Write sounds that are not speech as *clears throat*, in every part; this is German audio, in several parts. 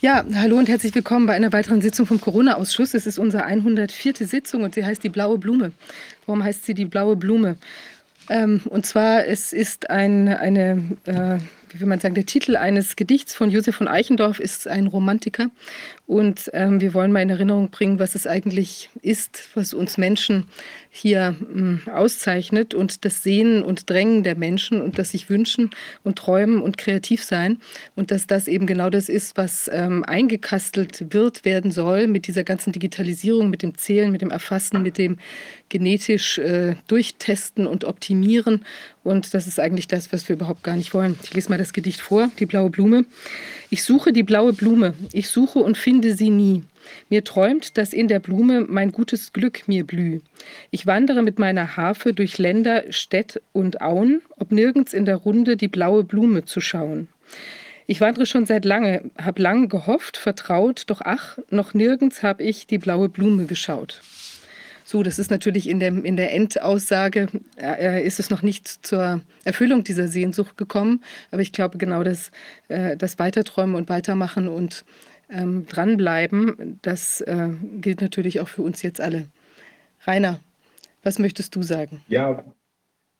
Ja, hallo und herzlich willkommen bei einer weiteren Sitzung vom Corona-Ausschuss. Es ist unsere 104. Sitzung und sie heißt die Blaue Blume. Warum heißt sie die Blaue Blume? Ähm, und zwar, es ist ein, eine, äh, wie will man sagen, der Titel eines Gedichts von Josef von Eichendorff ist ein Romantiker. Und ähm, wir wollen mal in Erinnerung bringen, was es eigentlich ist, was uns Menschen hier mh, hm, auszeichnet und das Sehnen und Drängen der Menschen und das sich wünschen und träumen und kreativ sein und dass das eben genau das ist, was ähm, eingekastelt wird, werden soll mit dieser ganzen Digitalisierung, mit dem Zählen, mit dem Erfassen, mit dem genetisch äh, durchtesten und optimieren und das ist eigentlich das, was wir überhaupt gar nicht wollen. Ich lese mal das Gedicht vor, die blaue Blume. Ich suche die blaue Blume, ich suche und finde sie nie. Mir träumt, dass in der Blume mein gutes Glück mir blüh. Ich wandere mit meiner Harfe durch Länder, Städt und Auen, ob nirgends in der Runde die blaue Blume zu schauen. Ich wandere schon seit lange, hab lang gehofft, vertraut, doch ach, noch nirgends hab ich die blaue Blume geschaut. So, das ist natürlich in der, in der Endaussage, äh, ist es noch nicht zur Erfüllung dieser Sehnsucht gekommen. Aber ich glaube, genau das, äh, das Weiterträumen und Weitermachen und ähm, dranbleiben, das äh, gilt natürlich auch für uns jetzt alle. Rainer, was möchtest du sagen? Ja,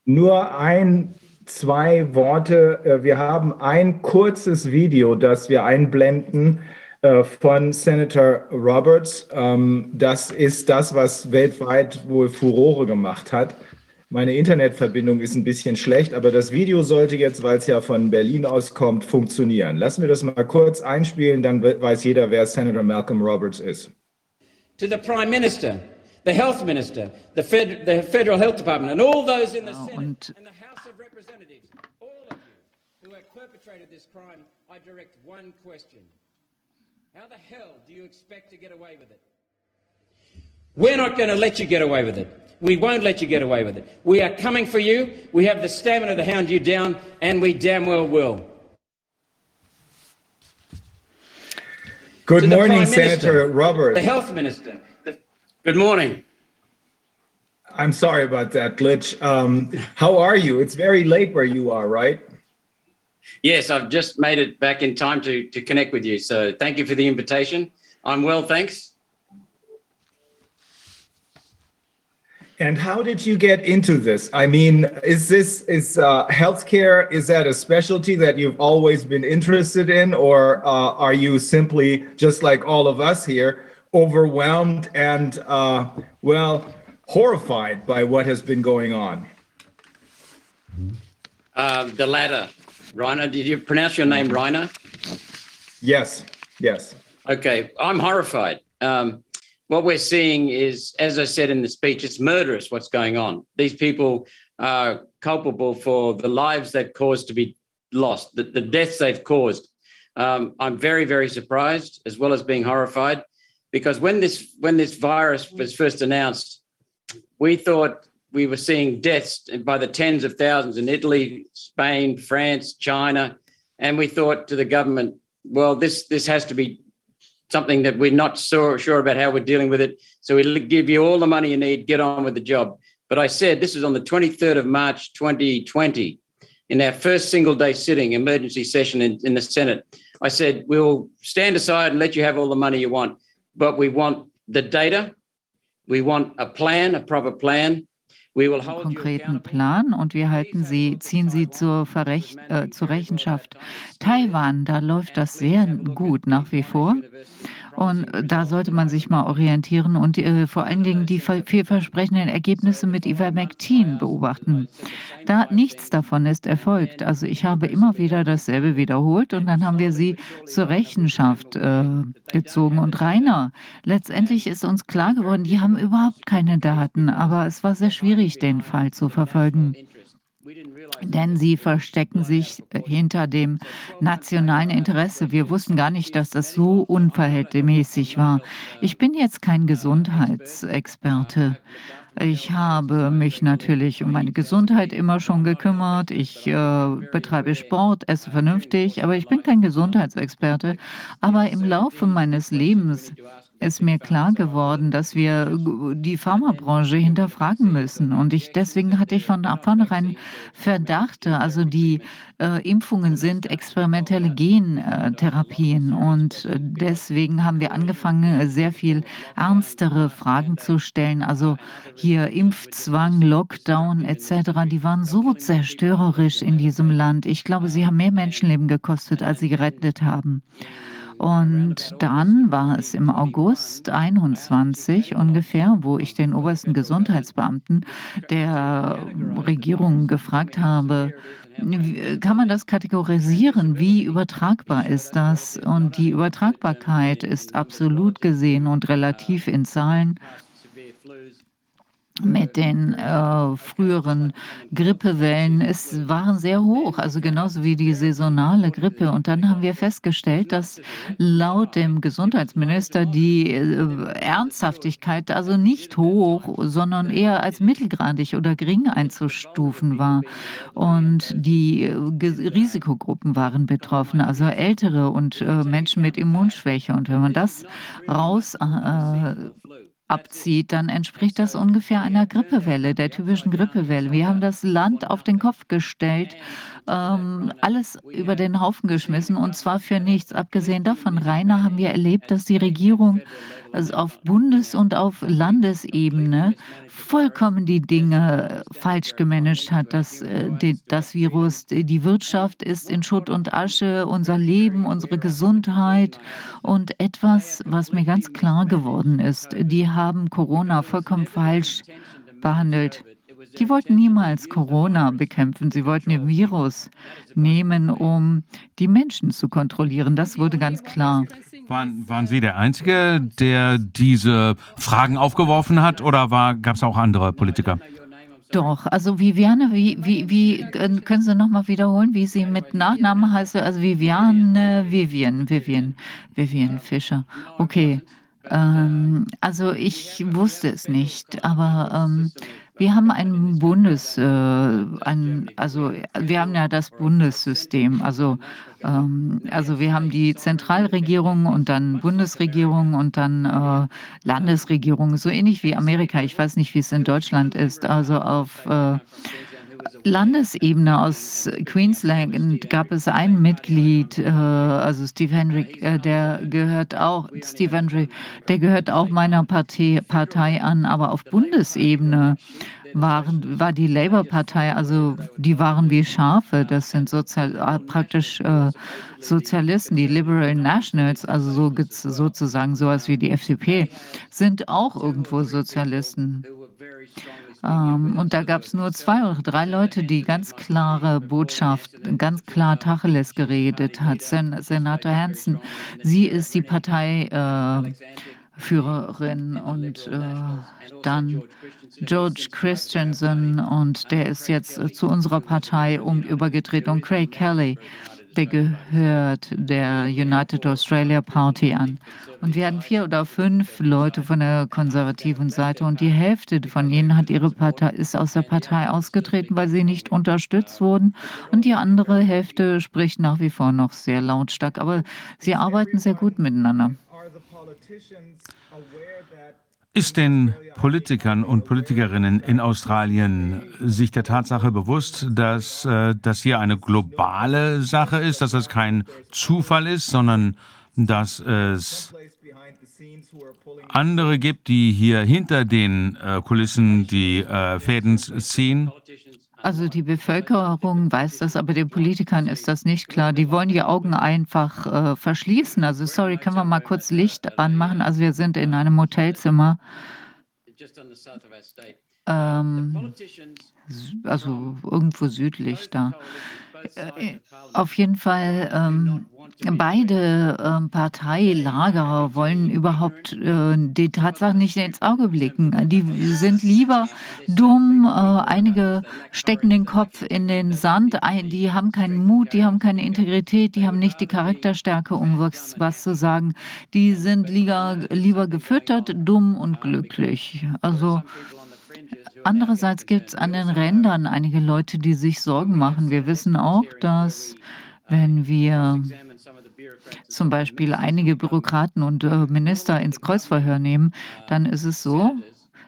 nur ein, zwei Worte. Äh, wir haben ein kurzes Video, das wir einblenden äh, von Senator Roberts. Ähm, das ist das, was weltweit wohl Furore gemacht hat. Meine Internetverbindung ist ein bisschen schlecht, aber das Video sollte jetzt, weil es ja von Berlin aus kommt, funktionieren. Lassen wir das mal kurz einspielen, dann weiß jeder, wer Senator Malcolm Roberts ist. To the Prime Minister, the Health Minister, the, Fed the Federal Health Department and all those in the Senate and the House of Representatives, all of you who have perpetrated this crime, I direct one question. How the hell do you expect to get away with it? We're not going to let you get away with it. We won't let you get away with it. We are coming for you. We have the stamina to hound you down, and we damn well will. Good morning, Senator Roberts. The Health Minister. The... Good morning. I'm sorry about that glitch. Um, how are you? It's very late where you are, right? Yes, I've just made it back in time to, to connect with you. So thank you for the invitation. I'm well, thanks. And how did you get into this? I mean, is this is uh, healthcare? Is that a specialty that you've always been interested in, or uh, are you simply just like all of us here, overwhelmed and uh, well horrified by what has been going on? Uh, the latter, Rainer. Did you pronounce your name Rainer? Yes. Yes. Okay, I'm horrified. Um, what we're seeing is, as I said in the speech, it's murderous what's going on. These people are culpable for the lives they've caused to be lost, the, the deaths they've caused. Um, I'm very, very surprised, as well as being horrified, because when this when this virus was first announced, we thought we were seeing deaths by the tens of thousands in Italy, Spain, France, China, and we thought to the government, well, this this has to be something that we're not so sure about how we're dealing with it. So we'll give you all the money you need, get on with the job. But I said this is on the 23rd of March 2020, in our first single day sitting, emergency session in, in the Senate. I said, we'll stand aside and let you have all the money you want, but we want the data. We want a plan, a proper plan. Konkreten Plan und wir halten sie, ziehen sie zur, Verrech äh, zur Rechenschaft. Taiwan, da läuft das sehr gut nach wie vor. Und da sollte man sich mal orientieren und äh, vor allen Dingen die vielversprechenden Ergebnisse mit Ivermectin beobachten. Da nichts davon ist erfolgt. Also ich habe immer wieder dasselbe wiederholt und dann haben wir sie zur Rechenschaft äh, gezogen. Und Rainer, letztendlich ist uns klar geworden, die haben überhaupt keine Daten, aber es war sehr schwierig, den Fall zu verfolgen denn sie verstecken sich hinter dem nationalen Interesse. Wir wussten gar nicht, dass das so unverhältnismäßig war. Ich bin jetzt kein Gesundheitsexperte. Ich habe mich natürlich um meine Gesundheit immer schon gekümmert. Ich äh, betreibe Sport, esse vernünftig, aber ich bin kein Gesundheitsexperte. Aber im Laufe meines Lebens ist mir klar geworden, dass wir die Pharmabranche hinterfragen müssen. Und ich, deswegen hatte ich von vornherein Verdacht, also die äh, Impfungen sind experimentelle Gentherapien. Und deswegen haben wir angefangen, sehr viel ernstere Fragen zu stellen. Also hier Impfzwang, Lockdown etc., die waren so zerstörerisch in diesem Land. Ich glaube, sie haben mehr Menschenleben gekostet, als sie gerettet haben. Und dann war es im August 21 ungefähr, wo ich den obersten Gesundheitsbeamten der Regierung gefragt habe, kann man das kategorisieren? Wie übertragbar ist das? Und die Übertragbarkeit ist absolut gesehen und relativ in Zahlen mit den äh, früheren Grippewellen. Es waren sehr hoch, also genauso wie die saisonale Grippe. Und dann haben wir festgestellt, dass laut dem Gesundheitsminister die äh, Ernsthaftigkeit also nicht hoch, sondern eher als mittelgradig oder gering einzustufen war. Und die äh, Risikogruppen waren betroffen, also Ältere und äh, Menschen mit Immunschwäche. Und wenn man das raus äh, abzieht, dann entspricht das ungefähr einer Grippewelle, der typischen Grippewelle. Wir haben das Land auf den Kopf gestellt, ähm, alles über den Haufen geschmissen und zwar für nichts. Abgesehen davon, Rainer, haben wir erlebt, dass die Regierung also auf Bundes- und auf Landesebene vollkommen die Dinge falsch gemanagt hat. Das, äh, das Virus, die Wirtschaft ist in Schutt und Asche, unser Leben, unsere Gesundheit und etwas, was mir ganz klar geworden ist, die haben Corona vollkommen falsch behandelt. Die wollten niemals Corona bekämpfen. Sie wollten ihr Virus nehmen, um die Menschen zu kontrollieren. Das wurde ganz klar. Waren, waren Sie der Einzige, der diese Fragen aufgeworfen hat oder gab es auch andere Politiker? Doch, also Viviane, wie, wie, wie können Sie nochmal wiederholen, wie sie mit Nachnamen heißt? Also Viviane, Vivian, Vivian, Vivian Fischer. Okay. Ähm, also ich wusste es nicht, aber ähm, wir haben ein Bundes, äh, ein, also wir haben ja das Bundessystem, also ähm, also wir haben die Zentralregierung und dann Bundesregierung und dann äh, Landesregierung, so ähnlich wie Amerika. Ich weiß nicht, wie es in Deutschland ist. Also auf äh, Landesebene aus Queensland gab es ein Mitglied, äh, also Steve Henry, äh, der gehört auch, Steve Henry, der gehört auch meiner Partei, Partei an, aber auf Bundesebene waren, war die Labour-Partei, also die waren wie Schafe, das sind sozial, äh, praktisch äh, Sozialisten, die Liberal Nationals, also so, sozusagen sowas wie die FDP, sind auch irgendwo Sozialisten. Ähm, und da gab es nur zwei oder drei Leute, die ganz klare Botschaft, ganz klar Tacheles geredet hat. Sen Senator Hansen, sie ist die Parteiführerin äh, und äh, dann George Christensen und der ist jetzt äh, zu unserer Partei um übergetreten und Craig Kelly der gehört der United Australia Party an. Und wir hatten vier oder fünf Leute von der konservativen Seite und die Hälfte von ihnen hat ihre Partei, ist aus der Partei ausgetreten, weil sie nicht unterstützt wurden. Und die andere Hälfte spricht nach wie vor noch sehr lautstark. Aber sie arbeiten sehr gut miteinander. Ist den Politikern und Politikerinnen in Australien sich der Tatsache bewusst, dass äh, das hier eine globale Sache ist, dass das kein Zufall ist, sondern dass es andere gibt, die hier hinter den äh, Kulissen die äh, Fäden ziehen? Also die Bevölkerung weiß das, aber den Politikern ist das nicht klar. Die wollen die Augen einfach äh, verschließen. Also sorry, können wir mal kurz Licht anmachen? Also wir sind in einem Hotelzimmer. Ähm, also irgendwo südlich da. Auf jeden Fall, ähm, beide ähm, Parteilager wollen überhaupt äh, die Tatsachen nicht ins Auge blicken. Die sind lieber dumm, äh, einige stecken den Kopf in den Sand, die haben keinen Mut, die haben keine Integrität, die haben nicht die Charakterstärke, um was, was zu sagen. Die sind lieber, lieber gefüttert, dumm und glücklich. Also Andererseits gibt es an den Rändern einige Leute, die sich Sorgen machen. Wir wissen auch, dass Wenn wir zum Beispiel einige Bürokraten und äh, Minister ins Kreuzverhör nehmen, dann ist es so,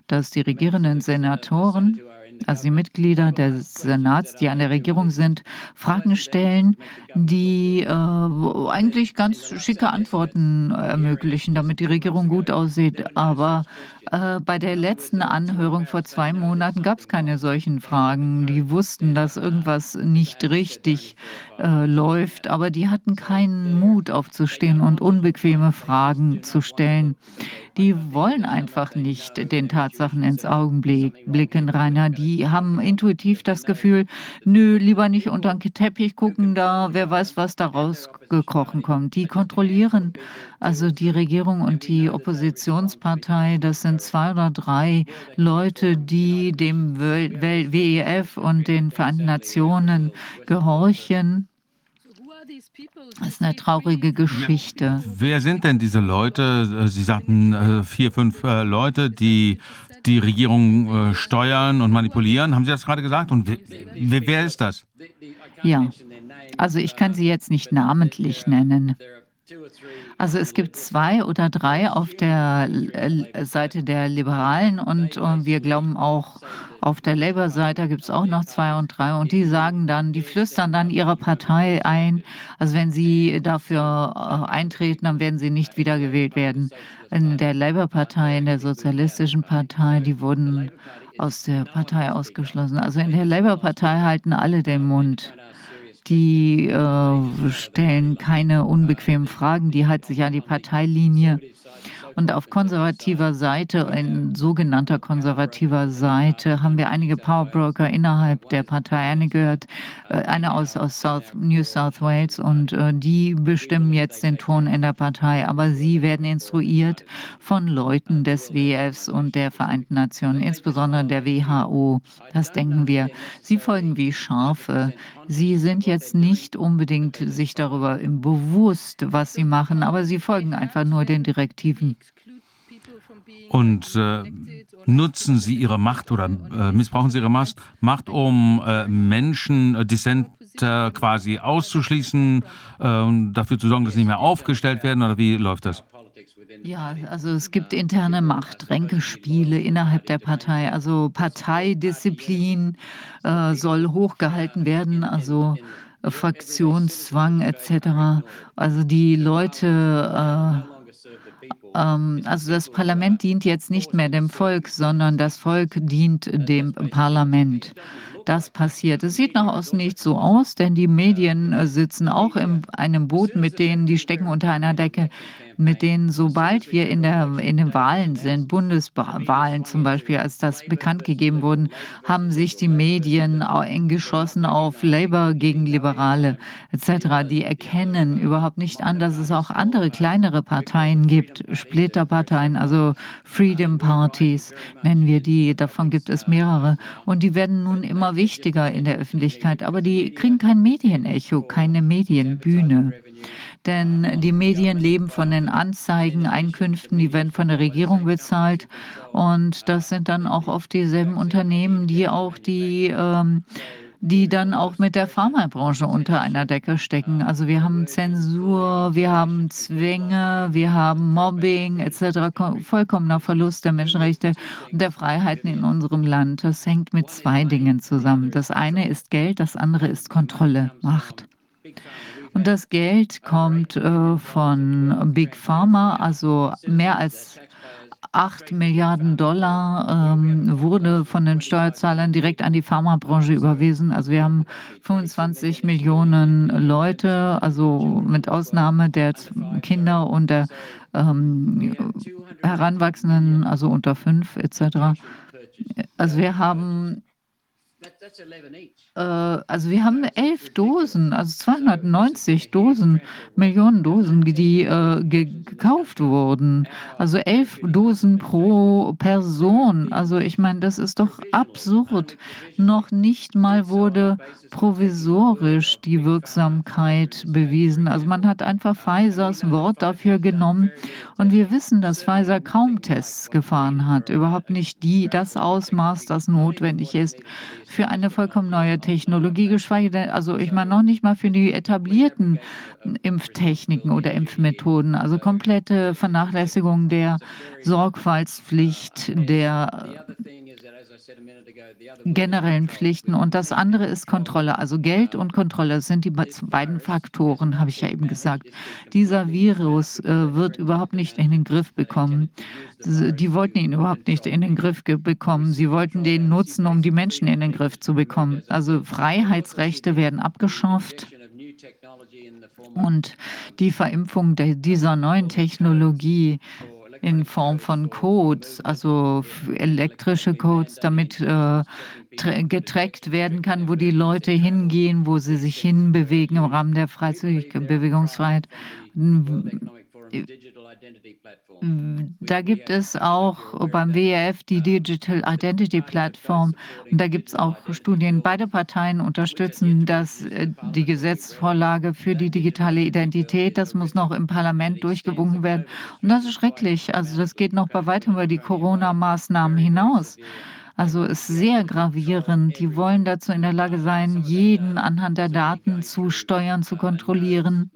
dass die regierenden Senatoren also die Mitglieder des Senats, die an der Regierung sind, Fragen stellen, die äh, eigentlich ganz schicke Antworten ermöglichen, damit die Regierung gut aussieht. Aber äh, bei der letzten Anhörung vor zwei Monaten gab es keine solchen Fragen. Die wussten, dass irgendwas nicht richtig äh, läuft, aber die hatten keinen Mut aufzustehen und unbequeme Fragen zu stellen. Die wollen einfach nicht den Tatsachen ins Augenblick blicken, Rainer. Die haben intuitiv das Gefühl, nö, lieber nicht unter den Teppich gucken, da wer weiß, was da rausgekrochen kommt. Die kontrollieren also die Regierung und die Oppositionspartei. Das sind zwei oder drei Leute, die dem WEF und den Vereinten Nationen gehorchen. Das ist eine traurige Geschichte. Wer sind denn diese Leute? Sie sagten äh, vier, fünf äh, Leute, die die Regierung äh, steuern und manipulieren. Haben Sie das gerade gesagt? Und wer, wer ist das? Ja, also ich kann sie jetzt nicht namentlich nennen. Also es gibt zwei oder drei auf der Seite der Liberalen und, und wir glauben auch auf der Labour-Seite gibt es auch noch zwei und drei und die sagen dann, die flüstern dann ihrer Partei ein. Also wenn sie dafür äh, eintreten, dann werden sie nicht wiedergewählt werden. In der Labour-Partei, in der Sozialistischen Partei, die wurden aus der Partei ausgeschlossen. Also in der Labour-Partei halten alle den Mund die äh, stellen keine unbequemen Fragen, die halten sich an die Parteilinie. Und auf konservativer Seite, in sogenannter konservativer Seite, haben wir einige Powerbroker innerhalb der Partei. Eine gehört, äh, eine aus, aus South, New South Wales und äh, die bestimmen jetzt den Ton in der Partei. Aber sie werden instruiert von Leuten des WEFs und der Vereinten Nationen, insbesondere der WHO. Das denken wir. Sie folgen wie Schafe. Sie sind jetzt nicht unbedingt sich darüber bewusst, was sie machen, aber sie folgen einfach nur den Direktiven. Und äh, nutzen Sie Ihre Macht oder äh, missbrauchen Sie Ihre Macht, um äh, Menschen, äh, Dissenter quasi auszuschließen äh, dafür zu sorgen, dass sie nicht mehr aufgestellt werden? Oder wie läuft das? Ja, also es gibt interne Machtränkespiele innerhalb der Partei. Also Parteidisziplin äh, soll hochgehalten werden, also äh, Fraktionszwang etc. Also die Leute äh, ähm, also das Parlament dient jetzt nicht mehr dem Volk, sondern das Volk dient dem Parlament. Das passiert. Es sieht nach außen nicht so aus, denn die Medien äh, sitzen auch in einem Boot mit denen, die stecken unter einer Decke mit denen, sobald wir in, der, in den Wahlen sind, Bundeswahlen zum Beispiel, als das bekannt gegeben wurde, haben sich die Medien eng geschossen auf Labour gegen Liberale etc. Die erkennen überhaupt nicht an, dass es auch andere kleinere Parteien gibt, Splitterparteien, also Freedom Parties nennen wir die. Davon gibt es mehrere. Und die werden nun immer wichtiger in der Öffentlichkeit, aber die kriegen kein Medienecho, keine Medienbühne denn die Medien leben von den Anzeigen, Einkünften, die werden von der Regierung bezahlt. Und das sind dann auch oft dieselben Unternehmen, die auch die ähm, die dann auch mit der Pharmabranche unter einer Decke stecken. Also wir haben Zensur, wir haben Zwänge, wir haben Mobbing etc., vollkommener Verlust der Menschenrechte und der Freiheiten in unserem Land. Das hängt mit zwei Dingen zusammen. Das eine ist Geld, das andere ist Kontrolle, Macht. Und das Geld kommt äh, von Big Pharma, also mehr als 8 Milliarden Dollar ähm, wurde von den Steuerzahlern direkt an die Pharmabranche überwiesen. Also wir haben 25 Millionen Leute, also mit Ausnahme der Kinder und der ähm, Heranwachsenden, also unter fünf etc. Also wir haben äh, also wir haben elf Dosen, also 290 Dosen, Millionen Dosen, die äh, gekauft wurden. Also elf Dosen pro Person. Also ich meine, das ist doch absurd. Noch nicht mal wurde provisorisch die Wirksamkeit bewiesen. Also man hat einfach Pfizers Wort dafür genommen. Und wir wissen, dass Pfizer kaum Tests gefahren hat. Überhaupt nicht die, das Ausmaß, das notwendig ist für eine vollkommen neue Technologie, geschweige denn, also ich meine noch nicht mal für die etablierten Impftechniken oder Impfmethoden, also komplette Vernachlässigung der Sorgfaltspflicht, der generellen Pflichten. Und das andere ist Kontrolle. Also Geld und Kontrolle sind die beiden Faktoren, habe ich ja eben gesagt. Dieser Virus äh, wird überhaupt nicht in den Griff bekommen. Die wollten ihn überhaupt nicht in den Griff bekommen. Sie wollten den nutzen, um die Menschen in den Griff zu bekommen. Also Freiheitsrechte werden abgeschafft. Und die Verimpfung dieser neuen Technologie in Form von Codes, also elektrische Codes, damit äh, getrackt werden kann, wo die Leute hingehen, wo sie sich hinbewegen im Rahmen der Bewegungsfreiheit. Da gibt es auch beim WEF die Digital Identity Plattform und da gibt es auch Studien. Beide Parteien unterstützen das, äh, die Gesetzesvorlage für die digitale Identität. Das muss noch im Parlament durchgewunken werden. Und das ist schrecklich. Also das geht noch bei weitem über die Corona-Maßnahmen hinaus. Also ist sehr gravierend. Die wollen dazu in der Lage sein, jeden anhand der Daten zu steuern, zu kontrollieren.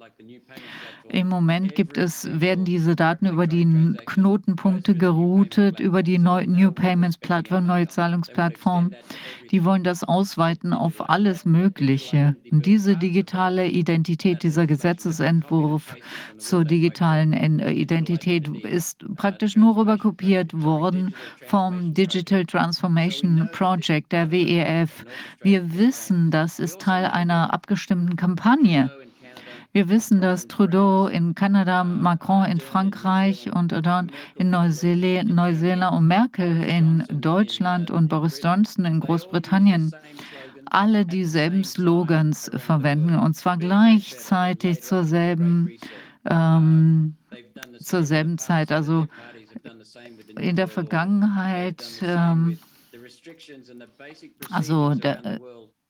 Im Moment gibt es, werden diese Daten über die Knotenpunkte geroutet, über die New Payments Plattform, neue Zahlungsplattform. Die wollen das ausweiten auf alles Mögliche. Und diese digitale Identität, dieser Gesetzesentwurf zur digitalen Identität ist praktisch nur rüberkopiert worden vom Digital Transformation Project, der WEF. Wir wissen, das ist Teil einer abgestimmten Kampagne. Wir wissen, dass Trudeau in Kanada, Macron in Frankreich und Hollande in Neuseeland, und Merkel in Deutschland und Boris Johnson in Großbritannien alle dieselben Slogans verwenden und zwar gleichzeitig zur selben, ähm, zur selben Zeit. Also in der Vergangenheit, ähm, also der,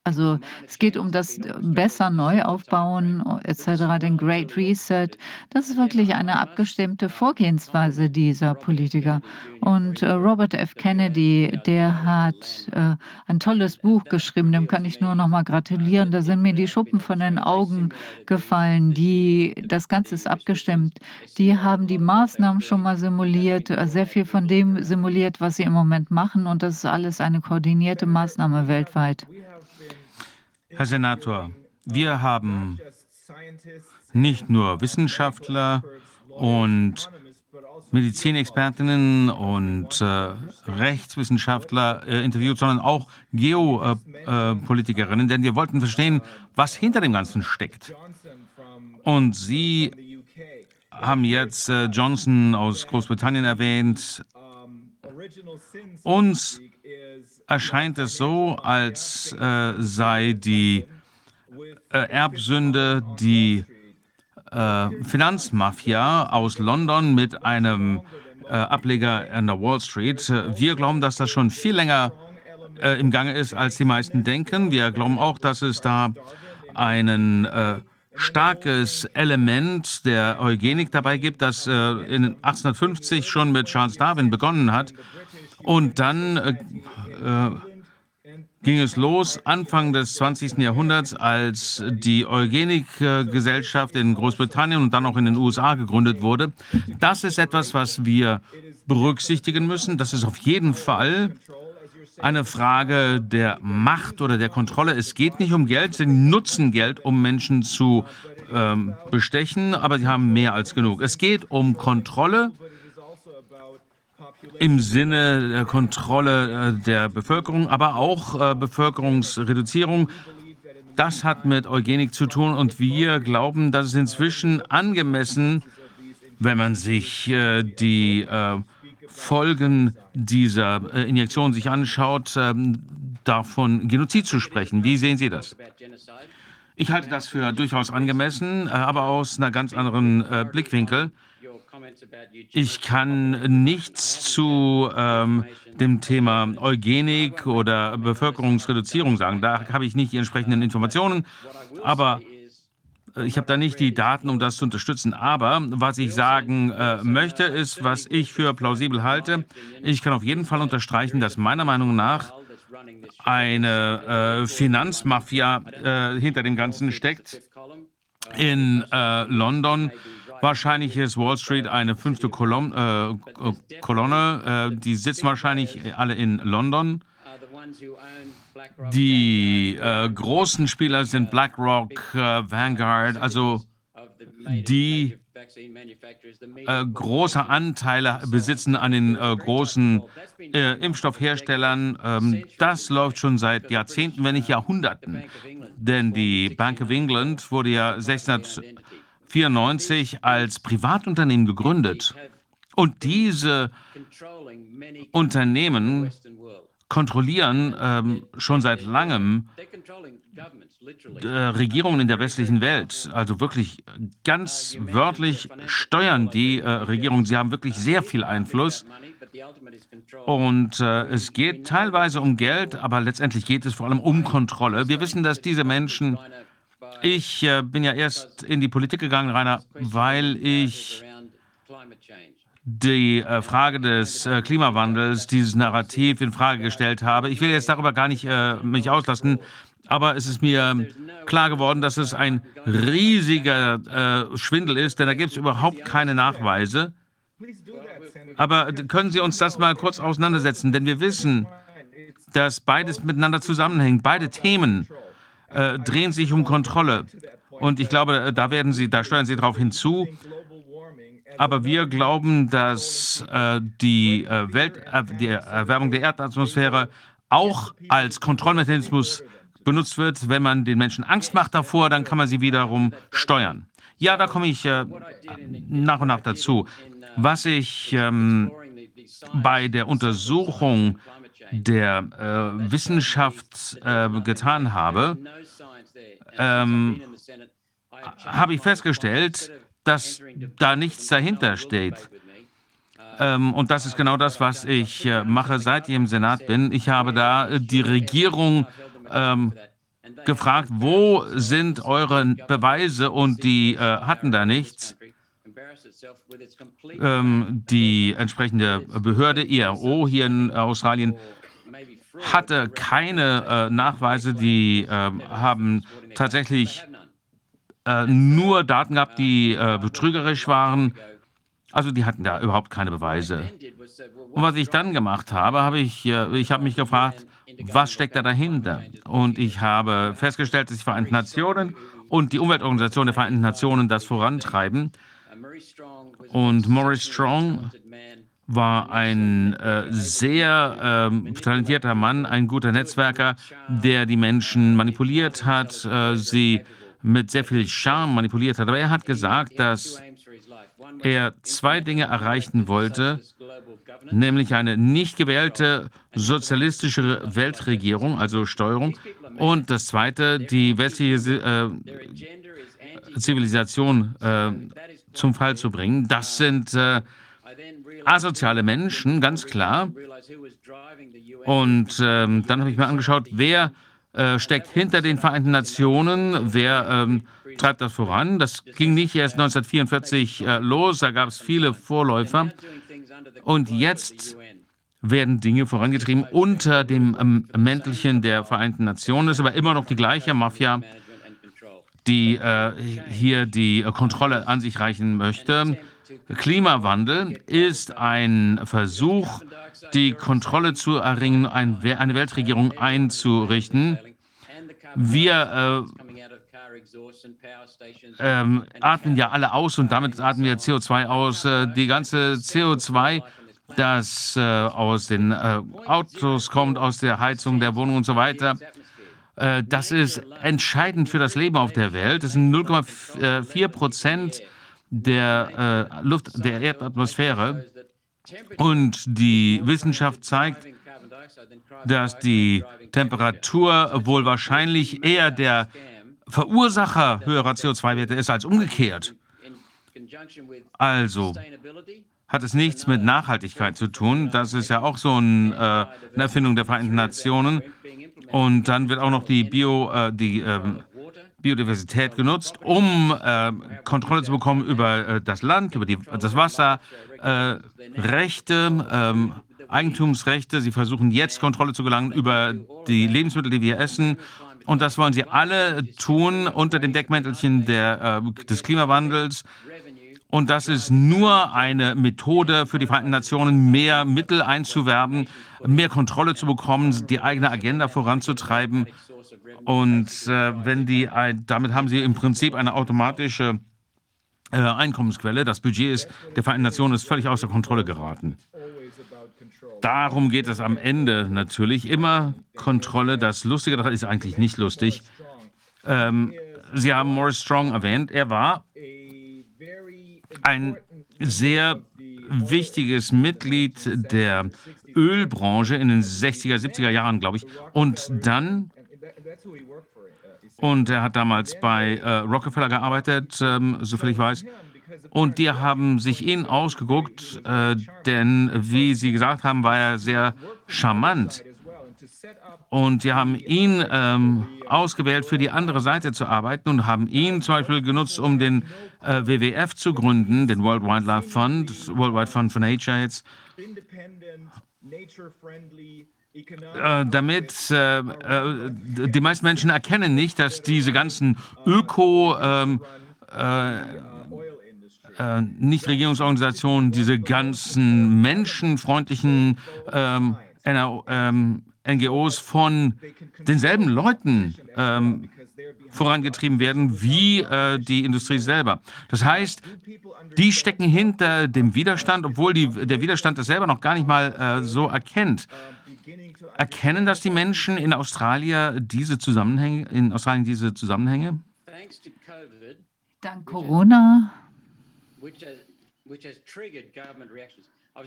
also es geht um das besser Neuaufbauen etc., den Great Reset. Das ist wirklich eine abgestimmte Vorgehensweise dieser Politiker. Und äh, Robert F. Kennedy, der hat äh, ein tolles Buch geschrieben, dem kann ich nur noch mal gratulieren. Da sind mir die Schuppen von den Augen gefallen. Die, das Ganze ist abgestimmt. Die haben die Maßnahmen schon mal simuliert, äh, sehr viel von dem simuliert, was sie im Moment machen. Und das ist alles eine koordinierte Maßnahme weltweit. Herr Senator, wir haben nicht nur Wissenschaftler und Medizinexpertinnen und äh, Rechtswissenschaftler äh, interviewt, sondern auch Geopolitikerinnen, äh, denn wir wollten verstehen, was hinter dem Ganzen steckt. Und Sie haben jetzt äh, Johnson aus Großbritannien erwähnt. Uns erscheint es so, als äh, sei die äh, Erbsünde die äh, Finanzmafia aus London mit einem äh, Ableger an der Wall Street. Wir glauben, dass das schon viel länger äh, im Gange ist, als die meisten denken. Wir glauben auch, dass es da einen äh, starkes Element der Eugenik dabei gibt, das in 1850 schon mit Charles Darwin begonnen hat und dann äh, äh, ging es los Anfang des 20. Jahrhunderts, als die Eugenikgesellschaft in Großbritannien und dann auch in den USA gegründet wurde. Das ist etwas, was wir berücksichtigen müssen. Das ist auf jeden Fall eine Frage der Macht oder der Kontrolle. Es geht nicht um Geld, sie nutzen Geld, um Menschen zu ähm, bestechen, aber sie haben mehr als genug. Es geht um Kontrolle im Sinne der Kontrolle äh, der Bevölkerung, aber auch äh, Bevölkerungsreduzierung. Das hat mit Eugenik zu tun und wir glauben, dass es inzwischen angemessen, wenn man sich äh, die Folgen dieser Injektion sich anschaut, ähm, davon Genozid zu sprechen. Wie sehen Sie das? Ich halte das für durchaus angemessen, aber aus einer ganz anderen Blickwinkel. Ich kann nichts zu ähm, dem Thema Eugenik oder Bevölkerungsreduzierung sagen. Da habe ich nicht die entsprechenden Informationen. Aber äh, ich habe da nicht die Daten, um das zu unterstützen. Aber was ich sagen äh, möchte, ist, was ich für plausibel halte. Ich kann auf jeden Fall unterstreichen, dass meiner Meinung nach eine äh, Finanzmafia äh, hinter dem Ganzen steckt. In äh, London wahrscheinlich ist Wall Street eine fünfte Kolon äh, Kolonne. Äh, die sitzen wahrscheinlich alle in London. Die äh, großen Spieler sind BlackRock, Vanguard, also die äh, große Anteile besitzen an den äh, großen äh, Impfstoffherstellern. Ähm, das läuft schon seit Jahrzehnten, wenn nicht Jahrhunderten. Denn die Bank of England wurde ja 1694 als Privatunternehmen gegründet. Und diese Unternehmen kontrollieren ähm, schon seit langem äh, Regierungen in der westlichen Welt. Also wirklich ganz wörtlich steuern die äh, Regierungen. Sie haben wirklich sehr viel Einfluss. Und äh, es geht teilweise um Geld, aber letztendlich geht es vor allem um Kontrolle. Wir wissen, dass diese Menschen, ich äh, bin ja erst in die Politik gegangen, Rainer, weil ich die äh, Frage des äh, Klimawandels, dieses Narrativ in Frage gestellt habe. Ich will jetzt darüber gar nicht mich auslassen, aber es ist mir klar geworden, dass es ein riesiger Schwindel ist, denn da gibt es überhaupt keine Nachweise. Aber können Sie uns das mal kurz auseinandersetzen? Denn wir wissen, dass beides miteinander zusammenhängt. Beide Themen äh, drehen sich um Kontrolle. Und ich glaube, da werden Sie, da steuern Sie darauf hinzu. Aber wir glauben, dass äh, die, äh, Welt, äh, die Erwärmung der Erdatmosphäre auch als Kontrollmechanismus benutzt wird. Wenn man den Menschen Angst macht davor, dann kann man sie wiederum steuern. Ja, da komme ich äh, nach und nach dazu. Was ich ähm, bei der Untersuchung der äh, Wissenschaft äh, getan habe, ähm, habe ich festgestellt, dass da nichts dahinter steht. Ähm, und das ist genau das, was ich äh, mache, seit ich im Senat bin. Ich habe da äh, die Regierung ähm, gefragt, wo sind eure Beweise und die äh, hatten da nichts. Ähm, die entsprechende Behörde IRO hier in Australien hatte keine äh, Nachweise, die äh, haben tatsächlich äh, nur Daten gehabt, die äh, betrügerisch waren. Also die hatten da überhaupt keine Beweise. Und was ich dann gemacht habe, habe ich, äh, ich habe mich gefragt, was steckt da dahinter? Und ich habe festgestellt, dass die Vereinten Nationen und die Umweltorganisation der Vereinten Nationen das vorantreiben. Und Maurice Strong war ein äh, sehr äh, talentierter Mann, ein guter Netzwerker, der die Menschen manipuliert hat, äh, sie mit sehr viel Charme manipuliert hat. Aber er hat gesagt, dass er zwei Dinge erreichen wollte, nämlich eine nicht gewählte sozialistische Weltregierung, also Steuerung, und das zweite, die westliche äh, Zivilisation äh, zum Fall zu bringen. Das sind äh, asoziale Menschen, ganz klar. Und ähm, dann habe ich mir angeschaut, wer äh, steckt hinter den Vereinten Nationen, wer ähm, treibt das voran. Das ging nicht erst 1944 äh, los, da gab es viele Vorläufer. Und jetzt werden Dinge vorangetrieben unter dem ähm, Mäntelchen der Vereinten Nationen. Es ist aber immer noch die gleiche Mafia, die äh, hier die Kontrolle an sich reichen möchte. Klimawandel ist ein Versuch, die Kontrolle zu erringen, ein, eine Weltregierung einzurichten. Wir äh, ähm, atmen ja alle aus und damit atmen wir CO2 aus. Äh, die ganze CO2, das äh, aus den äh, Autos kommt, aus der Heizung der Wohnung und so weiter, äh, das ist entscheidend für das Leben auf der Welt. Das sind 0,4 Prozent der äh, Luft, der Erdatmosphäre. Und die Wissenschaft zeigt, dass die Temperatur wohl wahrscheinlich eher der Verursacher höherer CO2-Werte ist als umgekehrt. Also hat es nichts mit Nachhaltigkeit zu tun. Das ist ja auch so ein, äh, eine Erfindung der Vereinten Nationen. Und dann wird auch noch die, Bio, äh, die äh, Biodiversität genutzt, um äh, Kontrolle zu bekommen über äh, das Land, über die, das Wasser, äh, Rechte, ähm, Eigentumsrechte. Sie versuchen jetzt Kontrolle zu gelangen über die Lebensmittel, die wir essen. Und das wollen sie alle tun unter dem Deckmäntelchen der, äh, des Klimawandels. Und das ist nur eine Methode für die Vereinten Nationen, mehr Mittel einzuwerben, mehr Kontrolle zu bekommen, die eigene Agenda voranzutreiben. Und äh, wenn die, damit haben sie im Prinzip eine automatische äh, Einkommensquelle. Das Budget ist, der Vereinten Nationen ist völlig außer Kontrolle geraten. Darum geht es am Ende natürlich immer Kontrolle. Das Lustige daran ist eigentlich nicht lustig. Ähm, Sie haben Morris Strong erwähnt. Er war ein sehr wichtiges Mitglied der Ölbranche in den 60er, 70er Jahren, glaube ich. Und dann, und er hat damals bei äh, Rockefeller gearbeitet, ähm, soviel ich weiß. Und die haben sich ihn ausgeguckt, äh, denn wie Sie gesagt haben, war er sehr charmant. Und die haben ihn ähm, ausgewählt, für die andere Seite zu arbeiten und haben ihn zum Beispiel genutzt, um den äh, WWF zu gründen, den World Wildlife Fund, Worldwide Fund for Nature jetzt. Äh, damit äh, äh, die meisten Menschen erkennen nicht, dass diese ganzen Öko ähm, äh, äh, Nichtregierungsorganisationen, diese ganzen menschenfreundlichen ähm, ähm, NGOs von denselben Leuten ähm, vorangetrieben werden wie äh, die Industrie selber. Das heißt, die stecken hinter dem Widerstand, obwohl die, der Widerstand das selber noch gar nicht mal äh, so erkennt. Erkennen das die Menschen in Australien diese Zusammenhänge, in Australien diese Zusammenhänge? Dank Corona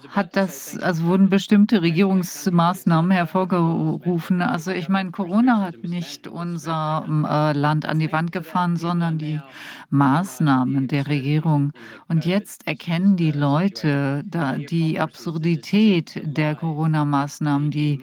hat das, also wurden bestimmte Regierungsmaßnahmen hervorgerufen. Also ich meine, Corona hat nicht unser äh, Land an die Wand gefahren, sondern die Maßnahmen der Regierung. Und jetzt erkennen die Leute die Absurdität der Corona-Maßnahmen, die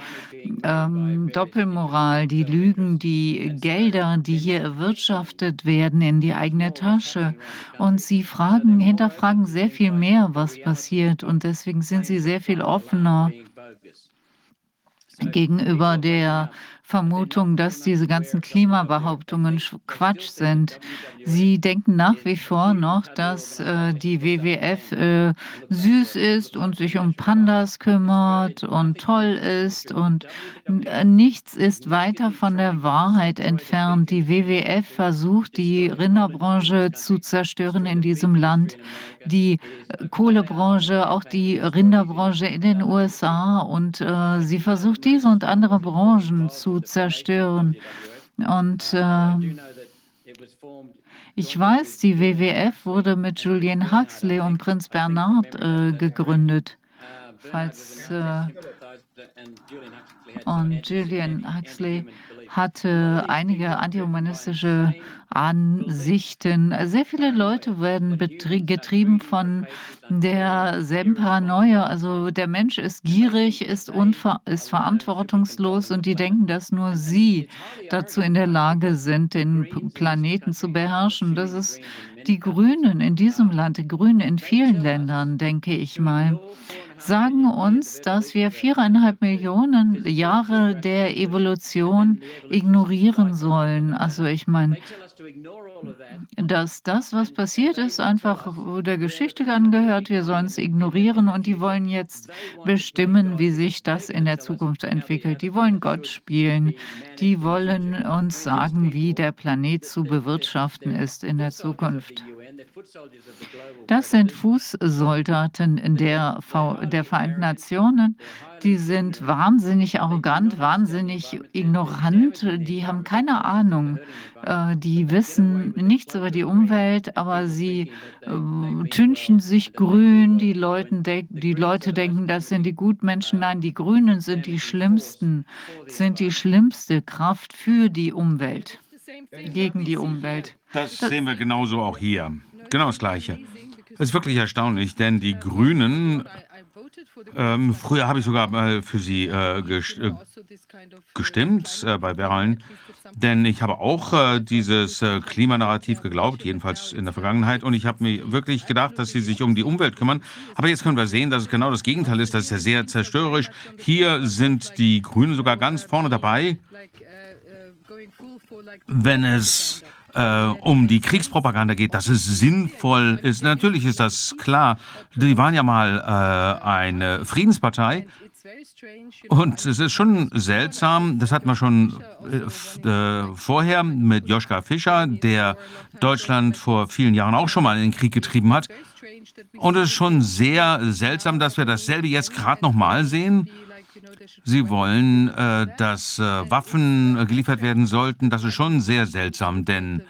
ähm, Doppelmoral, die Lügen, die Gelder, die hier erwirtschaftet werden in die eigene Tasche. Und sie fragen, hinterfragen sehr viel mehr, was passiert. Und deswegen sind sie sehr viel offener gegenüber der Vermutung, dass diese ganzen Klimabehauptungen Quatsch sind. Sie denken nach wie vor noch, dass äh, die WWF äh, süß ist und sich um Pandas kümmert und toll ist und äh, nichts ist weiter von der Wahrheit entfernt. Die WWF versucht, die Rinderbranche zu zerstören in diesem Land, die äh, Kohlebranche, auch die Rinderbranche in den USA und äh, sie versucht diese und andere Branchen zu zerstören. Und äh, ich weiß, die WWF wurde mit Julian Huxley und Prinz Bernhard äh, gegründet. Falls, äh, und Julian Huxley hatte einige antihumanistische Ansichten. Sehr viele Leute werden getrieben von derselben Paranoia. Also der Mensch ist gierig, ist, ist verantwortungslos und die denken, dass nur sie dazu in der Lage sind, den Planeten zu beherrschen. Das ist die Grünen in diesem Land, die Grünen in vielen Ländern, denke ich mal sagen uns, dass wir viereinhalb Millionen Jahre der Evolution ignorieren sollen. Also ich meine, dass das, was passiert ist, einfach der Geschichte angehört. Wir sollen es ignorieren und die wollen jetzt bestimmen, wie sich das in der Zukunft entwickelt. Die wollen Gott spielen. Die wollen uns sagen, wie der Planet zu bewirtschaften ist in der Zukunft. Das sind Fußsoldaten der, der Vereinten Nationen. Die sind wahnsinnig arrogant, wahnsinnig ignorant. Die haben keine Ahnung. Äh, die wissen nichts über die Umwelt, aber sie äh, tünchen sich grün. Die, Leuten die Leute denken, das sind die Gutmenschen. Nein, die Grünen sind die schlimmsten, sind die schlimmste Kraft für die Umwelt, gegen die Umwelt. Das sehen wir genauso auch hier. Genau das Gleiche. Es ist wirklich erstaunlich, denn die Grünen, ähm, früher habe ich sogar mal für sie äh, gest äh, gestimmt äh, bei Wahlen, denn ich habe auch äh, dieses äh, Klimanarrativ geglaubt, jedenfalls in der Vergangenheit. Und ich habe mir wirklich gedacht, dass sie sich um die Umwelt kümmern. Aber jetzt können wir sehen, dass es genau das Gegenteil ist. Das ist ja sehr zerstörerisch. Hier sind die Grünen sogar ganz vorne dabei, wenn es äh, um die Kriegspropaganda geht, dass es sinnvoll ist. Natürlich ist das klar. Die waren ja mal äh, eine Friedenspartei. Und es ist schon seltsam, das hat man schon äh, äh, vorher mit Joschka Fischer, der Deutschland vor vielen Jahren auch schon mal in den Krieg getrieben hat. Und es ist schon sehr seltsam, dass wir dasselbe jetzt gerade nochmal sehen. Sie wollen, äh, dass äh, Waffen äh, geliefert werden sollten. Das ist schon sehr seltsam, denn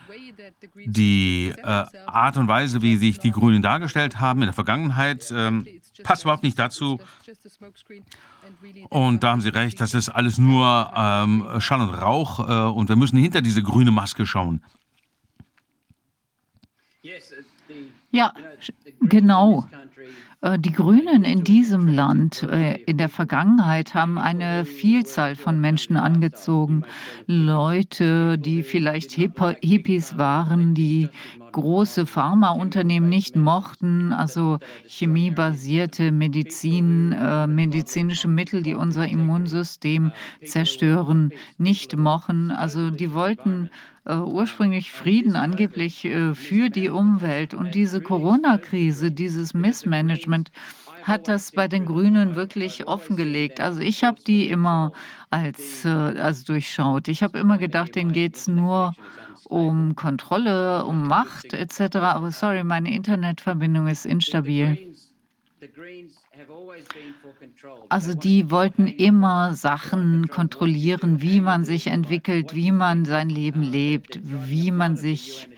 die äh, Art und Weise, wie sich die Grünen dargestellt haben in der Vergangenheit, ähm, passt überhaupt nicht dazu. Und da haben Sie recht, das ist alles nur ähm, Schall und Rauch äh, und wir müssen hinter diese grüne Maske schauen. Ja, genau. Äh, die Grünen in diesem Land äh, in der Vergangenheit haben eine Vielzahl von Menschen angezogen. Leute, die vielleicht Hippies waren, die große Pharmaunternehmen nicht mochten, also chemiebasierte Medizin, äh, medizinische Mittel, die unser Immunsystem zerstören, nicht mochten. Also die wollten äh, ursprünglich Frieden angeblich äh, für die Umwelt. Und diese Corona-Krise, dieses Missmanagement, hat das bei den Grünen wirklich offengelegt. Also ich habe die immer als, äh, als durchschaut. Ich habe immer gedacht, denen geht es nur um Kontrolle, um Macht etc. Aber sorry, meine Internetverbindung ist instabil. Also die wollten immer Sachen kontrollieren, wie man sich entwickelt, wie man sein Leben lebt, wie man sich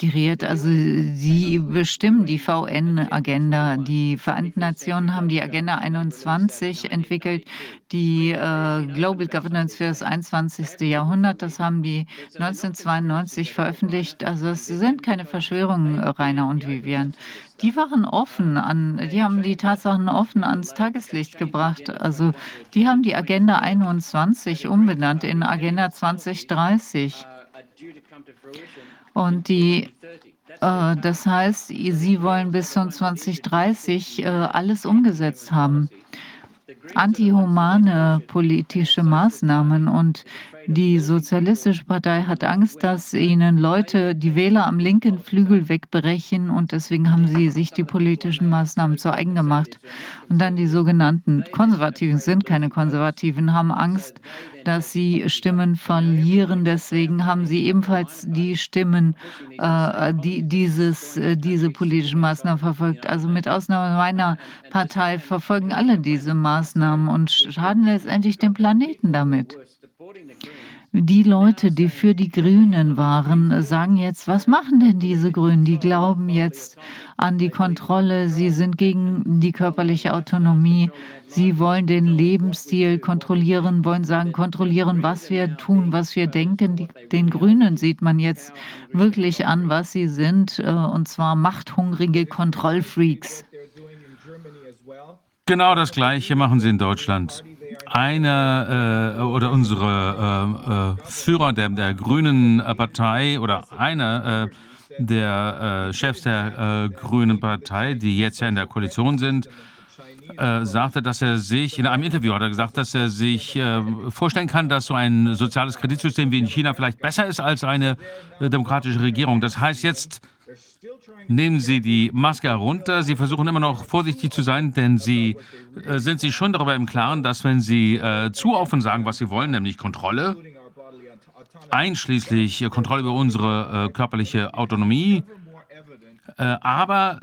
geriert. Also sie bestimmen die VN-Agenda. Die Vereinten Nationen haben die Agenda 21 entwickelt, die äh, Global Governance für das 21. Jahrhundert. Das haben die 1992 veröffentlicht. Also es sind keine Verschwörungen, Rainer und Vivian. Die waren offen an, die haben die Tatsachen offen ans Tageslicht gebracht. Also die haben die Agenda 21 umbenannt in Agenda 2030. Und die, äh, das heißt, sie wollen bis zum 2030 äh, alles umgesetzt haben. Antihumane politische Maßnahmen und die Sozialistische Partei hat Angst, dass ihnen Leute, die Wähler am linken Flügel wegbrechen und deswegen haben sie sich die politischen Maßnahmen zu eigen gemacht. Und dann die sogenannten Konservativen sind keine Konservativen, haben Angst, dass sie Stimmen verlieren. Deswegen haben sie ebenfalls die Stimmen, äh, die dieses, äh, diese politischen Maßnahmen verfolgt. Also mit Ausnahme meiner Partei verfolgen alle diese Maßnahmen und schaden letztendlich dem Planeten damit. Die Leute, die für die Grünen waren, sagen jetzt, was machen denn diese Grünen? Die glauben jetzt an die Kontrolle, sie sind gegen die körperliche Autonomie, sie wollen den Lebensstil kontrollieren, wollen sagen, kontrollieren, was wir tun, was wir denken. Den Grünen sieht man jetzt wirklich an, was sie sind, äh, und zwar machthungrige Kontrollfreaks. Genau das Gleiche machen sie in Deutschland einer äh, oder unsere äh, äh, Führer der, der Grünen Partei oder einer äh, der äh, Chefs der äh, Grünen Partei, die jetzt ja in der Koalition sind, sagte, dass er sich, in einem Interview hat er gesagt, dass er sich vorstellen kann, dass so ein soziales Kreditsystem wie in China vielleicht besser ist als eine demokratische Regierung. Das heißt jetzt, nehmen Sie die Maske herunter. Sie versuchen immer noch vorsichtig zu sein, denn Sie äh, sind sich schon darüber im Klaren, dass wenn Sie äh, zu offen sagen, was Sie wollen, nämlich Kontrolle, einschließlich äh, Kontrolle über unsere äh, körperliche Autonomie, äh, aber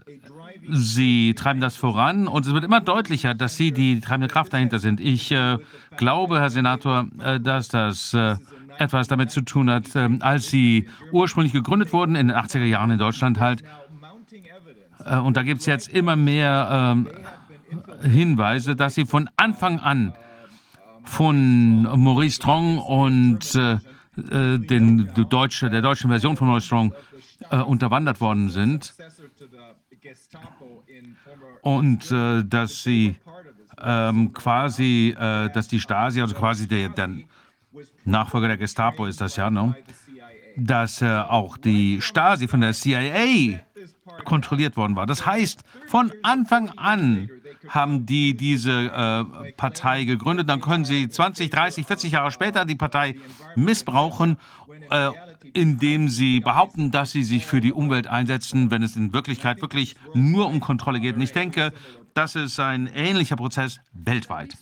Sie treiben das voran und es wird immer deutlicher, dass Sie die treibende Kraft dahinter sind. Ich äh, glaube, Herr Senator, dass das etwas damit zu tun hat, ähm, als sie ursprünglich gegründet wurden, in den 80er Jahren in Deutschland halt. Äh, und da gibt es jetzt immer mehr äh, Hinweise, dass sie von Anfang an von Maurice Strong und äh, äh, den, deutsche, der deutschen Version von Neustrong äh, unterwandert worden sind und dass sie ähm, quasi, dass die Stasi, also quasi der, der, Nachfolger der Gestapo ist das ja, ne? dass äh, auch die Stasi von der CIA kontrolliert worden war. Das heißt, von Anfang an haben die diese äh, Partei gegründet. Dann können sie 20, 30, 40 Jahre später die Partei missbrauchen, äh, indem sie behaupten, dass sie sich für die Umwelt einsetzen, wenn es in Wirklichkeit wirklich nur um Kontrolle geht. Und ich denke, das ist ein ähnlicher Prozess weltweit.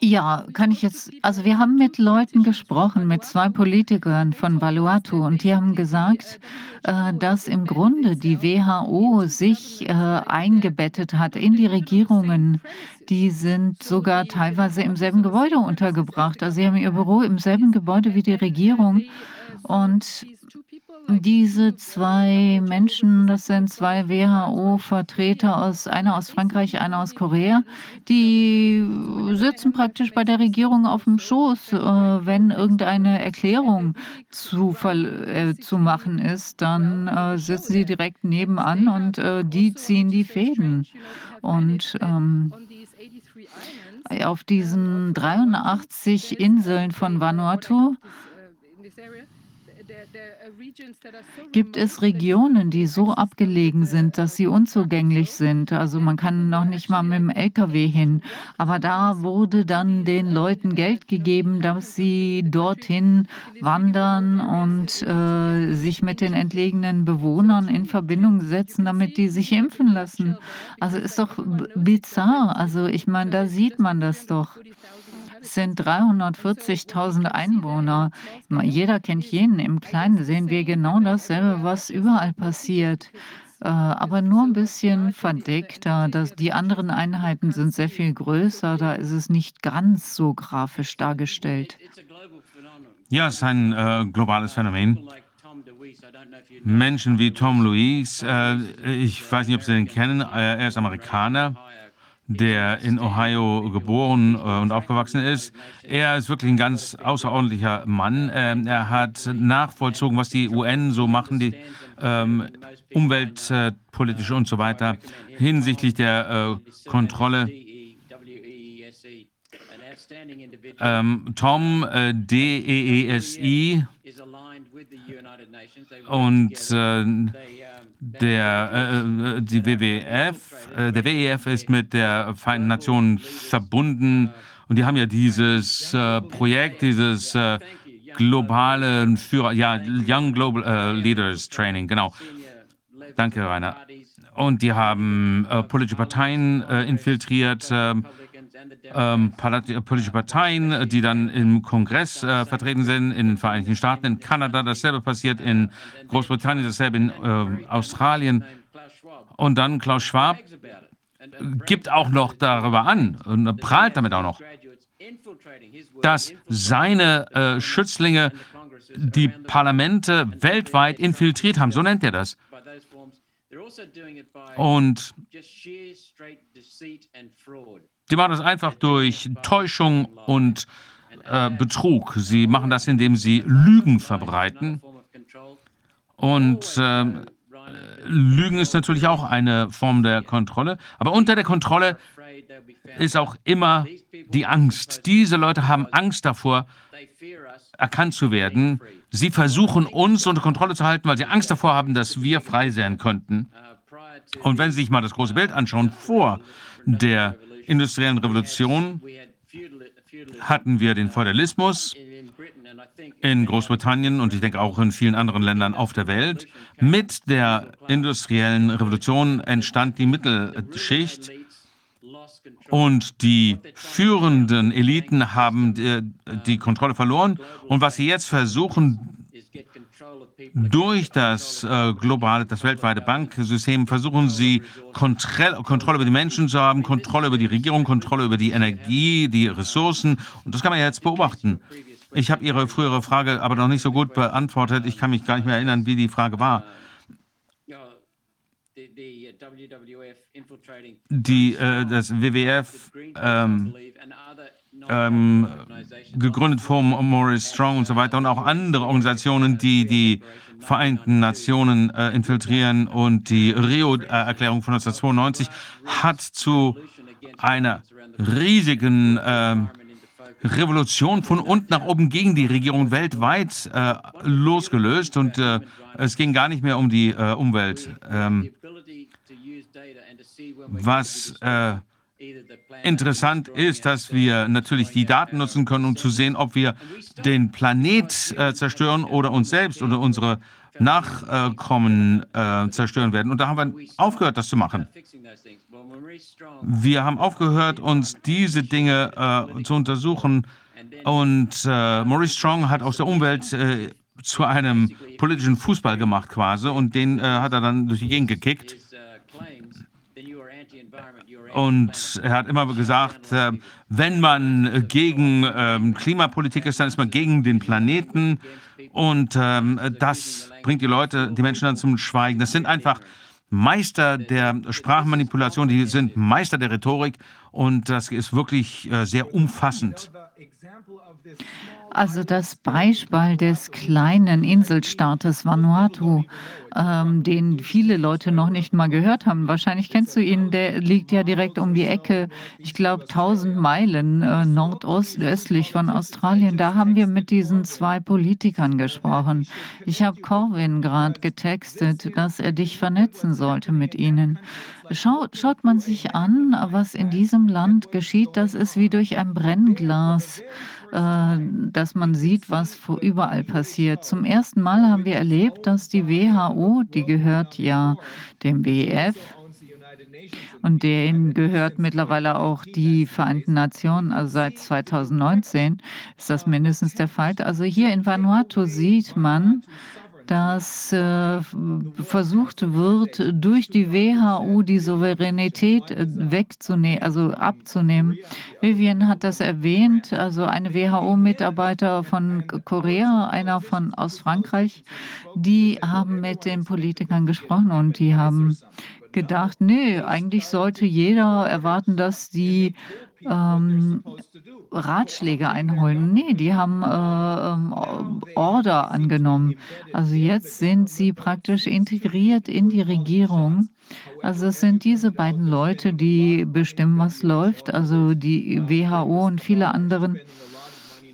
Ja, kann ich jetzt, also wir haben mit Leuten gesprochen, mit zwei Politikern von Vanuatu und die haben gesagt, äh, dass im Grunde die WHO sich äh, eingebettet hat in die Regierungen. Die sind sogar teilweise im selben Gebäude untergebracht. Also sie haben ihr Büro im selben Gebäude wie die Regierung. Und diese zwei Menschen, das sind zwei WHO-Vertreter aus, einer aus Frankreich, einer aus Korea, die sitzen praktisch bei der Regierung auf dem Schoß. Äh, wenn irgendeine Erklärung zu, äh, zu machen ist, dann äh, sitzen sie direkt nebenan und äh, die ziehen die Fäden. Und ähm, auf diesen 83 Inseln von Vanuatu Gibt es Regionen, die so abgelegen sind, dass sie unzugänglich sind? Also man kann noch nicht mal mit dem LKW hin. Aber da wurde dann den Leuten Geld gegeben, dass sie dorthin wandern und äh, sich mit den entlegenen Bewohnern in Verbindung setzen, damit die sich impfen lassen. Also ist doch bizarr. Also ich meine, da sieht man das doch sind 340.000 Einwohner. Jeder kennt jeden. Im Kleinen sehen wir genau dasselbe, was überall passiert. Äh, aber nur ein bisschen verdeckter. Die anderen Einheiten sind sehr viel größer. Da ist es nicht ganz so grafisch dargestellt. Ja, es ist ein äh, globales Phänomen. Menschen wie Tom Louise, äh, ich weiß nicht, ob Sie den kennen, äh, er ist Amerikaner der in Ohio geboren äh, und aufgewachsen ist. Er ist wirklich ein ganz außerordentlicher Mann. Ähm, er hat nachvollzogen, was die UN so machen, die ähm, umweltpolitische und so weiter, hinsichtlich der äh, Kontrolle. Ähm, Tom äh, D-E-E-S-I und äh, der, äh, äh die WWF, äh, der WEF ist mit der Vereinten Nationen verbunden und die haben ja dieses äh, Projekt, dieses äh, globale Führer, ja, Young Global äh, Leaders Training, genau. Danke, Rainer. Und die haben politische Parteien infiltriert, ähm, ähm, politische Parteien, die dann im Kongress äh, vertreten sind, in den Vereinigten Staaten, in Kanada, dasselbe passiert in Großbritannien, dasselbe in äh, Australien. Und dann Klaus Schwab gibt auch noch darüber an und prahlt damit auch noch, dass seine äh, Schützlinge die Parlamente weltweit infiltriert haben. So nennt er das. Und die machen das einfach durch Täuschung und äh, Betrug. Sie machen das, indem sie Lügen verbreiten. Und äh, Lügen ist natürlich auch eine Form der Kontrolle. Aber unter der Kontrolle ist auch immer die Angst. Diese Leute haben Angst davor, erkannt zu werden. Sie versuchen uns unter Kontrolle zu halten, weil sie Angst davor haben, dass wir frei sein könnten. Und wenn Sie sich mal das große Bild anschauen, vor der industriellen Revolution hatten wir den Feudalismus in Großbritannien und ich denke auch in vielen anderen Ländern auf der Welt. Mit der industriellen Revolution entstand die Mittelschicht und die führenden Eliten haben die, die Kontrolle verloren. Und was sie jetzt versuchen durch das äh, globale, das weltweite Banksystem versuchen sie Kontrolle, Kontrolle über die Menschen zu haben, Kontrolle über die Regierung, Kontrolle über die Energie, die Ressourcen. Und das kann man ja jetzt beobachten. Ich habe Ihre frühere Frage aber noch nicht so gut beantwortet. Ich kann mich gar nicht mehr erinnern, wie die Frage war. die äh, das WWF ähm, ähm, gegründet von Maurice Strong und so weiter und auch andere Organisationen, die die Vereinten Nationen äh, infiltrieren und die Rio-Erklärung von 1992 hat zu einer riesigen äh, Revolution von unten nach oben gegen die Regierung weltweit äh, losgelöst und äh, es ging gar nicht mehr um die äh, Umwelt. Ähm, was äh, interessant ist, dass wir natürlich die Daten nutzen können, um zu sehen, ob wir den Planet äh, zerstören oder uns selbst oder unsere Nachkommen äh, zerstören werden. Und da haben wir aufgehört, das zu machen. Wir haben aufgehört, uns diese Dinge äh, zu untersuchen. Und äh, Maurice Strong hat aus der Umwelt äh, zu einem politischen Fußball gemacht quasi und den äh, hat er dann durch die Gegend gekickt. Und er hat immer gesagt, äh, wenn man gegen ähm, Klimapolitik ist, dann ist man gegen den Planeten. Und ähm, das bringt die Leute, die Menschen dann zum Schweigen. Das sind einfach Meister der Sprachmanipulation, die sind Meister der Rhetorik und das ist wirklich äh, sehr umfassend. Also das Beispiel des kleinen Inselstaates Vanuatu, ähm, den viele Leute noch nicht mal gehört haben. Wahrscheinlich kennst du ihn, der liegt ja direkt um die Ecke, ich glaube 1000 Meilen äh, nordostöstlich von Australien. Da haben wir mit diesen zwei Politikern gesprochen. Ich habe Corwin gerade getextet, dass er dich vernetzen sollte mit ihnen. Schaut, schaut man sich an, was in diesem Land geschieht, das ist wie durch ein Brennglas dass man sieht, was überall passiert. Zum ersten Mal haben wir erlebt, dass die WHO, die gehört ja dem WEF, und denen gehört mittlerweile auch die Vereinten Nationen. Also seit 2019 ist das mindestens der Fall. Also hier in Vanuatu sieht man, dass äh, versucht wird, durch die WHO die Souveränität äh, wegzunehmen, also abzunehmen. Vivian hat das erwähnt, also eine WHO-Mitarbeiter von Korea, einer von aus Frankreich, die haben mit den Politikern gesprochen und die haben gedacht, nee, eigentlich sollte jeder erwarten, dass die ähm, Ratschläge einholen. Nee, die haben äh, ähm, Order angenommen. Also jetzt sind sie praktisch integriert in die Regierung. Also es sind diese beiden Leute, die bestimmen, was läuft. Also die WHO und viele anderen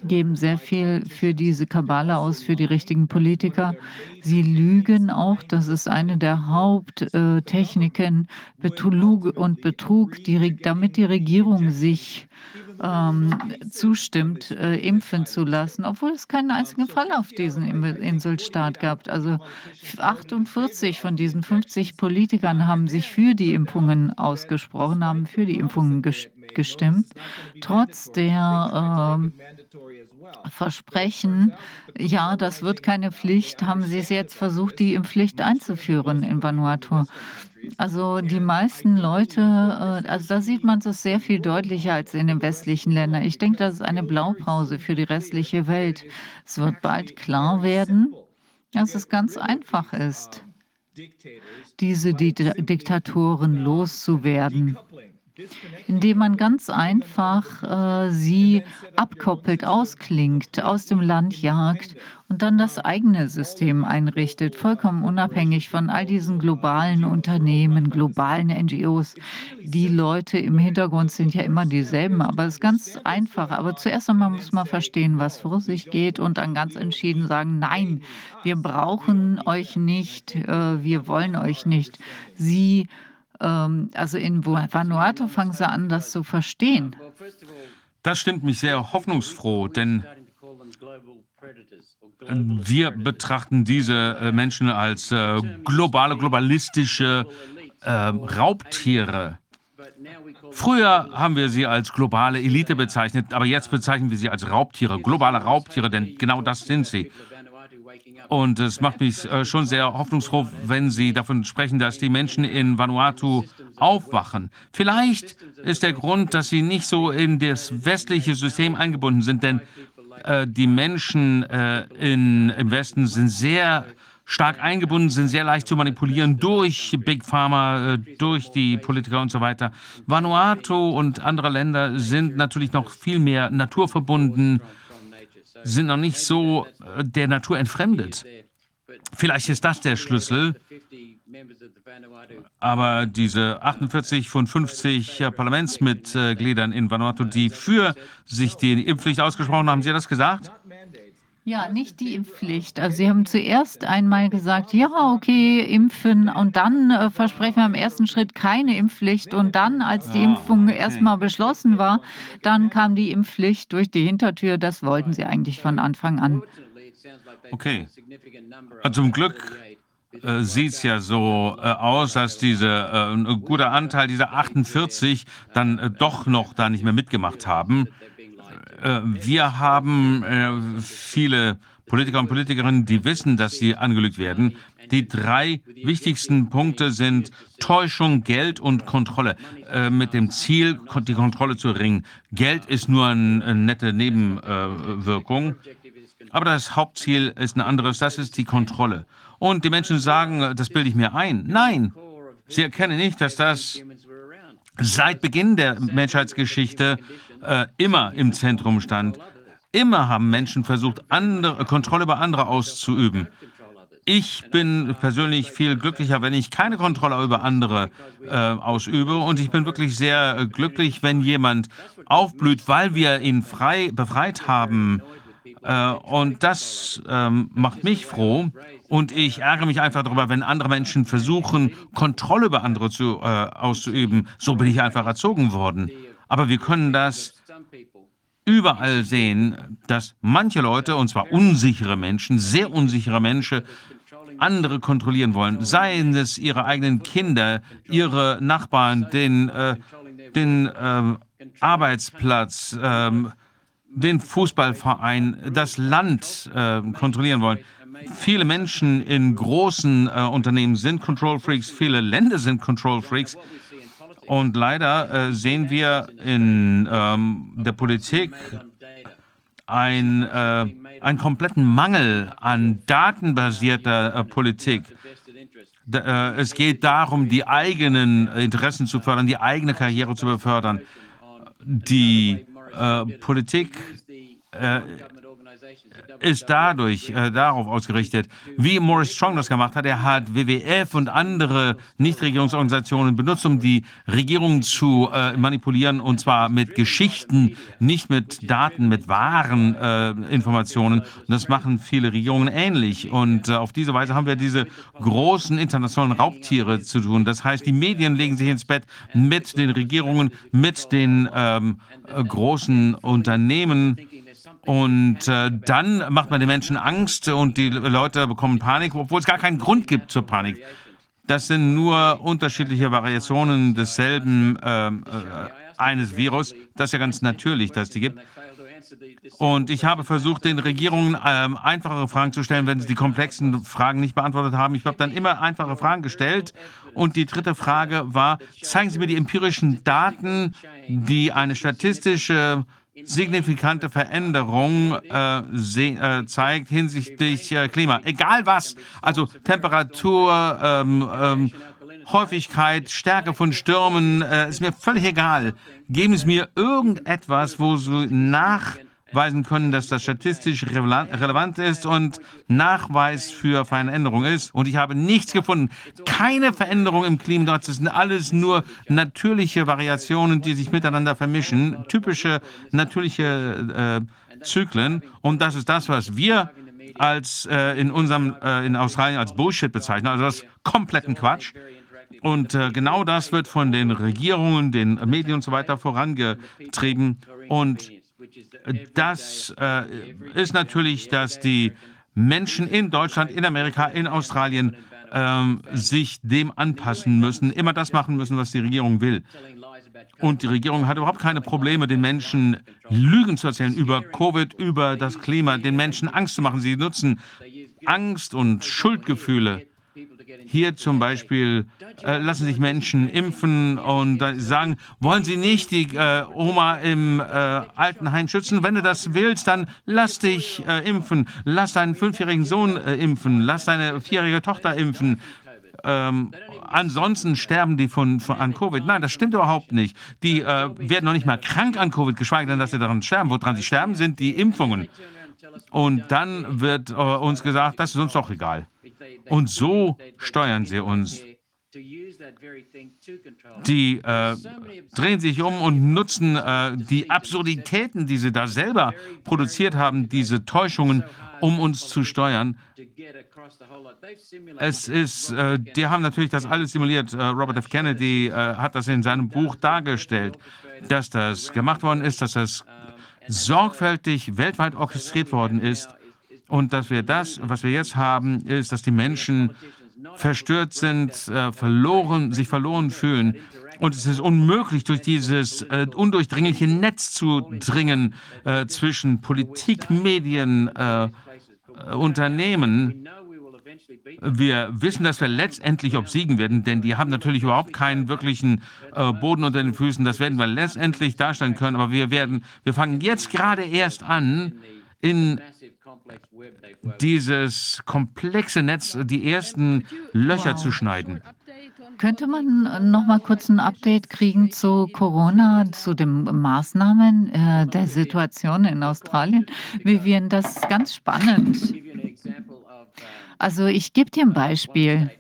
geben sehr viel für diese Kabale aus, für die richtigen Politiker. Sie lügen auch. Das ist eine der Haupttechniken, Betrug und Betrug, die, damit die Regierung sich ähm, zustimmt, äh, impfen zu lassen, obwohl es keinen einzigen Fall auf diesem Inselstaat gab. Also 48 von diesen 50 Politikern haben sich für die Impfungen ausgesprochen, haben für die Impfungen gestimmt, trotz der äh, Versprechen, ja, das wird keine Pflicht, haben sie es jetzt versucht, die Impfpflicht einzuführen in Vanuatu. Also die meisten Leute, äh, also da sieht man es sehr viel deutlicher als in den westlichen Ländern. Ich denke, das ist eine Blaupause für die restliche Welt. Es wird bald klar werden, dass es ganz einfach ist, diese Diktatoren loszuwerden indem man ganz einfach äh, sie abkoppelt, ausklingt, aus dem Land jagt und dann das eigene System einrichtet, vollkommen unabhängig von all diesen globalen Unternehmen, globalen NGOs. Die Leute im Hintergrund sind ja immer dieselben, aber es ist ganz einfach. Aber zuerst einmal muss man verstehen, was vor sich geht und dann ganz entschieden sagen, nein, wir brauchen euch nicht, äh, wir wollen euch nicht. Sie also in Vanuatu fangen sie an, das zu verstehen. Das stimmt mich sehr hoffnungsfroh, denn wir betrachten diese äh, Menschen als äh, globale, globalistische äh, Raubtiere. Früher haben wir sie als globale Elite bezeichnet, aber jetzt bezeichnen wir sie als Raubtiere, globale Raubtiere, denn genau das sind sie. Und es macht mich äh, schon sehr hoffnungsfroh, wenn Sie davon sprechen, dass die Menschen in Vanuatu aufwachen. Vielleicht ist der Grund, dass sie nicht so in das westliche System eingebunden sind, denn äh, die Menschen äh, in, im Westen sind sehr stark eingebunden sind, sehr leicht zu manipulieren durch Big Pharma, äh, durch die Politiker und so weiter. Vanuatu und andere Länder sind natürlich noch viel mehr naturverbunden, sind noch nicht so äh, der Natur entfremdet. Vielleicht ist das der Schlüssel. Aber diese 48 von 50 äh, Parlamentsmitgliedern in Vanuatu, die für sich die Impfpflicht ausgesprochen haben, haben Sie das gesagt? Ja, nicht die Impfpflicht. Also Sie haben zuerst einmal gesagt, ja, okay, impfen und dann äh, versprechen wir im ersten Schritt keine Impfpflicht und dann, als die Impfung erstmal beschlossen war, dann kam die Impfpflicht durch die Hintertür. Das wollten Sie eigentlich von Anfang an. Okay. Also zum Glück äh, sieht es ja so äh, aus, dass dieser äh, ein guter Anteil dieser 48 dann äh, doch noch da nicht mehr mitgemacht haben. Äh, wir haben äh, viele Politiker und Politikerinnen, die wissen, dass sie angelügt werden. Die drei wichtigsten Punkte sind Täuschung, Geld und Kontrolle. Äh, mit dem Ziel, die Kontrolle zu erringen. Geld ist nur ein, eine nette Nebenwirkung. Aber das Hauptziel ist ein anderes, das ist die Kontrolle. Und die Menschen sagen, das bilde ich mir ein. Nein, sie erkennen nicht, dass das seit Beginn der Menschheitsgeschichte äh, immer im Zentrum stand. Immer haben Menschen versucht, andere, Kontrolle über andere auszuüben. Ich bin persönlich viel glücklicher, wenn ich keine Kontrolle über andere äh, ausübe. Und ich bin wirklich sehr äh, glücklich, wenn jemand aufblüht, weil wir ihn frei befreit haben. Äh, und das ähm, macht mich froh. Und ich ärgere mich einfach darüber, wenn andere Menschen versuchen, Kontrolle über andere zu, äh, auszuüben. So bin ich einfach erzogen worden. Aber wir können das überall sehen, dass manche Leute, und zwar unsichere Menschen, sehr unsichere Menschen, andere kontrollieren wollen. Seien es ihre eigenen Kinder, ihre Nachbarn, den, äh, den äh, Arbeitsplatz, äh, den Fußballverein, das Land äh, kontrollieren wollen. Viele Menschen in großen äh, Unternehmen sind Control Freaks, viele Länder sind Control Freaks. Und leider äh, sehen wir in ähm, der Politik ein, äh, einen kompletten Mangel an datenbasierter äh, Politik. Da, äh, es geht darum, die eigenen Interessen zu fördern, die eigene Karriere zu befördern. Die äh, Politik äh, ist dadurch äh, darauf ausgerichtet, wie Morris Strong das gemacht hat. Er hat WWF und andere Nichtregierungsorganisationen benutzt, um die Regierung zu äh, manipulieren, und zwar mit Geschichten, nicht mit Daten, mit wahren äh, Informationen. Und das machen viele Regierungen ähnlich. Und äh, auf diese Weise haben wir diese großen internationalen Raubtiere zu tun. Das heißt, die Medien legen sich ins Bett mit den Regierungen, mit den ähm, äh, großen Unternehmen und äh, dann macht man den Menschen Angst und die Leute bekommen Panik, obwohl es gar keinen Grund gibt zur Panik. Das sind nur unterschiedliche Variationen desselben äh, äh, eines Virus. Das ist ja ganz natürlich, dass die gibt. Und ich habe versucht, den Regierungen ähm, einfachere Fragen zu stellen, wenn sie die komplexen Fragen nicht beantwortet haben. Ich habe dann immer einfache Fragen gestellt. Und die dritte Frage war, zeigen Sie mir die empirischen Daten, die eine statistische signifikante Veränderung äh, äh, zeigt hinsichtlich äh, Klima. Egal was, also Temperatur, ähm, ähm, Häufigkeit, Stärke von Stürmen, äh, ist mir völlig egal. Geben Sie mir irgendetwas, wo Sie nach weisen können, dass das statistisch relevant ist und Nachweis für Veränderung ist. Und ich habe nichts gefunden. Keine Veränderung im Klima. Das sind alles nur natürliche Variationen, die sich miteinander vermischen. Typische natürliche äh, Zyklen. Und das ist das, was wir als äh, in unserem äh, in Australien als Bullshit bezeichnen. Also das kompletten Quatsch. Und äh, genau das wird von den Regierungen, den Medien und so weiter vorangetrieben. Und das äh, ist natürlich, dass die Menschen in Deutschland, in Amerika, in Australien ähm, sich dem anpassen müssen, immer das machen müssen, was die Regierung will. Und die Regierung hat überhaupt keine Probleme, den Menschen Lügen zu erzählen über Covid, über das Klima, den Menschen Angst zu machen. Sie nutzen Angst und Schuldgefühle hier zum Beispiel äh, lassen sich Menschen impfen und sagen, wollen Sie nicht die äh, Oma im äh, Altenheim schützen? Wenn du das willst, dann lass dich äh, impfen. Lass deinen fünfjährigen Sohn äh, impfen. Lass deine vierjährige Tochter impfen. Ähm, ansonsten sterben die von, von, an Covid. Nein, das stimmt überhaupt nicht. Die äh, werden noch nicht mal krank an Covid, geschweige denn, dass sie daran sterben. Woran sie sterben, sind die Impfungen. Und dann wird uns gesagt, das ist uns doch egal. Und so steuern sie uns. Die äh, drehen sich um und nutzen äh, die Absurditäten, die sie da selber produziert haben, diese Täuschungen, um uns zu steuern. Es ist, äh, die haben natürlich das alles simuliert. Äh, Robert F. Kennedy äh, hat das in seinem Buch dargestellt, dass das gemacht worden ist, dass das sorgfältig weltweit orchestriert worden ist und dass wir das, was wir jetzt haben, ist, dass die Menschen verstört sind, äh, verloren, sich verloren fühlen. Und es ist unmöglich, durch dieses äh, undurchdringliche Netz zu dringen äh, zwischen Politik, Medien, äh, äh, Unternehmen. Wir wissen, dass wir letztendlich obsiegen werden, denn die haben natürlich überhaupt keinen wirklichen äh, Boden unter den Füßen. Das werden wir letztendlich darstellen können. Aber wir werden, wir fangen jetzt gerade erst an, in dieses komplexe Netz die ersten Löcher Wow. zu schneiden. Könnte man noch mal kurz ein Update kriegen zu Corona, zu den Maßnahmen äh, der Situation in Australien? Vivian, das ist ganz spannend. Also ich gebe dir ein Beispiel.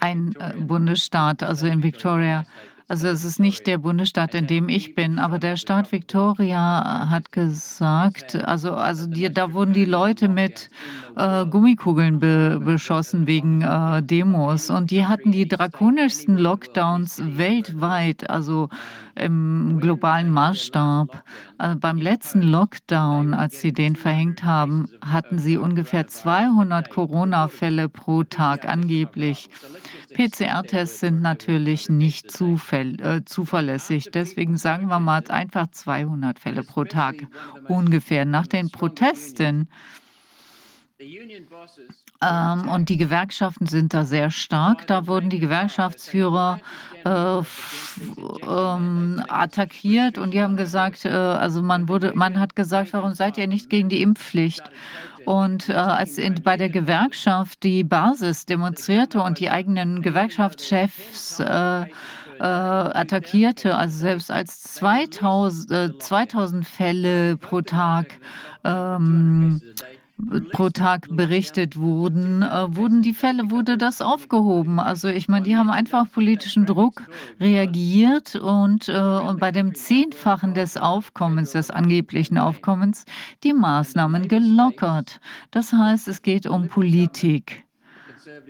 Ein äh, Bundesstaat, also in Victoria, also es ist nicht der Bundesstaat, in dem ich bin, aber der Staat Victoria hat gesagt, also, also die, da wurden die Leute mit äh, Gummikugeln be beschossen wegen äh, Demos und die hatten die drakonischsten Lockdowns weltweit, also im globalen Maßstab. Äh, beim letzten Lockdown, als sie den verhängt haben, hatten sie ungefähr 200 Corona-Fälle pro Tag angeblich. PCR-Tests sind natürlich nicht zufäll äh, zuverlässig. Deswegen sagen wir mal einfach 200 Fälle pro Tag ungefähr. Nach den Protesten ähm, und die Gewerkschaften sind da sehr stark. Da wurden die Gewerkschaftsführer äh, ähm, attackiert und die haben gesagt, äh, also man wurde, man hat gesagt, warum seid ihr nicht gegen die Impfpflicht? Und äh, als in, bei der Gewerkschaft die Basis demonstrierte und die eigenen Gewerkschaftschefs äh, äh, attackierte, also selbst als 2000, äh, 2000 Fälle pro Tag ähm, pro Tag berichtet wurden, äh, wurden die Fälle, wurde das aufgehoben. Also ich meine, die haben einfach politischen Druck reagiert und, äh, und bei dem Zehnfachen des Aufkommens, des angeblichen Aufkommens, die Maßnahmen gelockert. Das heißt, es geht um Politik.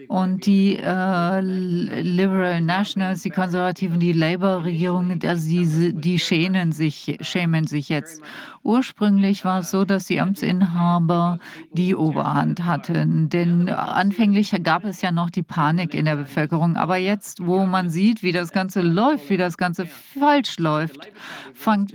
Und die äh, Liberal Nationals, die Konservativen, die Labour-Regierung, also die, die schämen, sich, schämen sich jetzt. Ursprünglich war es so, dass die Amtsinhaber die Oberhand hatten. Denn anfänglich gab es ja noch die Panik in der Bevölkerung. Aber jetzt, wo man sieht, wie das Ganze läuft, wie das Ganze falsch läuft, fangt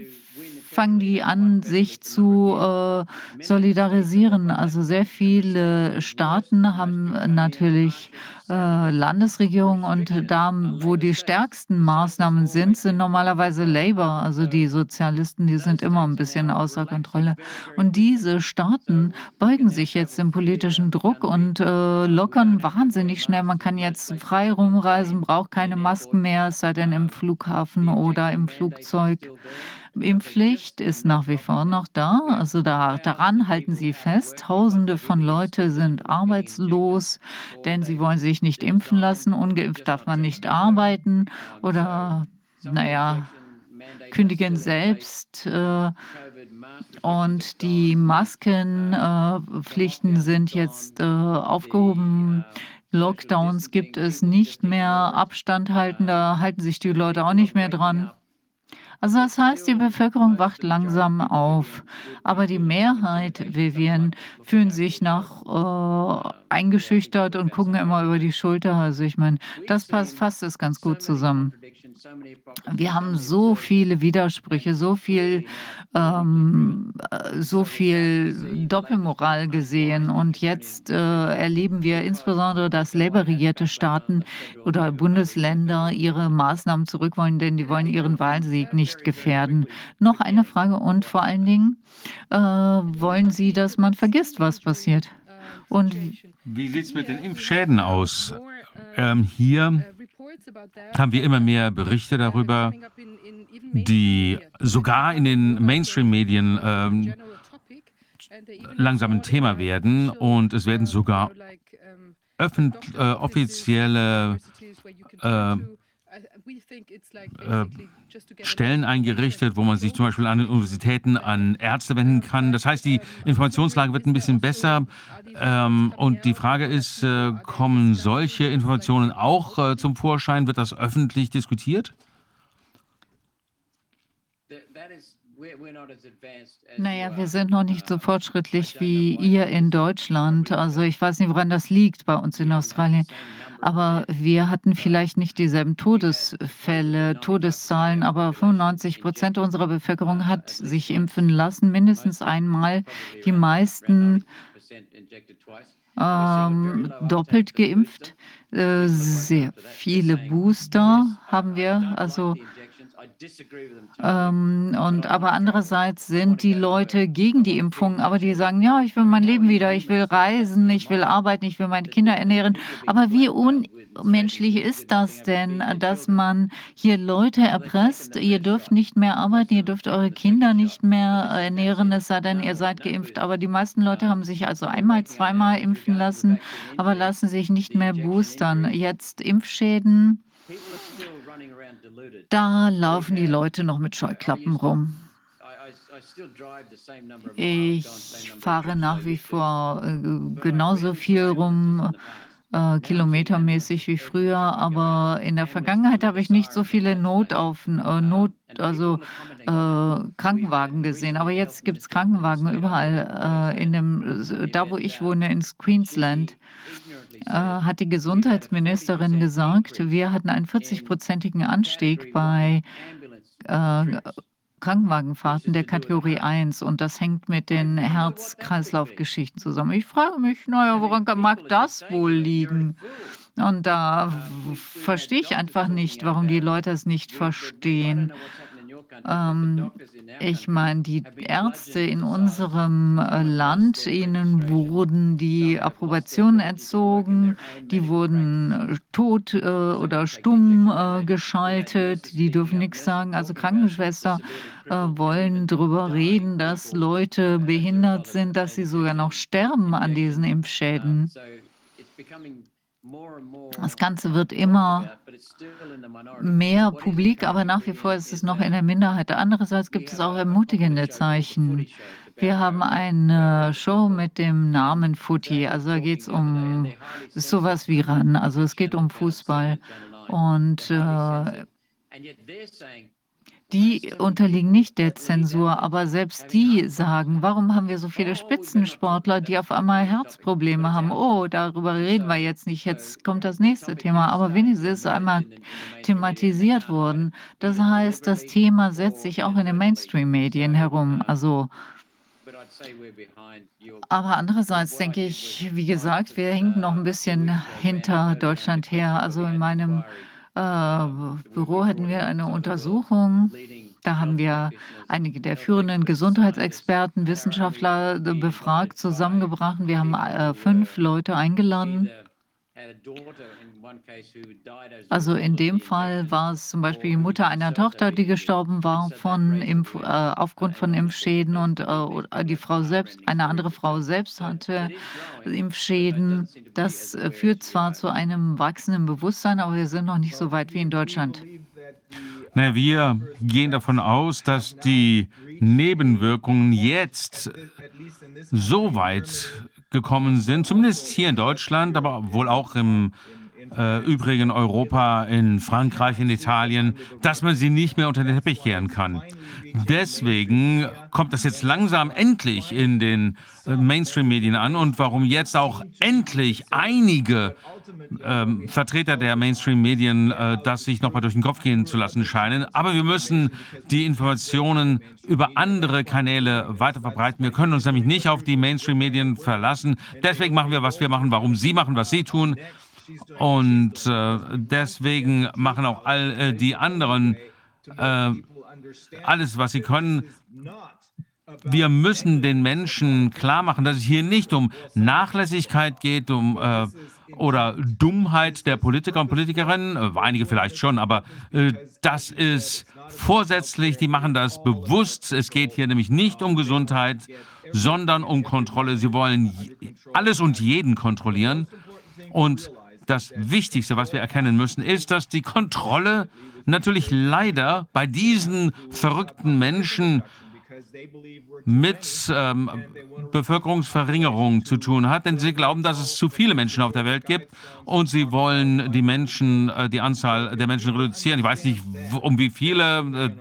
fangen die an, sich zu äh, solidarisieren. Also sehr viele Staaten haben natürlich äh, Landesregierungen und da, wo die stärksten Maßnahmen sind, sind normalerweise Labour, also die Sozialisten, die sind immer ein bisschen außer Kontrolle. Und diese Staaten beugen sich jetzt dem politischen Druck und äh, lockern wahnsinnig schnell. Man kann jetzt frei rumreisen, braucht keine Masken mehr, es sei denn im Flughafen oder im Flugzeug. Impfpflicht ist nach wie vor noch da. Also da, daran halten sie fest. Tausende von Leuten sind arbeitslos, denn sie wollen sich nicht impfen lassen. Ungeimpft darf man nicht arbeiten oder, naja, kündigen selbst. Äh, und die Maskenpflichten äh, sind jetzt äh, aufgehoben. Lockdowns gibt es nicht mehr. Abstand halten, da halten sich die Leute auch nicht mehr dran. Also das heißt, die Bevölkerung wacht langsam auf, aber die Mehrheit, Vivian, fühlen sich noch äh, eingeschüchtert und gucken immer über die Schulter. Also ich meine, das passt fasst es ganz gut zusammen. Wir haben so viele Widersprüche, so viel, ähm, äh, so viel Doppelmoral gesehen. Und jetzt äh, erleben wir insbesondere, dass Labour-regierte Staaten oder Bundesländer ihre Maßnahmen zurück wollen, denn die wollen ihren Wahlsieg nicht gefährden. Noch eine Frage und vor allen Dingen äh, wollen Sie, dass man vergisst, was passiert. Und wie sieht es mit den Impfschäden aus? Ähm, hier haben wir immer mehr Berichte darüber, die sogar in den Mainstream-Medien ähm, langsam ein Thema werden und es werden sogar öffent, äh, offizielle äh, äh, Stellen eingerichtet, wo man sich zum Beispiel an den Universitäten an Ärzte wenden kann. Das heißt, die Informationslage wird ein bisschen besser. Ähm, und die Frage ist, äh, kommen solche Informationen auch äh, zum Vorschein? Wird das öffentlich diskutiert? Naja, wir sind noch nicht so fortschrittlich wie ihr in Deutschland. Also ich weiß nicht, woran das liegt bei uns in Australien. Aber wir hatten vielleicht nicht dieselben Todesfälle, Todeszahlen, aber 95 Prozent unserer Bevölkerung hat sich impfen lassen, mindestens einmal. Die meisten ähm, doppelt geimpft. Äh, sehr viele Booster haben wir. Also ähm, und aber andererseits sind die Leute gegen die Impfung, aber die sagen, ja, ich will mein Leben wieder, ich will reisen, ich will arbeiten, ich will meine Kinder ernähren. Aber wie unmenschlich ist das denn, dass man hier Leute erpresst? Ihr dürft nicht mehr arbeiten, ihr dürft eure Kinder nicht mehr ernähren, es sei denn, ihr seid geimpft. Aber die meisten Leute haben sich also einmal, zweimal impfen lassen, aber lassen sich nicht mehr boostern. Jetzt Impfschäden. Da laufen die Leute noch mit Scheuklappen rum. Ich fahre nach wie vor äh, genauso viel rum, äh, kilometermäßig wie früher, aber in der Vergangenheit habe ich nicht so viele Notauf äh, Not, also äh, Krankenwagen gesehen. Aber jetzt gibt es Krankenwagen überall. Äh, in dem, da, wo ich wohne, in Queensland, äh, hat die Gesundheitsministerin gesagt, wir hatten einen 40-prozentigen Anstieg bei äh, Krankenwagenfahrten der Kategorie 1 und das hängt mit den Herz-Kreislauf-Geschichten zusammen. Ich frage mich, naja, woran mag das wohl liegen? Und da verstehe ich einfach nicht, warum die Leute es nicht verstehen. Ähm, ich meine, die Ärzte in unserem äh, Land, ihnen wurden die Approbationen entzogen, die wurden äh, tot äh, oder stumm äh, geschaltet, die dürfen nichts sagen. Also Krankenschwester äh, wollen darüber reden, dass Leute behindert sind, dass sie sogar noch sterben an diesen Impfschäden. Das Ganze wird immer mehr publik, aber nach wie vor ist es noch in der Minderheit. Andererseits gibt es auch ermutigende Zeichen. Wir haben eine Show mit dem Namen Footy. Also da geht es um sowas wie ran. Also es geht um Fußball. Und äh, die unterliegen nicht der Zensur, aber selbst die sagen, warum haben wir so viele Spitzensportler, die auf einmal Herzprobleme haben? Oh, darüber reden wir jetzt nicht, jetzt kommt das nächste Thema, aber wenigstens ist einmal thematisiert worden. Das heißt, das Thema setzt sich auch in den Mainstream-Medien herum. Also aber andererseits denke ich, wie gesagt, wir hinken noch ein bisschen hinter Deutschland her. Also in meinem äh, Büro hatten wir eine Untersuchung. Da haben wir einige der führenden Gesundheitsexperten, Wissenschaftler befragt, zusammengebracht. Wir haben äh, fünf Leute eingeladen. Also in dem Fall war es zum Beispiel die Mutter einer Tochter, die gestorben war von Impf, äh, aufgrund von Impfschäden und äh, die Frau selbst, eine andere Frau selbst hatte Impfschäden. Das äh, führt zwar zu einem wachsenden Bewusstsein, aber wir sind noch nicht so weit wie in Deutschland. Na, wir gehen davon aus, dass die Nebenwirkungen jetzt so weit gekommen sind, zumindest hier in Deutschland, aber wohl auch im äh, übrigen Europa, in Frankreich, in Italien, dass man sie nicht mehr unter den Teppich kehren kann. Deswegen kommt das jetzt langsam endlich in den äh, Mainstream-Medien an und warum jetzt auch endlich einige ähm, Vertreter der Mainstream-Medien äh, das sich nochmal durch den Kopf gehen zu lassen scheinen. Aber wir müssen die Informationen über andere Kanäle weiter verbreiten. Wir können uns nämlich nicht auf die Mainstream-Medien verlassen. Deswegen machen wir, was wir machen, warum Sie machen, was Sie tun. Und äh, deswegen machen auch all äh, die anderen äh, alles, was sie können. Wir müssen den Menschen klar machen, dass es hier nicht um Nachlässigkeit geht, um äh, oder Dummheit der Politiker und Politikerinnen, äh, einige vielleicht schon, aber äh, das ist vorsätzlich, die machen das bewusst. Es geht hier nämlich nicht um Gesundheit, sondern um Kontrolle. Sie wollen alles und jeden kontrollieren. Und das Wichtigste, was wir erkennen müssen, ist, dass die Kontrolle natürlich leider bei diesen verrückten Menschen mit ähm, Bevölkerungsverringerung zu tun hat, denn sie glauben, dass es zu viele Menschen auf der Welt gibt und sie wollen die Menschen, äh, die Anzahl der Menschen reduzieren. Ich weiß nicht, um wie viele,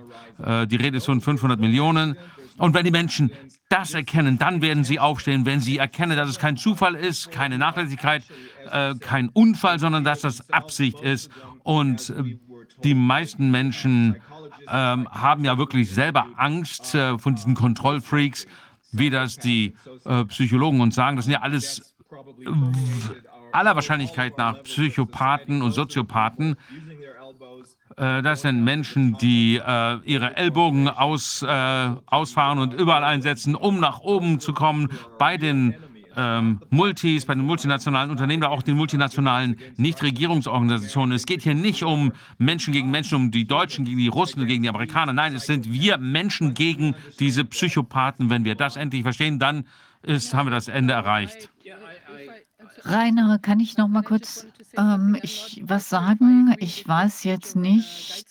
äh, äh, die Rede ist von 500 Millionen. Und wenn die Menschen das erkennen, dann werden sie aufstehen, wenn sie erkennen, dass es kein Zufall ist, keine Nachlässigkeit, äh, kein Unfall, sondern dass das Absicht ist. Und äh, die meisten Menschen ähm, haben ja wirklich selber Angst äh, von diesen Kontrollfreaks, wie das die äh, Psychologen uns sagen. Das sind ja alles äh, aller Wahrscheinlichkeit nach Psychopathen und Soziopathen. Äh, das sind Menschen, die äh, ihre Ellbogen aus, äh, ausfahren und überall einsetzen, um nach oben zu kommen bei den ähm, Multis, bei den multinationalen Unternehmen, aber auch den multinationalen Nichtregierungsorganisationen. Es geht hier nicht um Menschen gegen Menschen, um die Deutschen gegen die Russen, gegen die Amerikaner. Nein, es sind wir Menschen gegen diese Psychopathen. Wenn wir das endlich verstehen, dann ist, haben wir das Ende erreicht. Rainer, kann ich noch mal kurz ähm, ich, was sagen? Ich weiß jetzt nicht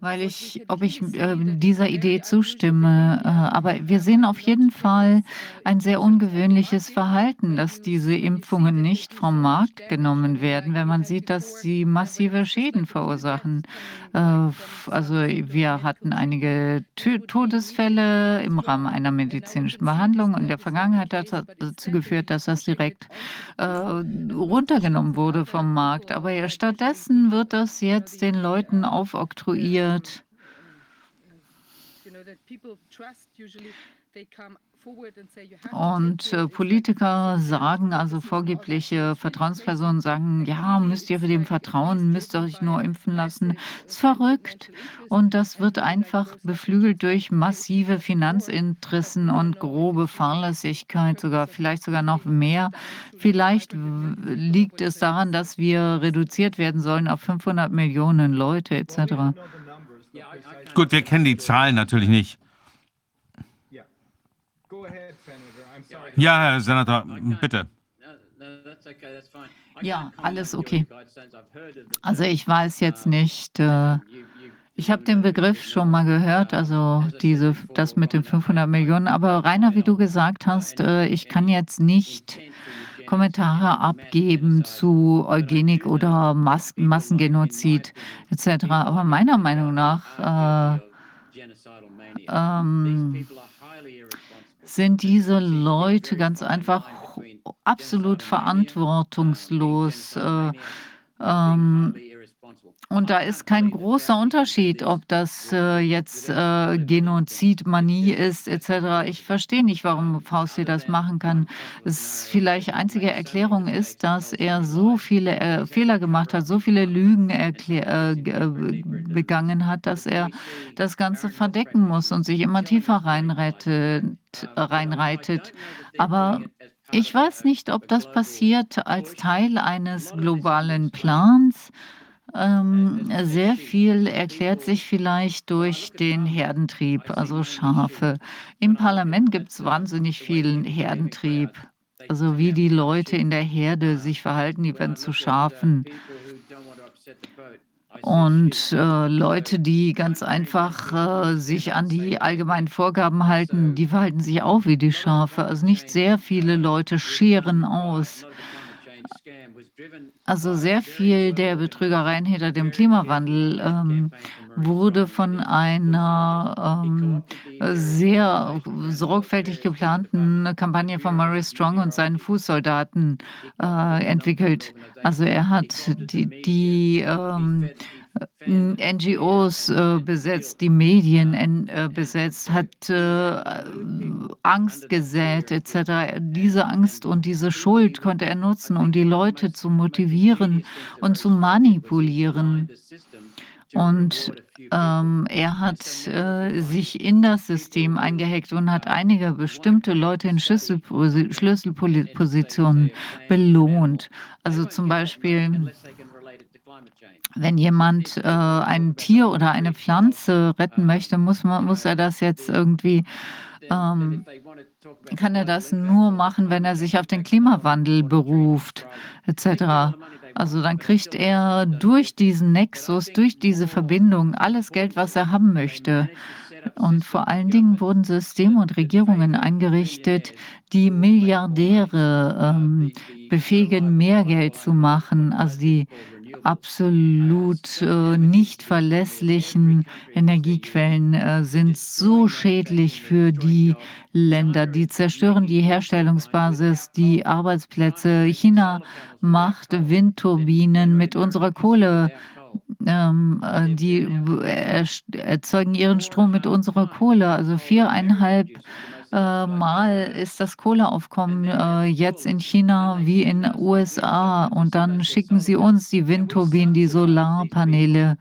weil ich, ob ich äh, dieser Idee zustimme. Äh, aber wir sehen auf jeden Fall ein sehr ungewöhnliches Verhalten, dass diese Impfungen nicht vom Markt genommen werden, wenn man sieht, dass sie massive Schäden verursachen. Äh, also wir hatten einige Todesfälle im Rahmen einer medizinischen Behandlung. In der Vergangenheit hat das dazu geführt, dass das direkt äh, runtergenommen wurde vom Markt. Aber ja, stattdessen wird das jetzt den Leuten aufoktroyiert. Und äh, Politiker sagen, also vorgebliche Vertrauenspersonen sagen, ja, müsst ihr dem vertrauen, müsst ihr euch nur impfen lassen. Das ist verrückt. Und das wird einfach beflügelt durch massive Finanzinteressen und grobe Fahrlässigkeit, sogar vielleicht sogar noch mehr. Vielleicht liegt es daran, dass wir reduziert werden sollen auf 500 Millionen Leute etc. Gut, wir kennen die Zahlen natürlich nicht. Ja, Herr Senator, bitte. Ja, alles okay. Also ich weiß jetzt nicht, äh, ich habe den Begriff schon mal gehört, also diese, das mit den 500 Millionen. Aber Rainer, wie du gesagt hast, äh, ich kann jetzt nicht Kommentare abgeben zu Eugenik oder Mas Massengenozid etc. Aber meiner Meinung nach äh, ähm, sind diese Leute ganz einfach absolut verantwortungslos. Äh, ähm, und da ist kein großer Unterschied, ob das äh, jetzt äh, Genozidmanie ist etc. Ich verstehe nicht, warum Fausti das machen kann. Es vielleicht einzige Erklärung ist, dass er so viele äh, Fehler gemacht hat, so viele Lügen äh, äh, begangen hat, dass er das Ganze verdecken muss und sich immer tiefer reinreitet. reinreitet. Aber ich weiß nicht, ob das passiert als Teil eines globalen Plans ähm, sehr viel erklärt sich vielleicht durch den Herdentrieb, also Schafe. Im Parlament gibt es wahnsinnig viel Herdentrieb. Also wie die Leute in der Herde sich verhalten, die werden zu Schafen. Und äh, Leute, die ganz einfach äh, sich an die allgemeinen Vorgaben halten, die verhalten sich auch wie die Schafe. Also nicht sehr viele Leute scheren aus. Also sehr viel der Betrügereien hinter dem Klimawandel ähm, wurde von einer ähm, sehr sorgfältig geplanten Kampagne von Murray Strong und seinen Fußsoldaten äh, entwickelt. Also er hat die, die ähm, NGOs äh, besetzt, die Medien äh, besetzt, hat äh, Angst gesät etc. Diese Angst und diese Schuld konnte er nutzen, um die Leute zu motivieren und zu manipulieren. Und ähm, er hat äh, sich in das System eingehackt und hat einige bestimmte Leute in Schlüsselpositionen belohnt. Also zum Beispiel wenn jemand äh, ein Tier oder eine Pflanze retten möchte, muss, man, muss er das jetzt irgendwie, ähm, kann er das nur machen, wenn er sich auf den Klimawandel beruft, etc. Also dann kriegt er durch diesen Nexus, durch diese Verbindung alles Geld, was er haben möchte. Und vor allen Dingen wurden Systeme und Regierungen eingerichtet, die Milliardäre ähm, befähigen, mehr Geld zu machen. Also die absolut äh, nicht verlässlichen Energiequellen äh, sind so schädlich für die Länder. Die zerstören die Herstellungsbasis, die Arbeitsplätze. China macht Windturbinen mit unserer Kohle. Ähm, äh, die erzeugen ihren Strom mit unserer Kohle, also viereinhalb äh, Mal ist das Kohleaufkommen äh, jetzt in China wie in USA und dann schicken sie uns die Windturbinen, die Solarpaneele.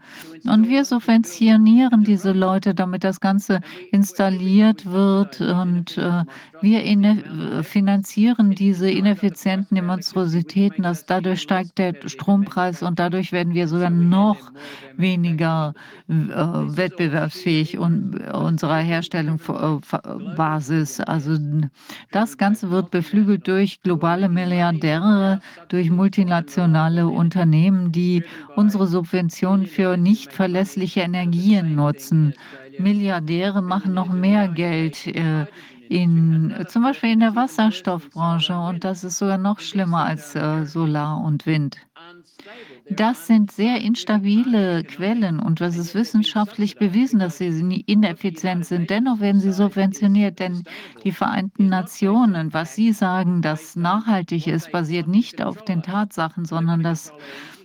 Und wir subventionieren diese Leute, damit das Ganze installiert wird und äh, wir finanzieren diese ineffizienten Demonstrositäten. Dass dadurch steigt der Strompreis und dadurch werden wir sogar noch weniger äh, wettbewerbsfähig und unserer Herstellungsbasis. Also das Ganze wird beflügelt durch globale Milliardäre, durch multinationale Unternehmen, die unsere Subventionen für nicht verlässliche Energien nutzen. Milliardäre machen noch mehr Geld. Äh, in, zum Beispiel in der Wasserstoffbranche und das ist sogar noch schlimmer als äh, Solar und Wind. Das sind sehr instabile Quellen und das ist wissenschaftlich bewiesen, dass sie ineffizient sind. Dennoch werden sie subventioniert, denn die Vereinten Nationen, was sie sagen, das nachhaltig ist, basiert nicht auf den Tatsachen, sondern das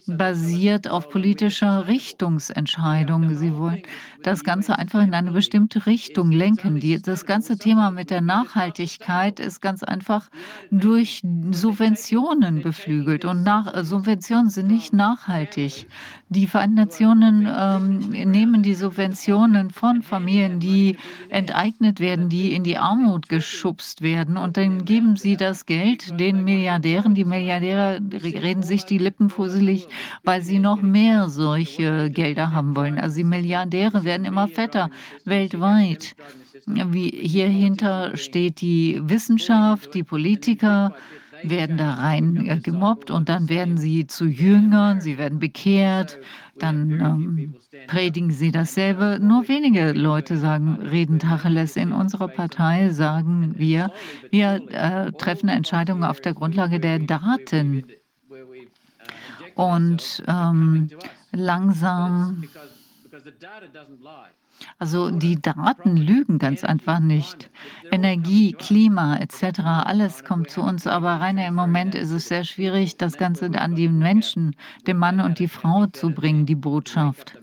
basiert auf politischer Richtungsentscheidung. Sie wollen das Ganze einfach in eine bestimmte Richtung lenken. Die, das ganze Thema mit der Nachhaltigkeit ist ganz einfach durch Subventionen beflügelt. Und nach, Subventionen sind nicht nachhaltig. Die Vereinten Nationen ähm, nehmen die Subventionen von Familien, die enteignet werden, die in die Armut geschubst werden. Und dann geben sie das Geld den Milliardären. Die Milliardäre reden sich die Lippen fusselig, weil sie noch mehr solche Gelder haben wollen. Also die Milliardäre werden werden immer fetter weltweit. Wie hierhinter steht die Wissenschaft, die Politiker werden da rein äh, gemobbt und dann werden sie zu Jüngern, sie werden bekehrt, dann ähm, predigen sie dasselbe. Nur wenige Leute sagen, reden Tacheles. In unserer Partei sagen wir, wir äh, treffen Entscheidungen auf der Grundlage der Daten. Und ähm, langsam also die Daten lügen ganz einfach nicht. Energie, Klima etc., alles kommt zu uns, aber reiner im Moment ist es sehr schwierig, das Ganze an die Menschen, den Mann und die Frau zu bringen, die Botschaft.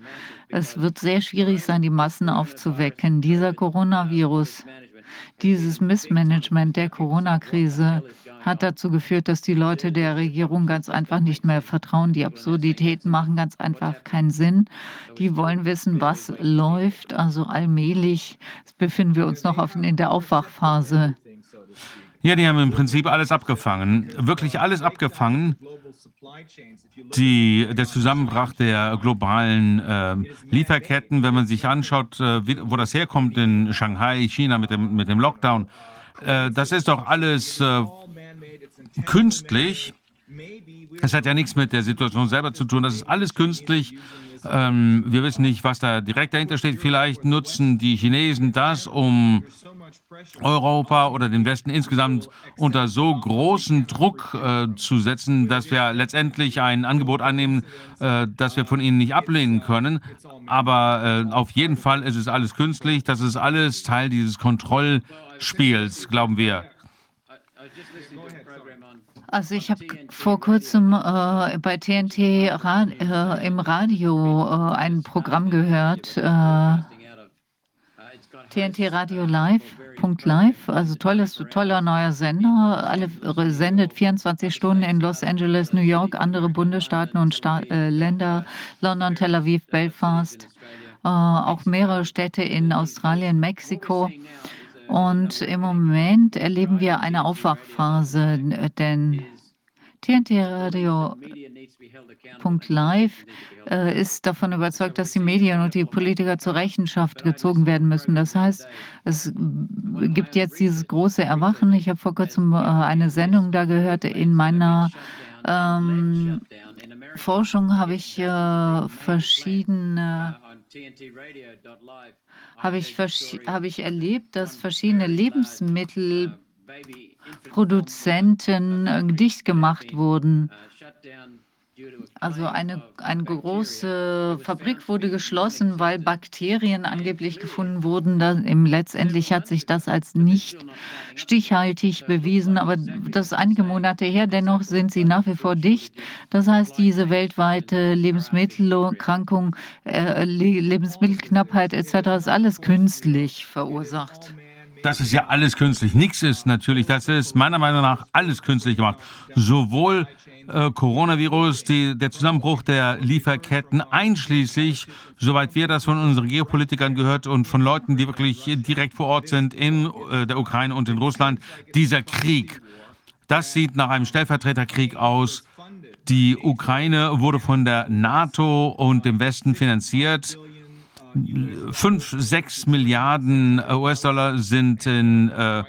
Es wird sehr schwierig sein, die Massen aufzuwecken. Dieser Coronavirus, dieses Missmanagement der Corona-Krise hat dazu geführt, dass die Leute der Regierung ganz einfach nicht mehr vertrauen. Die Absurditäten machen ganz einfach keinen Sinn. Die wollen wissen, was läuft. Also allmählich befinden wir uns noch in der Aufwachphase. Ja, die haben im Prinzip alles abgefangen, wirklich alles abgefangen. Die, der Zusammenbruch der globalen äh, Lieferketten, wenn man sich anschaut, äh, wie, wo das herkommt in Shanghai, China mit dem, mit dem Lockdown, äh, das ist doch alles äh, künstlich. Es hat ja nichts mit der Situation selber zu tun. Das ist alles künstlich. Ähm, wir wissen nicht, was da direkt dahinter steht. Vielleicht nutzen die Chinesen das, um Europa oder den Westen insgesamt unter so großen Druck äh, zu setzen, dass wir letztendlich ein Angebot annehmen, äh, das wir von ihnen nicht ablehnen können. Aber äh, auf jeden Fall ist es alles künstlich. Das ist alles Teil dieses Kontrollspiels, glauben wir. Also ich habe vor kurzem äh, bei TNT Ra äh, im Radio äh, ein Programm gehört, äh, TNT Radio Live. Live, also tolles, toller neuer Sender, alle sendet 24 Stunden in Los Angeles, New York, andere Bundesstaaten und Sta äh, Länder, London, Tel Aviv, Belfast, äh, auch mehrere Städte in Australien, Mexiko. Und im Moment erleben wir eine Aufwachphase, denn TNT Radio Live äh, ist davon überzeugt, dass die Medien und die Politiker zur Rechenschaft gezogen werden müssen. Das heißt, es gibt jetzt dieses große Erwachen. Ich habe vor kurzem äh, eine Sendung da gehört. In meiner ähm, Forschung habe ich äh, verschiedene habe ich, habe ich erlebt, dass verschiedene Lebensmittelproduzenten äh, dicht gemacht wurden. Also eine, eine große Fabrik wurde geschlossen, weil Bakterien angeblich gefunden wurden. Da, im, letztendlich hat sich das als nicht stichhaltig bewiesen, aber das ist einige Monate her. Dennoch sind sie nach wie vor dicht. Das heißt, diese weltweite Lebensmittelerkrankung, äh, Lebensmittelknappheit etc. ist alles künstlich verursacht. Das ist ja alles künstlich. Nichts ist natürlich, das ist meiner Meinung nach alles künstlich gemacht. Sowohl äh, Coronavirus, die, der Zusammenbruch der Lieferketten, einschließlich, soweit wir das von unseren Geopolitikern gehört und von Leuten, die wirklich direkt vor Ort sind in äh, der Ukraine und in Russland, dieser Krieg. Das sieht nach einem Stellvertreterkrieg aus. Die Ukraine wurde von der NATO und dem Westen finanziert. Fünf, sechs Milliarden US-Dollar sind in äh,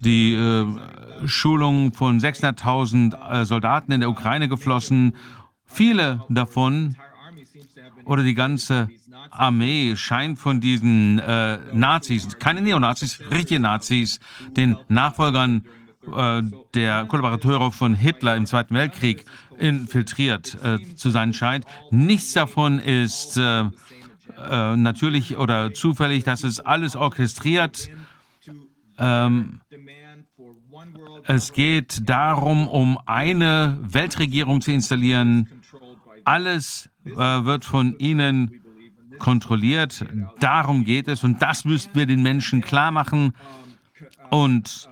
die äh, Schulung von 600.000 äh, Soldaten in der Ukraine geflossen. Viele davon oder die ganze Armee scheint von diesen äh, Nazis, keine Neonazis, richtige Nazis, den Nachfolgern äh, der Kollaborateure von Hitler im Zweiten Weltkrieg infiltriert äh, zu sein scheint. Nichts davon ist äh, natürlich oder zufällig, das ist alles orchestriert. Ähm, es geht darum, um eine Weltregierung zu installieren. Alles äh, wird von ihnen kontrolliert. Darum geht es und das müssten wir den Menschen klar machen. Und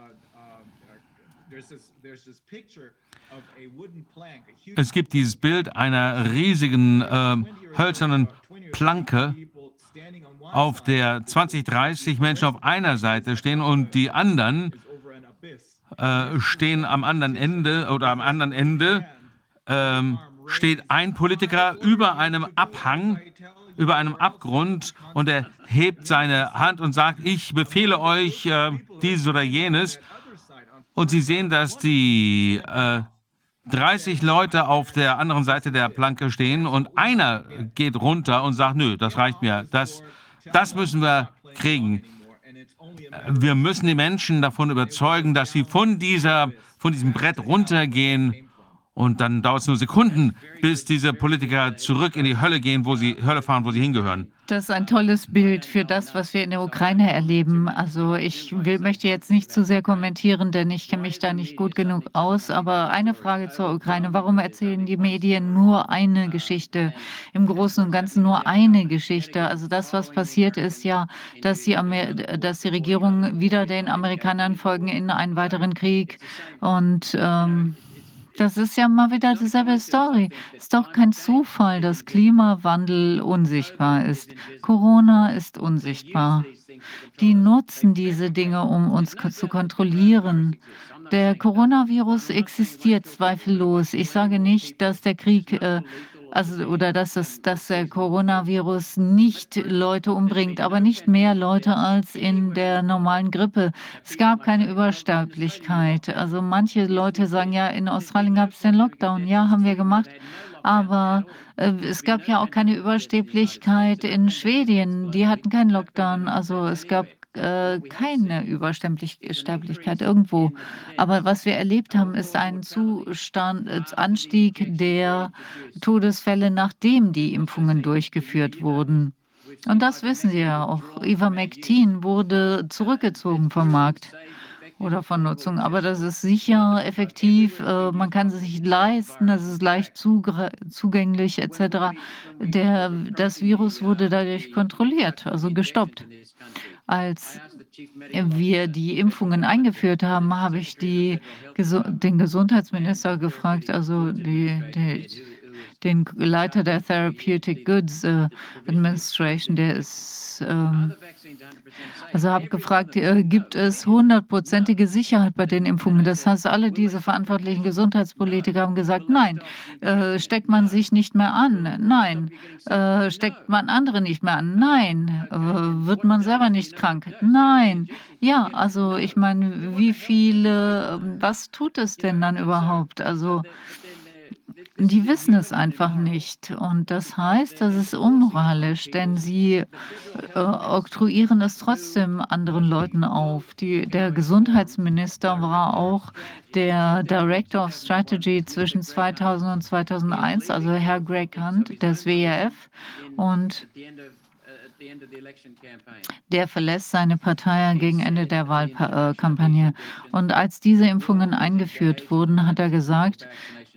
es gibt dieses Bild einer riesigen äh, hölzernen Planke, auf der 20, 30 Menschen auf einer Seite stehen und die anderen äh, stehen am anderen Ende oder am anderen Ende ähm, steht ein Politiker über einem Abhang, über einem Abgrund und er hebt seine Hand und sagt, ich befehle euch äh, dieses oder jenes. Und Sie sehen, dass die äh, 30 Leute auf der anderen Seite der Planke stehen und einer geht runter und sagt, nö, das reicht mir, das, das müssen wir kriegen wir müssen die Menschen davon überzeugen, dass sie von, dieser, von diesem Brett runtergehen und dann dauert es nur Sekunden, bis diese Politiker zurück in die Hölle gehen, wo sie Hölle fahren, wo sie hingehören. Das ist ein tolles Bild für das, was wir in der Ukraine erleben. Also ich will, möchte jetzt nicht zu sehr kommentieren, denn ich kenne mich da nicht gut genug aus. Aber eine Frage zur Ukraine. Warum erzählen die Medien nur eine Geschichte? Im Großen und Ganzen nur eine Geschichte. Also das, was passiert ist ja, dass die, Amer dass die Regierung wieder den Amerikanern folgen in einen weiteren Krieg. Und ähm, das ist ja mal wieder dieselbe Story. Ist doch kein Zufall, dass Klimawandel unsichtbar ist. Corona ist unsichtbar. Die nutzen diese Dinge, um uns zu kontrollieren. Der Coronavirus existiert zweifellos. Ich sage nicht, dass der Krieg äh, also oder dass, es, dass der Coronavirus nicht Leute umbringt, aber nicht mehr Leute als in der normalen Grippe. Es gab keine Übersterblichkeit. Also manche Leute sagen ja, in Australien gab es den Lockdown. Ja, haben wir gemacht. Aber äh, es gab ja auch keine Übersterblichkeit in Schweden. Die hatten keinen Lockdown. Also es gab äh, keine Übersterblichkeit irgendwo. Aber was wir erlebt haben, ist ein Zustand, äh, Anstieg der Todesfälle, nachdem die Impfungen durchgeführt wurden. Und das wissen Sie ja auch. Ivermectin wurde zurückgezogen vom Markt oder von Nutzung. Aber das ist sicher effektiv. Äh, man kann es sich leisten. Es ist leicht zugänglich etc. Der, das Virus wurde dadurch kontrolliert, also gestoppt. Als wir die Impfungen eingeführt haben, habe ich die, den Gesundheitsminister gefragt, also die, die den Leiter der Therapeutic Goods äh, Administration, der ist, ähm, also habe gefragt, äh, gibt es hundertprozentige Sicherheit bei den Impfungen? Das heißt, alle diese verantwortlichen Gesundheitspolitiker haben gesagt, nein, äh, steckt man sich nicht mehr an? Nein. Äh, steckt man andere nicht mehr an? Nein. Wird man selber nicht krank? Nein. Ja, also ich meine, wie viele, was tut es denn dann überhaupt? Also die wissen es einfach nicht. Und das heißt, das ist unmoralisch, denn sie äh, oktroyieren es trotzdem anderen Leuten auf. Die, der Gesundheitsminister war auch der Director of Strategy zwischen 2000 und 2001, also Herr Greg Hunt des WEF. Und der verlässt seine Partei gegen Ende der Wahlkampagne. Und als diese Impfungen eingeführt wurden, hat er gesagt,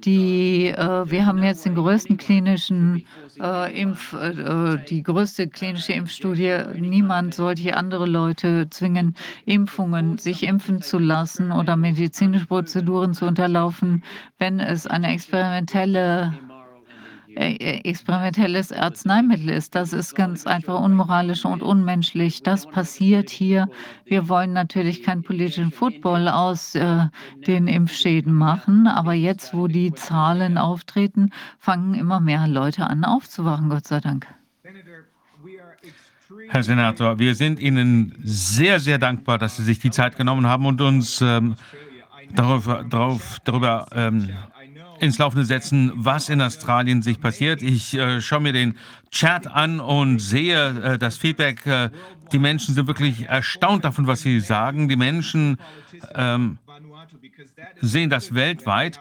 die, äh, wir haben jetzt den größten klinischen äh, Impf, äh, die größte klinische Impfstudie. Niemand sollte hier andere Leute zwingen, Impfungen, sich impfen zu lassen oder medizinische Prozeduren zu unterlaufen, wenn es eine experimentelle äh, äh, experimentelles Arzneimittel ist. Das ist ganz einfach unmoralisch und unmenschlich. Das passiert hier. Wir wollen natürlich keinen politischen Football aus äh, den Impfschäden machen, aber jetzt, wo die Zahlen auftreten, fangen immer mehr Leute an aufzuwachen, Gott sei Dank. Herr Senator, wir sind Ihnen sehr, sehr dankbar, dass Sie sich die Zeit genommen haben und uns ähm, darüber, darauf, darüber ähm, ins Laufende setzen, was in Australien sich passiert. Ich äh, schaue mir den Chat an und sehe äh, das Feedback. Äh, die Menschen sind wirklich erstaunt davon, was sie sagen. Die Menschen ähm, sehen das weltweit.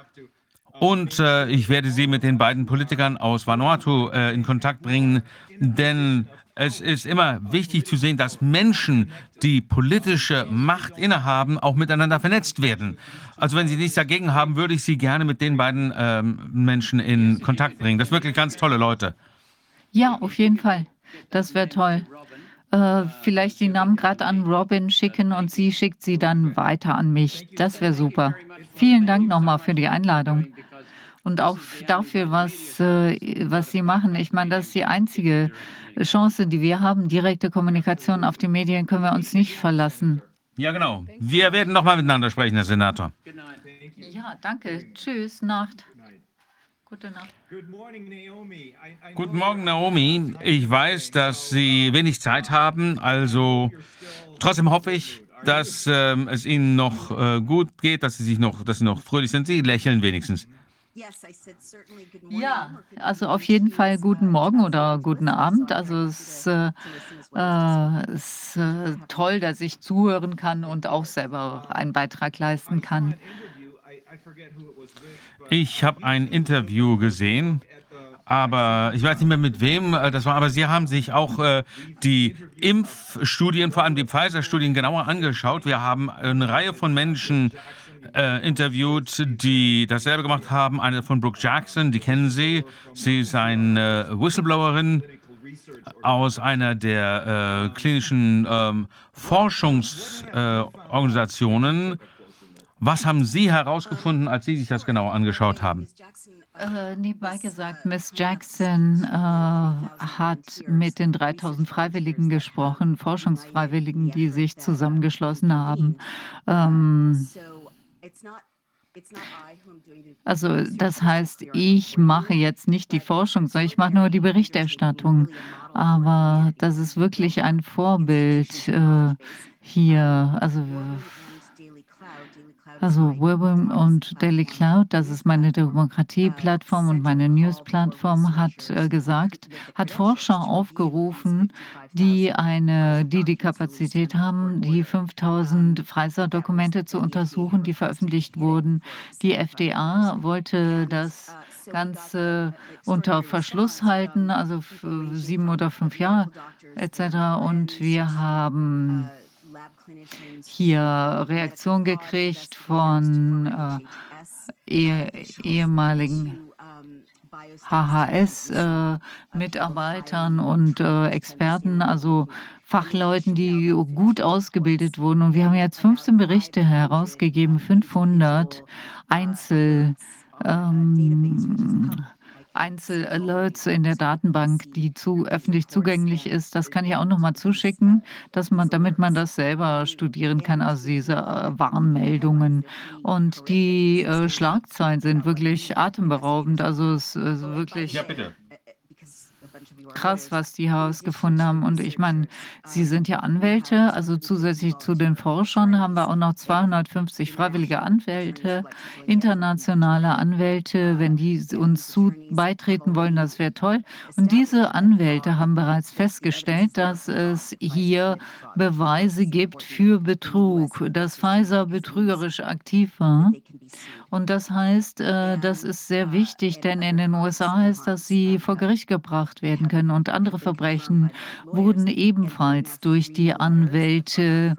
Und äh, ich werde Sie mit den beiden Politikern aus Vanuatu äh, in Kontakt bringen, denn es ist immer wichtig zu sehen, dass Menschen, die politische Macht innehaben, auch miteinander vernetzt werden. Also wenn Sie nichts dagegen haben, würde ich Sie gerne mit den beiden ähm, Menschen in Kontakt bringen. Das sind wirklich ganz tolle Leute. Ja, auf jeden Fall. Das wäre toll. Äh, vielleicht die Namen gerade an Robin schicken und sie schickt sie dann weiter an mich. Das wäre super. Vielen Dank nochmal für die Einladung und auch dafür, was, äh, was Sie machen. Ich meine, das ist die einzige Chance, die wir haben. Direkte Kommunikation auf die Medien können wir uns nicht verlassen. Ja, genau. Wir werden nochmal miteinander sprechen, Herr Senator. Ja, danke. Tschüss, Nacht. Gute Nacht. Guten Morgen, Naomi. Ich weiß, dass Sie wenig Zeit haben, also trotzdem hoffe ich, dass ähm, es Ihnen noch äh, gut geht, dass Sie sich noch, dass Sie noch fröhlich sind. Sie lächeln wenigstens. Ja, also auf jeden Fall guten Morgen oder guten Abend. Also es äh, äh, ist äh, toll, dass ich zuhören kann und auch selber einen Beitrag leisten kann. Ich habe ein Interview gesehen, aber ich weiß nicht mehr mit wem äh, das war, aber Sie haben sich auch äh, die Impfstudien, vor allem die Pfizer-Studien genauer angeschaut. Wir haben eine Reihe von Menschen äh, interviewt, die dasselbe gemacht haben. Eine von Brooke Jackson, die kennen Sie. Sie ist eine äh, Whistleblowerin aus einer der äh, klinischen ähm, Forschungsorganisationen. Was haben Sie herausgefunden, als Sie sich das genau angeschaut haben? Äh, nebenbei gesagt, Miss Jackson äh, hat mit den 3000 Freiwilligen gesprochen, Forschungsfreiwilligen, die sich zusammengeschlossen haben. Ähm, also das heißt, ich mache jetzt nicht die Forschung, sondern ich mache nur die Berichterstattung. Aber das ist wirklich ein Vorbild äh, hier. Also Also Webim und Daily Cloud, das ist meine Demokratie-Plattform und meine News-Plattform, hat äh, gesagt, hat Forscher aufgerufen, die eine, die die Kapazität haben, die 5000 Pfizer-Dokumente zu untersuchen, die veröffentlicht wurden. Die FDA wollte das Ganze unter Verschluss halten, also sieben oder fünf Jahre etc. Und wir haben hier Reaktion gekriegt von äh, eh, ehemaligen HHS-Mitarbeitern äh, und äh, Experten, also Fachleuten, die gut ausgebildet wurden. Und wir haben jetzt 15 Berichte herausgegeben, 500 Einzel. Ähm, Einzelalerts in der Datenbank, die zu öffentlich zugänglich ist. Das kann ich auch noch mal zuschicken, dass man, damit man das selber studieren kann, also diese äh, Warnmeldungen. Und die äh, Schlagzeilen sind wirklich atemberaubend. Also es ist wirklich. Ja, bitte krass, was die herausgefunden haben. Und ich meine, Sie sind ja Anwälte, also zusätzlich zu den Forschern haben wir auch noch 250 freiwillige Anwälte, internationale Anwälte. Wenn die uns zu beitreten wollen, das wäre toll. Und diese Anwälte haben bereits festgestellt, dass es hier Beweise gibt für Betrug, dass Pfizer betrügerisch aktiv war. Und das heißt, äh, das ist sehr wichtig, denn in den USA heißt das, sie vor Gericht gebracht werden können. Und andere Verbrechen wurden ebenfalls durch die Anwälte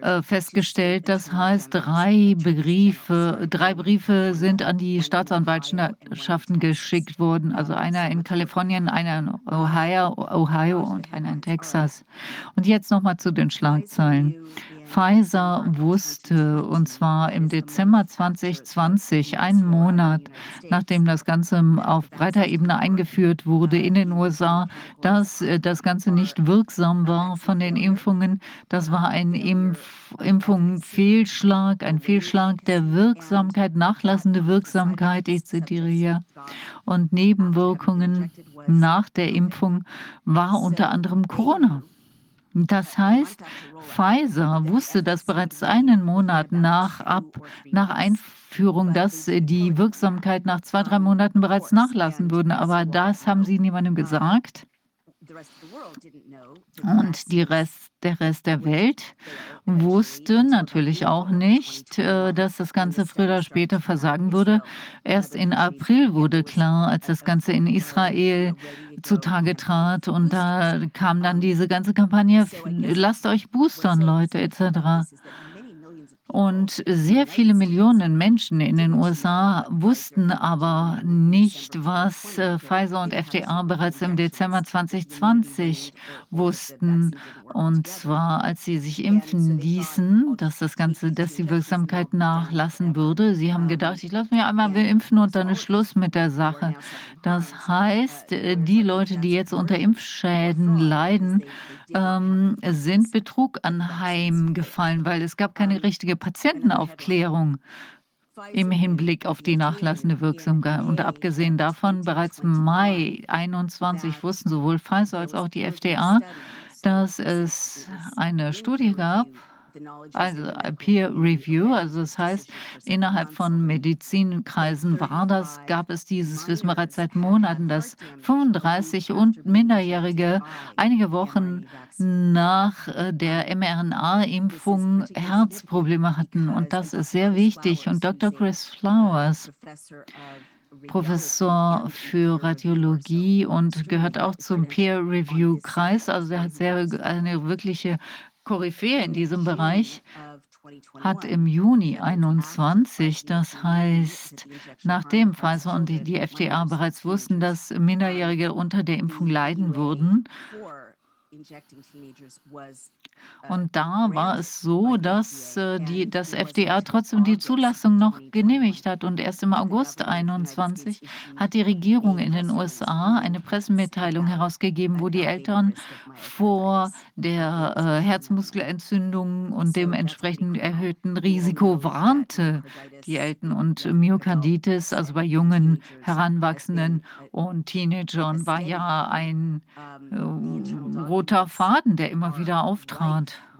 äh, festgestellt. Das heißt, drei Briefe, drei Briefe sind an die Staatsanwaltschaften geschickt worden. Also einer in Kalifornien, einer in Ohio, Ohio und einer in Texas. Und jetzt nochmal zu den Schlagzeilen. Pfizer wusste, und zwar im Dezember 2020, einen Monat nachdem das Ganze auf breiter Ebene eingeführt wurde in den USA, dass äh, das Ganze nicht wirksam war von den Impfungen. Das war ein Impf Impfung-Fehlschlag, ein Fehlschlag der Wirksamkeit, nachlassende Wirksamkeit, ich zitiere hier, und Nebenwirkungen nach der Impfung war unter anderem Corona. Das heißt, Pfizer wusste das bereits einen Monat nach, ab, nach Einführung, dass die Wirksamkeit nach zwei, drei Monaten bereits nachlassen würde. Aber das haben sie niemandem gesagt. Und die Rest, der Rest der Welt wusste natürlich auch nicht, äh, dass das Ganze früher oder später versagen würde. Erst in April wurde klar, als das Ganze in Israel zutage trat und da kam dann diese ganze Kampagne, lasst euch boostern, Leute, etc. Und sehr viele Millionen Menschen in den USA wussten aber nicht, was äh, Pfizer und FDA bereits im Dezember 2020 wussten. Und zwar, als sie sich impfen ließen, dass das Ganze, dass die Wirksamkeit nachlassen würde. Sie haben gedacht, ich lasse mich einmal impfen und dann ist Schluss mit der Sache. Das heißt, äh, die Leute, die jetzt unter Impfschäden leiden, ähm, sind Betrug anheimgefallen, weil es gab keine richtige Patientenaufklärung im Hinblick auf die nachlassende Wirksamkeit. Und abgesehen davon, bereits Mai 21 wussten sowohl Pfizer als auch die FDA, dass es eine Studie gab, also Peer Review, also das heißt, innerhalb von Medizinkreisen war das, gab es dieses Wissen bereits seit Monaten, dass 35 und Minderjährige einige Wochen nach äh, der mRNA-Impfung Herzprobleme hatten. Und das ist sehr wichtig. Und Dr. Chris Flowers, Professor für Radiologie und gehört auch zum Peer-Review-Kreis. Also er hat sehr eine wirkliche Koryphäe in diesem Bereich hat im Juni 21, das heißt, nachdem Pfizer und die, die FDA bereits wussten, dass Minderjährige unter der Impfung leiden würden, und da war es so, dass äh, die, das FDA trotzdem die Zulassung noch genehmigt hat. Und erst im August 21 hat die Regierung in den USA eine Pressemitteilung herausgegeben, wo die Eltern vor der äh, Herzmuskelentzündung und dem entsprechend erhöhten Risiko warnte. Die Eltern und Myokarditis, also bei jungen Heranwachsenden und Teenagern, war ja ein äh, roter Faden, der immer wieder auftrat.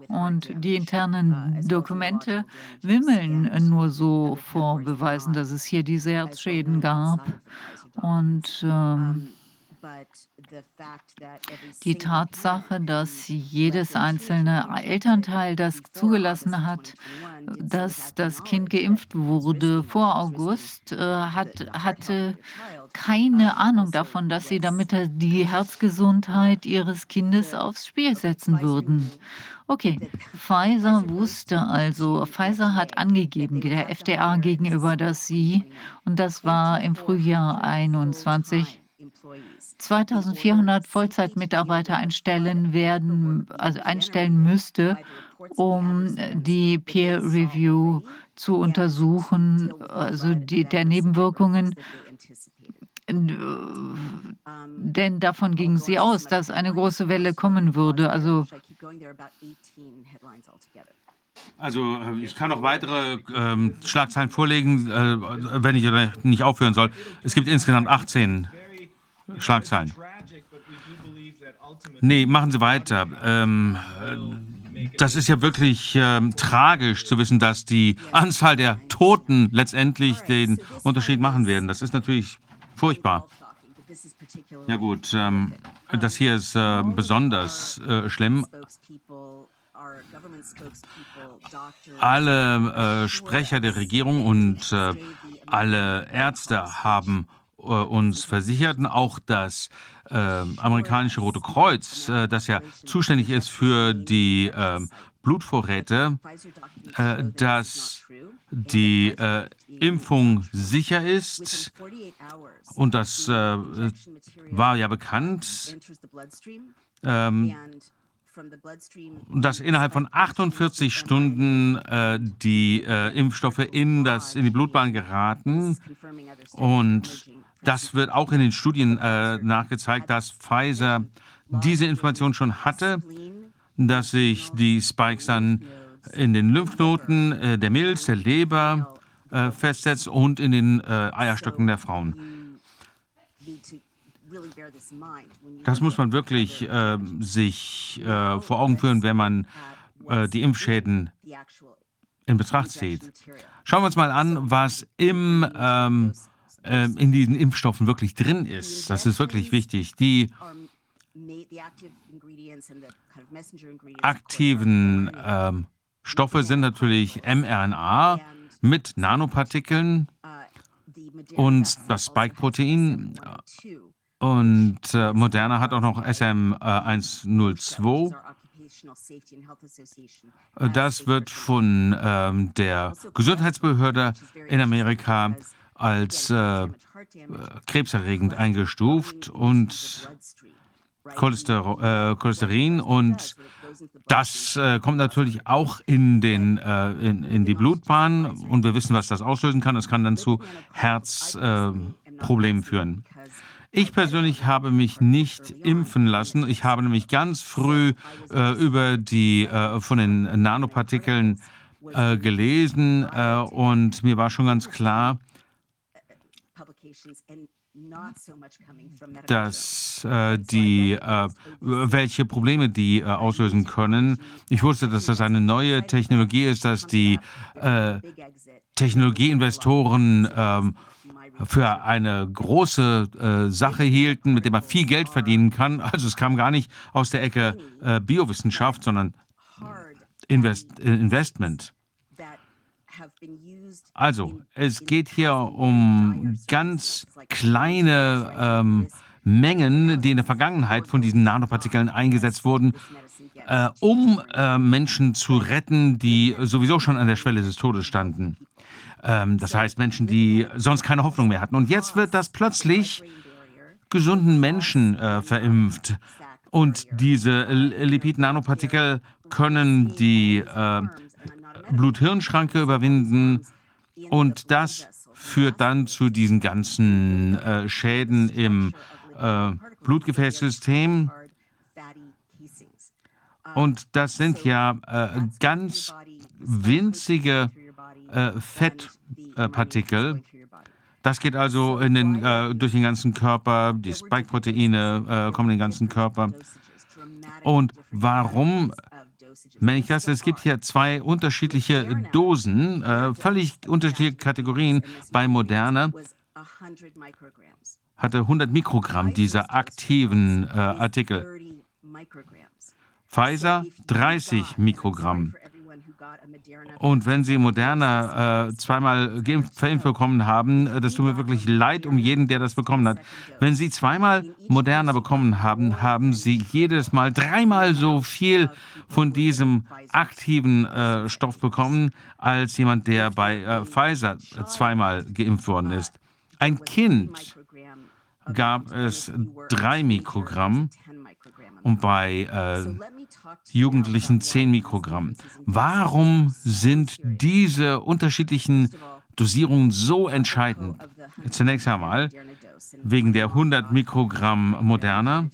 Und die internen Dokumente wimmeln nur so vor Beweisen, dass es hier diese Herzschäden gab. Und ähm, die Tatsache, dass jedes einzelne Elternteil das zugelassen hat, dass das Kind geimpft wurde vor August, äh, hat, hatte keine Ahnung davon, dass sie damit die Herzgesundheit ihres Kindes aufs Spiel setzen würden. Okay, Pfizer wusste also, Pfizer hat angegeben, der FDA gegenüber, dass sie, und das war im Frühjahr 21, 2400 Vollzeitmitarbeiter einstellen werden, also einstellen müsste, um die Peer Review zu untersuchen, also die, der Nebenwirkungen. Denn davon gingen sie aus, dass eine große Welle kommen würde. Also also ich kann noch weitere ähm, Schlagzeilen vorlegen, äh, wenn ich nicht aufhören soll. Es gibt insgesamt 18 Schlagzeilen. Nee, machen Sie weiter. Ähm, das ist ja wirklich ähm, tragisch zu wissen, dass die Anzahl der Toten letztendlich den Unterschied machen werden. Das ist natürlich furchtbar. Ja gut, ähm, das hier ist äh, besonders äh, schlimm. Alle äh, Sprecher der Regierung und äh, alle Ärzte haben äh, uns versicherten, auch das äh, amerikanische Rote Kreuz, das ja zuständig ist für die ähm, Blutvorräte, dass die äh, Impfung sicher ist und das äh, war ja bekannt. Ähm, dass innerhalb von 48 Stunden äh, die äh, Impfstoffe in, das, in die Blutbahn geraten. Und das wird auch in den Studien äh, nachgezeigt, dass Pfizer diese Information schon hatte, dass sich die Spikes dann in den Lymphknoten äh, der Milz, der Leber äh, festsetzt und in den äh, Eierstöcken der Frauen. Das muss man wirklich äh, sich äh, vor Augen führen, wenn man äh, die Impfschäden in Betracht zieht. Schauen wir uns mal an, was im, ähm, äh, in diesen Impfstoffen wirklich drin ist. Das ist wirklich wichtig. Die aktiven ähm, Stoffe sind natürlich mRNA mit Nanopartikeln und das Spike-Protein und äh, Moderna hat auch noch SM102. Äh, das wird von ähm, der Gesundheitsbehörde in Amerika als äh, krebserregend eingestuft und Cholester äh, Cholesterin und das äh, kommt natürlich auch in, den, äh, in, in, die Blutbahn und wir wissen, was das auslösen kann. Es kann dann zu Herzproblemen führen. Ich persönlich habe mich nicht impfen lassen. Ich habe nämlich ganz früh äh, über die äh, von den Nanopartikeln äh, gelesen äh, und mir war schon ganz klar, dass äh, die äh, welche Probleme die äh, auslösen können. Ich wusste, dass das eine neue Technologie ist, dass die äh, Technologieinvestoren ähm, für eine große äh, Sache hielten, mit der man viel Geld verdienen kann. Also es kam gar nicht aus der Ecke äh, Biowissenschaft, sondern Invest Investment. Also es geht hier um ganz kleine ähm, Mengen, die in der Vergangenheit von diesen Nanopartikeln eingesetzt wurden, äh, um äh, Menschen zu retten, die sowieso schon an der Schwelle des Todes standen. Ähm, das heißt Menschen, die sonst keine Hoffnung mehr hatten. Und jetzt wird das plötzlich gesunden Menschen äh, verimpft. Und diese Lipid-Nanopartikel können die Blut-Hirn-Schranke überwinden. Und das führt dann zu diesen ganzen äh, Schäden im äh, Blutgefäßsystem. Und das sind ja äh, ganz winzige äh, Fettpartikel. Das geht also den, äh, durch den ganzen Körper, die Spike-Proteine äh, kommen in den ganzen Körper. Und warum wenn ich das, es gibt hier zwei unterschiedliche Dosen, äh, völlig unterschiedliche Kategorien. Bei Moderna hatte 100 Mikrogramm dieser aktiven äh, Artikel. Pfizer 30 Mikrogramm. Und wenn Sie Moderna äh, zweimal geimpft, bekommen haben, äh, das tut mir wirklich leid um jeden, der das bekommen hat. Wenn Sie zweimal Moderna bekommen haben, haben Sie jedes Mal dreimal so viel von diesem aktiven äh, Stoff bekommen, als jemand, der bei äh, Pfizer zweimal geimpft worden ist. Ein Kind gab es drei Mikrogramm und bei äh, Jugendlichen 10 Mikrogramm. Warum sind diese unterschiedlichen Dosierungen so entscheidend? Zunächst einmal wegen der 100 Mikrogramm Moderna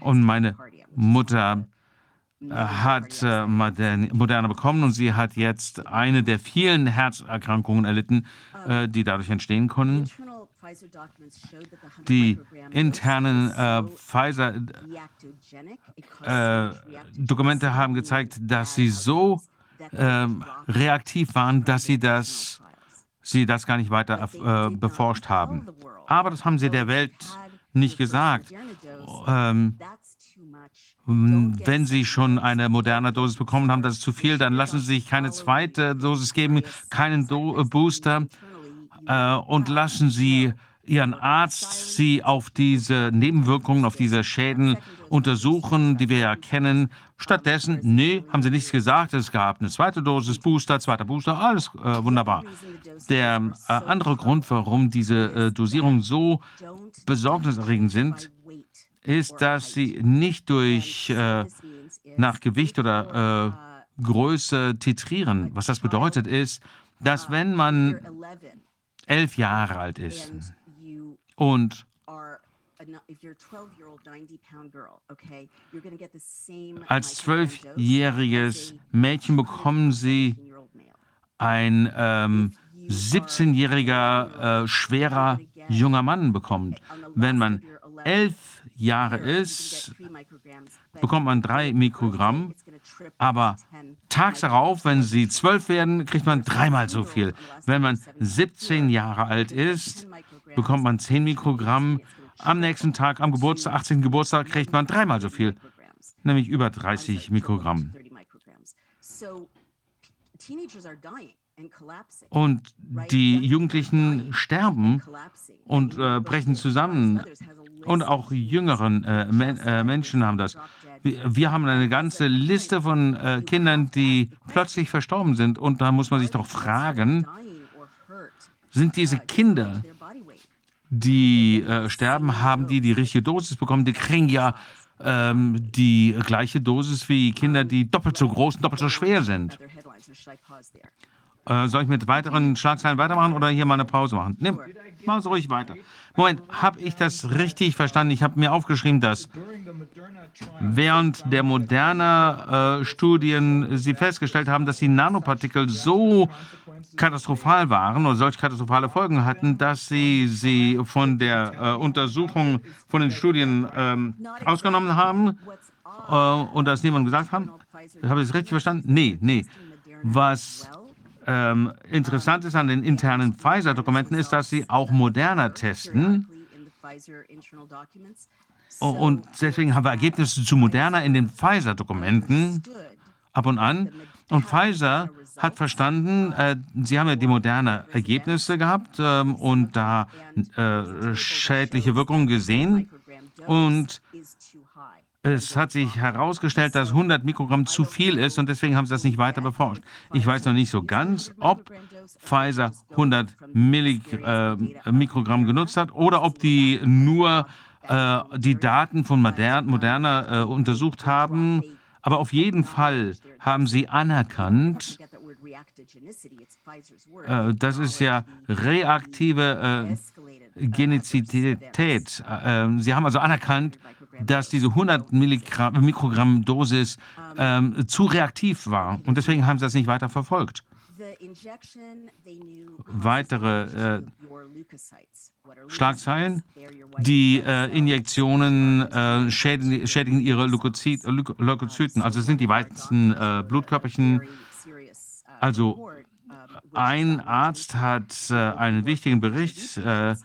und meine Mutter äh, hat äh, Moderna bekommen und sie hat jetzt eine der vielen Herzerkrankungen erlitten, äh, die dadurch entstehen konnten. Die internen äh, Pfizer-Dokumente äh, haben gezeigt, dass sie so äh, reaktiv waren, dass sie das, sie das gar nicht weiter äh, beforscht haben. Aber das haben sie der Welt nicht gesagt. Ähm, wenn Sie schon eine moderne Dosis bekommen haben, das ist zu viel, dann lassen Sie sich keine zweite Dosis geben, keinen Do Booster äh, und lassen Sie Ihren Arzt Sie auf diese Nebenwirkungen, auf diese Schäden untersuchen, die wir ja kennen. Stattdessen, nee, haben Sie nichts gesagt. Es gab eine zweite Dosis, Booster, zweiter Booster, alles äh, wunderbar. Der äh, andere Grund, warum diese äh, Dosierungen so besorgniserregend sind, ist, dass sie nicht durch äh, nach Gewicht oder Größe titrieren. Was das bedeutet, ist, dass wenn man elf Jahre alt ist und als zwölfjähriges Mädchen bekommen Sie ein ähm, 17-jähriger äh, schwerer junger Mann bekommt. Wenn man elf Jahre ist, bekommt man drei Mikrogramm. Aber tags darauf, wenn sie zwölf werden, kriegt man dreimal so viel. Wenn man 17 Jahre alt ist, bekommt man 10 Mikrogramm. Am nächsten Tag, am Geburtstag, 18. Geburtstag, kriegt man dreimal so viel, nämlich über 30 Mikrogramm. Und die Jugendlichen sterben und äh, brechen zusammen. Und auch jüngeren äh, Men äh, Menschen haben das. Wir, haben eine ganze Liste von äh, Kindern, die plötzlich verstorben sind. Und da muss man sich doch fragen, sind diese Kinder, die äh, sterben, haben die die richtige Dosis bekommen? Die kriegen ja ähm, die gleiche Dosis wie Kinder, die doppelt so groß und doppelt so schwer sind. Äh, soll ich mit weiteren Schlagzeilen weitermachen oder hier mal eine Pause machen? Nimm, mach so ruhig weiter. Moment, habe ich das richtig verstanden? Ich habe mir aufgeschrieben, dass während der moderner äh, Studien sie festgestellt haben, dass die Nanopartikel so katastrophal waren oder solch katastrophale Folgen hatten, dass sie sie von der äh, Untersuchung, von den Studien ähm, ausgenommen haben äh, und das niemand gesagt haben? Habe ich das richtig verstanden? Nee, nee. Was ähm, interessant ist an den internen Pfizer-Dokumenten, ist, dass sie auch moderner testen. Und deswegen haben wir Ergebnisse zu moderner in den Pfizer-Dokumenten ab und an. Und Pfizer hat verstanden, äh, sie haben ja die moderne Ergebnisse gehabt äh, und da äh, schädliche Wirkungen gesehen. Und es hat sich herausgestellt, dass 100 Mikrogramm zu viel ist und deswegen haben sie das nicht weiter beforscht. Ich weiß noch nicht so ganz, ob Pfizer 100 Millig, äh, Mikrogramm genutzt hat oder ob die nur äh, die Daten von Modern, Moderna äh, untersucht haben. Aber auf jeden Fall haben sie anerkannt, äh, das ist ja reaktive äh, Genizität. Äh, sie haben also anerkannt, dass diese 100 Mikrogramm Dosis ähm, zu reaktiv war. Und deswegen haben sie das nicht weiter verfolgt. weitere äh, Schlagzeilen. Die äh, Injektionen äh, schädigen, schädigen, ihre Leukozyt, Leukozyten, also sind die weißen äh, Blutkörperchen. Also ein Arzt hat äh, einen wichtigen Bericht äh,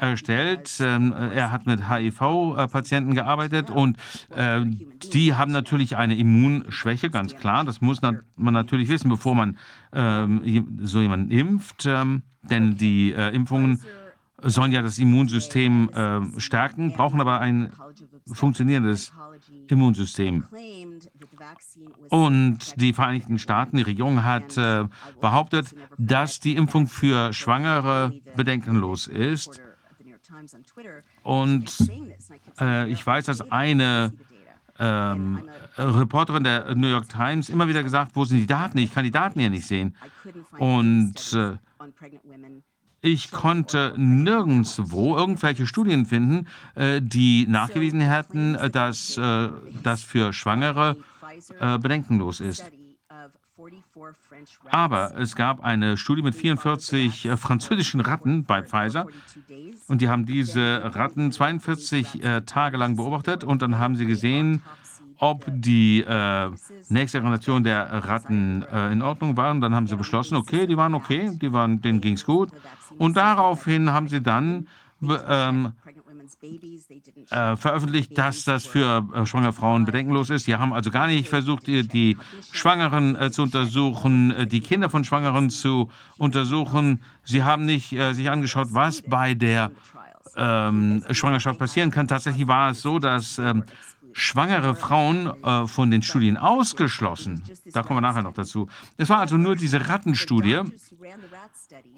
erstellt. Ähm, er hat mit HIV-Patienten gearbeitet und äh, die haben natürlich eine Immunschwäche, ganz klar. Das muss man natürlich wissen, bevor man ähm, so jemanden impft, ähm, denn die äh, Impfungen sollen ja das Immunsystem äh, stärken, brauchen aber ein funktionierendes Immunsystem. Und die Vereinigten Staaten, die Regierung hat äh, behauptet, dass die Impfung für Schwangere bedenkenlos ist. Und äh, ich weiß, dass eine ähm, Reporterin der New York Times immer wieder gesagt, wo sind die Daten? Ich kann die Daten hier nicht sehen. Und äh, ich konnte nirgendwo irgendwelche Studien finden, äh, die nachgewiesen hätten, äh, dass äh, das für Schwangere äh, bedenkenlos ist. Aber es gab eine Studie mit 44 äh, französischen Ratten bei Pfizer. und die haben diese Ratten 42 äh, Tage lang beobachtet. und dann haben sie gesehen, ob die äh, nächste Generation der Ratten äh, in Ordnung war. Und dann haben sie beschlossen, okay, die waren okay, die waren, denen ging es gut. Und daraufhin haben sie dann ähm, äh, veröffentlicht, dass das für äh, schwangere Frauen bedenkenlos ist. Die haben also gar nicht versucht, die, Schwangeren äh, zu untersuchen, die Kinder von Schwangeren zu untersuchen. Sie haben nicht sich angeschaut, was bei der ähm, Schwangerschaft passieren kann. Tatsächlich war es so, dass ähm, schwangere Frauen äh, von den Studien ausgeschlossen. Da kommen wir nachher noch dazu. Es war also nur diese Rattenstudie.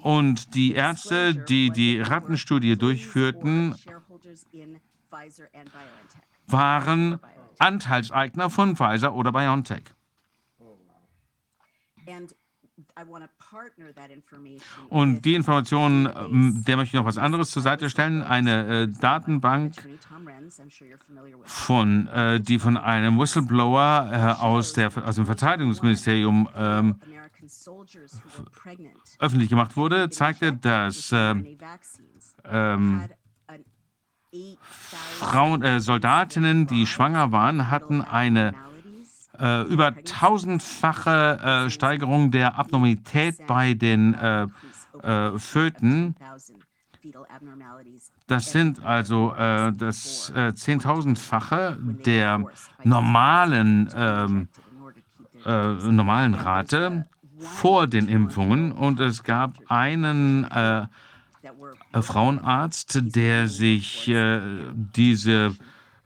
Und die Ärzte, die die Rattenstudie durchführten, waren Anteilseigner von Pfizer oder BioNTech. Und die Informationen, ähm, der möchte ich noch was anderes zur Seite stellen. Eine äh, Datenbank, von, äh, die von einem Whistleblower äh, aus, der, aus dem Verteidigungsministerium ähm, öffentlich gemacht wurde, zeigte, dass ähm, ähm Frauen, äh, Soldatinnen, die schwanger waren, hatten eine äh, über tausendfache äh, Steigerung der Abnormalität bei den äh, äh, Föten. Das sind also äh, das zehntausendfache der normalen, ähm, normalen Rate vor den Impfungen. Und es gab einen Frauenarzt, der sich diese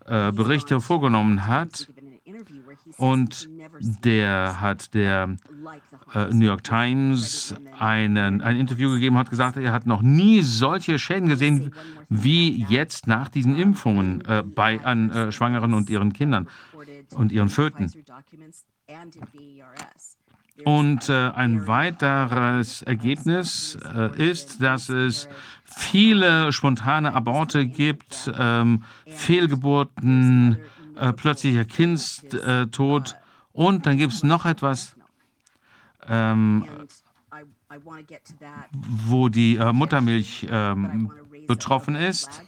Berichte vorgenommen hat und der hat der äh, New York Times einen, ein Interview gegeben, hat gesagt, er hat noch nie solche Schäden gesehen wie jetzt nach diesen Impfungen äh, bei, an äh, Schwangeren und ihren Kindern und ihren Föten. Und äh, ein weiteres Ergebnis äh, ist, dass es viele spontane Aborte gibt, ähm, Fehlgeburten, äh, plötzlicher Kindstod. Und dann gibt es noch etwas, ähm, wo die äh, Muttermilch ähm, betroffen ist.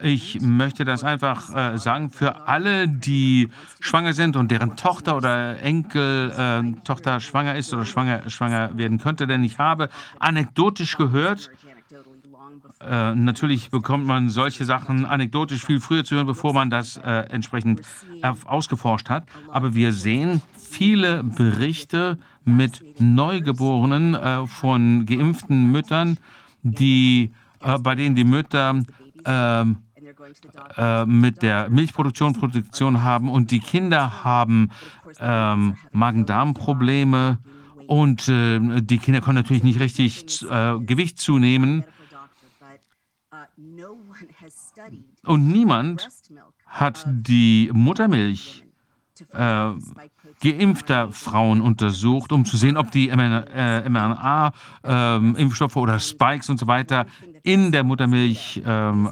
Ich möchte das einfach äh, sagen für alle, die schwanger sind und deren Tochter oder Enkeltochter äh, schwanger ist oder schwanger, schwanger werden könnte. Denn ich habe anekdotisch gehört, äh, natürlich bekommt man solche Sachen anekdotisch viel früher zu hören, bevor man das äh, entsprechend ausgeforscht hat. Aber wir sehen viele Berichte mit Neugeborenen äh, von geimpften Müttern, die, äh, bei denen die Mütter ähm, äh, mit der Milchproduktion Produktion haben und die Kinder haben ähm, Magen-Darm-Probleme und die Kinder können natürlich nicht richtig Gewicht zunehmen und niemand hat die Muttermilch äh, geimpfter Frauen untersucht, um zu sehen, ob die mRNA-Impfstoffe ähm, äh, oder Spikes und so weiter in der Muttermilch ähm,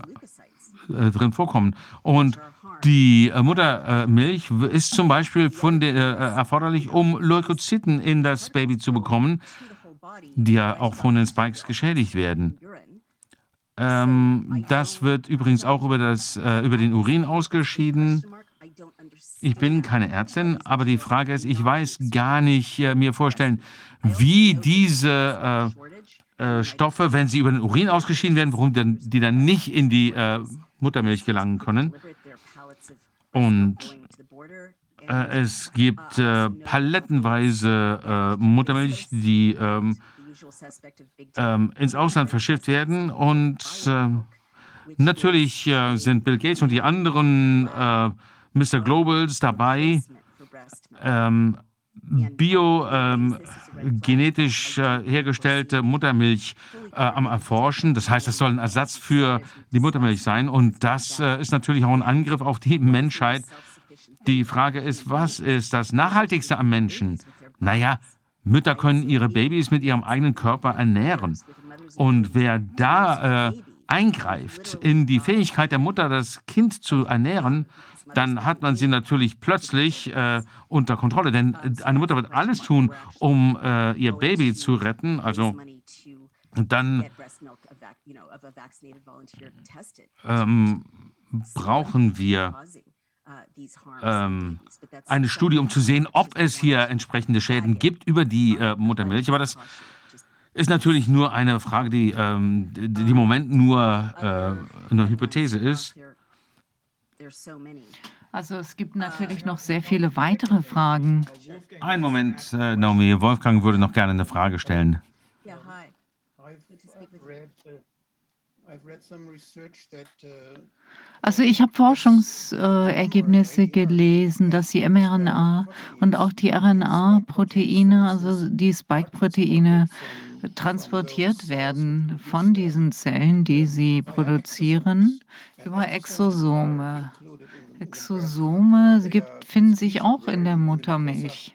äh, drin vorkommen. Und Die äh, Muttermilch ist zum Beispiel von der, äh, erforderlich, um Leukozyten in das Baby zu bekommen, die ja auch von den Spikes geschädigt werden. Ähm, das wird übrigens auch über, das, äh, über den Urin ausgeschieden. Ich bin keine Ärztin, aber die Frage ist, ich weiß gar nicht äh, mir vorstellen, wie diese äh, äh, Stoffe, wenn sie über den Urin ausgeschieden werden, warum denn, die dann nicht in die äh, Muttermilch gelangen können. Und äh, es gibt palettenweise Muttermilch, die ähm, ins Ausland verschifft werden. Und äh, natürlich äh, sind Bill Gates und die anderen äh, Mr. Globals dabei, ähm, bio ähm, äh, hergestellte Muttermilch äh, am Erforschen. Das heißt, das soll ein Ersatz für die Muttermilch sein. Und das äh, ist natürlich auch ein Angriff auf die Menschheit. Die Frage ist, was ist das Nachhaltigste am Menschen? Naja, Mütter können ihre Babys mit ihrem eigenen Körper ernähren. Und wer da äh, eingreift in die Fähigkeit der Mutter, das Kind zu ernähren, dann hat man sie natürlich plötzlich äh, unter Kontrolle. Denn eine Mutter wird alles tun, um äh, ihr Baby zu retten. Also dann ähm, brauchen wir ähm, eine Studie, um zu sehen, ob es hier entsprechende Schäden gibt über die äh, Muttermilch. Aber das ist natürlich nur eine Frage, die, ähm, die, die im Moment nur äh, eine Hypothese ist. Also es gibt natürlich noch sehr viele weitere Fragen. Einen Moment, äh, Naomi. Wolfgang würde noch gerne eine Frage stellen. Yeah, hi. I've I've read, uh, I've read some research that uh, Also ich habe Forschungsergebnisse gelesen, dass die mRNA und auch die RNA-Proteine, also die Spike-Proteine, transportiert werden von diesen Zellen, die sie produzieren, über Exosome. Exosome gibt, finden sich auch in der Muttermilch.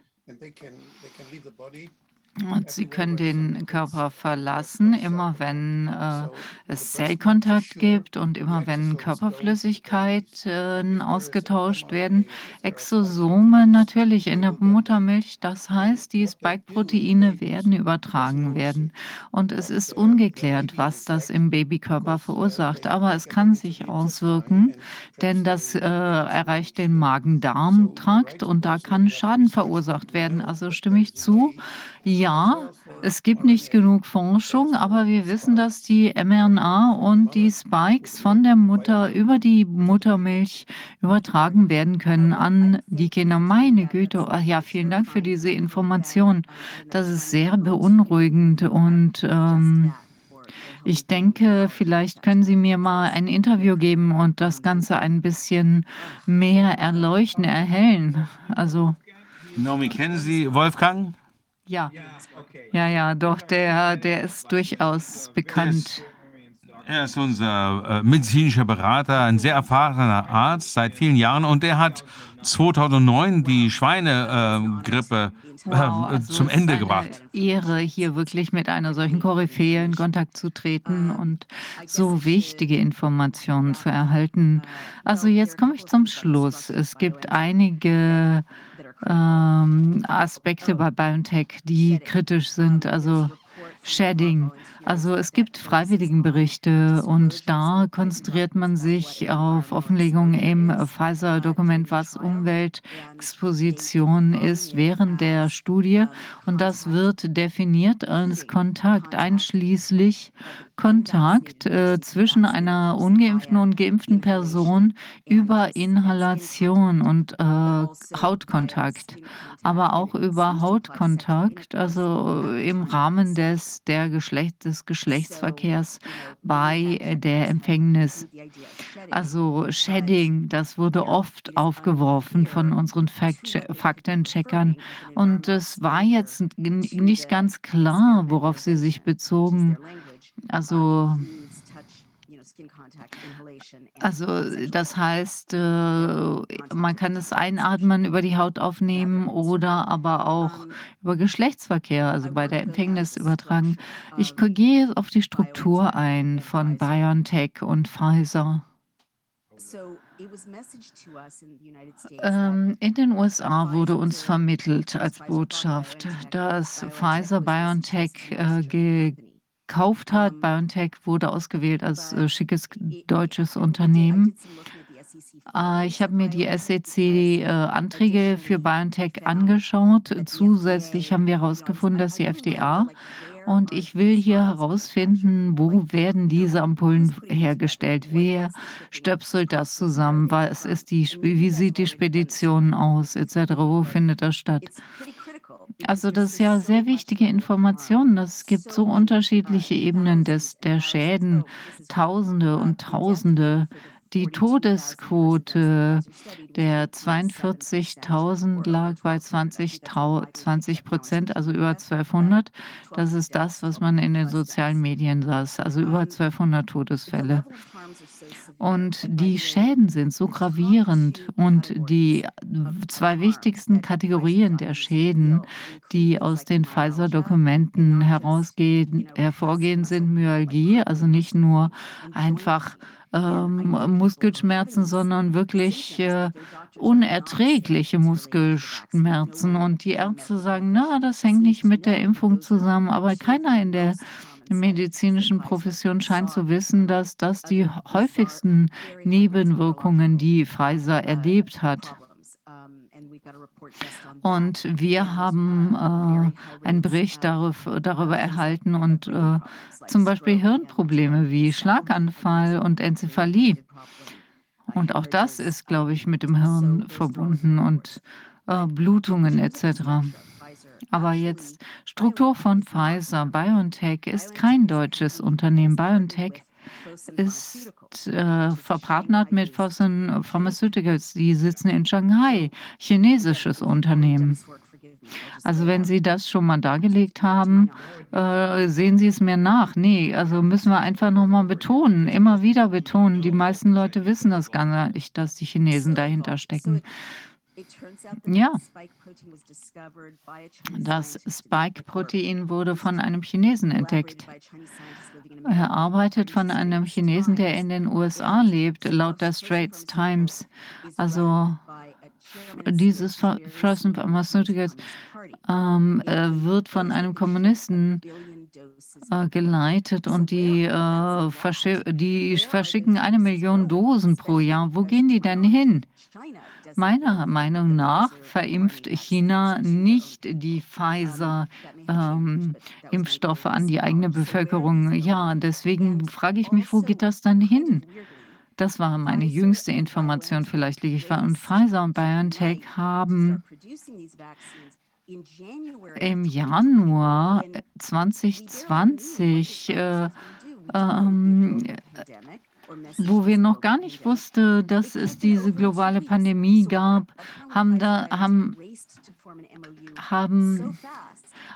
Und sie können den Körper verlassen, immer wenn äh, es Zellkontakt gibt und immer wenn Körperflüssigkeiten ausgetauscht werden. Exosome natürlich in der Muttermilch, das heißt, die Spike-Proteine werden übertragen werden. Und es ist ungeklärt, was das im Babykörper verursacht. Aber es kann sich auswirken, denn das äh, erreicht den Magen-Darm-Trakt und da kann Schaden verursacht werden. Also stimme ich zu. Ja, es gibt nicht genug Forschung, aber wir wissen, dass die mRNA und die Spikes von der Mutter über die Muttermilch übertragen werden können an die Kinder. Meine Güte, ach ja, vielen Dank für diese Information. Das ist sehr beunruhigend und ähm, ich denke, vielleicht können Sie mir mal ein Interview geben und das Ganze ein bisschen mehr erleuchten, erhellen. Also Naomi, kennen Sie Wolfgang? Ja, ja, ja, doch, der, der ist durchaus bekannt. Er ist unser äh, medizinischer Berater, ein sehr erfahrener Arzt seit vielen Jahren und er hat 2009 die Schweinegrippe äh, Wow, äh, also zum es ist Ende eine gebracht. Ehre, hier wirklich mit einer solchen Koryphäe in Kontakt zu treten und so wichtige Informationen zu erhalten. Also jetzt komme ich zum Schluss. Es gibt einige ähm, Aspekte bei BioNTech, die kritisch sind. Also Shedding. Also es gibt Freiwilligenberichte und da konzentriert man sich auf Offenlegung im Pfizer-Dokument, was Umweltexposition ist während der Studie. Und das wird definiert als Kontakt, einschließlich Kontakt äh, zwischen einer ungeimpften und geimpften Person über Inhalation und äh, Hautkontakt, aber auch über Hautkontakt, also äh, im Rahmen des, der Geschlecht, Geschlechtsverkehrs bei äh, der Empfängnis. Also Shedding, das wurde oft aufgeworfen von unseren Faktencheckern. Und es war jetzt nicht ganz klar, worauf sie sich bezogen. Also, also das heißt, äh, man kann es einatmen, über die Haut aufnehmen oder aber auch über Geschlechtsverkehr, also bei der Empfängnis übertragen. Ich k- gehe auf die Struktur ein von BioNTech und Pfizer. Ähm, in den USA wurde uns vermittelt als Botschaft, dass Pfizer BioNTech äh, gekauft hat. BioNTech wurde ausgewählt als äh, schickes deutsches Unternehmen. Äh, ich habe mir die SEC-Anträge äh, für BioNTech angeschaut. Zusätzlich haben wir herausgefunden, dass die FDA und ich will hier herausfinden, wo werden diese Ampullen hergestellt? Wer stöpselt das zusammen? Was ist die, wie sieht die Spedition aus, etc.? Wo findet das statt? Also das ist ja sehr wichtige Informationen. Es gibt so unterschiedliche Ebenen des, der Schäden, Tausende und Tausende die Todesquote der 42.000 lag bei 20 Prozent, also über 1200. Das ist das, was man in den sozialen Medien las, also über 1200 Todesfälle. Und die Schäden sind so gravierend und die zwei wichtigsten Kategorien der Schäden, die aus den Pfizer-Dokumenten hervorgehen, sind Myalgie, also nicht nur einfach ähm, Muskelschmerzen, sondern wirklich äh, unerträgliche Muskelschmerzen. Und die Ärzte sagen, na, das hängt nicht mit der Impfung zusammen, aber keiner in der medizinischen Profession scheint zu wissen, dass das die häufigsten Nebenwirkungen, die Pfizer erlebt hat. Und wir haben äh, einen Bericht darauf, darüber erhalten und äh, zum Beispiel Hirnprobleme wie Schlaganfall und Enzephalie. Und auch das ist, glaube ich, mit dem Hirn verbunden und äh, Blutungen etc. Aber jetzt Struktur von Pfizer. BioNTech ist kein deutsches Unternehmen. BioNTech ist äh, verpartnert mit Fosun Pharmaceuticals. Die sitzen in Shanghai, chinesisches Unternehmen. Also wenn Sie das schon mal dargelegt haben, äh, sehen Sie es mir nach. Nee, also müssen wir einfach nochmal betonen, immer wieder betonen. Die meisten Leute wissen das gar nicht, dass die Chinesen dahinter stecken. Ja, das Spike-Protein wurde von einem Chinesen entdeckt. Er arbeitet von einem Chinesen, der in den USA lebt, laut der Straits Times. Also dieses Frozen Pharmaceuticals ähm, äh, wird von einem Kommunisten äh, geleitet und die, äh, verschi die verschicken eine Million Dosen pro Jahr. Wo gehen die denn hin? Meiner Meinung nach verimpft China nicht die Pfizer-Impfstoffe ähm, an die eigene Bevölkerung. Ja, deswegen frage ich mich, wo geht das dann hin? Das war meine jüngste Information, vielleicht liege ich falsch. Und Pfizer und BioNTech haben im Januar 2020 äh, ähm, wo wir noch gar nicht wussten, dass es diese globale Pandemie gab, haben, da, haben, haben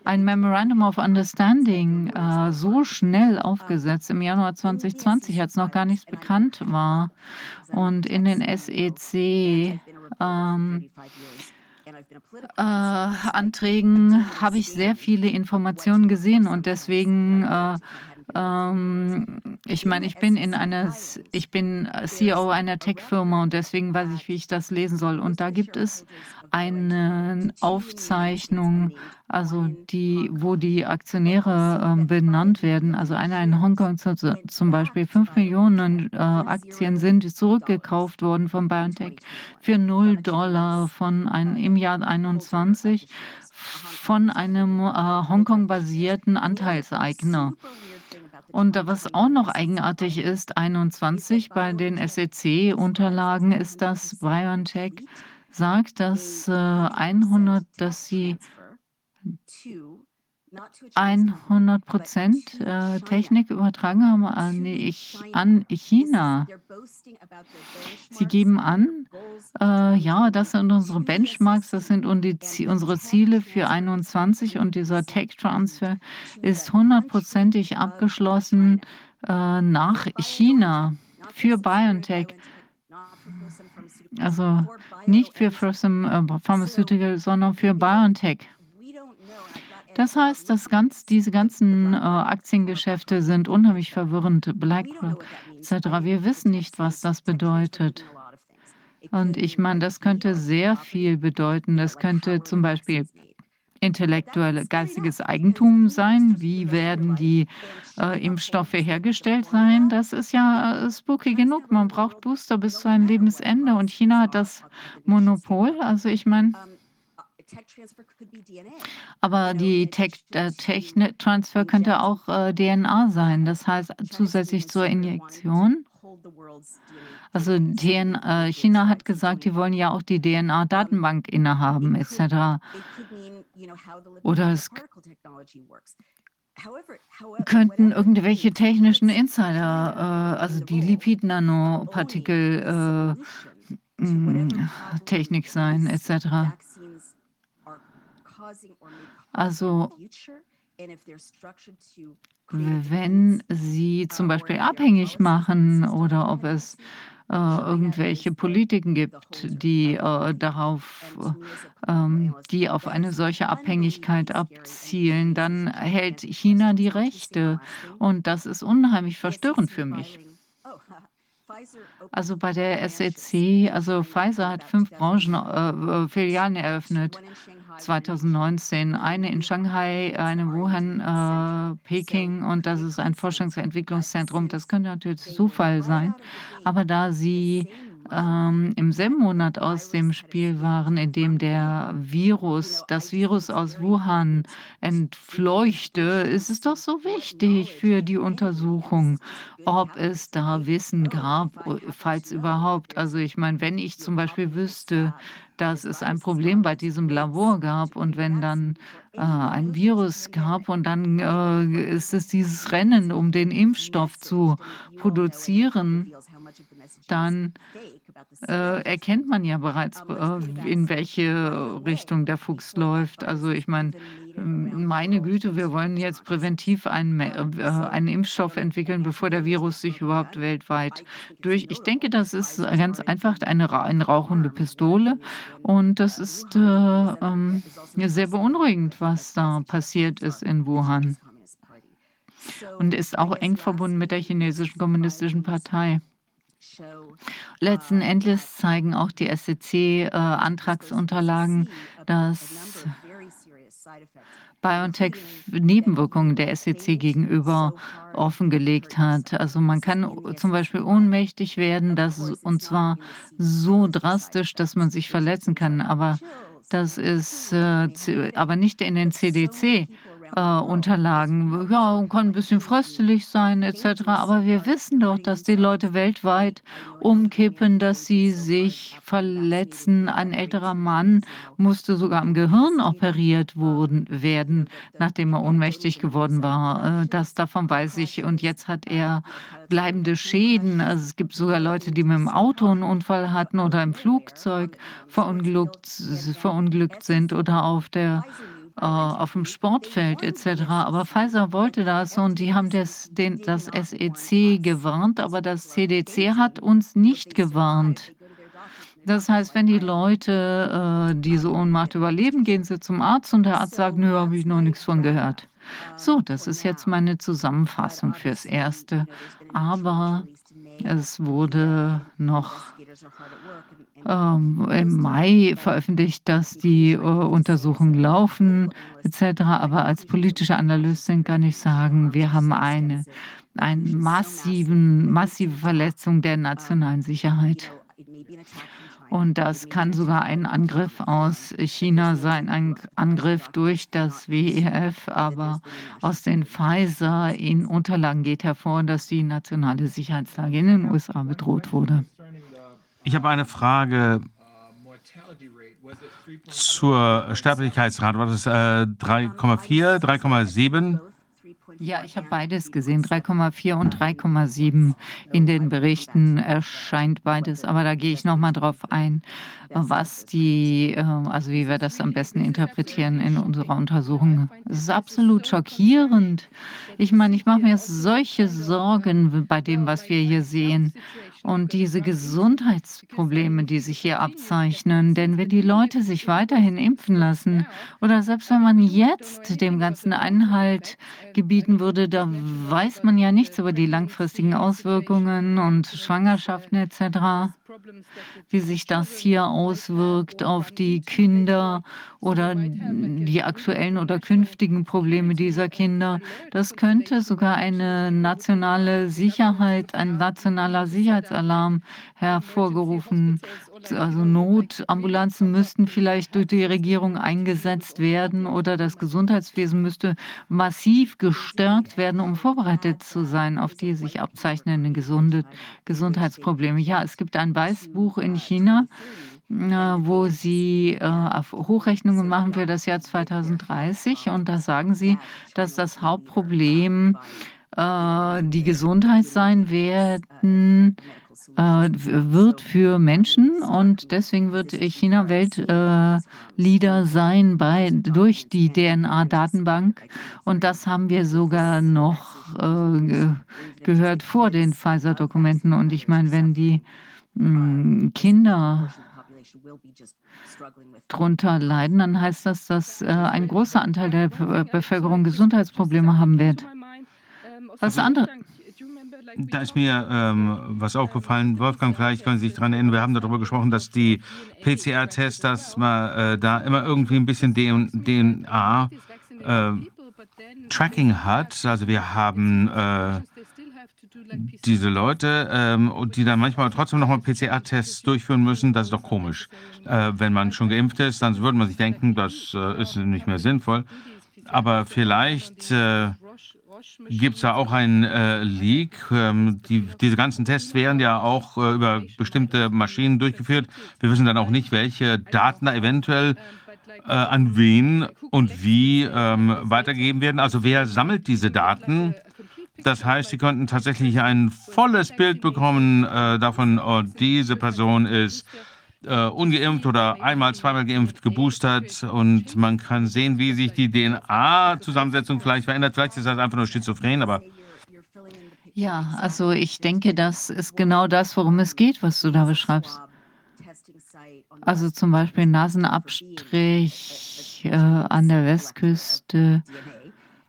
ein Memorandum of Understanding äh, so schnell aufgesetzt im Januar 2020, als noch gar nichts bekannt war. Und in den SEC ähm, äh, Anträgen habe ich sehr viele Informationen gesehen und deswegen äh, ähm, ich meine, ich bin in einer, ich bin CEO einer Tech-Firma und deswegen weiß ich, wie ich das lesen soll. Und da gibt es eine Aufzeichnung, also die, wo die Aktionäre äh, benannt werden. Also einer in Hongkong zum Beispiel, 5 Millionen äh, Aktien sind zurückgekauft worden von BioNTech für 0 Dollar von ein, im Jahr 21 von einem äh, Hongkong-basierten Anteilseigner. Und was auch noch eigenartig ist, 21 bei den SEC-Unterlagen ist, dass BioNTech sagt, dass äh, 100, dass sie 100 Prozent äh, Technik übertragen haben an, an China. Sie geben an, äh, ja, das sind unsere Benchmarks, das sind unsere Ziele für 21 und dieser Tech-Transfer ist hundertprozentig abgeschlossen äh, nach China für BioNTech. Also nicht für Fosun äh, Pharmaceutical, sondern für BioNTech. Das heißt, dass ganz, diese ganzen äh, Aktiengeschäfte sind unheimlich verwirrend. BlackRock etc. Wir wissen nicht, was das bedeutet. Und ich meine, das könnte sehr viel bedeuten. Das könnte zum Beispiel intellektuelle, geistiges Eigentum sein. Wie werden die äh, Impfstoffe hergestellt sein? Das ist ja äh, spooky genug. Man braucht Booster bis zu einem Lebensende und China hat das Monopol. Also ich meine, aber die Tech, äh, Tech-Transfer könnte auch äh, DNA sein. Das heißt, zusätzlich zur Injektion. Also DN, äh, China hat gesagt, die wollen ja auch die DNA-Datenbank innehaben, etc. Oder es könnten irgendwelche technischen Insider, äh, also die Lipid-Nanopartikel äh, Technik sein, etc. Also wenn sie zum Beispiel abhängig machen oder ob es äh, irgendwelche Politiken gibt, die äh, darauf, ähm, die auf eine solche Abhängigkeit abzielen, dann hält China die Rechte. Und das ist unheimlich verstörend für mich. *laughs* Also bei der SEC, also Pfizer hat fünf Branchenfilialen äh, eröffnet 2019. Eine in Shanghai, eine in Wuhan, äh, Peking und das ist ein Forschungs- und Entwicklungszentrum. Das könnte natürlich Zufall sein, aber da sie ähm, im selben Monat aus dem Spiel waren, in dem der Virus, das Virus aus Wuhan entfleuchte, ist es doch so wichtig für die Untersuchung, ob es da Wissen gab, falls überhaupt. Also ich meine, wenn ich zum Beispiel wüsste, dass es ein Problem bei diesem Labor gab und wenn dann äh, ein Virus gab und dann äh, ist es dieses Rennen, um den Impfstoff zu produzieren, dann äh, erkennt man ja bereits, äh, in welche Richtung der Fuchs läuft. Also ich meine, ähm, meine Güte, wir wollen jetzt präventiv einen, äh, einen Impfstoff entwickeln, bevor der Virus sich überhaupt weltweit durch. Ich denke, das ist ganz einfach eine, eine rauchende Pistole und das ist äh, ähm, sehr beunruhigend, was da passiert ist in Wuhan und ist auch eng verbunden mit der chinesischen kommunistischen Partei. Letzten Endes zeigen auch die SEC-Antragsunterlagen, äh, dass BioNTech Nebenwirkungen der SEC gegenüber offengelegt hat. Also man kann zum Beispiel ohnmächtig werden, das, und zwar so drastisch, dass man sich verletzen kann. Aber das ist äh, aber nicht in den CDC äh, Unterlagen. Ja, kann ein bisschen fröstelig sein etc. Aber wir wissen doch, dass die Leute weltweit umkippen, dass sie sich verletzen. Ein älterer Mann musste sogar am Gehirn operiert wurden, werden, nachdem er ohnmächtig geworden war. Äh, das davon weiß ich. Und jetzt hat er bleibende Schäden. Also es gibt sogar Leute, die mit dem Auto einen Unfall hatten oder im Flugzeug verunglückt, verunglückt sind oder auf der auf dem Sportfeld etc. Aber Pfizer wollte das und die haben das, den, das SEC gewarnt, aber das CDC hat uns nicht gewarnt. Das heißt, wenn die Leute äh, diese Ohnmacht überleben, gehen sie zum Arzt und der Arzt sagt, nö, habe ich noch nichts von gehört. So, das ist jetzt meine Zusammenfassung fürs Erste. Aber es wurde noch ähm, im Mai veröffentlicht, dass die äh, Untersuchungen laufen etc. Aber als politische Analystin kann ich sagen, wir haben eine, eine massiven, massive Verletzung der nationalen Sicherheit. Und das kann sogar ein Angriff aus China sein, ein Angriff durch das WEF, aber aus den Pfizer in Unterlagen geht hervor, dass die nationale Sicherheitslage in den USA bedroht wurde. Ich habe eine Frage zur Sterblichkeitsrate. War das äh, 3,4, 3,7? Ja, ich habe beides gesehen, 3,4 und 3,7 in den Berichten erscheint beides, aber da gehe ich noch mal drauf ein, was die, ähm, also wie wir das am besten interpretieren in unserer Untersuchung. Es ist absolut schockierend. Ich meine, ich mache mir solche Sorgen bei dem, was wir hier sehen und diese Gesundheitsprobleme, die sich hier abzeichnen. Denn wenn die Leute sich weiterhin impfen lassen oder selbst wenn man jetzt dem Ganzen Einhalt gebieten würde, da weiß man ja nichts über die langfristigen Auswirkungen und Schwangerschaften etc., wie sich das hier auswirkt auf die Kinder oder die aktuellen oder künftigen Probleme dieser Kinder. Das könnte sogar eine nationale Sicherheit, ein nationaler Sicherheitsalarm hervorgerufen also Notambulanzen müssten vielleicht durch die Regierung eingesetzt werden oder das Gesundheitswesen müsste massiv gestärkt werden, um vorbereitet zu sein auf die sich abzeichnenden gesunde Gesundheitsprobleme. Ja, es gibt ein Weißbuch in China, äh, wo sie äh, Hochrechnungen machen für das Jahr 2030 und da sagen sie, dass das Hauptproblem äh, die Gesundheit sein werden äh, wird für Menschen und deswegen wird China Weltleader äh, sein bei, durch die DNA-Datenbank und das haben wir sogar noch äh, gehört vor den Pfizer-Dokumenten und ich meine, wenn die mh, hm, Kinder drunter leiden, dann heißt das, dass äh, ein großer Anteil der Bevölkerung Gesundheitsprobleme haben wird. Was andere? Da ist mir ähm, was aufgefallen. Wolfgang, vielleicht können Sie sich daran erinnern, wir haben darüber gesprochen, dass die PCR-Tests, dass man äh, da immer irgendwie ein bisschen DNA äh, Tracking hat. Also wir haben äh, diese Leute, ähm, die dann manchmal trotzdem nochmal PCR-Tests durchführen müssen, das ist doch komisch. Äh, wenn man schon geimpft ist, dann würde man sich denken, das äh, ist nicht mehr sinnvoll. Aber vielleicht äh, gibt es da auch einen äh, Leak. Ähm, die, diese ganzen Tests werden ja auch äh, über bestimmte Maschinen durchgeführt. Wir wissen dann auch nicht, welche Daten da eventuell äh, an wen und wie ähm, weitergegeben werden. Also wer sammelt diese Daten? Das heißt, Sie könnten tatsächlich ein volles Bild bekommen äh, davon, oh, diese Person ist äh, ungeimpft oder einmal, zweimal geimpft, geboostert und man kann sehen, wie sich die DNA-Zusammensetzung vielleicht verändert. Vielleicht ist das einfach nur schizophren, aber. Ja, also ich denke, das ist genau das, worum es geht, was du da beschreibst. Also zum Beispiel Nasenabstrich äh, an der Westküste.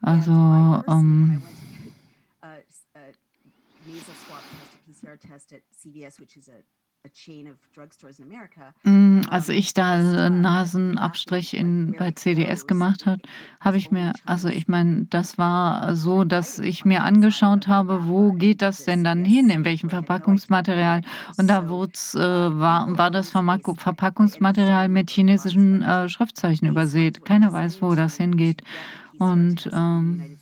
Also ähm, als ich da Nasenabstrich in, bei CDS gemacht habe, habe ich mir, also ich meine, das war so, dass ich mir angeschaut habe, wo geht das denn dann hin, in welchem Verpackungsmaterial. Und da äh, war, war das Verpackungsmaterial mit chinesischen äh, Schriftzeichen übersät. Keiner weiß, wo das hingeht. Und ähm,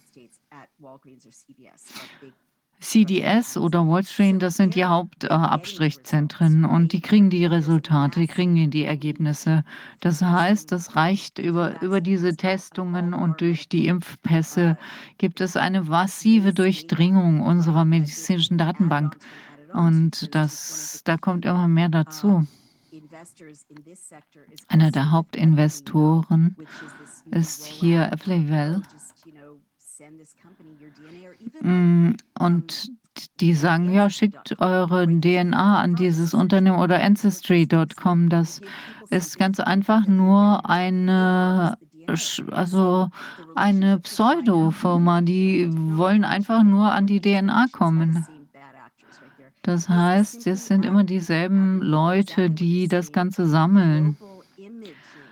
CDS oder Wallstream, das sind die Hauptabstrichzentren äh, und die kriegen die Resultate, die kriegen die Ergebnisse. Das heißt, das reicht über, über diese Testungen und durch die Impfpässe gibt es eine massive Durchdringung unserer medizinischen Datenbank. Und das, da kommt immer mehr dazu. Einer der Hauptinvestoren ist hier Appleyville. Mm, und die sagen, ja, schickt eure DNA an dieses Unternehmen oder Ancestry.com. Das ist ganz einfach nur eine, also eine Pseudo-Firma. Die wollen einfach nur an die DNA kommen. Das heißt, es sind immer dieselben Leute, die das Ganze sammeln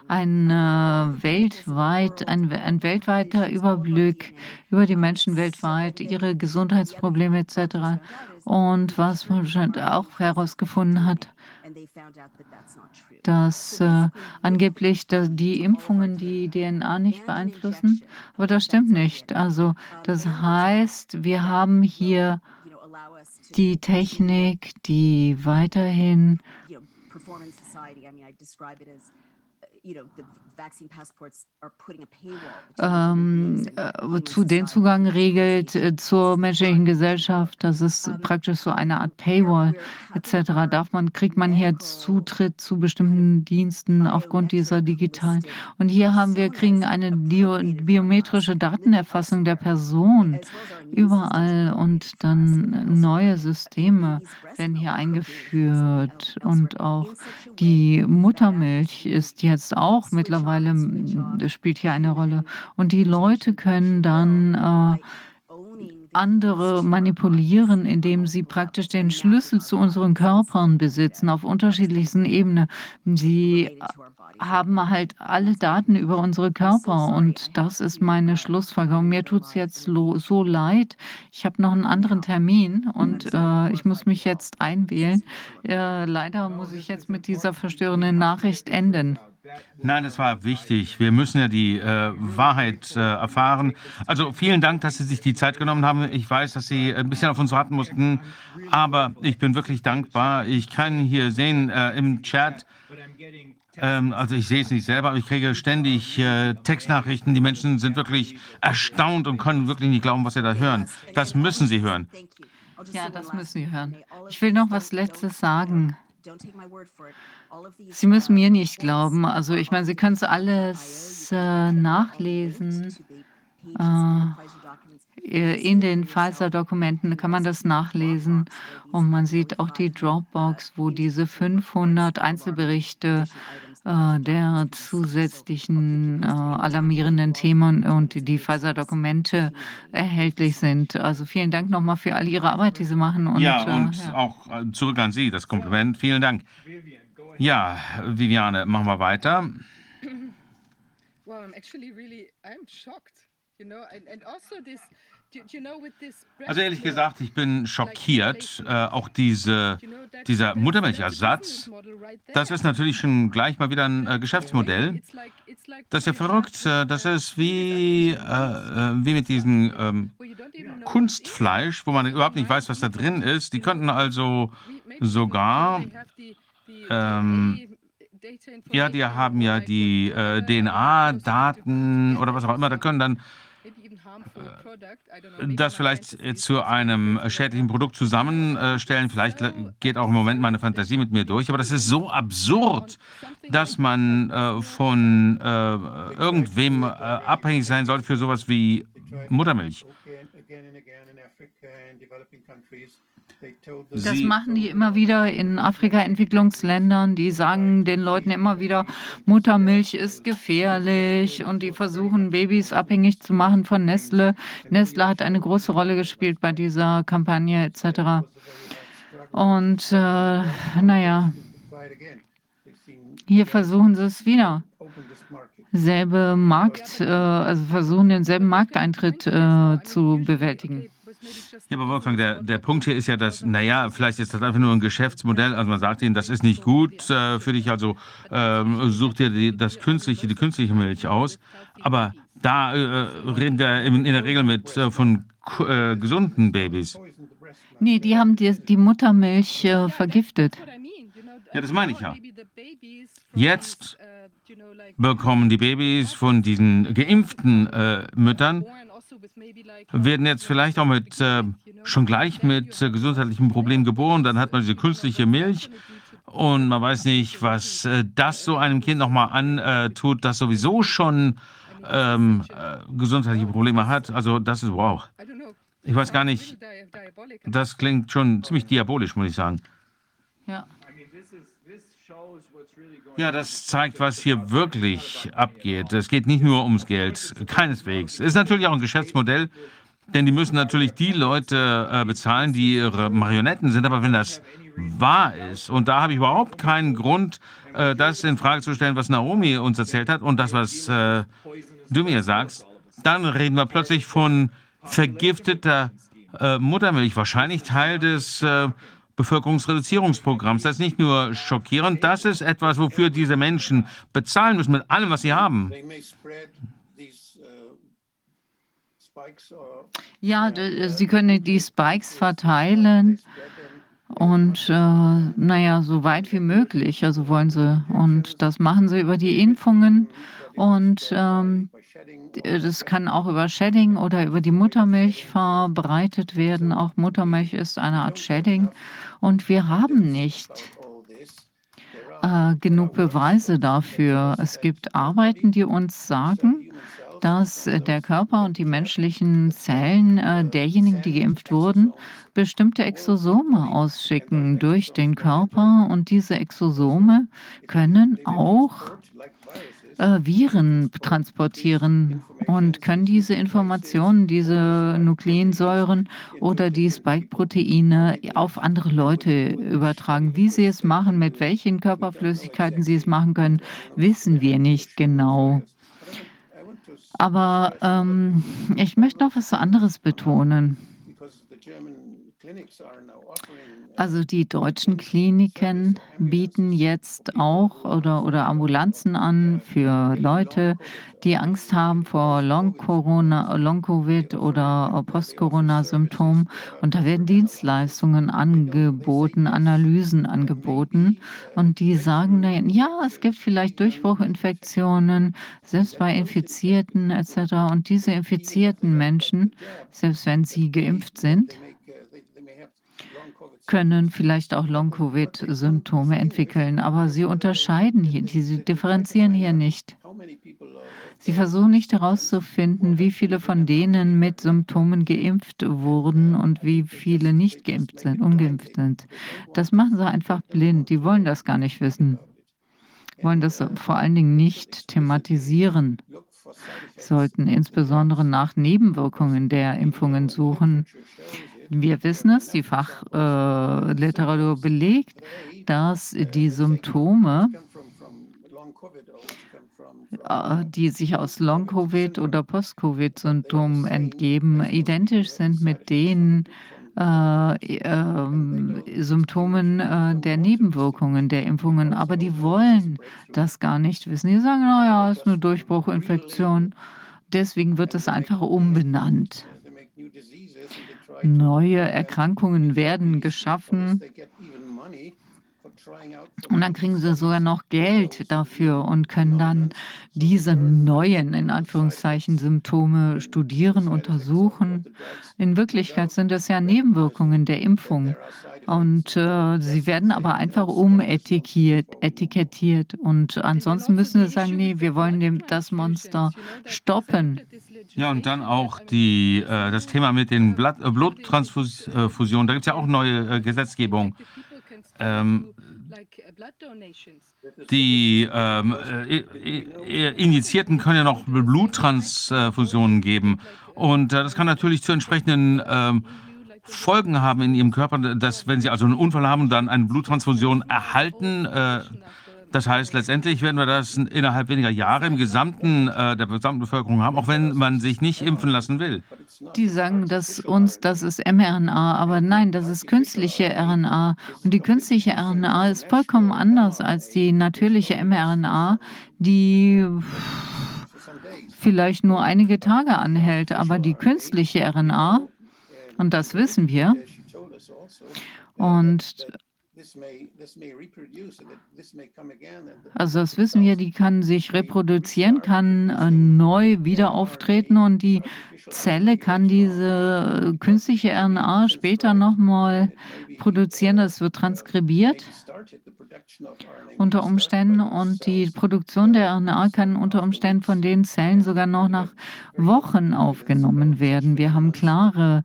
ein, äh, weltweit, ein, ein weltweiter Überblick über die Menschen weltweit, ihre Gesundheitsprobleme etc. Und was man auch herausgefunden hat, dass äh, angeblich dass die Impfungen die DNA nicht beeinflussen. Aber das stimmt nicht. Also das heißt, wir haben hier die Technik, die weiterhin you know the ähm, äh, zu den Zugang regelt äh, zur menschlichen Gesellschaft. Das ist praktisch so eine Art Paywall etc. Darf man, kriegt man hier Zutritt zu bestimmten Diensten aufgrund dieser digitalen. Und hier haben wir, kriegen eine biometrische Datenerfassung der Person überall. und dann neue Systeme werden hier eingeführt. und auch die Muttermilch ist jetzt auch mittlerweile, spielt hier eine Rolle. Und die Leute können dann äh, andere manipulieren, indem sie praktisch den Schlüssel zu unseren Körpern besitzen auf unterschiedlichsten Ebenen. Sie haben halt alle Daten über unsere Körper und das ist meine Schlussfolgerung. Mir tut es jetzt so leid. Ich habe noch einen anderen Termin und äh, ich muss mich jetzt einwählen. Äh, leider muss ich jetzt mit dieser verstörenden Nachricht enden. Nein, das war wichtig. Wir müssen ja die äh, Wahrheit äh, erfahren. Also vielen Dank, dass Sie sich die Zeit genommen haben. Ich weiß, dass Sie ein bisschen auf uns warten mussten, aber ich bin wirklich dankbar. Ich kann hier sehen äh, im Chat, ähm, also ich sehe es nicht selber, aber ich kriege ständig äh, Textnachrichten. Die Menschen sind wirklich erstaunt und können wirklich nicht glauben, was sie da hören. Das müssen sie hören. Ja, das müssen Sie hören. Ich will noch was Letztes sagen. Sie müssen mir nicht glauben. Also ich meine, Sie können es alles äh, nachlesen. Äh, in den Pfizer-Dokumenten kann man das nachlesen. Und man sieht auch die Dropbox, wo diese 500 Einzelberichte äh, der zusätzlichen äh, alarmierenden Themen und die Pfizer-Dokumente erhältlich sind. Also vielen Dank nochmal für all Ihre Arbeit, die Sie machen. Und, ja, und ja. auch zurück an Sie, das Kompliment. Vielen Dank. Ja, Viviane, machen wir weiter. Well, I'm actually really, I'm shocked, you know, and, and also this, also ehrlich gesagt, ich bin schockiert. Äh, auch diese, dieser Muttermilchersatz, das ist natürlich schon gleich mal wieder ein äh, Geschäftsmodell. Das ist ja verrückt. Äh, das ist wie, äh, äh, wie mit diesem ähm, Kunstfleisch, wo man überhaupt nicht weiß, was da drin ist. Die könnten also sogar ähm, ja, die haben ja die äh, DNA-Daten oder was auch immer. Da können dann das vielleicht zu einem schädlichen Produkt zusammenstellen. Vielleicht geht auch im Moment meine Fantasie mit mir durch. Aber das ist so absurd, dass man äh, von äh, irgendwem äh, abhängig sein sollte für sowas wie Muttermilch. Das machen die immer wieder in Afrika-Entwicklungsländern. Die sagen den Leuten immer wieder, Muttermilch ist gefährlich und die versuchen, Babys abhängig zu machen von Nestle. Nestle hat eine große Rolle gespielt bei dieser Kampagne etc. Und äh, naja, hier versuchen sie es wieder. Selbe Markt, äh, also versuchen denselben Markteintritt äh, zu bewältigen. Ja, aber Wolfgang, der, der Punkt hier ist ja, dass, naja, vielleicht ist das einfach nur ein Geschäftsmodell. Also man sagt ihnen, das ist nicht gut äh, für dich, also ähm, such dir die, das künstliche, die künstliche Milch aus. Aber da äh, reden wir in, in, der Regel mit äh, von äh, gesunden Babys. Nee, die haben die, die Muttermilch äh, vergiftet. Ja, das meine ich ja. Jetzt bekommen die Babys von diesen geimpften äh, Müttern werden jetzt vielleicht auch mit äh, schon gleich mit äh, gesundheitlichen Problemen geboren. Dann hat man diese künstliche Milch und man weiß nicht, was äh, das so einem Kind nochmal antut, das sowieso schon ähm, äh, gesundheitliche Probleme hat. Also das ist wow. Ich weiß gar nicht, das klingt schon ziemlich diabolisch, muss ich sagen. Ja. Ja, das zeigt, was hier wirklich abgeht. Es geht nicht nur ums Geld, keineswegs. Es ist natürlich auch ein Geschäftsmodell, denn die müssen natürlich die Leute äh, bezahlen, die ihre Marionetten sind. Aber wenn das wahr ist, und da habe ich überhaupt keinen Grund, äh, das in Frage zu stellen, was Naomi uns erzählt hat und das, was äh, du mir sagst, dann reden wir plötzlich von vergifteter äh, Muttermilch, wahrscheinlich Teil des äh, Bevölkerungsreduzierungsprogramms. Das ist nicht nur schockierend, das ist etwas, wofür diese Menschen bezahlen müssen mit allem, was sie haben. Ja, sie können die Spikes verteilen und äh, naja, so weit wie möglich, also wollen sie. Und das machen sie über die Impfungen und ähm, das kann auch über Shedding oder über die Muttermilch verbreitet werden. Auch Muttermilch ist eine Art Shedding. Und wir haben nicht äh, genug Beweise dafür. Es gibt Arbeiten, die uns sagen, dass der Körper und die menschlichen Zellen äh, derjenigen, die geimpft wurden, bestimmte Exosome ausschicken durch den Körper. Und diese Exosome können auch äh, Viren transportieren und können diese Informationen, diese Nukleinsäuren oder die Spike-Proteine auf andere Leute übertragen. Wie sie es machen, mit welchen Körperflüssigkeiten sie es machen können, wissen wir nicht genau. Aber ähm, ich möchte noch was anderes betonen. Also die deutschen Kliniken bieten jetzt auch oder, oder Ambulanzen an für Leute, die Angst haben vor Long-Corona, Long-Covid oder Post-Corona-Symptomen. Und da werden Dienstleistungen angeboten, Analysen angeboten. Und die sagen dann, ja, es gibt vielleicht Durchbruchinfektionen, selbst bei Infizierten etc. Und diese infizierten Menschen, selbst wenn sie geimpft sind, können vielleicht auch Long-Covid-Symptome entwickeln, aber sie unterscheiden hier, sie differenzieren hier nicht. Sie versuchen nicht herauszufinden, wie viele von denen mit Symptomen geimpft wurden und wie viele nicht geimpft sind, ungeimpft sind. Das machen sie einfach blind. Die wollen das gar nicht wissen. Wollen das vor allen Dingen nicht thematisieren. Sollten insbesondere nach Nebenwirkungen der Impfungen suchen. Wir wissen es, die Fachliteratur äh, belegt, dass die Symptome, äh, die sich aus Long-Covid oder Post-Covid-Symptomen entgeben, identisch sind mit den äh, äh, Symptomen äh, der Nebenwirkungen der Impfungen. Aber die wollen das gar nicht wissen. Die sagen, naja, es ist eine Durchbruchinfektion. Deswegen wird es einfach umbenannt. Neue Erkrankungen werden geschaffen. Und dann kriegen sie sogar noch Geld dafür und können dann diese neuen, in Anführungszeichen, Symptome studieren, untersuchen. In Wirklichkeit sind das ja Nebenwirkungen der Impfung. Und äh, sie werden aber einfach umetikettiert. Etikettiert. Und ansonsten müssen sie sagen, nee, wir wollen dem, das Monster stoppen. Ja, und dann auch die, äh, das Thema mit den Blatt, äh, Bluttransfusionen. Da gibt es ja auch neue äh, Gesetzgebung. Ähm, die ähm, äh, Injizierten können ja noch Bluttransfusionen geben. Und äh, das kann natürlich zu entsprechenden ähm, Folgen haben in ihrem Körper, dass wenn sie also einen Unfall haben dann eine Bluttransfusion erhalten, äh, das heißt, letztendlich werden wir das innerhalb weniger Jahre im gesamten äh, der gesamten Bevölkerung haben, auch wenn man sich nicht impfen lassen will. Die sagen, dass uns das ist mRNA, aber nein, das ist künstliche RNA und die künstliche RNA ist vollkommen anders als die natürliche mRNA, die vielleicht nur einige Tage anhält, aber die künstliche RNA und das wissen wir. Und also das wissen wir, die kann sich reproduzieren, kann äh, neu wieder auftreten und die Zelle kann diese künstliche RNA später nochmal produzieren. Das wird transkribiert unter Umständen und die Produktion der RNA kann unter Umständen von den Zellen sogar noch nach Wochen aufgenommen werden. Wir haben klare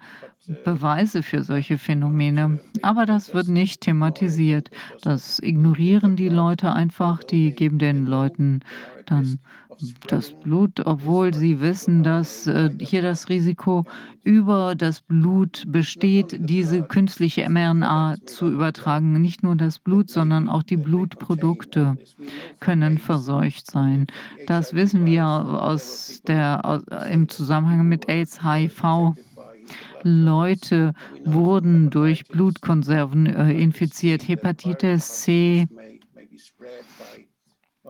Beweise für solche Phänomene. Aber das wird nicht thematisiert. Das ignorieren die Leute einfach. Die geben den Leuten dann das Blut, obwohl sie wissen, dass äh, hier das Risiko über das Blut besteht, diese künstliche mRNA zu übertragen. Nicht nur das Blut, sondern auch die Blutprodukte können verseucht sein. Das wissen wir aus der, aus, im Zusammenhang mit AIDS, HIV. Leute wurden durch Blutkonserven äh, infiziert. Hepatitis C.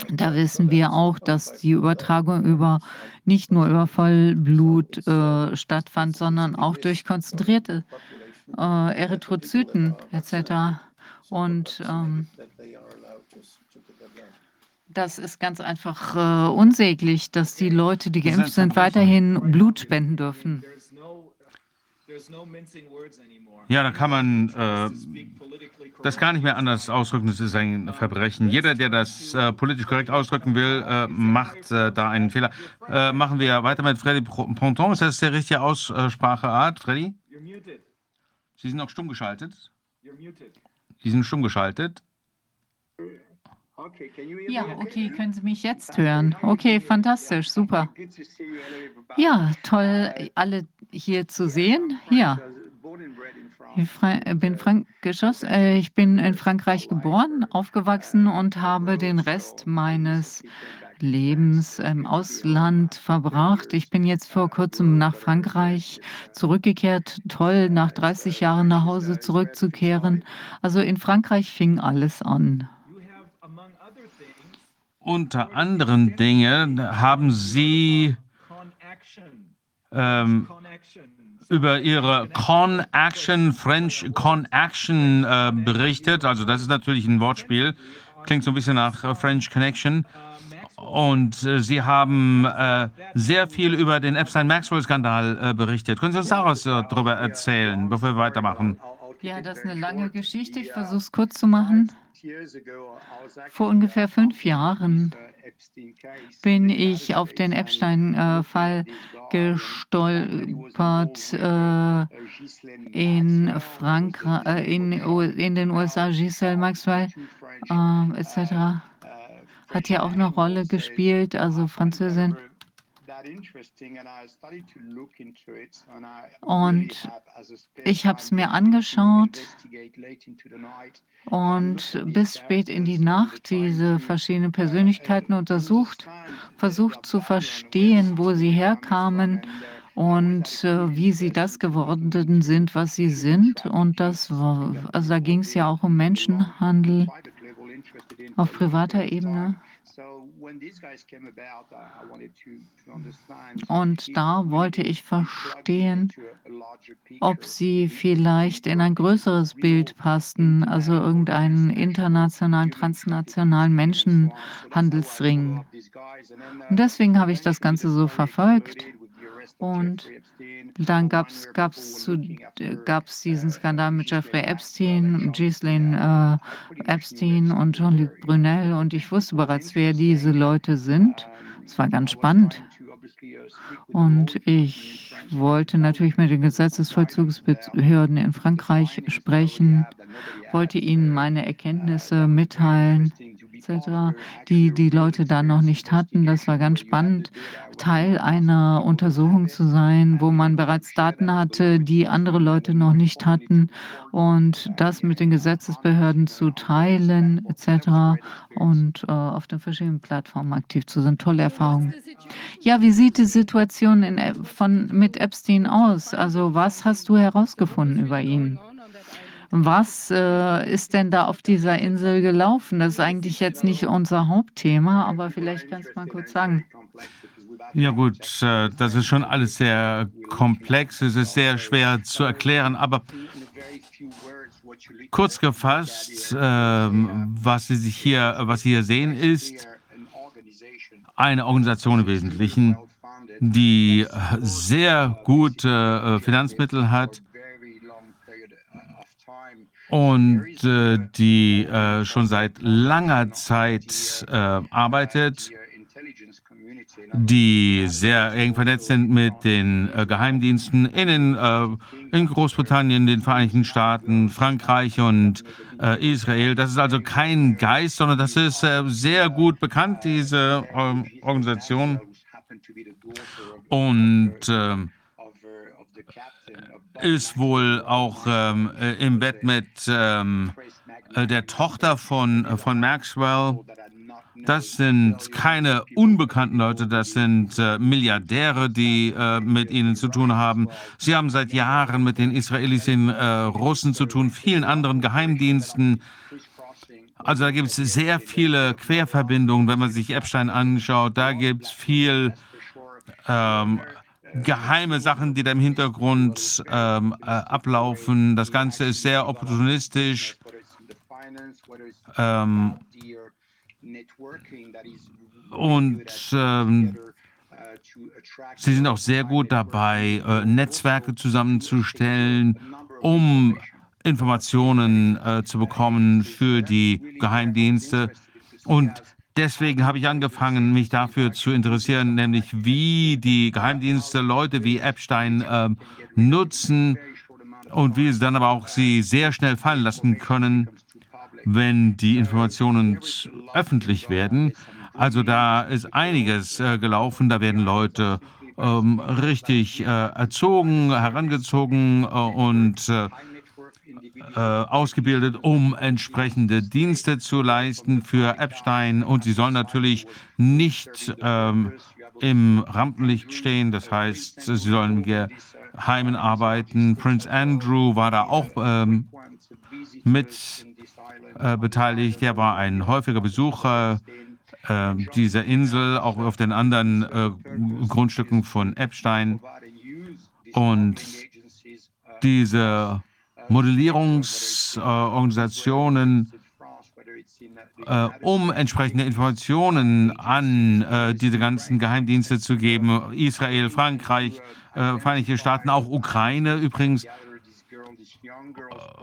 Da wissen wir auch, dass die Übertragung über nicht nur über Vollblut äh, stattfand, sondern auch durch konzentrierte äh, Erythrozyten etc. Und ähm, das ist ganz einfach äh, unsäglich, dass die Leute, die geimpft sind, weiterhin Blut spenden dürfen. Ja, da kann man äh, das gar nicht mehr anders ausdrücken. Das ist ein Verbrechen. Jeder, der das äh, politisch korrekt ausdrücken will, äh, macht äh, da einen Fehler. Äh, machen wir weiter mit Freddy Ponton. Ist das der richtige Ausspracheart, Freddy? Sie sind noch stumm geschaltet. Sie sind stumm geschaltet. Ja, okay, können Sie mich jetzt hören? Okay, fantastisch, super. Ja, toll, alle hier zu sehen. Ja, ich fra- bin Frank Geschoss. Äh, Ich bin in Frankreich geboren, aufgewachsen und habe den Rest meines Lebens im Ausland verbracht. Ich bin jetzt vor kurzem nach Frankreich zurückgekehrt. Toll, nach 30 Jahren nach Hause zurückzukehren. Also in Frankreich fing alles an. Unter anderen Dingen haben Sie ähm, über Ihre Con Action, French Con Action äh, berichtet. Also das ist natürlich ein Wortspiel. Klingt so ein bisschen nach äh, French Connection. Und äh, Sie haben äh, sehr viel über den Epstein-Maxwell-Skandal äh, berichtet. Können Sie uns daraus äh, darüber erzählen, bevor wir weitermachen? Ja, das ist eine lange Geschichte. Ich versuche es kurz zu machen. Vor ungefähr fünf Jahren bin ich auf den Epstein-Fall gestolpert äh, in Frankreich, äh, in, in den USA, Giselle Maxwell äh, etc. hat ja auch eine Rolle gespielt, also Französin. Und ich habe es mir angeschaut und bis spät in die Nacht diese verschiedenen Persönlichkeiten untersucht, versucht zu verstehen, wo sie herkamen und äh, wie sie das geworden sind, was sie sind. Und das war, also da ging es ja auch um Menschenhandel auf privater Ebene. Und da wollte ich verstehen, ob sie vielleicht in ein größeres Bild passten, also irgendeinen internationalen, transnationalen Menschenhandelsring. Und deswegen habe ich das Ganze so verfolgt. Und dann gab es gab's äh, gab's diesen Skandal mit Jeffrey Epstein, Ghislaine äh, Epstein und Jean-Luc Brunel. Und ich wusste bereits, wer diese Leute sind. Es war ganz spannend. Und ich wollte natürlich mit den Gesetzesvollzugsbehörden in Frankreich sprechen, wollte ihnen meine Erkenntnisse mitteilen, etc., die die Leute da noch nicht hatten. Das war ganz spannend, Teil einer Untersuchung zu sein, wo man bereits Daten hatte, die andere Leute noch nicht hatten und das mit den Gesetzesbehörden zu teilen, etc. und äh, auf den verschiedenen Plattformen aktiv zu sein. Tolle Erfahrung. Ja, wie sieht die Situation in, von, mit Epstein aus? Also was hast du herausgefunden über ihn? Was äh, ist denn da auf dieser Insel gelaufen? Das ist eigentlich jetzt nicht unser Hauptthema, aber vielleicht kannst du mal kurz sagen. Ja gut, äh, das ist schon alles sehr komplex, es ist sehr schwer zu erklären, aber kurz gefasst, ähm, was Sie sich hier, was Sie hier sehen, ist eine Organisation im Wesentlichen, die sehr gute äh, Finanzmittel hat und äh, die äh, schon seit langer Zeit äh, arbeitet, die sehr eng vernetzt sind mit den äh, Geheimdiensten in, den, äh, in Großbritannien, den Vereinigten Staaten, Frankreich und äh, Israel. Das ist also kein Geist, sondern das ist sehr gut bekannt, diese ähm, Organisation. Und ähm, ist wohl auch ähm, äh, im Bett mit ähm, äh, der Tochter von, äh, von Maxwell. Das sind keine unbekannten Leute, das sind äh, Milliardäre, die äh, mit ihnen zu tun haben. Sie haben seit Jahren mit den Israelis, den äh, Russen zu tun, vielen anderen Geheimdiensten. Also da gibt es sehr viele Querverbindungen, wenn man sich Epstein anschaut. Da gibt es viel ähm, geheime Sachen, die da im Hintergrund ähm, äh, ablaufen. Das Ganze ist sehr opportunistisch. Ähm, und ähm, sie sind auch sehr gut dabei, äh, Netzwerke zusammenzustellen, um Informationen äh, zu bekommen für die Geheimdienste. Und deswegen habe ich angefangen, mich dafür zu interessieren, nämlich wie die Geheimdienste Leute wie Epstein ähm, nutzen und wie sie dann aber auch sie sehr schnell fallen lassen können. wenn die Informationen öffentlich werden. Also da ist einiges äh, gelaufen, da werden Leute ähm, richtig äh, erzogen, herangezogen äh, und äh, ausgebildet, um entsprechende Dienste zu leisten für Epstein. Und sie sollen natürlich nicht ähm, im Rampenlicht stehen. Das heißt, sie sollen im Geheimen arbeiten. Prince Andrew war da auch ähm, mit äh, beteiligt. Er war ein häufiger Besucher äh, dieser Insel, auch auf den anderen äh, Grundstücken von Epstein. Und diese Modellierungsorganisationen, äh, um entsprechende Informationen an äh, diese ganzen Geheimdienste zu geben. Israel, Frankreich, äh, Vereinigte Staaten, auch Ukraine übrigens.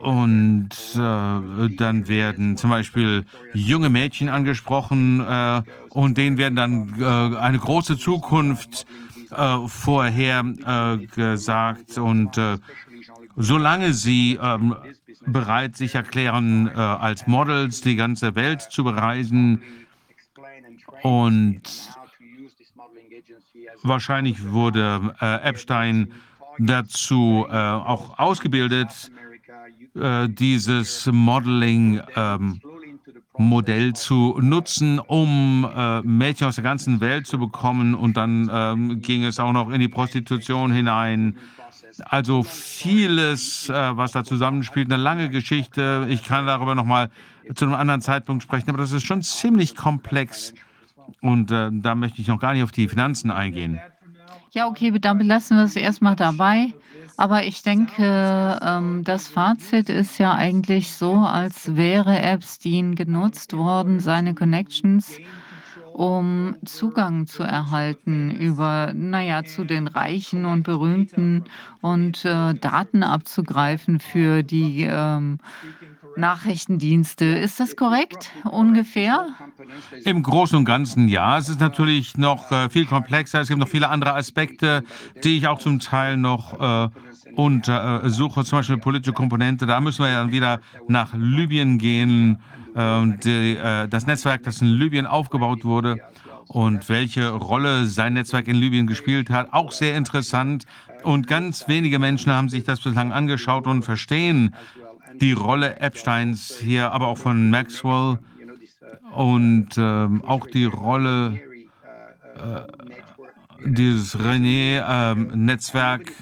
Und äh, dann werden zum Beispiel junge Mädchen angesprochen äh, und denen werden dann äh, eine große Zukunft vorher gesagt. Und solange sie ähm, bereit sich erklären, äh, als Models die ganze Welt zu bereisen und wahrscheinlich wurde äh, Epstein dazu äh, auch ausgebildet, äh, dieses Modeling ähm, zu nutzen, um äh, Mädchen aus der ganzen Welt zu bekommen. Und dann ähm, ging es auch noch in die Prostitution hinein. Also vieles, äh, was da zusammenspielt, eine lange Geschichte. Ich kann darüber noch mal zu einem anderen Zeitpunkt sprechen, aber das ist schon ziemlich komplex. Und äh, da möchte ich noch gar nicht auf die Finanzen eingehen. Ja, okay, dann belassen wir es erstmal dabei. Aber ich denke, ähm, das Fazit ist ja eigentlich so, als wäre Epstein genutzt worden, seine Connections, um Zugang zu erhalten über, naja, zu den Reichen und Berühmten und äh, Daten abzugreifen für die ähm, Nachrichtendienste. Ist das korrekt ungefähr? Im Großen und Ganzen ja. Es ist natürlich noch äh, viel komplexer. Es gibt noch viele andere Aspekte, die ich auch zum Teil noch äh, untersuche, zum Beispiel politische Komponente. Da müssen wir ja dann wieder nach Libyen gehen. Äh, die, äh, das Netzwerk, das in Libyen aufgebaut wurde und welche Rolle sein Netzwerk in Libyen gespielt hat, auch sehr interessant. Und ganz wenige Menschen haben sich das bislang angeschaut und verstehen die Rolle Epsteins hier, aber auch von Maxwell und ähm, auch die Rolle äh, dieses René-Netzwerk.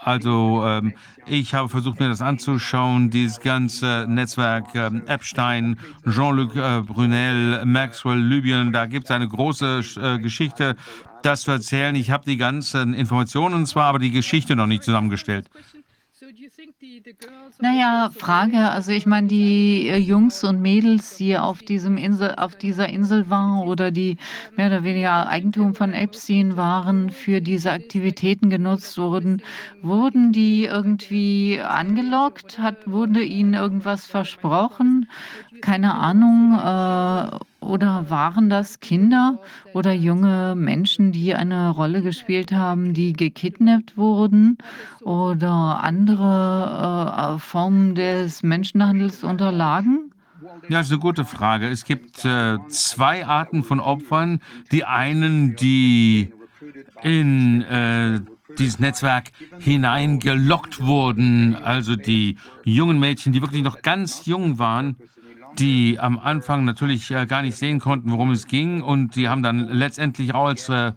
Also ähm, ich habe versucht, mir das anzuschauen, dieses ganze Netzwerk ähm, Epstein, Jean-Luc äh, Brunel, Maxwell, Libyen, da gibt es eine große äh, Geschichte, das zu erzählen. Ich habe die ganzen Informationen zwar, aber die Geschichte noch nicht zusammengestellt. Naja, Frage, also ich meine, die äh, Jungs und Mädels, die auf diesem Insel, auf dieser Insel waren oder die mehr oder weniger Eigentum von Epstein waren, für diese Aktivitäten genutzt wurden, wurden die irgendwie angelockt? Hat, wurde ihnen irgendwas versprochen? Keine Ahnung. Äh, oder waren das Kinder oder junge Menschen, die eine Rolle gespielt haben, die gekidnappt wurden oder andere äh, Formen des Menschenhandels unterlagen? Ja, das ist eine gute Frage. Es gibt äh, zwei Arten von Opfern. Die einen, die in äh, dieses Netzwerk hineingelockt wurden, also die jungen Mädchen, die wirklich noch ganz jung waren die am Anfang natürlich äh, gar nicht sehen konnten, worum es ging. Und die haben dann letztendlich auch als äh,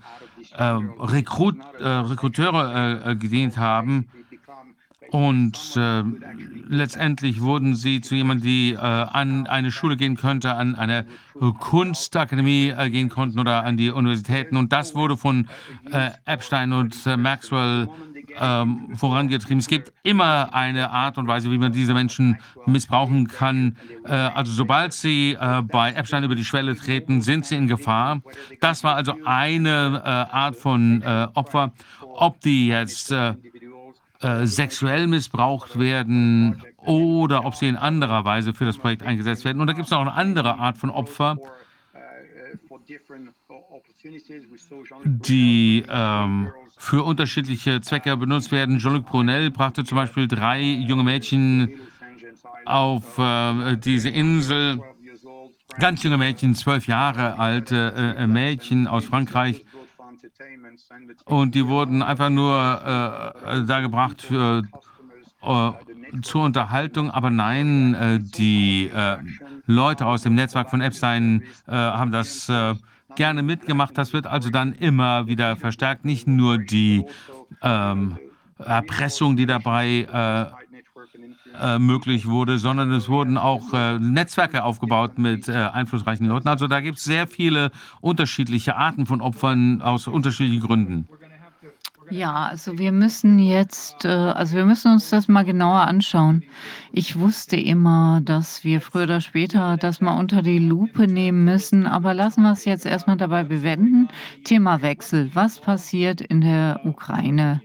äh, Rekrut, äh, Rekruteure äh, äh, gedient haben. Und letztendlich wurden sie zu jemandem, die an eine Schule gehen könnte, an eine Kunstakademie gehen konnten oder an die Universitäten. Und das wurde von Epstein und Maxwell ähm, vorangetrieben. Es gibt immer eine Art und Weise, wie man diese Menschen missbrauchen kann. Äh, also sobald sie äh, bei Epstein über die Schwelle treten, sind sie in Gefahr. Das war also eine äh, Art von äh, Opfer. Ob die jetzt äh, äh, sexuell missbraucht werden oder ob sie in anderer Weise für das Projekt eingesetzt werden. Und da gibt es auch eine andere Art von Opfer, die ähm, für unterschiedliche Zwecke benutzt werden. Jean-Luc Brunel brachte zum Beispiel drei junge Mädchen auf äh, diese Insel ganz junge Mädchen, zwölf Jahre alte äh, Mädchen aus Frankreich. Und die wurden einfach nur äh, da gebracht für, äh, zur Unterhaltung. Aber nein, äh, die äh, Leute aus dem Netzwerk von Epstein haben das gerne mitgemacht. Das wird also dann immer wieder verstärkt. Nicht nur die ähm, Erpressung, die dabei äh, äh, möglich wurde, sondern es wurden auch äh, Netzwerke aufgebaut mit äh, einflussreichen Leuten. Also da gibt es sehr viele unterschiedliche Arten von Opfern aus unterschiedlichen Gründen. Ja, also wir müssen jetzt, äh, also wir müssen uns das mal genauer anschauen. Ich wusste immer, dass wir früher oder später das mal unter die Lupe nehmen müssen, aber lassen wir es jetzt erstmal dabei bewenden. Themawechsel. Was passiert in der Ukraine?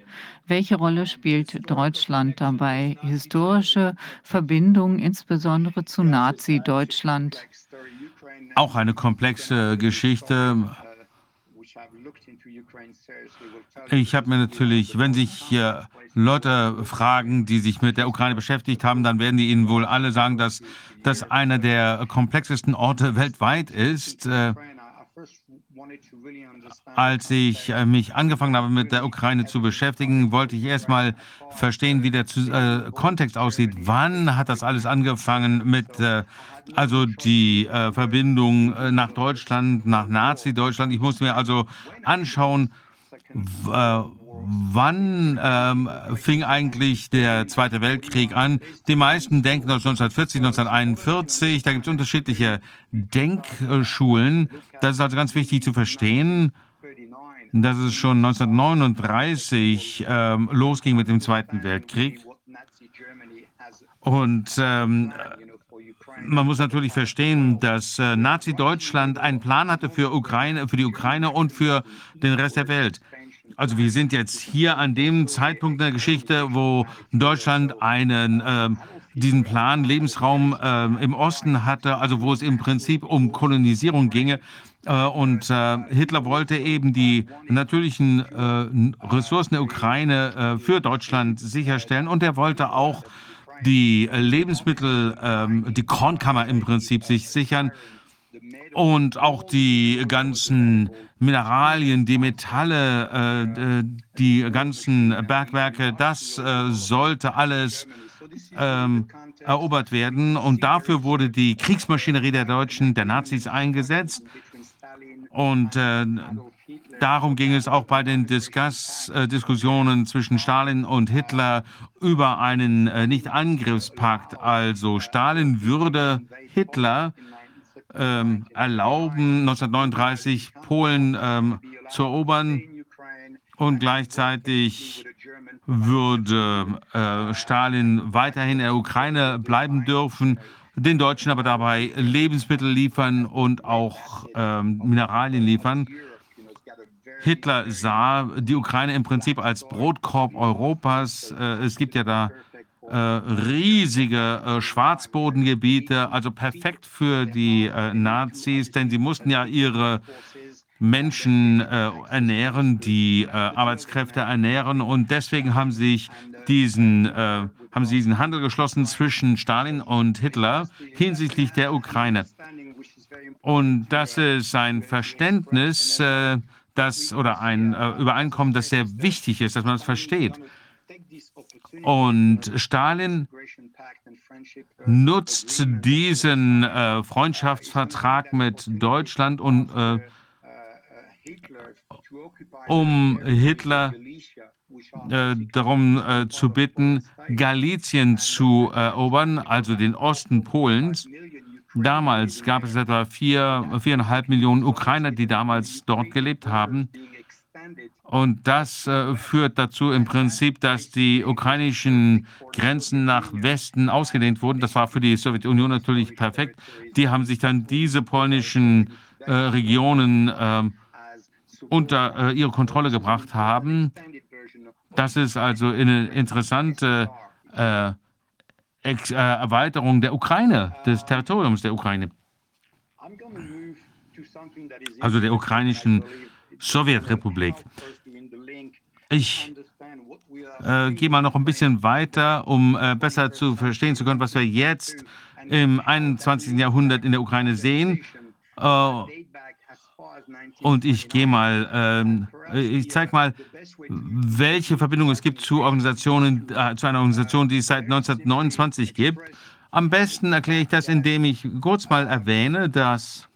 Welche Rolle spielt Deutschland dabei? Historische Verbindungen, insbesondere zu Nazi-Deutschland. Auch eine komplexe Geschichte. Ich habe mir natürlich, wenn sich hier Leute fragen, die sich mit der Ukraine beschäftigt haben, dann werden die Ihnen wohl alle sagen, dass das einer der komplexesten Orte weltweit ist. Als ich äh, mich angefangen habe, mit der Ukraine zu beschäftigen, wollte ich erstmal verstehen, wie der äh, Kontext aussieht. Wann hat das alles angefangen mit, äh, also die äh, Verbindung äh, nach Deutschland, nach Nazi-Deutschland? Ich musste mir also anschauen, äh, wann ähm, fing eigentlich der Zweite Weltkrieg an? Die meisten denken aus 1940, 1941. Da gibt es unterschiedliche Denkschulen. Das ist also ganz wichtig zu verstehen, dass es schon 1939 ähm, losging mit dem Zweiten Weltkrieg. Und ähm, man muss natürlich verstehen, dass äh, Nazi-Deutschland einen Plan hatte für, Ukraine, für die Ukraine und für den Rest der Welt. Also wir sind jetzt hier an dem Zeitpunkt der Geschichte, wo Deutschland einen äh, diesen Plan Lebensraum äh, im Osten hatte, also wo es im Prinzip um Kolonisierung ginge. Äh, und äh, Hitler wollte eben die natürlichen äh, Ressourcen der Ukraine äh, für Deutschland sicherstellen und er wollte auch die Lebensmittel, ähm, die Kornkammer im Prinzip sich sichern und auch die ganzen Mineralien, die Metalle, äh, äh, die ganzen Bergwerke, das äh, sollte alles ähm, erobert werden. Und dafür wurde die Kriegsmaschinerie der Deutschen, der Nazis eingesetzt. Und äh, darum ging es auch bei den Discuss, äh, Diskussionen zwischen Stalin und Hitler über einen äh, Nicht-Angriffspakt. Also Stalin würde Hitler ähm, erlauben, 1939 Polen ähm, zu erobern und gleichzeitig würde äh, Stalin weiterhin in der Ukraine bleiben dürfen, den Deutschen aber dabei Lebensmittel liefern und auch ähm, Mineralien liefern. Hitler sah die Ukraine im Prinzip als Brotkorb Europas. Äh, es gibt ja da äh, riesige äh, Schwarzbodengebiete, also perfekt für die äh, Nazis, denn sie mussten ja ihre Menschen äh, ernähren, die äh, Arbeitskräfte ernähren und deswegen haben sie sich diesen, haben sie diesen Handel geschlossen zwischen Stalin und Hitler hinsichtlich der Ukraine. Und das ist ein Verständnis, das oder ein Übereinkommen, das sehr wichtig ist, dass man das versteht. Und Stalin nutzt diesen äh, Freundschaftsvertrag mit Deutschland und äh, um Hitler äh, darum äh, zu bitten, Galizien zu erobern, also den Osten Polens. Damals gab es etwa vier, viereinhalb Millionen Ukrainer, die damals dort gelebt haben. Und das äh, führt dazu im Prinzip, dass die ukrainischen Grenzen nach Westen ausgedehnt wurden. Das war für die Sowjetunion natürlich perfekt. Die haben sich dann diese polnischen äh, Regionen äh, unter ihre Kontrolle gebracht haben. Das ist also eine interessante äh, äh, Erweiterung der Ukraine, des Territoriums der Ukraine. Also der ukrainischen Sowjetrepublik. Ich äh, gehe mal noch ein bisschen weiter, um äh, besser zu verstehen zu können, was wir jetzt im 21. Jahrhundert in der Ukraine sehen. Äh, und ich gehe mal, ähm, ich zeige mal, welche Verbindung es gibt zu Organisationen, äh, zu einer Organisation, die es seit 1929 gibt. Am besten erkläre ich das, indem ich kurz mal erwähne, dass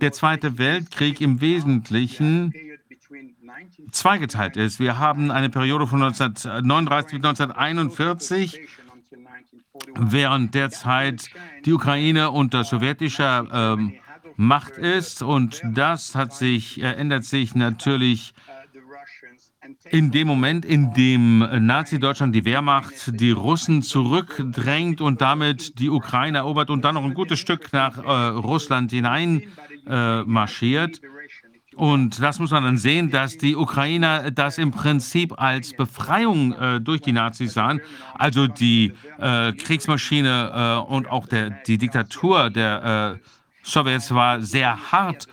der Zweite Weltkrieg im Wesentlichen zweigeteilt ist. Wir haben eine Periode von 1939 bis 1941, während der Zeit die Ukraine unter sowjetischer ähm, Macht ist. Und das hat sich, äh, ändert sich natürlich in dem Moment, in dem Nazi-Deutschland die Wehrmacht die Russen zurückdrängt und damit die Ukraine erobert und dann noch ein gutes Stück nach äh, Russland hinein äh, marschiert. Und das muss man dann sehen, dass die Ukrainer das im Prinzip als Befreiung äh, durch die Nazis sahen. Also die äh, Kriegsmaschine äh, und auch der, die Diktatur der äh, Sowjets war sehr hart,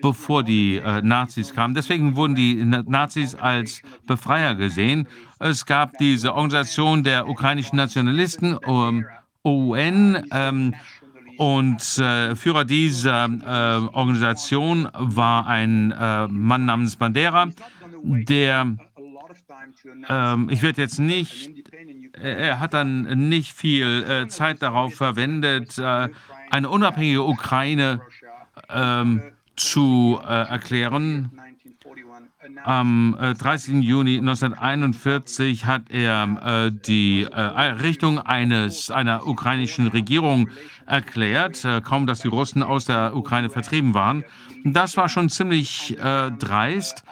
bevor die äh, Nazis kamen. Deswegen wurden die Nazis als Befreier gesehen. Es gab diese Organisation der ukrainischen Nationalisten, ähm, OUN, ähm, und äh, Führer dieser äh, Organisation war ein äh, Mann namens Bandera, der, ähm, ich werde jetzt nicht, er hat dann nicht viel äh, Zeit darauf verwendet, äh, eine unabhängige Ukraine ähm, zu äh, erklären. Am äh, 30. Juni 1941 hat er äh, die äh, Errichtung eines, einer ukrainischen Regierung erklärt, äh, kaum dass die Russen aus der Ukraine vertrieben waren. Das war schon ziemlich äh, dreist.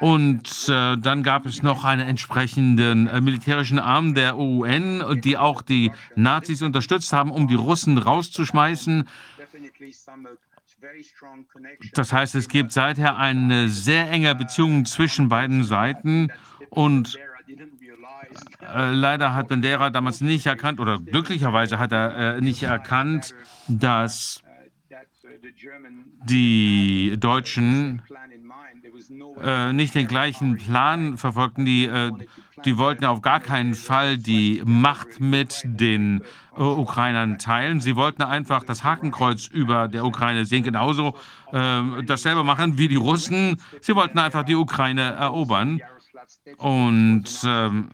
Und äh, dann gab es noch einen entsprechenden äh, militärischen Arm der UN, die auch die Nazis unterstützt haben, um die Russen rauszuschmeißen. Das heißt, es gibt seither eine sehr enge Beziehung zwischen beiden Seiten und äh, leider hat Bandera damals nicht erkannt oder glücklicherweise hat er äh, nicht erkannt, dass die Deutschen äh, nicht den gleichen Plan verfolgten. Die, die wollten auf gar keinen Fall die Macht mit den Ukrainern teilen. Sie wollten einfach das Hakenkreuz über der Ukraine sehen, genauso äh, dasselbe machen wie die Russen. Sie wollten einfach die Ukraine erobern. Und ähm,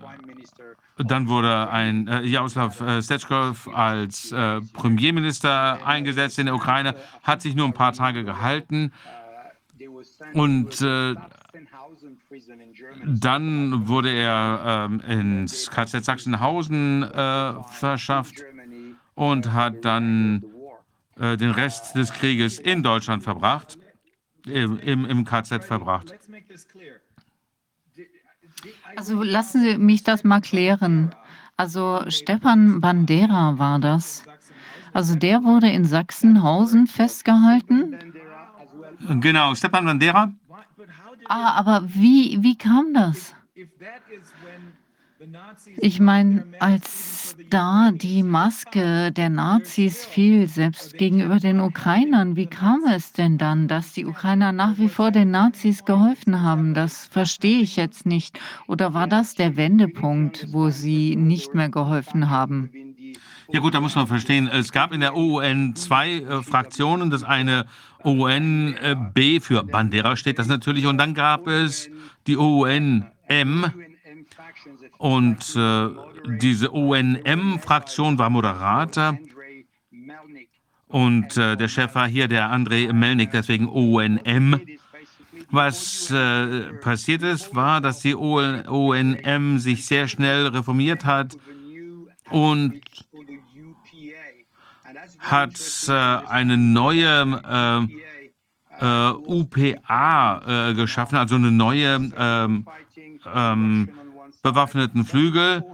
dann wurde ein äh, Jaroslav äh, Stetschkow als äh, Premierminister eingesetzt in der Ukraine, hat sich nur ein paar Tage gehalten. Und äh, dann wurde er äh, ins KZ Sachsenhausen äh, verschafft und hat dann äh, den Rest des Krieges in Deutschland verbracht, im, im, im KZ verbracht. Also lassen Sie mich das mal klären. Also Stepan Bandera war das. Also der wurde in Sachsenhausen festgehalten. Genau, Stepan Bandera. Ah, aber wie, wie kam das? Ich meine, als da die Maske der Nazis fiel, selbst gegenüber den Ukrainern, wie kam es denn dann, dass die Ukrainer nach wie vor den Nazis geholfen haben? Das verstehe ich jetzt nicht. Oder war das der Wendepunkt, wo sie nicht mehr geholfen haben? Ja gut, da muss man verstehen, es gab in der OUN zwei äh, Fraktionen. Das eine OUN-B äh, für Bandera steht das natürlich. Und dann gab es die OUN-M, und äh, diese ONM-Fraktion war Moderator. Und äh, der Chef war hier der Andrei Melnik, deswegen ONM. Was äh, passiert ist, war, dass die ONM sich sehr schnell reformiert hat und hat äh, eine neue äh, äh, UPA geschaffen, also eine neue ähm, ähm, bewaffneten Flügel.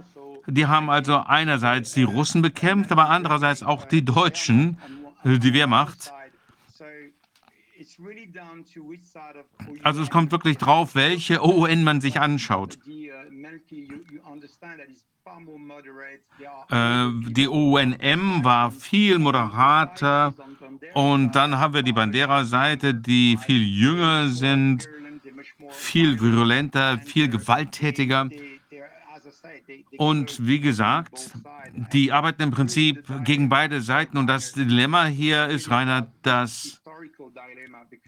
Die haben also einerseits die Russen bekämpft, aber andererseits auch die Deutschen, die Wehrmacht. Also es kommt wirklich drauf, welche OUN man sich anschaut. Äh, die OUNM war viel moderater und dann haben wir die Bandera-Seite, die viel jünger sind viel virulenter, viel gewalttätiger. Und wie gesagt, die arbeiten im Prinzip gegen beide Seiten. Und das Dilemma hier ist, Rainer, dass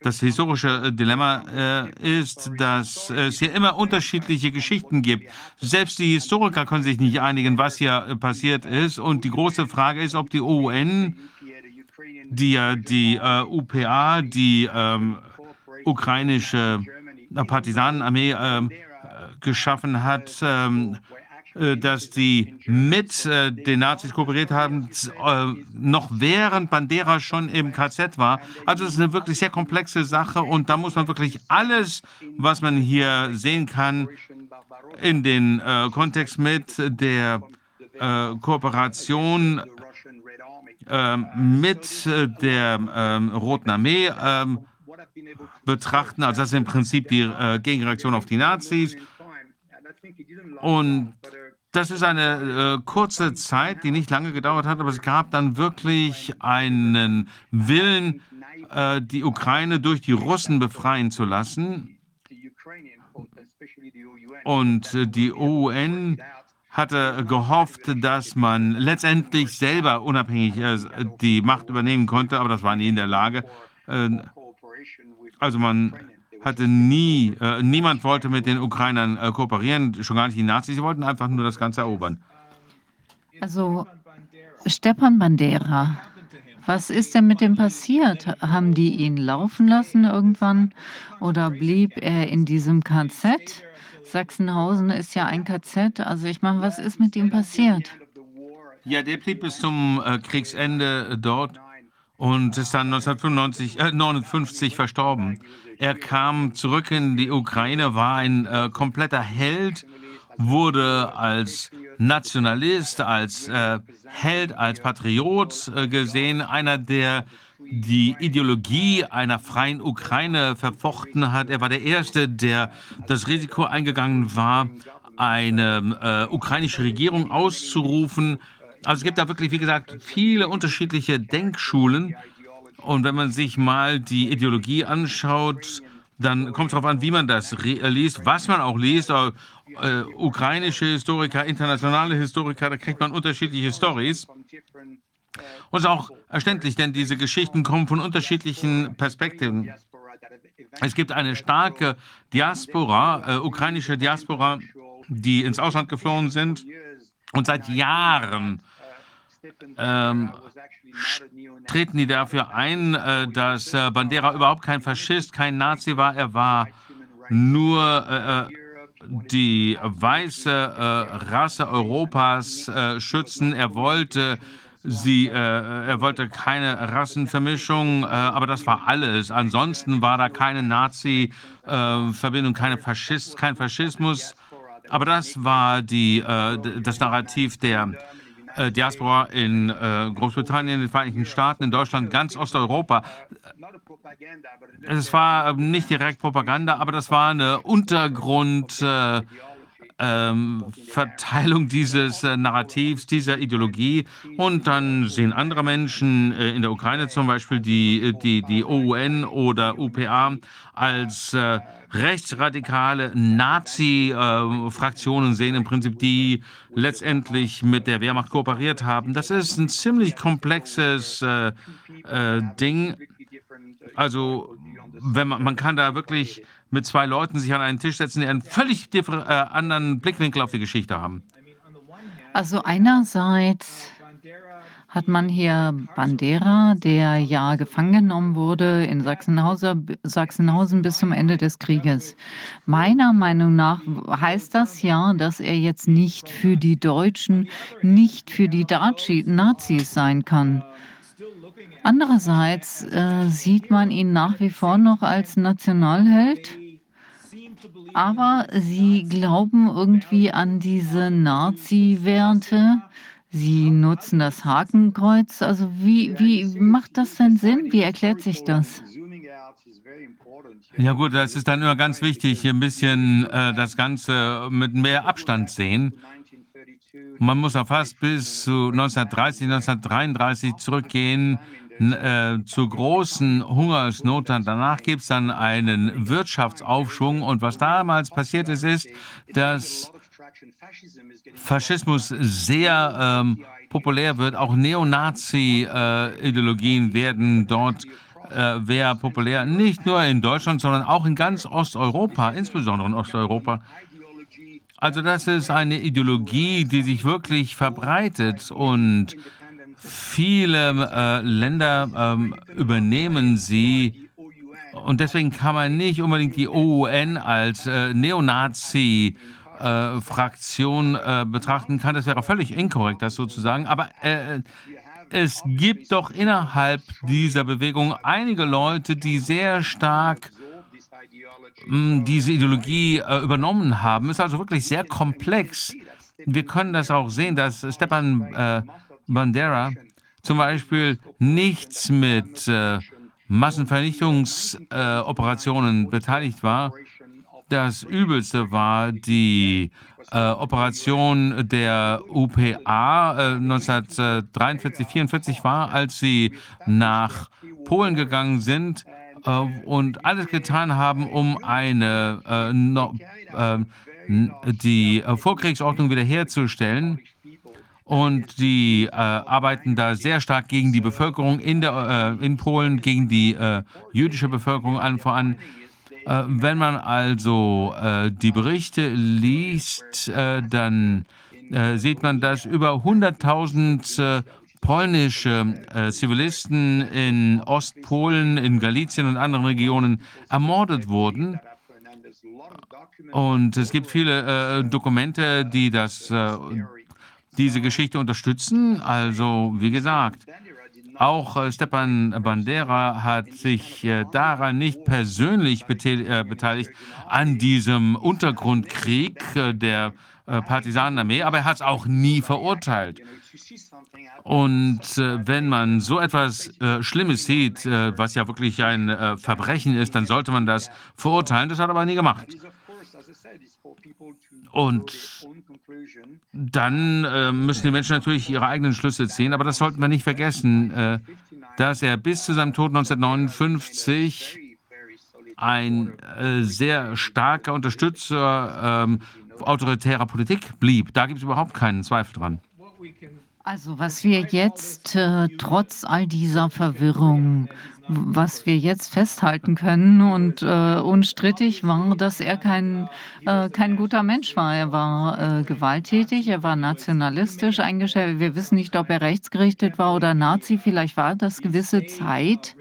das historische Dilemma äh, ist, dass es hier immer unterschiedliche Geschichten gibt. Selbst die Historiker können sich nicht einigen, was hier äh, passiert ist. Und die große Frage ist, ob die UN, die ja die äh, UPA, die ähm, ukrainische Partisanenarmee ähm, geschaffen hat, ähm, äh, dass die mit äh, den Nazis kooperiert haben, äh, noch während Bandera schon im KZ war. Also es ist eine wirklich sehr komplexe Sache und da muss man wirklich alles, was man hier sehen kann, in den äh, Kontext mit der äh, Kooperation äh, mit der ähm, Roten Armee ähm, betrachten. Also das ist im Prinzip die Gegenreaktion auf die Nazis. Und das ist eine äh, kurze Zeit, die nicht lange gedauert hat, aber es gab dann wirklich einen Willen, äh, die Ukraine durch die Russen befreien zu lassen. Und äh, die UN hatte gehofft, dass man letztendlich selber unabhängig äh, die Macht übernehmen konnte, aber das war nie in der Lage. Äh, also man hatte nie, äh, niemand wollte mit den Ukrainern äh, kooperieren, schon gar nicht die Nazis, sie wollten einfach nur das Ganze erobern. Also Stepan Bandera, was ist denn mit dem passiert? Haben die ihn laufen lassen irgendwann oder blieb er in diesem KZ? Sachsenhausen ist ja ein KZ, also ich meine, was ist mit ihm passiert? Ja, der blieb bis zum äh, Kriegsende dort und ist dann 1995, äh, 59 verstorben. Er kam zurück in die Ukraine, war ein äh, kompletter Held, wurde als Nationalist, als äh, Held, als Patriot äh, gesehen, einer, der die Ideologie einer freien Ukraine verfochten hat. Er war der Erste, der das Risiko eingegangen war, eine äh, ukrainische Regierung auszurufen. Also es gibt da wirklich, wie gesagt, viele unterschiedliche Denkschulen. Und wenn man sich mal die Ideologie anschaut, dann kommt es darauf an, wie man das äh, liest, was man auch liest. Äh, äh, ukrainische Historiker, internationale Historiker, da kriegt man unterschiedliche Stories. Und es ist auch erständlich, denn diese Geschichten kommen von unterschiedlichen Perspektiven. Es gibt eine starke Diaspora, äh, ukrainische Diaspora, die ins Ausland geflohen sind und seit Jahren ähm, treten die dafür ein, äh, dass äh, Bandera überhaupt kein Faschist, kein Nazi war. Er war nur äh, äh die weiße äh, Rasse Europas äh, schützen. Er wollte sie, er wollte keine Rassenvermischung, aber das war alles. Ansonsten war da keine Nazi-Verbindung, keine Faschist, kein Faschismus. Aber das war die, das Narrativ der äh, Diaspora in äh, Großbritannien, in den Vereinigten Staaten, in Deutschland, ganz Osteuropa. Es war nicht direkt Propaganda, aber das war eine Untergrund. Äh, ähm, dieses äh, Narrativs, dieser Ideologie. Und dann sehen andere Menschen äh, in der Ukraine zum Beispiel die, äh, die, die OUN oder UPA als äh, rechtsradikale Nazi-Fraktionen sehen im Prinzip, die letztendlich mit der Wehrmacht kooperiert haben. Das ist ein ziemlich komplexes äh, äh, Ding. Also wenn man, man kann da wirklich mit zwei Leuten sich an einen Tisch setzen, die einen völlig äh, anderen Blickwinkel auf die Geschichte haben. Also einerseits hat man hier Bandera, der ja gefangen genommen wurde in Sachsenhausen bis zum Ende des Krieges. Meiner Meinung nach heißt das ja, dass er jetzt nicht für die Deutschen, nicht für die Nazis sein kann. Andererseits äh, sieht man ihn nach wie vor noch als Nationalheld. Aber sie glauben irgendwie an diese Nazi-Werte. Sie nutzen das Hakenkreuz. Also wie, wie macht das denn Sinn? Wie erklärt sich das? Ja gut, das ist dann immer ganz wichtig, hier ein bisschen äh, das Ganze mit mehr Abstand sehen. Man muss auch fast bis zu 1930, 1933 zurückgehen, äh, zu großen Hungersnot. Dann danach gibt es dann einen Wirtschaftsaufschwung. Und was damals passiert ist, ist, dass Faschismus sehr ähm, populär wird. Auch Neonazi-Ideologien äh, werden dort äh, sehr populär. Nicht nur in Deutschland, sondern auch in ganz Osteuropa, insbesondere in Osteuropa. Also das ist eine Ideologie, die sich wirklich verbreitet und viele äh, Länder ähm, übernehmen sie. Und deswegen kann man nicht unbedingt die OUN als äh, Neonazi äh, Fraktion äh, betrachten kann. Das wäre völlig inkorrekt, das sozusagen. Aber äh, es gibt doch innerhalb dieser Bewegung einige Leute, die sehr stark mh, diese Ideologie äh, übernommen haben. Ist also wirklich sehr komplex. Wir können das auch sehen, dass Stepan äh, Bandera zum Beispiel nichts mit äh, Massenvernichtungsoperationen beteiligt war. Das Übelste war die äh, Operation der UPA äh, 1943, 44 war, als sie nach Polen gegangen sind äh, und alles getan haben, um eine äh, no, äh, die äh, Vorkriegsordnung wiederherzustellen. Und die arbeiten da sehr stark gegen die Bevölkerung in, der, in Polen, gegen die jüdische Bevölkerung allen voran. Äh, wenn man also äh, die Berichte liest, äh, dann äh, sieht man, dass über 100.000 äh, polnische äh, Zivilisten in Ostpolen, in Galizien und anderen Regionen ermordet wurden. Und es gibt viele Dokumente, die das, diese Geschichte unterstützen. Also, wie gesagt, auch äh, Stepan Bandera hat sich äh, daran nicht persönlich äh, beteiligt an diesem Untergrundkrieg der Partisanenarmee, aber er hat es auch nie verurteilt. Und wenn man so etwas Schlimmes sieht, was ja wirklich ein Verbrechen ist, dann sollte man das verurteilen. Das hat er aber nie gemacht. Und dann äh, müssen die Menschen natürlich ihre eigenen Schlüsse ziehen, aber das sollten wir nicht vergessen, äh, dass er bis zu seinem Tod 1959 ein äh, sehr starker Unterstützer ähm, autoritärer Politik blieb. Da gibt es überhaupt keinen Zweifel dran. Also was wir jetzt äh, trotz all dieser Verwirrung was wir jetzt festhalten können und äh, unstrittig war, dass er kein, äh, kein guter Mensch war. Er war äh, gewalttätig, er war nationalistisch eingestellt. Wir wissen nicht, ob er rechtsgerichtet war oder Nazi. Vielleicht war das gewisse Zeit.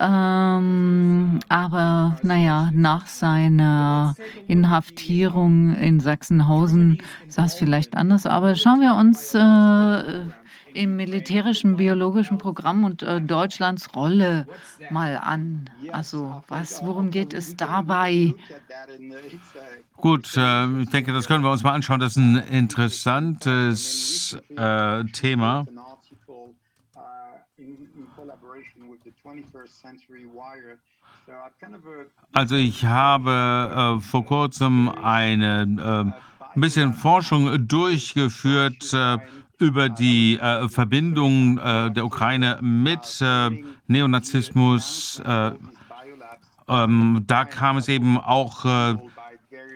Ähm, aber naja, nach seiner Inhaftierung in Sachsenhausen sah es vielleicht anders. Aber schauen wir uns äh, im militärischen biologischen Programm und äh, Deutschlands Rolle mal an. Also was, worum geht es dabei? Gut, äh, ich denke, das können wir uns mal anschauen. Das ist ein interessantes äh, Thema. Also ich habe äh, vor kurzem eine äh, ein bisschen Forschung durchgeführt äh, über die äh, Verbindung äh, der Ukraine mit äh, Neonazismus. Äh, ähm, da kam es eben auch äh,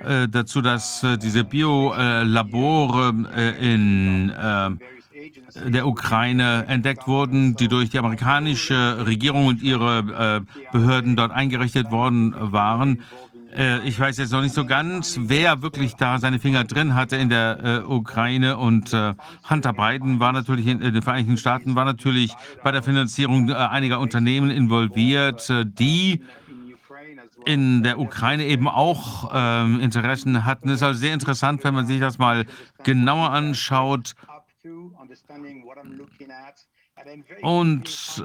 äh, dazu, dass diese Biolabore in der Ukraine entdeckt wurden, die durch die amerikanische Regierung und ihre Behörden dort eingerichtet worden waren. Äh, ich weiß jetzt noch nicht so ganz, wer wirklich da seine Finger drin hatte in der äh, Ukraine. Und äh, Hunter Biden war natürlich in, in, den Vereinigten Staaten, war natürlich bei der Finanzierung äh, einiger Unternehmen involviert, äh, die in der Ukraine eben auch ähm, Interessen hatten. Ist also sehr interessant, wenn man sich das mal genauer anschaut und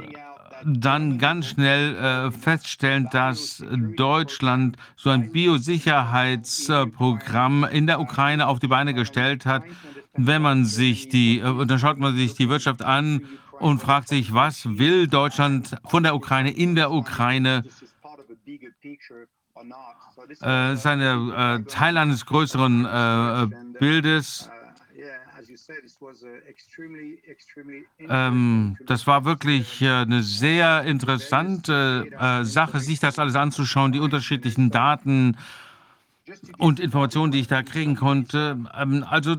dann ganz schnell äh, feststellen, dass Deutschland so ein Biosicherheitsprogramm in der Ukraine auf die Beine gestellt hat. Wenn man sich die, äh, dann schaut man sich die Wirtschaft an und fragt sich, was will Deutschland von der Ukraine in der Ukraine? Äh, ist eine äh, Teil eines größeren äh, Bildes. Ähm, das war wirklich äh, eine sehr interessante äh, Sache, sich das alles anzuschauen, die unterschiedlichen Daten und Informationen, die ich da kriegen konnte. Ähm, also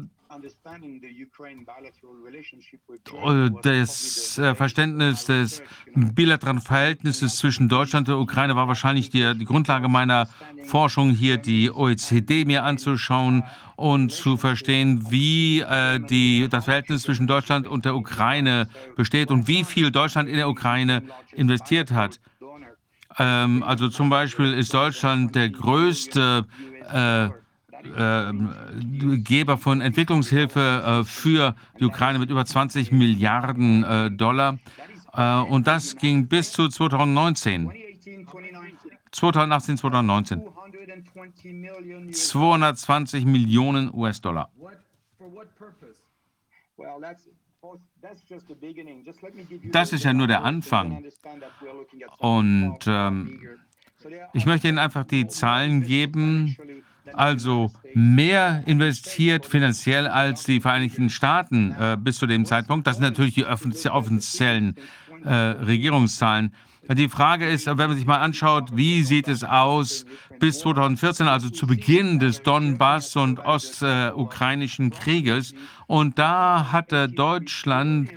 das äh, Verständnis des bilateralen Verhältnisses zwischen Deutschland und der Ukraine war wahrscheinlich die, die Grundlage meiner Forschung hier, die OECD mir anzuschauen und zu verstehen, wie äh, die, das Verhältnis zwischen Deutschland und der Ukraine besteht und wie viel Deutschland in der Ukraine investiert hat. Ähm, also zum Beispiel ist Deutschland der größte äh, äh, Geber von Entwicklungshilfe äh, für die Ukraine mit über 20 Milliarden äh, Dollar. Äh, und das ging bis zu 2019. 2018, 2019. 220 Millionen US-Dollar. Das ist ja nur der Anfang. Und ähm, ich möchte Ihnen einfach die Zahlen geben. Also mehr investiert finanziell als die Vereinigten Staaten äh, bis zu dem Zeitpunkt. Das sind natürlich die offiziellen äh, Regierungszahlen. Die Frage ist, wenn man sich mal anschaut, wie sieht es aus bis 2014, also zu Beginn des Donbass- und ostukrainischen Krieges. Und da hatte Deutschland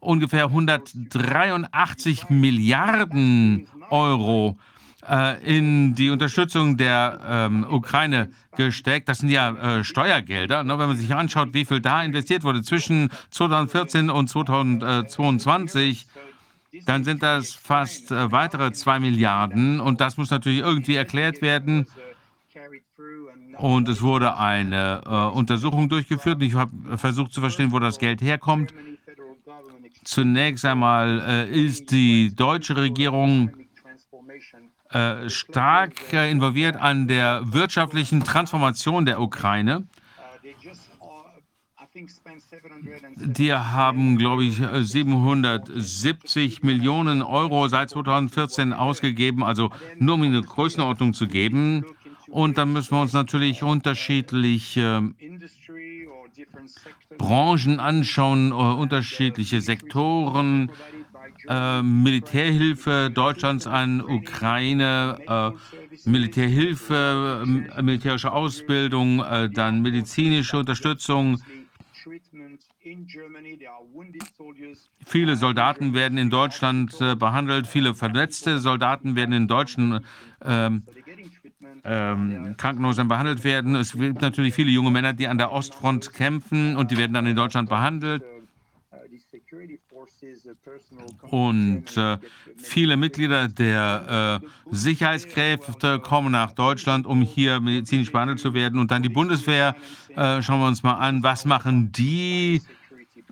ungefähr 183 Milliarden Euro äh, in die Unterstützung der ähm, Ukraine gesteckt. Das sind ja äh, Steuergelder. Ne? Wenn man sich anschaut, wie viel da investiert wurde zwischen 2014 und 2022, dann sind das fast äh, weitere zwei Milliarden. Und das muss natürlich irgendwie erklärt werden. Und es wurde eine äh, Untersuchung durchgeführt. Ich habe versucht zu verstehen, wo das Geld herkommt. Zunächst einmal äh, ist die deutsche Regierung äh, stark äh, involviert an der wirtschaftlichen Transformation der Ukraine. Die haben, glaube ich, 770 Millionen Euro seit 2014 ausgegeben, also nur um eine Größenordnung zu geben. Und dann müssen wir uns natürlich unterschiedliche Branchen anschauen, äh, unterschiedliche Sektoren, äh, Militärhilfe Deutschlands an Ukraine, äh, Militärhilfe, äh, militärische Ausbildung, äh, dann medizinische Unterstützung. Viele Soldaten werden in Deutschland äh, behandelt, viele verletzte Soldaten werden in deutschen ähm, ähm, Krankenhäusern behandelt werden. Es gibt natürlich viele junge Männer, die an der Ostfront kämpfen und die werden dann in Deutschland behandelt. Und äh, viele Mitglieder der äh, Sicherheitskräfte kommen nach Deutschland, um hier medizinisch behandelt zu werden. Und dann die Bundeswehr, äh, schauen wir uns mal an, was machen die?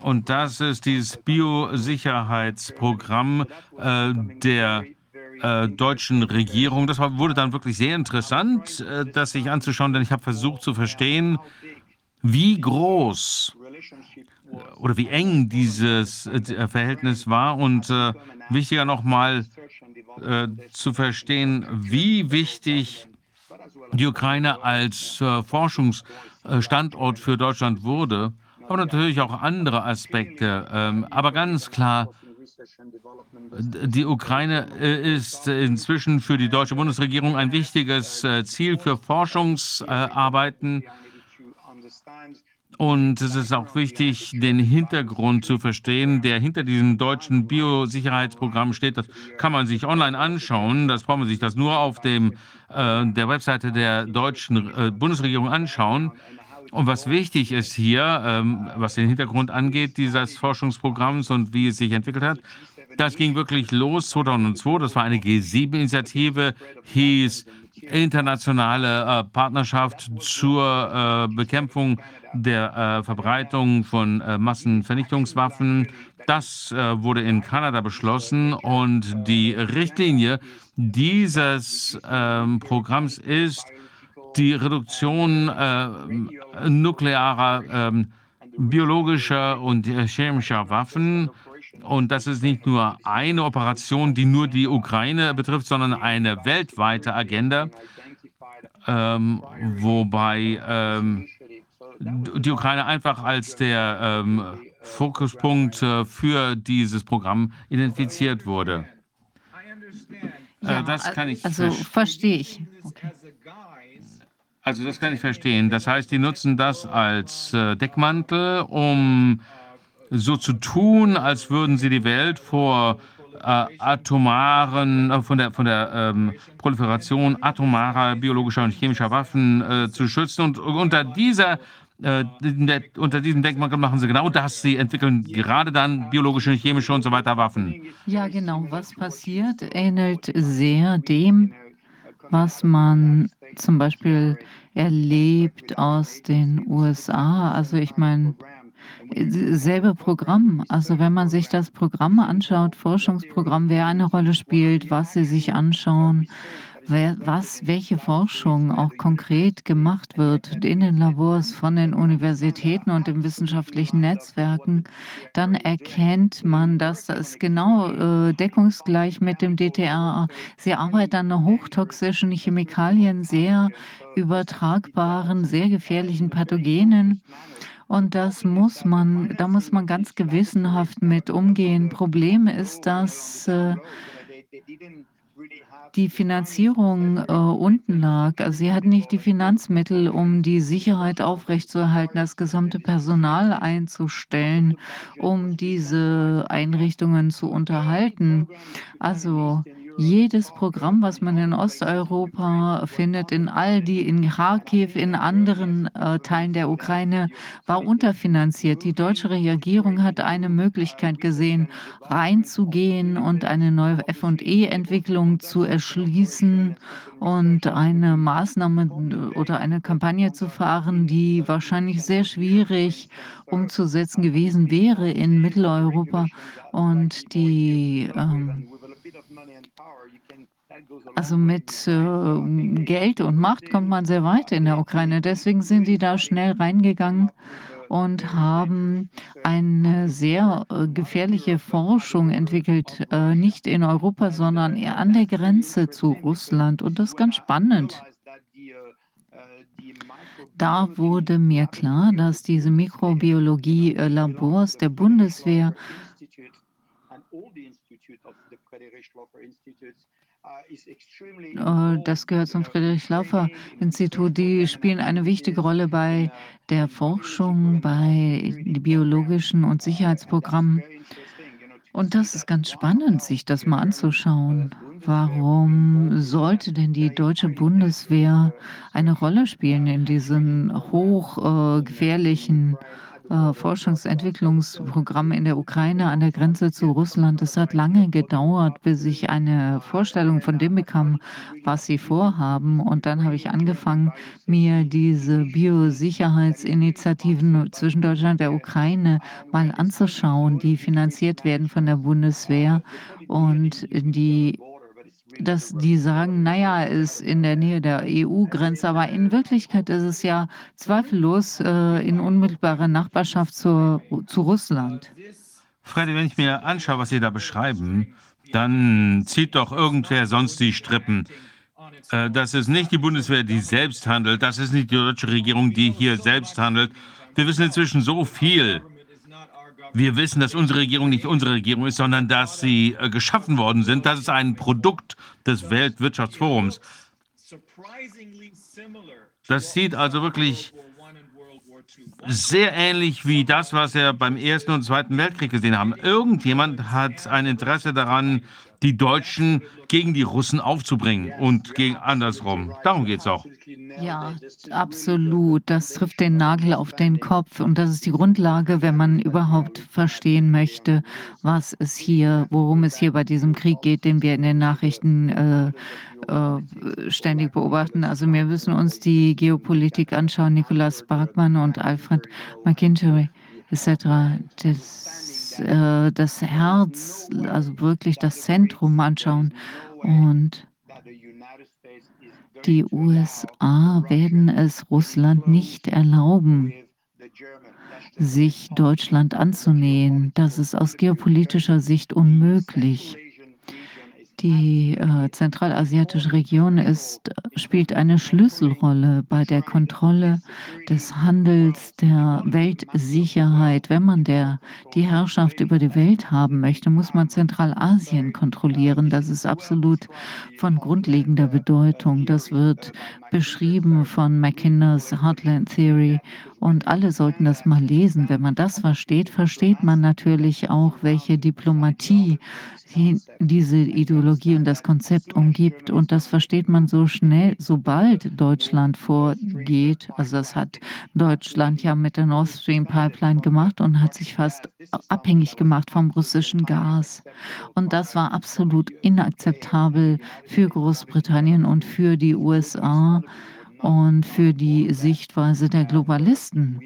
Und das ist dieses Biosicherheitsprogramm äh, der äh, deutschen Regierung. Das wurde dann wirklich sehr interessant, äh, das sich anzuschauen, denn ich habe versucht zu verstehen, wie groß oder wie eng dieses äh, Verhältnis war und äh, wichtiger nochmal äh, zu verstehen, wie wichtig die Ukraine als äh, Forschungsstandort für Deutschland wurde, aber natürlich auch andere Aspekte. Ähm, aber ganz klar, die Ukraine äh, ist inzwischen für die deutsche Bundesregierung ein wichtiges äh, Ziel für Forschungsarbeiten. Und es ist auch wichtig, den Hintergrund zu verstehen, der hinter diesem deutschen Biosicherheitsprogramm steht. Das kann man sich online anschauen. Das braucht man sich das nur auf dem, äh, der Webseite der deutschen äh, Bundesregierung anschauen. Und was wichtig ist hier, ähm, was den Hintergrund angeht, dieses Forschungsprogramms und wie es sich entwickelt hat, das ging wirklich los 2002. Das war eine G7-Initiative, hieß internationale äh, Partnerschaft zur äh, Bekämpfung der äh, Verbreitung von äh, Massenvernichtungswaffen. Das äh, wurde in Kanada beschlossen und die Richtlinie dieses ähm, Programms ist die Reduktion äh, nuklearer, ähm, biologischer und chemischer Waffen. Und das ist nicht nur eine Operation, die nur die Ukraine betrifft, sondern eine weltweite Agenda, ähm, wobei ähm, die Ukraine einfach als der ähm, Fokuspunkt äh, für dieses Programm identifiziert wurde. Äh, Ja, das kann ich also verstehe ich. Okay. Also das kann ich verstehen. Das heißt, die nutzen das als äh, Deckmantel, um so zu tun, als würden sie die Welt vor äh, atomaren, äh, von der, von der ähm, Proliferation atomarer, biologischer und chemischer Waffen äh, zu schützen. Und unter dieser äh, der, unter diesem Deckmantel machen sie genau das. Sie entwickeln gerade dann biologische, chemische und so weiter Waffen. Ja, genau. Was passiert, ähnelt sehr dem, was man zum Beispiel erlebt aus den USA. Also ich meine, selbe Programm. Also wenn man sich das Programm anschaut, Forschungsprogramm, wer eine Rolle spielt, was sie sich anschauen, wer, was, welche Forschung auch konkret gemacht wird in den Labors von den Universitäten und den wissenschaftlichen Netzwerken, dann erkennt man, dass das genau äh, deckungsgleich mit dem DTR. Sie arbeiten an hochtoxischen Chemikalien, sehr übertragbaren, sehr gefährlichen Pathogenen. Und das muss man, da muss man ganz gewissenhaft mit umgehen. Problem ist, dass äh, die Finanzierung äh, unten lag. Also sie hatten nicht die Finanzmittel, um die Sicherheit aufrechtzuerhalten, das gesamte Personal einzustellen, um diese Einrichtungen zu unterhalten. Also jedes Programm, was man in Osteuropa findet, in all die, in Kharkiv, in anderen äh, Teilen der Ukraine, war unterfinanziert. Die deutsche Regierung hat eine Möglichkeit gesehen, reinzugehen und eine neue FE-Entwicklung zu erschließen und eine Maßnahme oder eine Kampagne zu fahren, die wahrscheinlich sehr schwierig umzusetzen gewesen wäre in Mitteleuropa. Und die ähm, also mit äh, Geld und Macht kommt man sehr weit in der Ukraine. Deswegen sind die da schnell reingegangen und haben eine sehr äh, gefährliche Forschung entwickelt, äh, nicht in Europa, sondern eher an der Grenze zu Russland. Und das ist ganz spannend. Da wurde mir klar, dass diese Mikrobiologie-Labors der Bundeswehr das gehört zum Friedrich-Laufer-Institut. Die spielen eine wichtige Rolle bei der Forschung, bei den biologischen und Sicherheitsprogrammen. Und das ist ganz spannend, sich das mal anzuschauen. Warum sollte denn die deutsche Bundeswehr eine Rolle spielen in diesen hochgefährlichen äh, Forschungsentwicklungsprogramm in der Ukraine an der Grenze zu Russland. Es hat lange gedauert, bis ich eine Vorstellung von dem bekam, was sie vorhaben. Und dann habe ich angefangen, mir diese Biosicherheitsinitiativen zwischen Deutschland und der Ukraine mal anzuschauen, die finanziert werden von der Bundeswehr und die dass die sagen, naja, ist in der Nähe der EU-Grenze, aber in Wirklichkeit ist es ja zweifellos äh, in unmittelbarer Nachbarschaft zur, zu Russland. Freddy, wenn ich mir anschaue, was Sie da beschreiben, dann zieht doch irgendwer sonst die Strippen. Äh, das ist nicht die Bundeswehr, die selbst handelt. Das ist nicht die deutsche Regierung, die hier selbst handelt. Wir wissen inzwischen so viel. Wir wissen, dass unsere Regierung nicht unsere Regierung ist, sondern dass sie äh, geschaffen worden sind. Das ist ein Produkt des Weltwirtschaftsforums. Das sieht also wirklich sehr ähnlich wie das, was wir beim Ersten und Zweiten Weltkrieg gesehen haben. Irgendjemand hat ein Interesse daran, die Deutschen gegen die Russen aufzubringen und gegen andersrum. Darum geht es auch. Ja, absolut. Das trifft den Nagel auf den Kopf. Und das ist die Grundlage, wenn man überhaupt verstehen möchte, was es hier, worum es hier bei diesem Krieg geht, den wir in den Nachrichten äh, äh, ständig beobachten. Also wir müssen uns die Geopolitik anschauen, Nicolas Barkmann und Alfred McIntyre etc. Das, äh, das Herz, also wirklich das Zentrum anschauen. Und die USA werden es Russland nicht erlauben, sich Deutschland anzunähern. Das ist aus geopolitischer Sicht unmöglich. Die äh, zentralasiatische Region ist, spielt eine Schlüsselrolle bei der Kontrolle des Handels, der Weltsicherheit. Wenn man der, die Herrschaft über die Welt haben möchte, muss man Zentralasien kontrollieren. Das ist absolut von grundlegender Bedeutung. Das wird beschrieben von McKinners Heartland Theory und alle sollten das mal lesen. Wenn man das versteht, versteht man natürlich auch, welche Diplomatie diese Ideologie und das Konzept umgibt. Und das versteht man so schnell, sobald Deutschland vorgeht. Also das hat Deutschland ja mit der Nord Stream Pipeline gemacht und hat sich fast abhängig gemacht vom russischen Gas. Und das war absolut inakzeptabel für Großbritannien und für die USA und für die Sichtweise der Globalisten.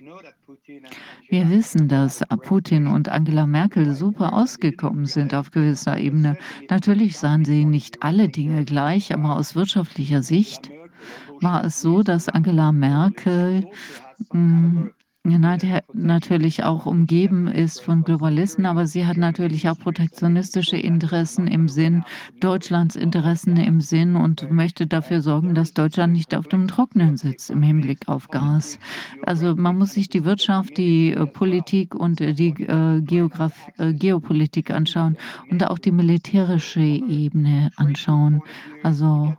Wir wissen, dass Putin und Angela Merkel super ausgekommen sind auf gewisser Ebene. Natürlich sahen sie nicht alle Dinge gleich, aber aus wirtschaftlicher Sicht war es so, dass Angela Merkel hm, natürlich auch umgeben ist von Globalisten, aber sie hat natürlich auch protektionistische Interessen im Sinn, Deutschlands Interessen im Sinn und möchte dafür sorgen, dass Deutschland nicht auf dem Trockenen sitzt im Hinblick auf Gas. Also man muss sich die Wirtschaft, die äh, Politik und äh, die äh, Geograf Geopolitik anschauen und auch die militärische Ebene anschauen. Also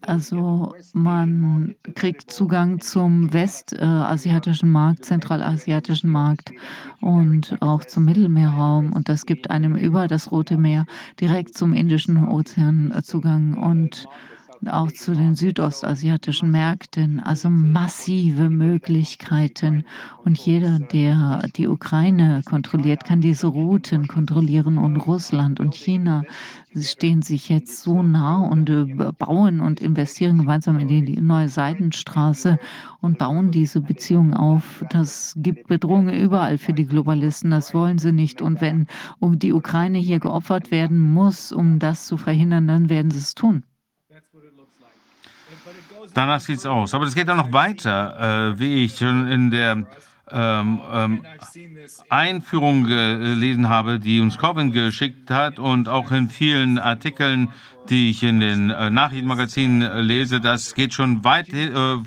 also man kriegt Zugang zum westasiatischen Markt, zentralasiatischen Markt und auch zum Mittelmeerraum. Und das gibt einem über das Rote Meer direkt zum Indischen Ozean Zugang. Und auch zu den südostasiatischen Märkten, also massive Möglichkeiten. Und jeder, der die Ukraine kontrolliert, kann diese Routen kontrollieren. Und Russland und China stehen sich jetzt so nah und äh, bauen und investieren gemeinsam in die neue Seidenstraße und bauen diese Beziehungen auf. Das gibt Bedrohungen überall für die Globalisten. Das wollen sie nicht. Und wenn die Ukraine hier geopfert werden muss, um das zu verhindern, dann werden sie es tun. Danach sieht es aus. Aber das geht dann noch weiter, äh, wie ich schon in der ähm, ähm, Einführung gelesen habe, die uns Corbin geschickt hat und auch in vielen Artikeln, die ich in den äh, Nachrichtenmagazinen lese, das geht schon weit äh,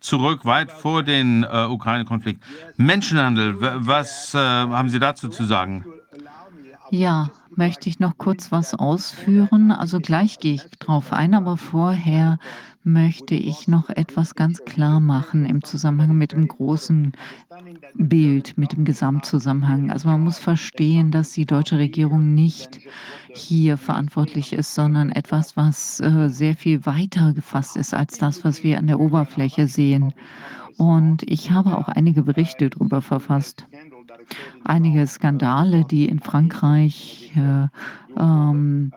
zurück, weit vor den äh, Ukraine-Konflikt. Menschenhandel, was äh, haben Sie dazu zu sagen? Ja, möchte ich noch kurz was ausführen. Also gleich gehe ich drauf ein, aber vorher möchte ich noch etwas ganz klar machen im Zusammenhang mit dem großen Bild, mit dem Gesamtzusammenhang. Also man muss verstehen, dass die deutsche Regierung nicht hier verantwortlich ist, sondern etwas, was äh, sehr viel weiter gefasst ist als das, was wir an der Oberfläche sehen. Und ich habe auch einige Berichte darüber verfasst einige Skandale, die in Frankreich äh, ähm,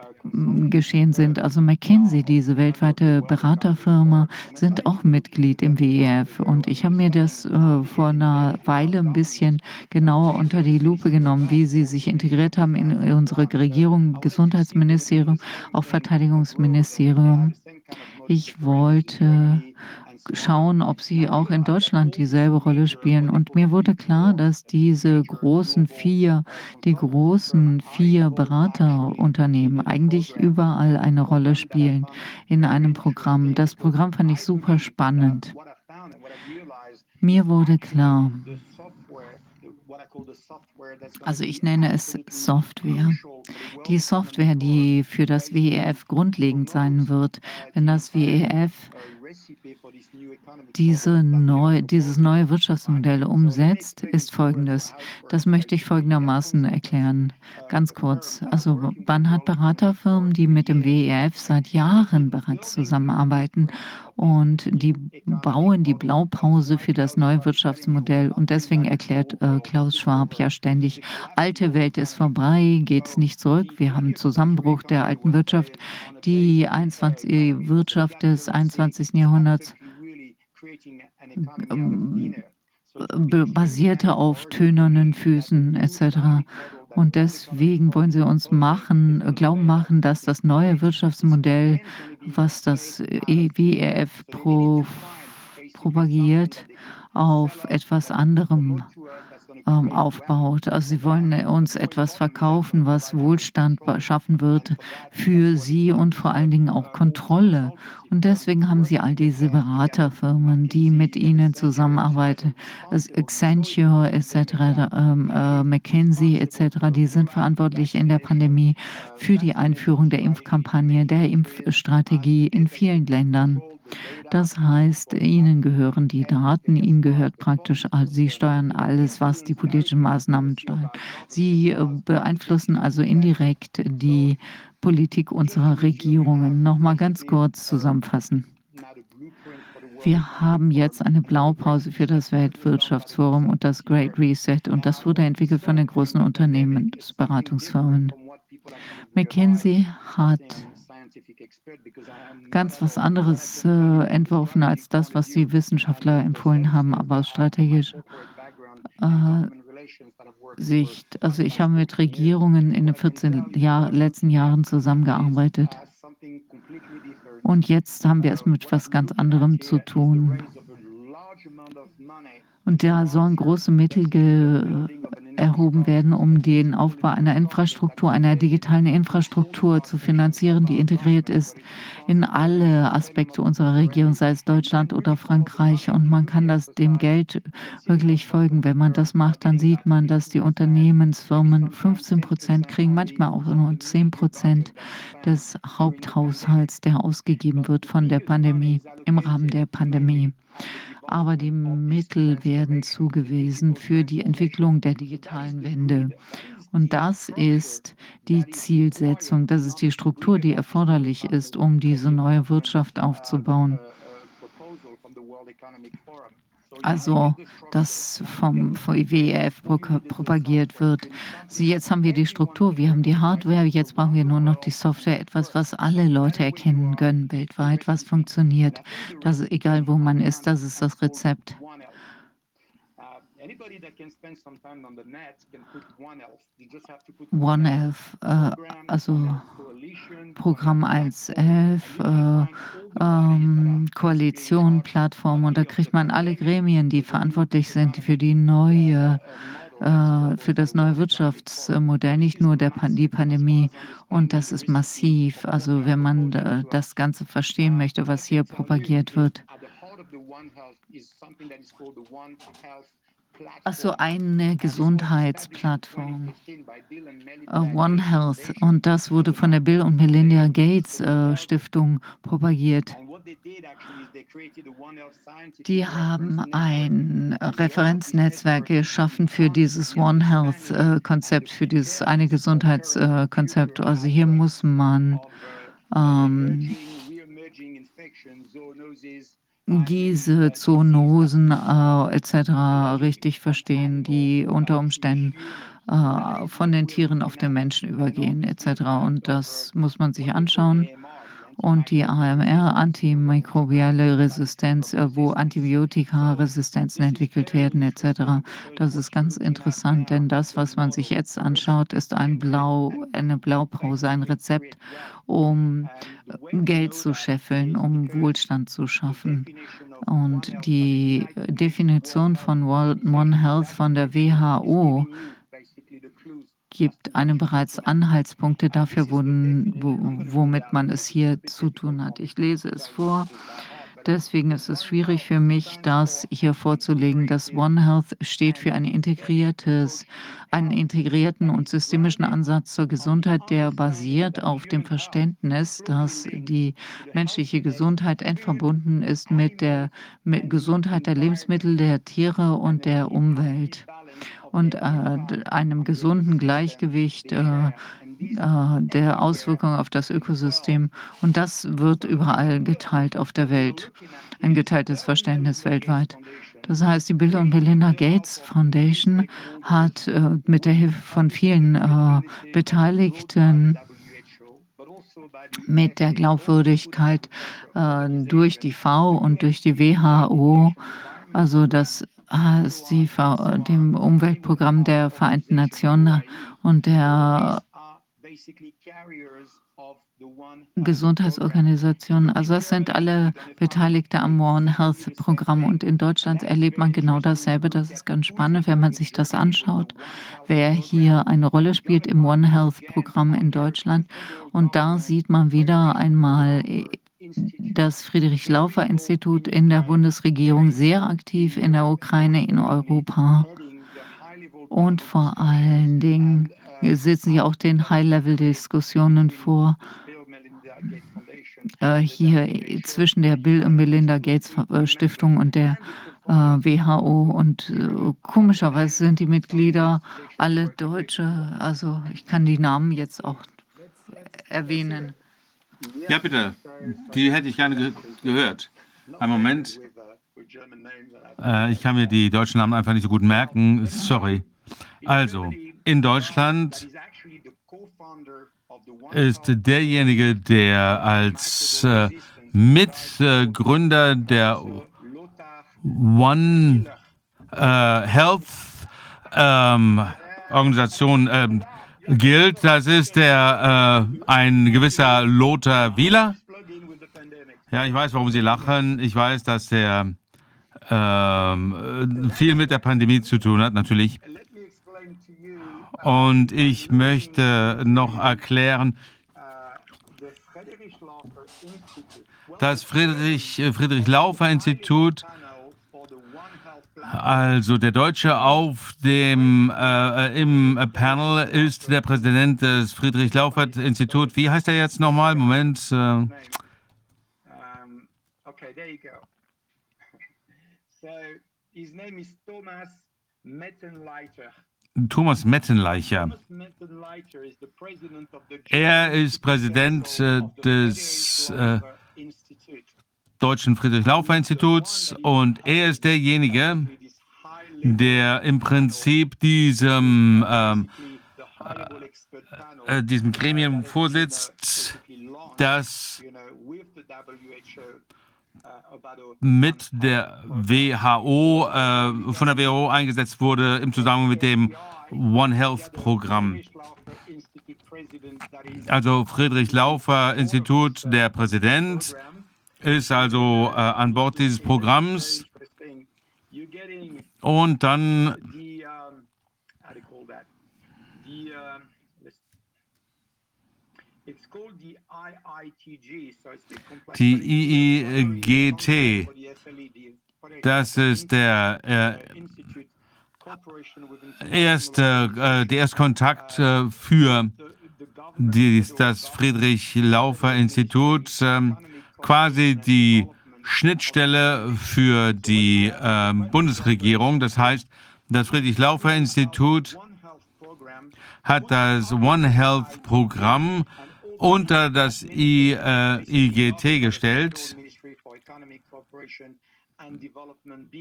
geschehen sind. Also McKinsey, diese weltweite Beraterfirma, sind auch Mitglied im WEF. Und ich habe mir das äh, vor einer Weile ein bisschen genauer unter die Lupe genommen, wie sie sich integriert haben in unsere Regierung, Gesundheitsministerium, auch Verteidigungsministerium. Ich wollte schauen, ob sie auch in Deutschland dieselbe Rolle spielen. Und mir wurde klar, dass diese großen vier, die großen vier Beraterunternehmen eigentlich überall eine Rolle spielen in einem Programm. Das Programm fand ich super spannend. Mir wurde klar, also ich nenne es Software. Die Software, die für das WEF grundlegend sein wird, wenn das WEF diese neu, dieses neue Wirtschaftsmodell umsetzt, ist folgendes. Das möchte ich folgendermaßen erklären. Ganz kurz. Also man hat Beraterfirmen, die mit dem WEF seit Jahren bereits zusammenarbeiten und die bauen die Blaupause für das neue Wirtschaftsmodell. Und deswegen erklärt äh, Klaus Schwab ja ständig, alte Welt ist vorbei, geht es nicht zurück. Wir haben Zusammenbruch der alten Wirtschaft. Die 21, Wirtschaft des 21. Jahrhunderts basierte auf tönernen Füßen etc. Und deswegen wollen sie uns machen, glauben machen, dass das neue Wirtschaftsmodell, was das WEF pro, propagiert, auf etwas anderem ähm, aufbaut. Also sie wollen uns etwas verkaufen, was Wohlstand schaffen wird für sie und vor allen Dingen auch Kontrolle. Und deswegen haben sie all diese Beraterfirmen, die mit ihnen zusammenarbeiten, Accenture etc., ähm, äh, McKinsey etc., die sind verantwortlich in der Pandemie für die Einführung der Impfkampagne, der Impfstrategie in vielen Ländern. Das heißt, ihnen gehören die Daten, ihnen gehört praktisch, sie steuern alles, was die politischen Maßnahmen steuern. Sie äh, beeinflussen also indirekt die Politik unserer Regierungen. Nochmal ganz kurz zusammenfassen. Wir haben jetzt eine Blaupause für das Weltwirtschaftsforum und das Great Reset und das wurde entwickelt von den großen Unternehmensberatungsfirmen. McKinsey hat ganz was anderes äh, entworfen als das, was die Wissenschaftler empfohlen haben, aber aus strategischer äh, Sicht. Also ich habe mit Regierungen in den 14 Jahr, letzten Jahren zusammengearbeitet. Und jetzt haben wir es mit was ganz anderem zu tun. Und da sollen große Mittel erhoben werden, um den Aufbau einer Infrastruktur, einer digitalen Infrastruktur zu finanzieren, die integriert ist in alle Aspekte unserer Regierung, sei es Deutschland oder Frankreich. Und man kann das dem Geld wirklich folgen. Wenn man das macht, dann sieht man, dass die Unternehmensfirmen 15 Prozent kriegen, manchmal auch nur 10 Prozent des Haupthaushalts, der ausgegeben wird von der Pandemie, im Rahmen der Pandemie aber die Mittel werden zugewiesen für die Entwicklung der digitalen Wende. Und das ist die Zielsetzung, das ist die Struktur, die erforderlich ist, um diese neue Wirtschaft aufzubauen also das vom, IWF propagiert wird. So jetzt haben wir die Struktur, wir haben die Hardware, jetzt brauchen wir nur noch die Software, etwas, was alle Leute erkennen können weltweit, was funktioniert. Das egal, wo man ist, das ist das Rezept. OneElf, äh, also Programm 1.11, äh, ähm, Koalition, Plattform und da kriegt man alle Gremien, die verantwortlich sind für die neue äh, für das neue Wirtschaftsmodell, nicht nur der die Pandemie. Und das ist massiv. Also wenn man äh, das Ganze verstehen möchte, was hier propagiert wird. Also eine Gesundheitsplattform, uh, One Health. Und das wurde von der Bill und Melinda Gates äh, Stiftung propagiert. Die haben ein Referenznetzwerk geschaffen für dieses One Health äh, Konzept, für dieses eine Gesundheitskonzept. Also hier muss man ähm, diese Zoonosen äh, etc. richtig verstehen, die unter Umständen äh, von den Tieren auf den Menschen übergehen etc. Und das muss man sich anschauen und die AMR, antimikrobielle Resistenz, äh, wo Antibiotika-Resistenzen entwickelt werden etc. Das ist ganz interessant, denn das, was man sich jetzt anschaut, ist ein Blau, eine Blaupause, ein Rezept, um Geld zu scheffeln, um Wohlstand zu schaffen. Und die Definition von One Health von der WHO gibt einem bereits Anhaltspunkte dafür, womit man es hier zu tun hat. Ich lese es vor. Deswegen ist es schwierig für mich, das hier vorzulegen. Das One Health steht für ein einen integrierten und systemischen Ansatz zur Gesundheit, der basiert auf dem Verständnis, dass die menschliche Gesundheit eng verbunden ist mit der mit Gesundheit der Lebensmittel, der Tiere und der Umwelt und äh, einem gesunden Gleichgewicht äh, äh, der Auswirkungen auf das Ökosystem. Und das wird überall geteilt auf der Welt. Ein geteiltes Verständnis weltweit. Das heißt, die Bill und Melinda Gates Foundation hat äh, mit der Hilfe von vielen äh, Beteiligten mit der Glaubwürdigkeit äh, durch die V und durch die WHO, also das die, dem Umweltprogramm der Vereinten Nationen und der Gesundheitsorganisationen. Also das sind alle Beteiligte am One Health Programm. Und in Deutschland erlebt man genau dasselbe. Das ist ganz spannend, wenn man sich das anschaut, wer hier eine Rolle spielt im One Health Programm in Deutschland. Und da sieht man wieder einmal das Friedrich-Laufer-Institut in der Bundesregierung sehr aktiv in der Ukraine, in Europa. Und vor allen Dingen sitzen ja auch den High-Level-Diskussionen vor. Äh, hier zwischen der Bill und Melinda Gates äh, Stiftung und der äh, WHO. Und komischerweise sind die Mitglieder alle Deutsche. Also ich kann die Namen jetzt auch erwähnen. Ja, bitte. Die hätte ich gerne ge gehört. Ein Moment. Äh, ich kann mir die deutschen Namen einfach nicht so gut merken. Sorry. Also, in Deutschland ist derjenige, der als äh, Mitgründer der One äh, Health ähm, Organisation ähm, gilt. Das ist der äh, ein gewisser Lothar Wieler. Ja, ich weiß, warum Sie lachen. Ich weiß, dass der ähm, viel mit der Pandemie zu tun hat, natürlich. Und ich möchte noch erklären, das Friedrich, Friedrich Laufer Institut, also der Deutsche auf dem äh, im Panel ist der Präsident des Friedrich Laufer Institut. Wie heißt er jetzt nochmal? Moment. Äh. Okay, there you go. *laughs* So his name is Thomas Mettenleiter. Thomas Mettenleicher. Er ist Präsident äh, des äh, Deutschen Friedrich-Laufer-Instituts und er ist derjenige, der im Prinzip diesem, ähm, äh, diesem Gremium vorsitzt, das mit der WHO, äh, von der WHO eingesetzt wurde im Zusammenhang mit dem One Health Programm. Also Friedrich Laufer Institut, der Präsident, ist also äh, an Bord dieses Programms. Und dann die IIGT, das ist der äh, erste, äh, der Erstkontakt äh, für die, das Friedrich-Laufer-Institut, äh, quasi die Schnittstelle für die ähm, Bundesregierung. Das heißt, das Friedrich-Laufer-Institut hat das One Health Programm unter das I, äh, IGT gestellt.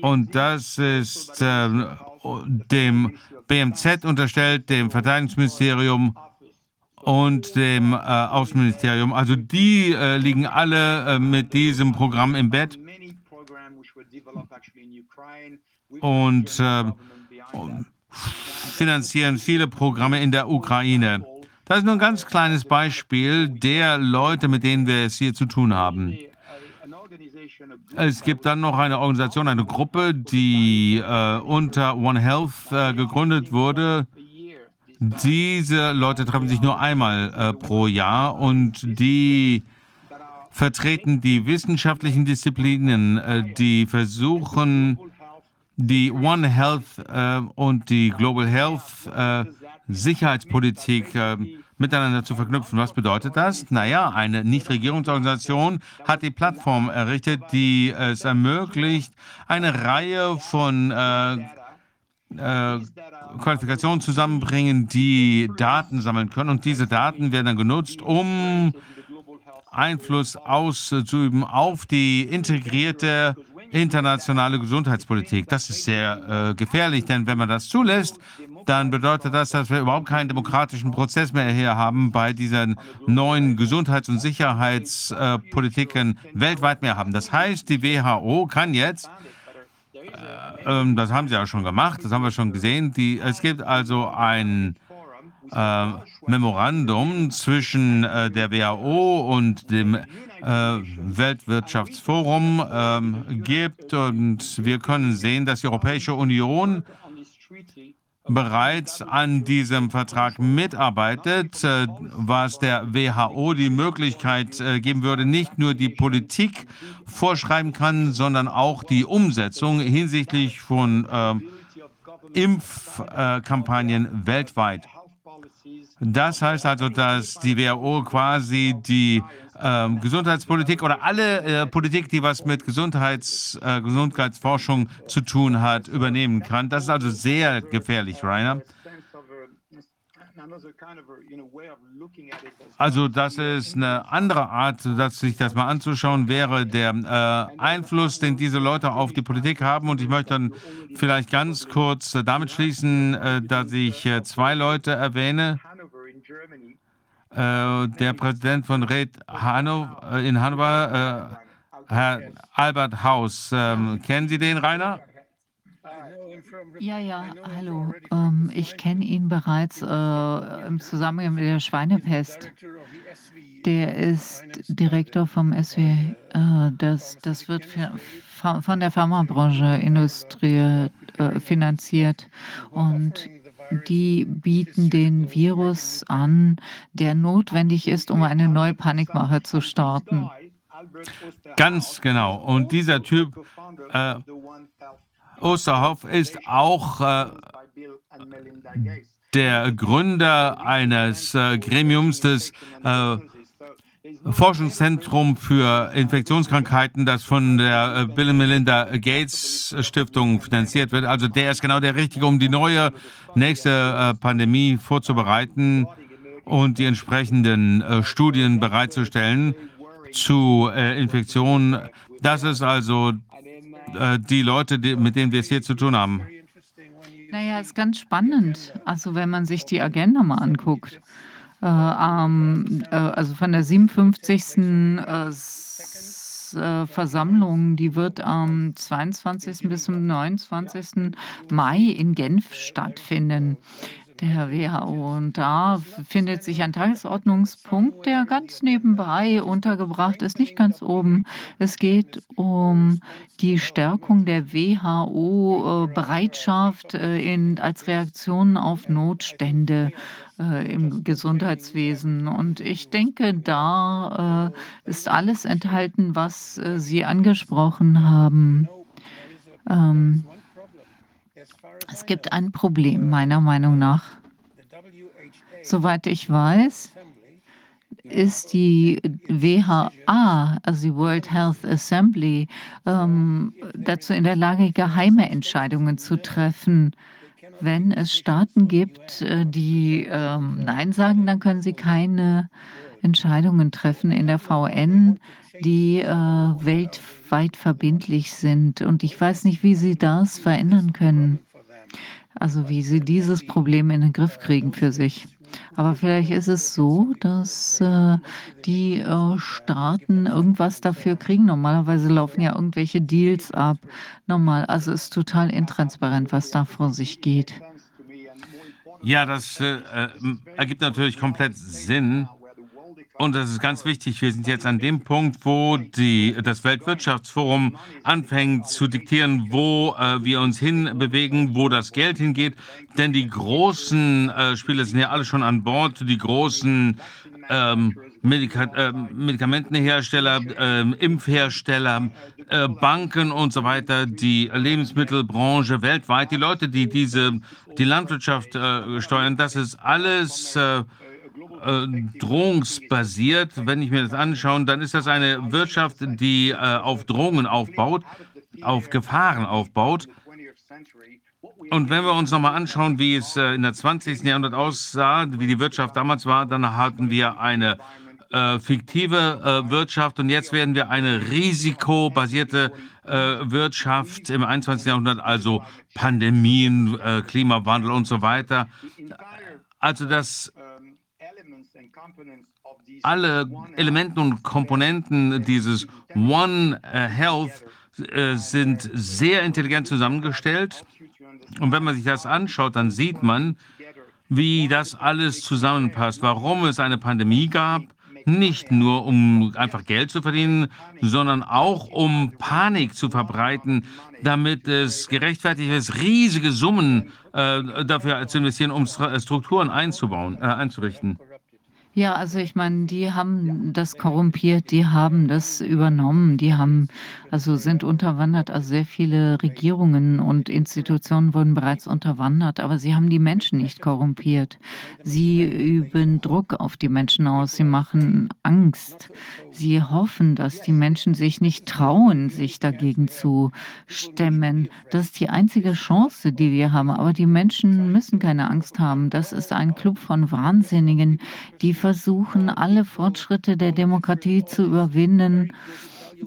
Und das ist äh, dem BMZ unterstellt, dem Verteidigungsministerium und dem äh, Außenministerium. Also die äh, liegen alle äh, mit diesem Programm im Bett und äh, finanzieren viele Programme in der Ukraine. Das ist nur ein ganz kleines Beispiel der Leute, mit denen wir es hier zu tun haben. Es gibt dann noch eine Organisation, eine Gruppe, die äh, unter One Health äh, gegründet wurde. Diese Leute treffen sich nur einmal äh, pro Jahr und die vertreten die wissenschaftlichen Disziplinen, äh, die versuchen, die One Health äh, und die Global Health äh, Sicherheitspolitik äh, miteinander zu verknüpfen. Was bedeutet das? Naja, eine Nichtregierungsorganisation hat die Plattform errichtet, die es ermöglicht, eine Reihe von äh, äh, Qualifikationen zusammenbringen, die Daten sammeln können. Und diese Daten werden dann genutzt, um Einfluss auszuüben auf die integrierte internationale Gesundheitspolitik. Das ist sehr äh, gefährlich, denn wenn man das zulässt, dann bedeutet das, dass wir überhaupt keinen demokratischen Prozess mehr hier haben bei diesen neuen Gesundheits- und Sicherheitspolitiken äh, weltweit mehr haben. Das heißt, die WHO kann jetzt, äh, ähm, das haben sie ja schon gemacht, das haben wir schon gesehen, die, es gibt also ein äh, Memorandum zwischen äh, der WHO und dem äh, Weltwirtschaftsforum ähm, gibt. Und wir können sehen, dass die Europäische Union bereits an diesem Vertrag mitarbeitet, äh, was der WHO die Möglichkeit äh, geben würde, nicht nur die Politik vorschreiben kann, sondern auch die Umsetzung hinsichtlich von äh, Impfkampagnen weltweit. Das heißt also, dass die WHO quasi die äh, Gesundheitspolitik oder alle äh, Politik, die was mit Gesundheits, äh, Gesundheitsforschung zu tun hat, übernehmen kann. Das ist also sehr gefährlich, Rainer. Also das ist eine andere Art, dass sich das mal anzuschauen wäre, der äh, Einfluss, den diese Leute auf die Politik haben. Und ich möchte dann vielleicht ganz kurz damit schließen, äh, dass ich äh, zwei Leute erwähne. Äh, der Präsident von Red Hannover, äh, in Hannover, Herr Albert Haus. Ähm, kennen Sie den, Rainer? Ja, ja, hallo. Ähm, ich kenne ihn bereits äh, im Zusammenhang mit der Schweinepest. Der ist Direktor vom SW. Äh, das, das wird von der Pharmabranche Industrie äh, finanziert. Und die bieten den Virus an, der notwendig ist, um eine neue Panikmache zu starten. Ganz genau. Und dieser Typ, äh, Osterhoff, ist auch äh, der Gründer eines äh, Gremiums des äh, Forschungszentrum für Infektionskrankheiten, das von der äh, Bill und Melinda Gates Stiftung finanziert wird. Also der ist genau der Richtige, um die neue nächste äh, Pandemie vorzubereiten und die entsprechenden äh, Studien bereitzustellen zu Infektionen. Das ist also die Leute, mit denen wir es hier zu tun haben. Naja, ist ganz spannend. Also wenn man sich die Agenda mal anguckt. Äh, ähm, äh, also von der 57. Äh, äh, Versammlung, die wird am 22. bis zum 29. Mai in Genf stattfinden der WHO. Und da findet sich ein Tagesordnungspunkt, der ganz nebenbei untergebracht ist, nicht ganz oben. Es geht um die Stärkung der WHO-Bereitschaft äh, als Reaktion auf Notstände äh, im Gesundheitswesen. Und ich denke, da äh, ist alles enthalten, was äh, Sie angesprochen haben. Ähm, es gibt ein Problem, meiner Meinung nach. Soweit ich weiß, ist die WHA, also die World Health Assembly, ähm, dazu in der Lage, geheime Entscheidungen zu treffen. Wenn es Staaten gibt, äh, die ähm, Nein sagen, dann können sie keine Entscheidungen treffen in der VN, die äh, weltweit verbindlich sind. Und ich weiß nicht, wie sie das verändern können. Also wie sie dieses Problem in den Griff kriegen für sich. Aber vielleicht ist es so, dass äh, die äh, Staaten irgendwas dafür kriegen. Normalerweise laufen ja irgendwelche Deals ab. Normal, also ist total intransparent, was da vor sich geht. Ja, das äh, äh ergibt natürlich komplett Sinn. Und das ist ganz wichtig. Wir sind jetzt an dem Punkt, wo die, das Weltwirtschaftsforum anfängt zu diktieren, wo äh, wir uns hinbewegen, wo das Geld hingeht. Denn die großen äh, Spieler sind ja alle schon an Bord. Die großen ähm, Medika äh, Medikamentenhersteller, ähm, Impfhersteller, äh, Banken und so weiter, die Lebensmittelbranche weltweit, die Leute, die diese, die Landwirtschaft äh, steuern, das ist alles äh, äh, drohungsbasiert. Wenn ich mir das anschaue, dann ist das eine Wirtschaft, die äh, auf Drohungen aufbaut, auf Gefahren aufbaut. Und wenn wir uns nochmal anschauen, wie es äh, in der 20. Jahrhundert aussah, wie die Wirtschaft damals war, dann hatten wir eine äh, fiktive äh, Wirtschaft und jetzt werden wir eine risikobasierte äh, Wirtschaft im 21. Jahrhundert, also Pandemien, Klimawandel und so weiter. Also das alle Elemente und Komponenten dieses One äh, Health äh, sind sehr intelligent zusammengestellt. Und wenn man sich das anschaut, dann sieht man, wie das alles zusammenpasst, warum es eine Pandemie gab, nicht nur um einfach Geld zu verdienen, sondern auch um Panik zu verbreiten, damit es gerechtfertigt ist, riesige Summen äh, dafür zu investieren, um Strukturen einzubauen, äh, einzurichten. Ja, also ich meine, die haben das korrumpiert, die haben das übernommen, die haben also sind unterwandert. Also sehr viele Regierungen und Institutionen wurden bereits unterwandert, aber sie haben die Menschen nicht korrumpiert. Sie üben Druck auf die Menschen aus, sie machen Angst. Sie hoffen, dass die Menschen sich nicht trauen, sich dagegen zu stemmen. Das ist die einzige Chance, die wir haben. Aber die Menschen müssen keine Angst haben. Das ist ein Club von Wahnsinnigen, die versuchen, alle Fortschritte der Demokratie zu überwinden.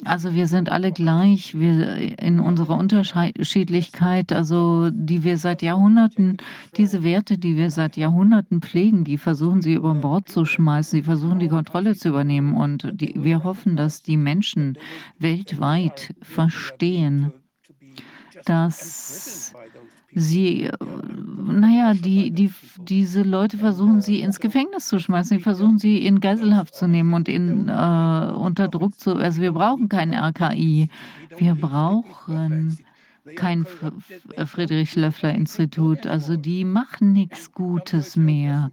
Also wir sind alle gleich, wir in unserer Unterschiedlichkeit, also die wir seit Jahrhunderten, diese Werte, die wir seit Jahrhunderten pflegen, die versuchen sie über Bord zu schmeißen, sie versuchen die Kontrolle zu übernehmen. Und die, wir hoffen, dass die Menschen weltweit verstehen, dass Sie, äh, naja, die, die, diese Leute versuchen sie ins Gefängnis zu schmeißen, sie versuchen sie in Geiselhaft zu nehmen und in, äh, unter Druck zu. Also wir brauchen kein RKI, wir brauchen kein Friedrich Löffler Institut. Also die machen nichts Gutes mehr.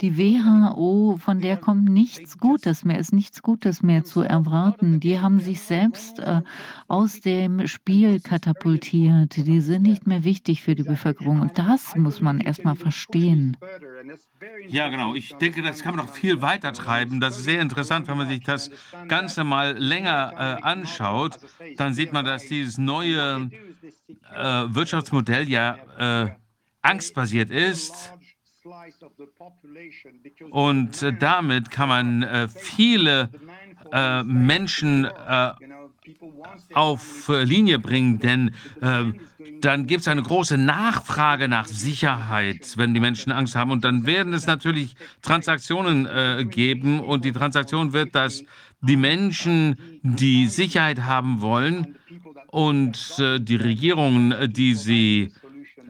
Die WHO, von der kommt nichts Gutes mehr, ist nichts Gutes mehr zu erwarten. Die haben sich selbst äh, aus dem Spiel katapultiert. Die sind nicht mehr wichtig für die Bevölkerung. Und das muss man erstmal verstehen. Ja, genau. Ich denke, das kann man noch viel weiter treiben. Das ist sehr interessant, wenn man sich das Ganze mal länger äh, anschaut. Dann sieht man, dass dieses neue äh, Wirtschaftsmodell ja äh, angstbasiert ist. Und äh, damit kann man äh, viele äh, Menschen auf Linie bringen, denn dann gibt es eine große Nachfrage nach Sicherheit, wenn die Menschen Angst haben. Und dann werden es natürlich Transaktionen geben. Und die Transaktion wird, dass die Menschen, die Sicherheit haben wollen und äh, die Regierungen, die sie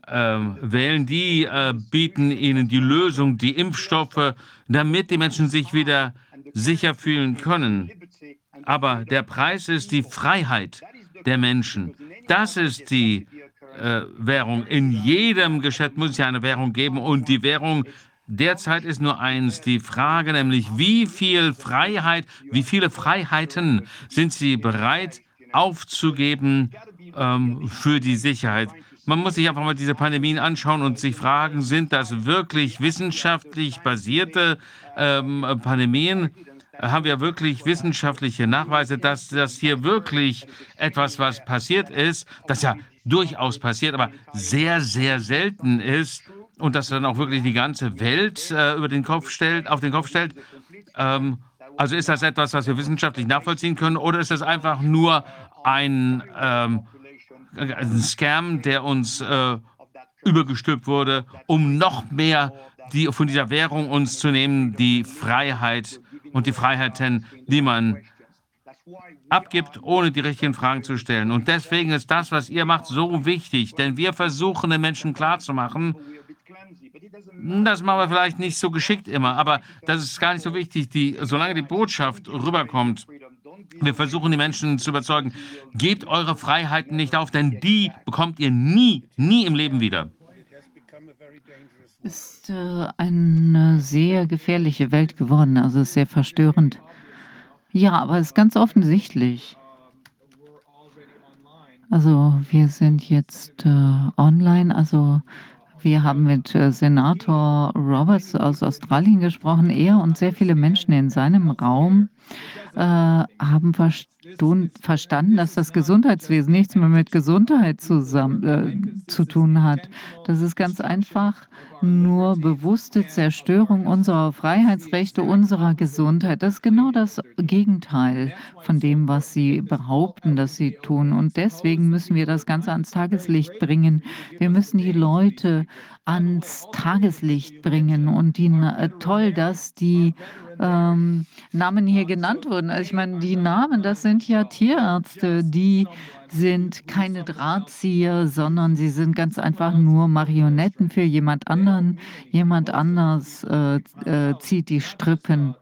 äh, wählen, die äh, bieten ihnen die Lösung, die Impfstoffe, damit die Menschen sich wieder sicher fühlen können. Aber der Preis ist die Freiheit der Menschen. Das ist die äh, Währung. In jedem Geschäft muss es ja eine Währung geben und die Währung derzeit ist nur eins, die Frage nämlich, wie viel Freiheit, wie viele Freiheiten sind Sie bereit aufzugeben ähm, für die Sicherheit? Man muss sich einfach mal diese Pandemien anschauen und sich fragen, sind das wirklich wissenschaftlich basierte ähm, Pandemien? Haben wir wirklich wissenschaftliche Nachweise, dass das hier wirklich etwas, was passiert ist, das ja durchaus passiert, aber sehr, sehr selten ist und das dann auch wirklich die ganze Welt äh, über den Kopf stellt, auf den Kopf stellt. Ähm, also ist das etwas, was wir wissenschaftlich nachvollziehen können, oder ist das einfach nur ein, ähm, ein Scam, der uns äh, übergestülpt wurde, um noch mehr die, von dieser Währung uns zu nehmen, die Freiheit und die Freiheiten, die man abgibt, ohne die richtigen Fragen zu stellen. Und deswegen ist das, was ihr macht, so wichtig, denn wir versuchen den Menschen klarzumachen, das machen wir vielleicht nicht so geschickt immer, aber das ist gar nicht so wichtig. Die, solange die Botschaft rüberkommt, wir versuchen die Menschen zu überzeugen, gebt eure Freiheiten nicht auf, denn die bekommt ihr nie, nie im Leben wieder. Ist äh, eine sehr gefährliche Welt geworden, also ist sehr verstörend. Ja, aber es ist ganz offensichtlich. Also wir sind jetzt äh, online, also wir haben mit äh, Senator Roberts aus Australien gesprochen. Er und sehr viele Menschen in seinem Raum äh, haben verstanden, dass das Gesundheitswesen nichts mehr mit Gesundheit zusammen, äh, zu tun hat. Das ist ganz einfach nur bewusste Zerstörung unserer Freiheitsrechte, unserer Gesundheit. Das ist genau das Gegenteil von dem, was Sie behaupten, dass Sie tun. Und deswegen müssen wir das Ganze ans Tageslicht bringen. Wir müssen die Leute ans Tageslicht bringen. Und die, toll, dass die ähm, Namen hier genannt wurden. Also ich meine, die Namen, das sind ja Tierärzte, die sind keine Drahtzieher, sondern sie sind ganz einfach nur Marionetten für jemand anderen. Jemand anders äh, äh, zieht die Strippen.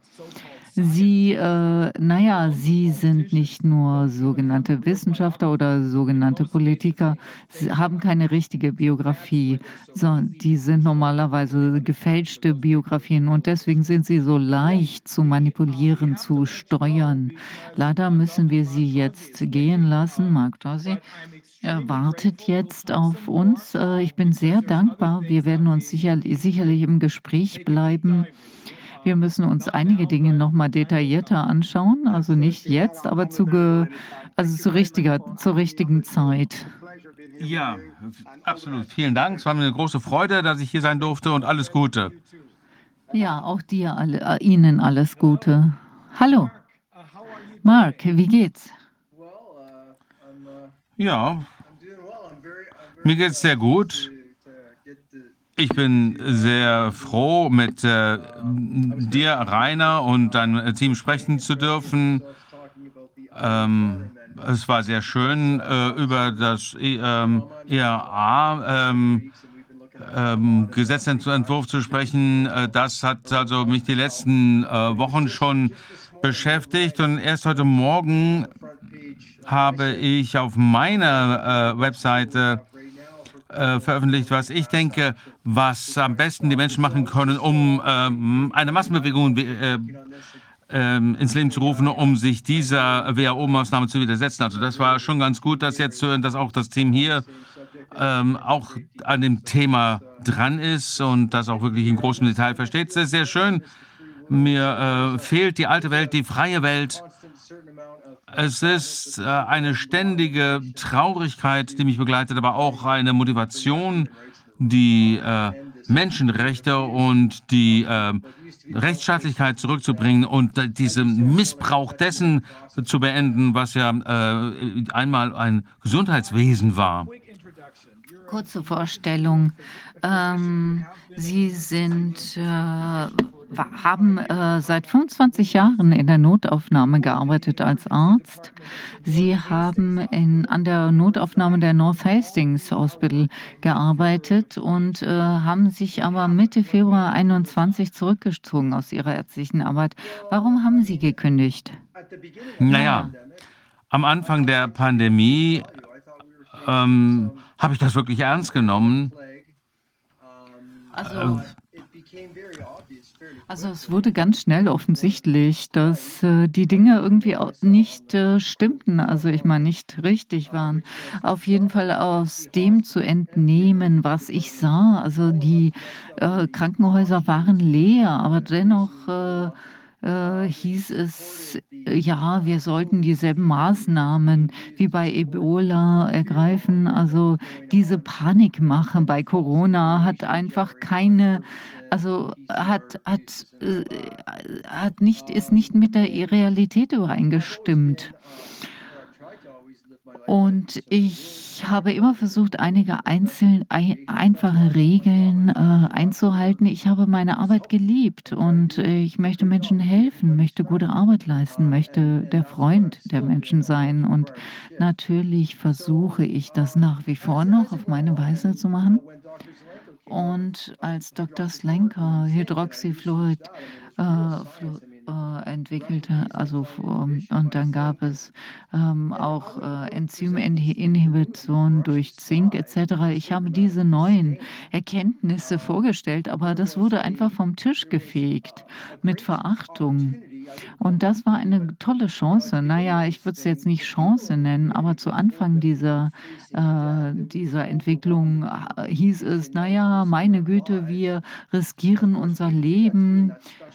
Sie, äh, naja, Sie sind nicht nur sogenannte Wissenschaftler oder sogenannte Politiker, Sie haben keine richtige Biografie, sondern die sind normalerweise gefälschte Biografien und deswegen sind sie so leicht zu manipulieren, zu steuern. Leider müssen wir sie jetzt gehen lassen. Mark Dossi wartet jetzt auf uns. Äh, ich bin sehr dankbar. Wir werden uns sicher, sicherlich im Gespräch bleiben. Wir müssen uns einige Dinge noch mal detaillierter anschauen, also nicht jetzt, aber zu, also zu richtiger, zur richtigen Zeit. Ja, absolut. Vielen Dank. Es war mir eine große Freude, dass ich hier sein durfte und alles Gute. Ja, auch dir alle, äh, Ihnen alles Gute. Hallo. Mark, wie geht's? Ja, mir geht's sehr gut. Ich bin sehr froh, mit äh, dir, Rainer, und deinem Team sprechen zu dürfen. Ähm, es war sehr schön, äh, über das ähm, ERA ähm, ähm, Gesetzentwurf zu sprechen. Äh, das hat also mich die letzten äh, Wochen schon beschäftigt und erst heute Morgen habe ich auf meiner äh, Webseite äh, veröffentlicht, was ich denke, was am besten die Menschen machen können, um ähm, eine Massenbewegung äh, äh, ins Leben zu rufen, um sich dieser WHO-Maßnahme zu widersetzen. Also das war schon ganz gut, das jetzt zu hören, dass auch das Team hier ähm, auch an dem Thema dran ist und das auch wirklich in großem Detail versteht. Sehr, sehr schön. Mir äh, fehlt die alte Welt, die freie Welt. Es ist äh, eine ständige Traurigkeit, die mich begleitet, aber auch eine Motivation, die äh, Menschenrechte und die äh, Rechtsstaatlichkeit zurückzubringen und diesen Missbrauch dessen zu beenden, was ja einmal ein Gesundheitswesen war. Kurze Vorstellung. Ähm, Sie sind haben äh, seit 25 Jahren in der Notaufnahme gearbeitet als Arzt. Sie haben in, an der Notaufnahme der North Hastings Hospital gearbeitet und äh, haben sich aber Mitte Februar 21 zurückgezogen aus ihrer ärztlichen Arbeit. Warum haben Sie gekündigt? Naja, am Anfang der Pandemie ähm, habe ich das wirklich ernst genommen. Also, also es wurde ganz schnell offensichtlich, dass äh, die Dinge irgendwie nicht äh, stimmten, also ich meine nicht richtig waren. Auf jeden Fall aus dem zu entnehmen, was ich sah. Also die äh, Krankenhäuser waren leer, aber dennoch äh, äh, hieß es, ja, wir sollten dieselben Maßnahmen wie bei Ebola ergreifen. Also diese Panikmache bei Corona hat einfach keine also hat, hat, äh, hat nicht, ist nicht mit der Realität übereingestimmt. Und ich habe immer versucht, einige einzelne, einfache Regeln äh, einzuhalten. Ich habe meine Arbeit geliebt und äh, ich möchte Menschen helfen, möchte gute Arbeit leisten, möchte der Freund der Menschen sein. Und natürlich versuche ich das nach wie vor noch auf meine Weise zu machen. Und als Dr. Slenker Hydroxyfluorid äh, äh, entwickelte, also und dann gab es ähm, auch äh, Enzyminhibition durch Zink etc. Ich habe diese neuen Erkenntnisse vorgestellt, aber das wurde einfach vom Tisch gefegt mit Verachtung. Und das war eine tolle Chance. Naja, ich würde es jetzt nicht Chance nennen, aber zu Anfang dieser, äh, dieser Entwicklung äh, hieß es, naja, meine Güte, wir riskieren unser Leben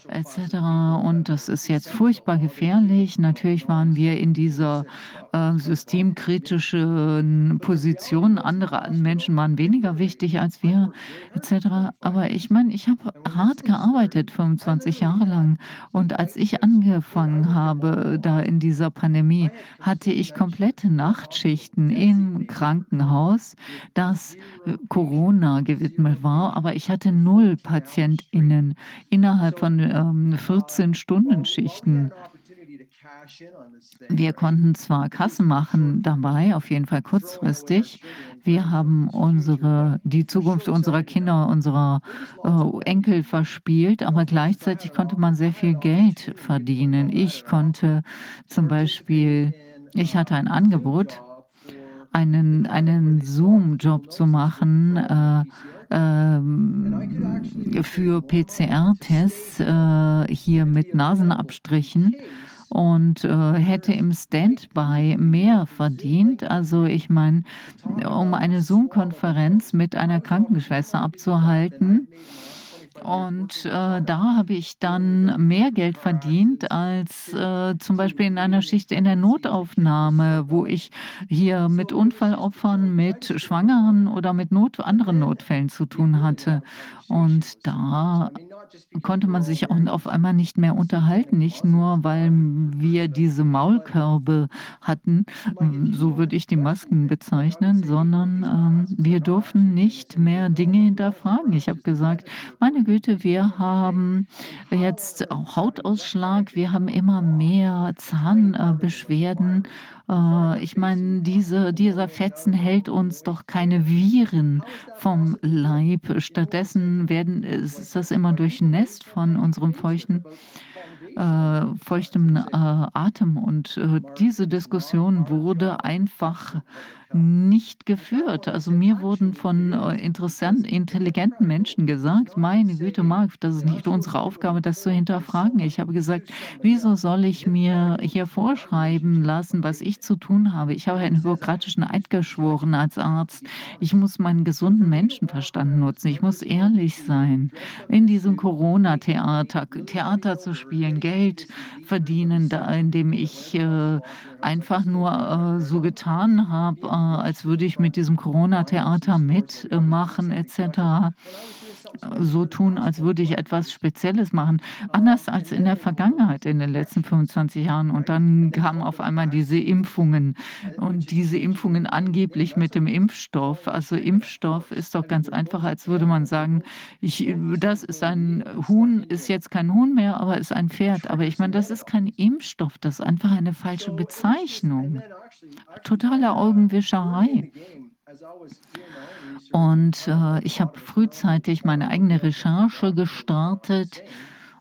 etc. Und das ist jetzt furchtbar gefährlich. Natürlich waren wir in dieser äh, systemkritischen Position. Andere Menschen waren weniger wichtig als wir etc. Aber ich meine, ich habe hart gearbeitet, 25 Jahre lang. Und als ich angefangen habe, da in dieser Pandemie, hatte ich komplette Nachtschichten im Krankenhaus, das Corona gewidmet war. Aber ich hatte null PatientInnen innerhalb von ähm, 14 Stunden Schichten. Wir konnten zwar Kassen machen dabei, auf jeden Fall kurzfristig. Wir haben unsere, die Zukunft unserer Kinder, unserer äh, Enkel verspielt, aber gleichzeitig konnte man sehr viel Geld verdienen. Ich konnte zum Beispiel, ich hatte ein Angebot, einen, einen Zoom-Job zu machen. Äh, für PCR-Tests äh, hier mit Nasenabstrichen und äh, hätte im Standby mehr verdient. Also ich meine, um eine Zoom-Konferenz mit einer Krankenschwester abzuhalten, und äh, da habe ich dann mehr Geld verdient als äh, zum Beispiel in einer Schicht in der Notaufnahme, wo ich hier mit Unfallopfern, mit Schwangeren oder mit Not anderen Notfällen zu tun hatte. Und da konnte man sich auch auf einmal nicht mehr unterhalten, nicht nur, weil wir diese Maulkörbe hatten, so würde ich die Masken bezeichnen, sondern ähm, wir durften nicht mehr Dinge hinterfragen. Ich habe gesagt, meine Güte, wir haben jetzt Hautausschlag, wir haben immer mehr Zahnbeschwerden. Äh, ich meine, diese, dieser Fetzen hält uns doch keine Viren vom Leib. Stattdessen werden, ist das immer durchnässt von unserem feuchten feuchtem äh, Atem. Und äh, diese Diskussion wurde einfach nicht geführt. Also mir wurden von äh, interessant, intelligenten Menschen gesagt, meine Güte, Marc, das ist nicht unsere Aufgabe, das zu hinterfragen. Ich habe gesagt, wieso soll ich mir hier vorschreiben lassen, was ich zu tun habe? Ich habe einen bürokratischen Eid geschworen als Arzt. Ich muss meinen gesunden Menschenverstand nutzen. Ich muss ehrlich sein. In diesem Corona-Theater, Theater zu spielen, Geld verdienen, da, indem ich äh, einfach nur äh, so getan habe, äh, als würde ich mit diesem Corona-Theater mitmachen etc so tun, als würde ich etwas Spezielles machen. Anders als in der Vergangenheit, in den letzten 25 Jahren. Und dann kamen auf einmal diese Impfungen und diese Impfungen angeblich mit dem Impfstoff. Also Impfstoff ist doch ganz einfach, als würde man sagen, ich, das ist ein Huhn, ist jetzt kein Huhn mehr, aber ist ein Pferd. Aber ich meine, das ist kein Impfstoff, das ist einfach eine falsche Bezeichnung. Totale Augenwischerei. Und äh, ich habe frühzeitig meine eigene Recherche gestartet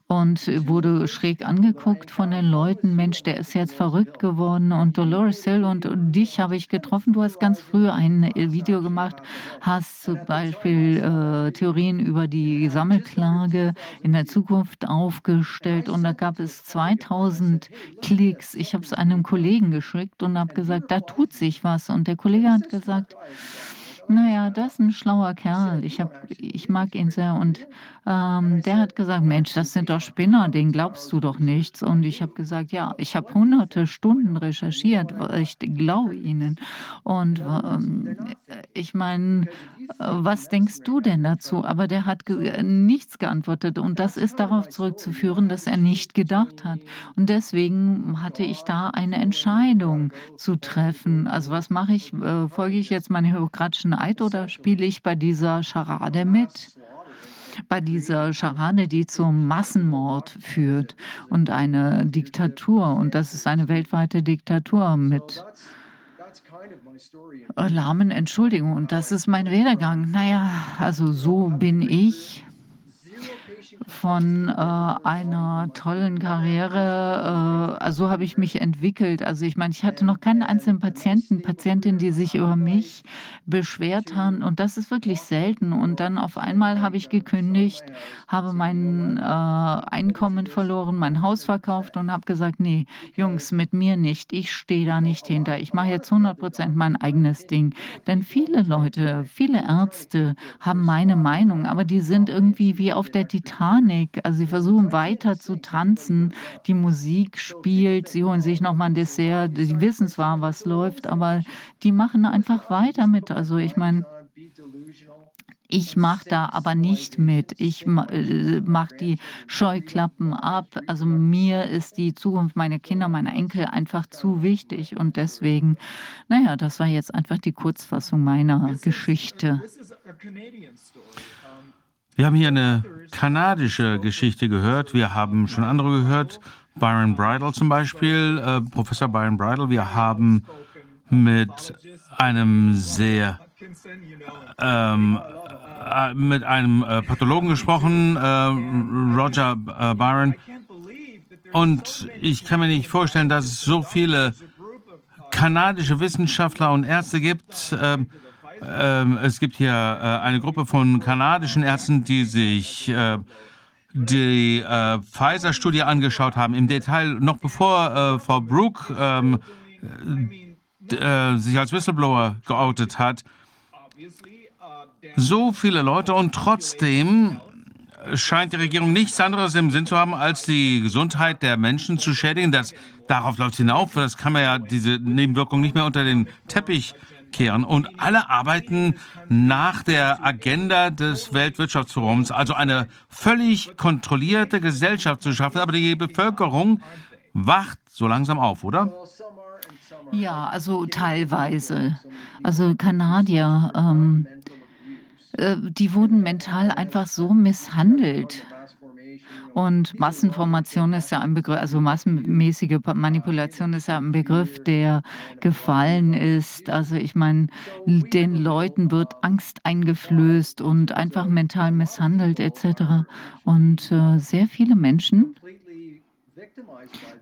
und wurde schräg angeguckt von den Leuten. Mensch, der ist jetzt verrückt geworden. Und Dolores Hill und, dich habe ich getroffen. Du hast ganz früh ein Video gemacht, hast zum Beispiel äh, Theorien über die Sammelklage in der Zukunft aufgestellt. Und da gab es 2000 Klicks. Ich habe es einem Kollegen geschickt und habe gesagt, da tut sich was. Und der Kollege hat gesagt, naja, das ist ein schlauer Kerl. Ich, hab, ich mag ihn sehr. Und ähm, der hat gesagt, Mensch, das sind doch Spinner, denen glaubst du doch nichts. Und ich habe gesagt, ja, ich habe hunderte Stunden recherchiert, ich glaube ihnen. Und ähm, ich meine, was denkst du denn dazu? Aber der hat ge nichts geantwortet. Und das ist darauf zurückzuführen, dass er nicht gedacht hat. Und deswegen hatte ich da eine Entscheidung zu treffen. Also was mache ich? Äh, folge ich jetzt meinem hypokratischen Eid oder spiele ich bei dieser Scharade mit? bei dieser Scharade, die zum Massenmord führt und eine Diktatur. Und das ist eine weltweite Diktatur mit lahmen Entschuldigung. Und das ist mein Werdegang. Naja, also so bin ich von äh, einer tollen Karriere. Äh, also habe ich mich entwickelt. Also ich meine, ich hatte noch keinen einzelnen Patienten, Patientin, die sich über mich beschwert haben. Und das ist wirklich selten. Und dann auf einmal habe ich gekündigt, habe mein äh, Einkommen verloren, mein Haus verkauft und habe gesagt, nee, Jungs, mit mir nicht. Ich stehe da nicht hinter. Ich mache jetzt 100 Prozent mein eigenes Ding. Denn viele Leute, viele Ärzte haben meine Meinung, aber die sind irgendwie wie auf der Titanic Panik. Also sie versuchen weiter zu tanzen. Die Musik spielt, sie holen sich nochmal ein Dessert. Sie wissen zwar, was läuft, aber die machen einfach weiter mit. Also ich meine, ich mache da aber nicht mit. Ich äh, mache die Scheuklappen ab. Also mir ist die Zukunft meiner Kinder, meiner Enkel einfach zu wichtig. Und deswegen, naja, das war jetzt einfach die Kurzfassung meiner Geschichte. Wir haben hier eine kanadische Geschichte gehört. Wir haben schon andere gehört. Byron Bridle zum Beispiel, äh, Professor Byron Bridle. Wir haben mit einem sehr ähm, äh, mit einem äh, Pathologen gesprochen, äh, Roger äh, Byron. Und ich kann mir nicht vorstellen, dass es so viele kanadische Wissenschaftler und Ärzte gibt. Ähm, es gibt hier äh, eine Gruppe von kanadischen Ärzten, die sich äh, die äh, Pfizer-Studie angeschaut haben, im Detail, noch bevor Frau Brook ähm, sich als Whistleblower geoutet hat. So viele Leute und trotzdem scheint die Regierung nichts anderes im Sinn zu haben, als die Gesundheit der Menschen zu schädigen. Das, darauf läuft es hinauf. Das kann man ja diese Nebenwirkung nicht mehr unter den Teppich kehren. Und alle arbeiten nach der Agenda des Weltwirtschaftsforums, also eine völlig kontrollierte Gesellschaft zu schaffen. Aber die Bevölkerung wacht so langsam auf, oder? Ja, also teilweise. Also Kanadier, ähm, äh, die wurden mental einfach so misshandelt. Und Massenformation ist ja ein Begriff, also massenmäßige Manipulation ist ja ein Begriff, der gefallen ist. Also ich meine, den Leuten wird Angst eingeflößt und einfach mental misshandelt etc. Und äh, sehr viele Menschen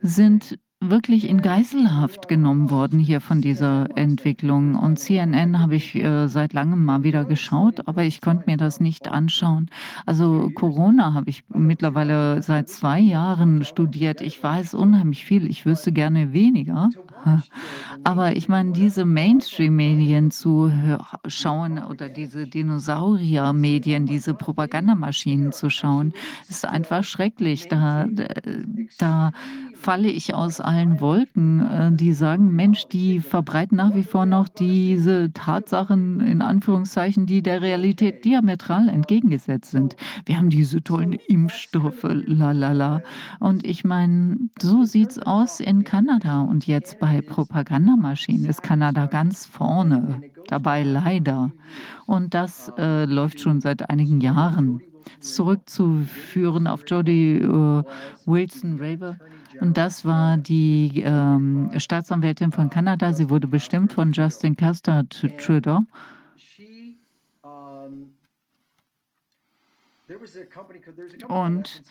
sind wirklich in Geiselhaft genommen worden hier von dieser Entwicklung. Und CNN habe ich äh, seit langem mal wieder geschaut, aber ich konnte mir das nicht anschauen. Also Corona habe ich mittlerweile seit zwei Jahren studiert. Ich weiß unheimlich viel. Ich wüsste gerne weniger. *laughs* Aber ich meine, diese Mainstream-Medien zu schauen oder diese Dinosaurier-Medien, diese Propagandamaschinen zu schauen, ist einfach schrecklich. Da, da falle ich aus allen Wolken. Äh, die sagen, Mensch, die verbreiten nach wie vor noch diese Tatsachen in Anführungszeichen, die der Realität diametral entgegengesetzt sind. Wir haben diese tollen Impfstoffe, lalala. Und ich meine, so sieht es aus in Kanada. Und jetzt bei Propagandamaschinen ist Kanada ganz vorne dabei, leider. Und das äh, läuft schon seit einigen Jahren zurückzuführen auf Jody äh, Wilson Raver. Und das war die ähm, Staatsanwältin von Kanada. Sie wurde bestimmt von Justin Castor Trudeau. Und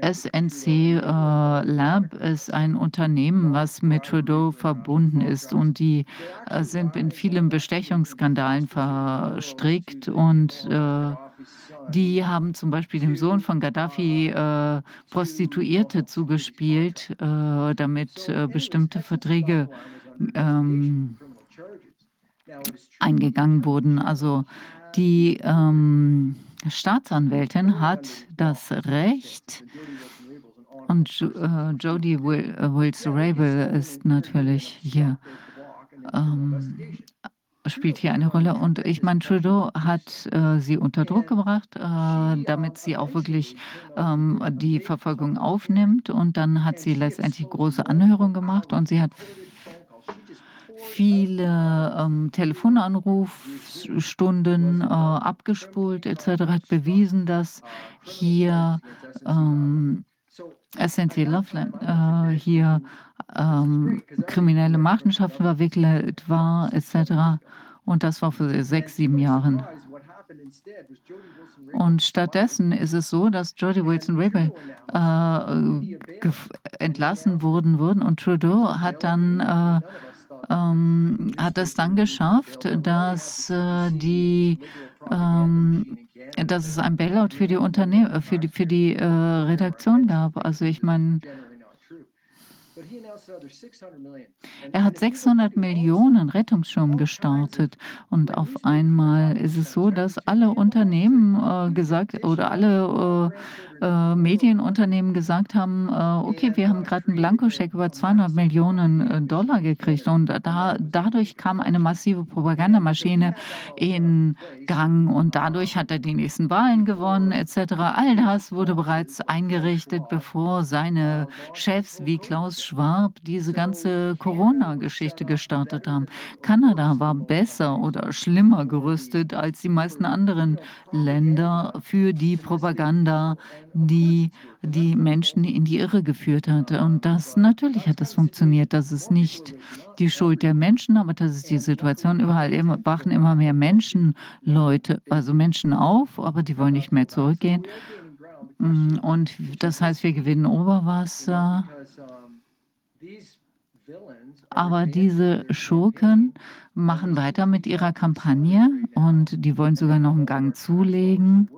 SNC äh, Lab ist ein Unternehmen, was mit Trudeau verbunden ist. Und die äh, sind in vielen Bestechungsskandalen verstrickt und äh, die haben zum Beispiel dem Sohn von Gaddafi äh, Prostituierte zugespielt, äh, damit äh, bestimmte Verträge ähm, eingegangen wurden. Also die ähm, Staatsanwältin hat das Recht, und äh, Jody Will, äh, Wills-Rabel ist natürlich hier ähm, spielt hier eine Rolle. Und ich meine, Trudeau hat äh, sie unter Druck gebracht, äh, damit sie auch wirklich ähm, die Verfolgung aufnimmt. Und dann hat sie letztendlich große Anhörungen gemacht und sie hat viele ähm, Telefonanrufstunden äh, abgespult etc. hat bewiesen, dass hier ähm, SNC Loveland äh, hier ähm, kriminelle Machenschaften verwickelt war, etc. Und das war für sechs, sieben Jahren. Und stattdessen ist es so, dass Jody Wilson Raybould äh, entlassen wurden, wurden und Trudeau hat dann äh, ähm, hat es dann geschafft, dass äh, die ähm, dass es ein Bailout für die Unternehmen, für die, für die äh, Redaktion gab. Also ich meine, er hat 600 Millionen Rettungsschirm gestartet. Und auf einmal ist es so, dass alle Unternehmen äh, gesagt oder alle äh, Medienunternehmen gesagt haben, äh, okay, wir haben gerade einen Blankoscheck über 200 Millionen äh, Dollar gekriegt und da, dadurch kam eine massive Propagandamaschine in Gang und dadurch hat er die nächsten Wahlen gewonnen etc. All das wurde bereits eingerichtet, bevor seine Chefs wie Klaus Schwab diese ganze Corona-Geschichte gestartet haben. Kanada war besser oder schlimmer gerüstet als die meisten anderen Länder für die Propaganda, die die Menschen in die Irre geführt hat. Und das natürlich hat das funktioniert. Das ist nicht die Schuld der Menschen, aber das ist die Situation. Überall immer, wachen immer mehr Menschen, Leute, also Menschen auf, aber die wollen nicht mehr zurückgehen. Mm, Und das heißt, wir gewinnen Oberwasser. Aber diese Schurken machen weiter mit ihrer Kampagne und die wollen sogar noch einen Gang zulegen.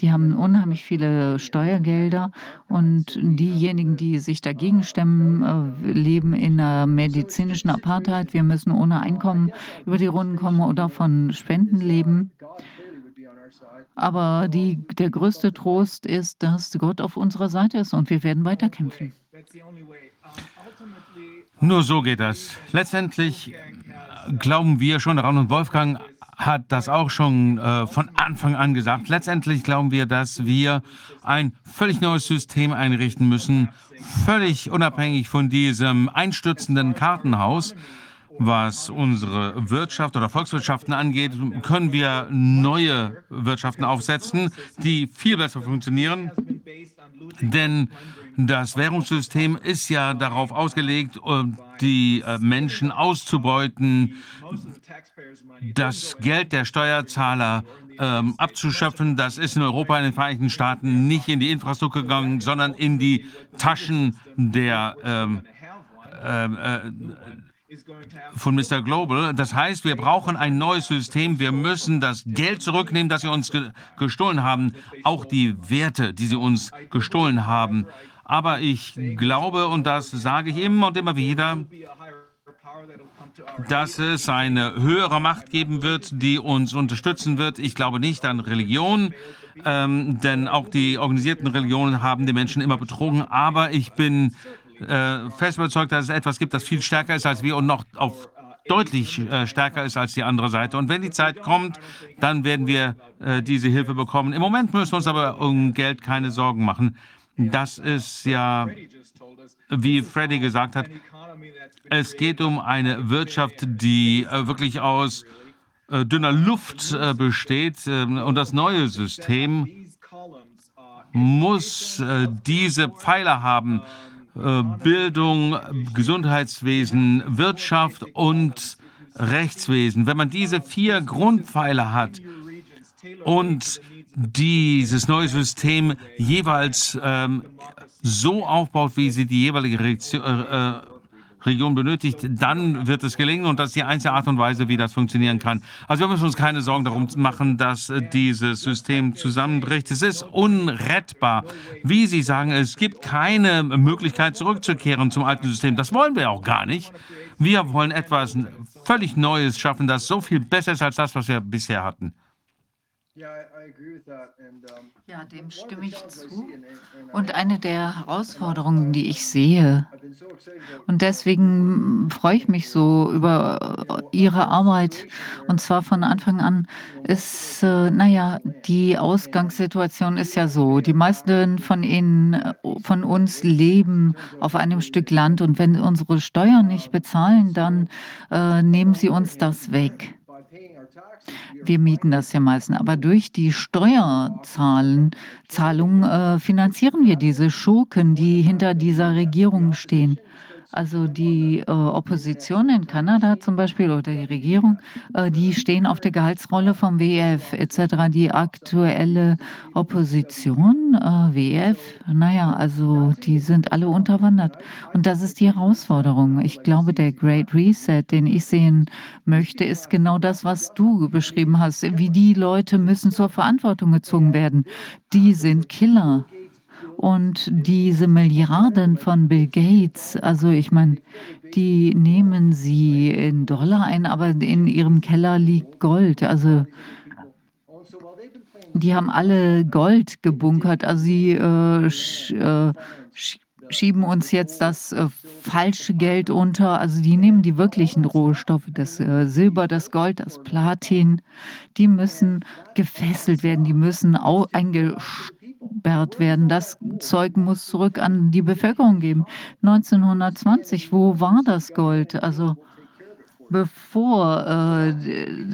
Die haben unheimlich viele Steuergelder und diejenigen, die sich dagegen stemmen, äh, leben in einer medizinischen Apartheid. Wir müssen ohne Einkommen über die Runden kommen oder von Spenden leben. Aber die, der größte Trost ist, dass Gott auf unserer Seite ist und wir werden weiterkämpfen. Nur so geht das. Letztendlich glauben wir schon daran und Wolfgang hat das auch schon äh, von Anfang an gesagt. Letztendlich glauben wir, dass wir ein völlig neues System einrichten müssen, völlig unabhängig von diesem einstürzenden Kartenhaus. Was unsere Wirtschaft oder Volkswirtschaften angeht, können wir neue Wirtschaften aufsetzen, die viel besser funktionieren. Denn das Währungssystem ist ja darauf ausgelegt, äh, die äh, Menschen auszubeuten, das Geld der Steuerzahler ähm, abzuschöpfen. Das ist in Europa, in den Vereinigten Staaten nicht in die Infrastruktur gegangen, sondern in die Taschen der ähm, ähm, äh, von Mr. Global. Das heißt, wir brauchen ein neues System. Wir müssen das Geld zurücknehmen, das sie uns ge gestohlen haben, auch die Werte, die sie uns gestohlen haben. Aber ich glaube, und das sage ich immer und immer wieder, dass es eine höhere Macht geben wird, die uns unterstützen wird. Ich glaube nicht an Religion, ähm, denn auch die organisierten Religionen haben die Menschen immer betrogen. Aber ich bin äh, fest überzeugt, dass es etwas gibt, das viel stärker ist als wir und noch auf deutlich äh, stärker ist als die andere Seite. Und wenn die Zeit kommt, dann werden wir äh, diese Hilfe bekommen. Im Moment müssen wir uns aber um Geld keine Sorgen machen. Das ist ja, wie Freddy gesagt hat, es geht um eine Wirtschaft, die äh, wirklich aus äh, dünner Luft äh, besteht. ähm, und das neue System muss diese Pfeiler haben. Bildung, Gesundheitswesen, Wirtschaft und Rechtswesen. Wenn man diese vier Grundpfeiler hat und dieses neue System jeweils ähm, so aufbaut, wie sie die jeweilige Reaktion, äh, äh, Region benötigt, dann wird es gelingen und das ist die einzige Art und Weise, wie das funktionieren kann. Also wir müssen uns keine Sorgen darum machen, dass dieses System zusammenbricht. Es ist unrettbar. Wie Sie sagen, es gibt keine Möglichkeit zurückzukehren zum alten System. Das wollen wir auch gar nicht. Wir wollen etwas völlig Neues schaffen, das so viel besser ist als das, was wir bisher hatten. Ja, dem stimme ich zu. Und eine der Herausforderungen, die ich sehe, und deswegen freue ich mich so über Ihre Arbeit, und zwar von Anfang an, ist, äh, naja, die Ausgangssituation ist ja so, die meisten von Ihnen, von uns leben auf einem Stück Land. Und wenn unsere Steuern nicht bezahlen, dann äh, nehmen sie uns das weg. Wir mieten das ja meistens, aber durch die Steuerzahlung Zahlung, äh, finanzieren wir diese Schurken, die hinter dieser Regierung stehen. Also die äh, Opposition in Kanada zum Beispiel oder die Regierung, äh, die stehen auf der Gehaltsrolle vom WEF etc. Die aktuelle Opposition, äh, WEF, naja, also die sind alle unterwandert. Und das ist die Herausforderung. Ich glaube, der Great Reset, den ich sehen möchte, ist genau das, was du beschrieben hast. Wie die Leute müssen zur Verantwortung gezogen werden. Die sind Killer. Und diese Milliarden von Bill Gates, also ich meine, die nehmen sie in Dollar ein, aber in ihrem Keller liegt Gold. Also die haben alle Gold gebunkert. Also sie äh, sch, äh, sch, schieben uns jetzt das äh, falsche Geld unter. Also die nehmen die wirklichen Rohstoffe, das äh, Silber, das Gold, das Platin. Die müssen gefesselt werden, die müssen eingestellt eingesperrt werden. Das Zeug muss zurück an die Bevölkerung geben. 1920, wo war das Gold? Also bevor äh,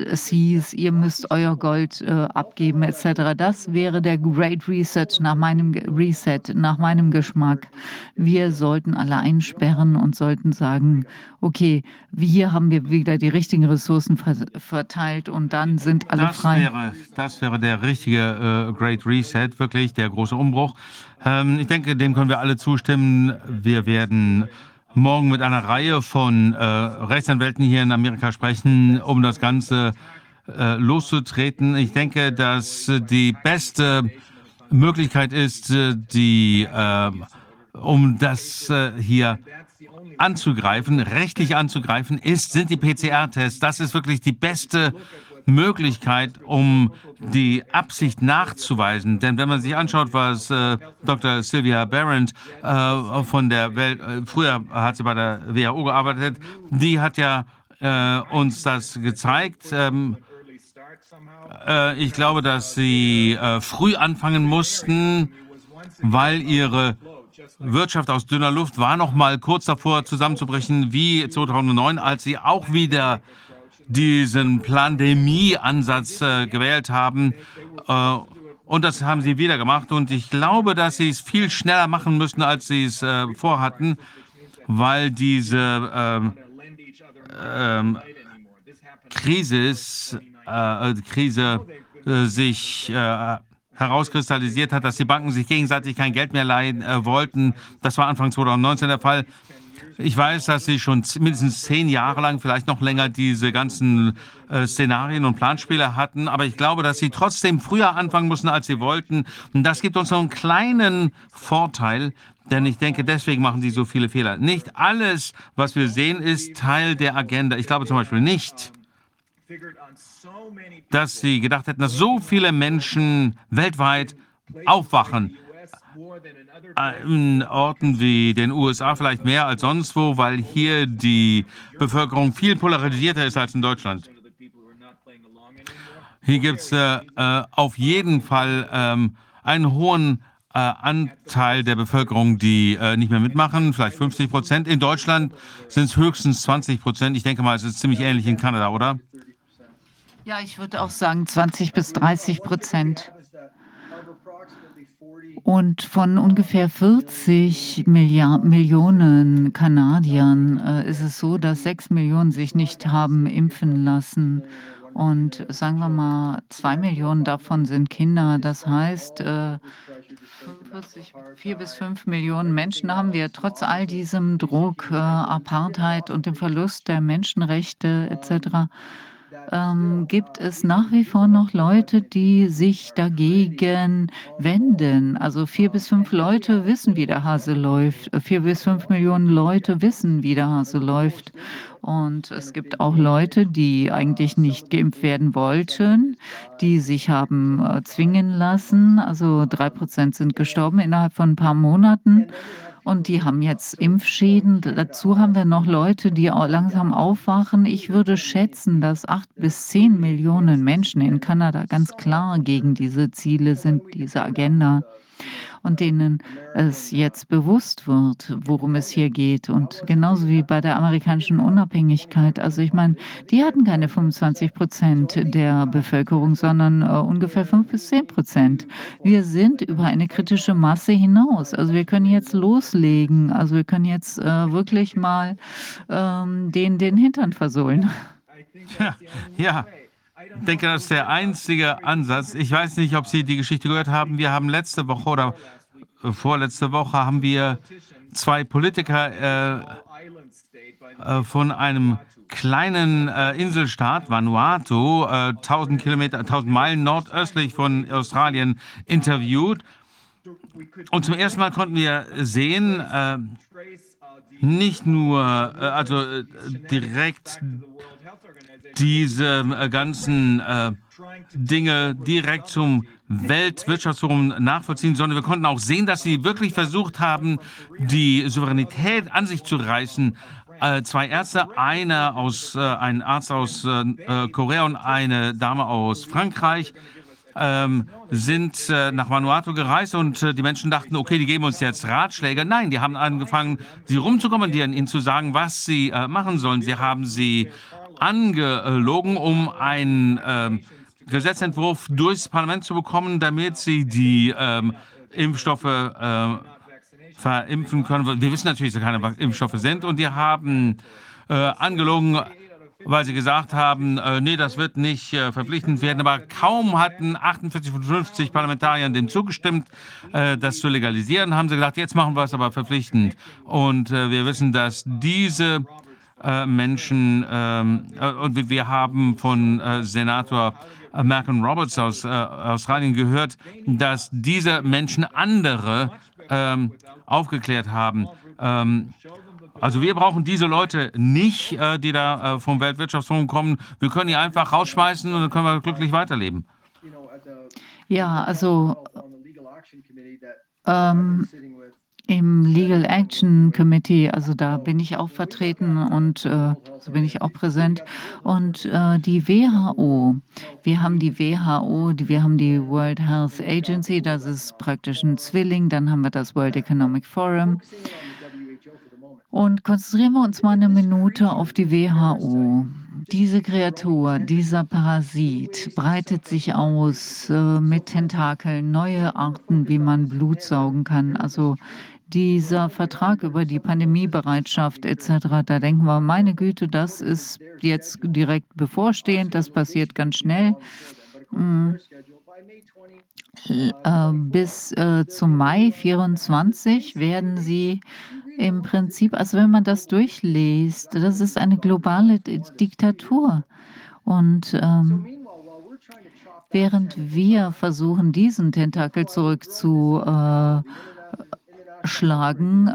es hieß, ihr müsst euer Gold äh, abgeben etc. Das wäre der Great Reset nach meinem Reset, nach meinem Geschmack. Wir sollten alle einsperren und sollten sagen, okay, hier haben wir wieder die richtigen Ressourcen ver verteilt und dann sind alle das frei. Wäre, das wäre der richtige äh, Great Reset, wirklich der große Umbruch. Ähm, ich denke, dem können wir alle zustimmen. Wir werden morgen mit einer Reihe von äh, Rechtsanwälten hier in Amerika sprechen, um das Ganze äh, loszutreten. Ich denke, dass die beste Möglichkeit ist, äh, die, äh, um das äh, hier anzugreifen, rechtlich anzugreifen, ist, sind die PCR-Tests. Das ist wirklich die beste Möglichkeit, um die Absicht nachzuweisen. Denn wenn man sich anschaut, was äh, Dr. Sylvia Barrett äh, von der Welt, äh, früher hat sie bei der WHO gearbeitet, die hat ja äh, uns das gezeigt. Ähm, äh, ich glaube, dass sie äh, früh anfangen mussten, weil ihre Wirtschaft aus dünner Luft war noch mal kurz davor zusammenzubrechen, wie 2009, als sie auch wieder diesen Pandemie-Ansatz äh, gewählt haben. Äh, und das haben sie wieder gemacht. Und ich glaube, dass sie es viel schneller machen müssen, als sie es äh, vorhatten, weil diese ähm, ähm, Krise, äh, Krise äh, sich äh, herauskristallisiert hat, dass die Banken sich gegenseitig kein Geld mehr leihen äh, wollten. Das war Anfang 2019 der Fall. Ich weiß, dass Sie schon mindestens zehn Jahre lang, vielleicht noch länger, diese ganzen äh, Szenarien und Planspiele hatten. Aber ich glaube, dass Sie trotzdem früher anfangen mussten, als Sie wollten. Und das gibt uns noch einen kleinen Vorteil, denn ich denke, deswegen machen Sie so viele Fehler. Nicht alles, was wir sehen, ist Teil der Agenda. Ich glaube zum Beispiel nicht, dass Sie gedacht hätten, dass so viele Menschen weltweit aufwachen in Orten wie den USA vielleicht mehr als sonst wo, weil hier die Bevölkerung viel polarisierter ist als in Deutschland. Hier gibt es äh, äh, auf jeden Fall ähm, einen hohen äh, Anteil der Bevölkerung, die äh, nicht mehr mitmachen, vielleicht 50 Prozent. In Deutschland sind es höchstens 20 Prozent. Ich denke mal, es ist ziemlich ähnlich in Kanada, oder? Ja, ich würde auch sagen 20 bis 30 Prozent. Und von ungefähr 40 Milliard Millionen Kanadiern äh, ist es so, dass 6 Millionen sich nicht haben impfen lassen. Und sagen wir mal, 2 Millionen davon sind Kinder. Das heißt, äh, 4 bis 5 Millionen Menschen haben wir trotz all diesem Druck, äh, Apartheid und dem Verlust der Menschenrechte etc ähm, gibt es nach wie vor noch Leute, die sich dagegen wenden. Also vier bis fünf Leute wissen, wie der Hase läuft. Vier bis fünf Millionen Leute wissen, wie der Hase läuft. Und es gibt auch Leute, die eigentlich nicht geimpft werden wollten, die sich haben äh, zwingen lassen. Also drei Prozent sind gestorben innerhalb von ein paar Monaten und die haben jetzt Impfschäden. Dazu haben wir noch Leute, die langsam aufwachen. Ich würde schätzen, dass acht bis zehn Millionen Menschen in Kanada ganz klar gegen diese Ziele sind, diese Agenda und denen es jetzt bewusst wird, worum es hier geht. Und genauso wie bei der amerikanischen Unabhängigkeit. Also ich meine, die hatten keine 25 Prozent der Bevölkerung, sondern äh, ungefähr 5 bis 10 Prozent. Wir sind über eine kritische Masse hinaus. Also wir können jetzt loslegen. Also wir können jetzt äh, wirklich mal ähm, den, den Hintern versohlen. Ja, ja. Ich denke, das ist der einzige Ansatz. Ich weiß nicht, ob Sie die Geschichte gehört haben. Wir haben letzte Woche oder äh, vorletzte Woche haben wir zwei Politiker äh, äh, von einem kleinen äh, Inselstaat Vanuatu, äh, 1000 Kilometer, 1000 Meilen nordöstlich von Australien, interviewt. Und zum ersten Mal konnten wir sehen, äh, nicht nur, also direkt diese ganzen Dinge direkt zum Weltwirtschaftsforum nachvollziehen, sondern wir konnten auch sehen, dass sie wirklich versucht haben, die Souveränität an sich zu reißen. Äh, zwei Ärzte, einer aus, äh, ein Arzt aus äh, Korea und eine Dame aus Frankreich, ähm, sind äh, nach Vanuatu gereist und äh, die Menschen dachten, okay, die geben uns jetzt Ratschläge. Nein, die haben angefangen, sie rumzukommandieren, ihnen zu sagen, was sie äh, machen sollen. Sie haben sie angelogen, um einen ähm, Gesetzentwurf durchs Parlament zu bekommen, damit sie die ähm, Impfstoffe äh, verimpfen können. Wir wissen natürlich, dass keine Impfstoffe sind und die haben äh, angelogen, weil sie gesagt haben, äh, nee, das wird nicht äh, verpflichtend werden. Aber kaum hatten 48 von 50 Parlamentariern dem zugestimmt, äh, das zu legalisieren, haben sie gesagt, jetzt machen wir es aber verpflichtend. Und äh, wir wissen, dass diese Menschen, ähm, äh, und wir haben von Senator Malcolm Roberts aus Australien gehört, dass diese Menschen andere ähm, aufgeklärt haben. Ähm, also wir brauchen diese Leute nicht, äh, die da äh, vom Weltwirtschaftsforum kommen. Wir können die einfach rausschmeißen und dann können wir glücklich weiterleben. Ja, also ähm, im Legal Action Committee, also da bin ich auch vertreten und äh, so bin ich auch präsent. Und äh, die WHO, wir haben die WHO, die, wir haben die World Health Agency, das ist praktisch ein Zwilling, dann haben wir das World Economic Forum. Und konzentrieren wir uns mal eine Minute auf die WHO. Diese Kreatur, dieser Parasit breitet sich aus äh, mit Tentakeln, neue Arten, wie man Blut saugen kann. Also dieser Vertrag über die Pandemiebereitschaft etc., da denken wir, meine Güte, das ist jetzt direkt bevorstehend, das passiert ganz schnell. Mm. Äh, bis äh, zum Mai 24 werden sie im Prinzip, also wenn man das durchliest, das ist eine globale Diktatur. Und ähm, während wir versuchen, diesen Tentakel zurückzuschlagen, äh, äh,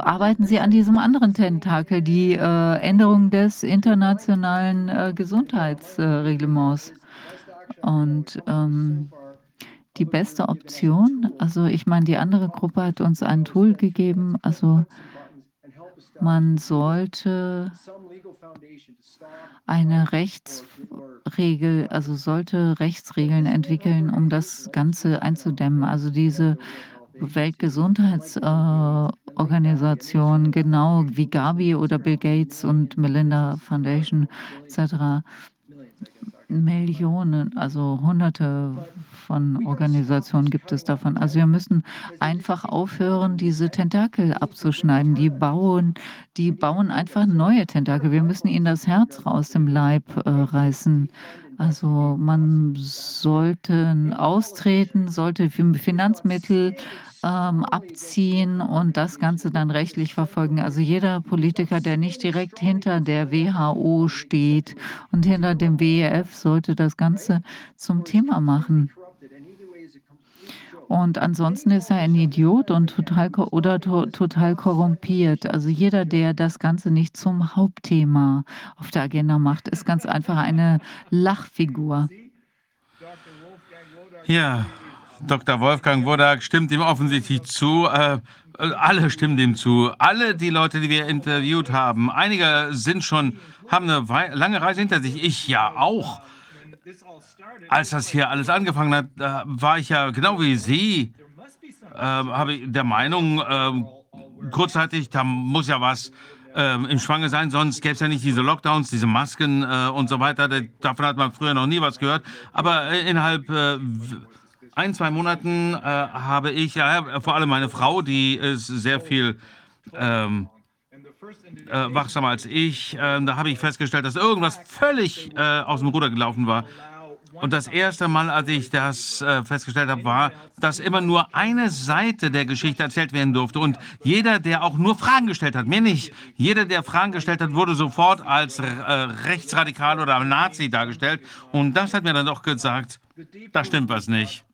arbeiten sie an diesem anderen Tentakel, die äh, Änderung des internationalen äh, Gesundheitsreglements. Und ähm, die beste Option. Also ich meine, die andere Gruppe hat uns ein Tool gegeben. Also man sollte eine Rechtsregel, also sollte Rechtsregeln entwickeln, um das Ganze einzudämmen. Also diese Weltgesundheitsorganisation, genau wie Gavi oder Bill Gates und Melinda Foundation etc. Millionen, also hunderte von Organisationen gibt es davon. Also wir müssen einfach aufhören, diese Tentakel abzuschneiden. Die bauen, die bauen einfach neue Tentakel. Wir müssen ihnen das Herz aus dem Leib äh, reißen. Also man sollte austreten, sollte Finanzmittel ähm, abziehen und das Ganze dann rechtlich verfolgen. Also jeder Politiker, der nicht direkt hinter der WHO steht und hinter dem WEF, sollte das Ganze zum Thema machen. Und ansonsten ist er ein Idiot und total oder to total korrumpiert. Also jeder, der das Ganze nicht zum Hauptthema auf der Agenda macht, ist ganz einfach eine Lachfigur. Ja, Dr. Wolfgang Wodak stimmt ihm offensichtlich zu. Äh, alle stimmen dem zu. Alle die Leute, die wir interviewt haben, einige sind schon, haben eine lange Reise hinter sich. Ich ja auch. Als das hier alles angefangen hat, äh, war ich ja genau wie Sie, äh, habe ich der Meinung, äh, kurzzeitig, da muss ja was ähm, im Schwange sein, sonst gäbe es ja nicht diese Lockdowns, diese Masken äh, und so weiter. Davon hat man früher noch nie was gehört. Aber äh, innerhalb äh, ein, zwei Monaten habe ich, ja, vor allem meine Frau, die ist sehr viel ähm, äh, wachsamer als ich. Äh, da habe ich festgestellt, dass irgendwas völlig äh, aus dem Ruder gelaufen war. Und das erste Mal, als ich das äh, festgestellt habe, war, dass immer nur eine Seite der Geschichte erzählt werden durfte. Und jeder, der auch nur Fragen gestellt hat, mir nicht, jeder, der Fragen gestellt hat, wurde sofort als äh, rechtsradikal oder Nazi dargestellt. Und das hat mir dann doch gesagt, da stimmt was nicht.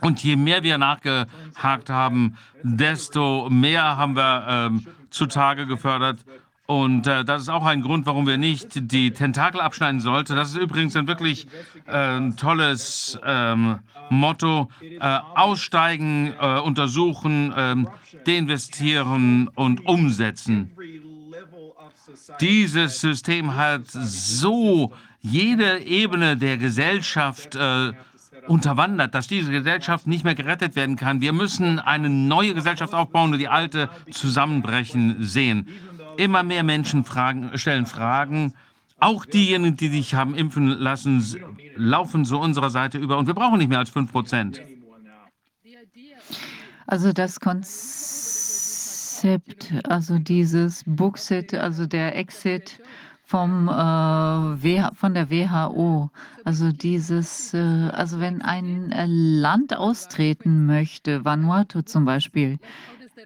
Und je mehr wir nachgehakt haben, desto mehr haben wir ähm, zutage gefördert, und äh, das ist auch ein Grund, warum wir nicht die Tentakel abschneiden sollten. Das ist übrigens ein wirklich äh, tolles ähm, Motto. Äh, aussteigen, äh, untersuchen, ähm, deinvestieren und umsetzen. Dieses System hat so jede Ebene der Gesellschaft äh, unterwandert, dass diese Gesellschaft nicht mehr gerettet werden kann. Wir müssen eine neue Gesellschaft aufbauen und die alte zusammenbrechen sehen. Immer mehr Menschen fragen, stellen Fragen. Auch diejenigen, die sich haben impfen lassen, laufen zu unserer Seite über. Und wir brauchen nicht mehr als 5 Prozent. Also das Konzept, also dieses Booksit, also der Exit vom, äh, von der WHO. Also dieses, äh, also wenn ein äh, Land austreten möchte, Vanuatu zum Beispiel,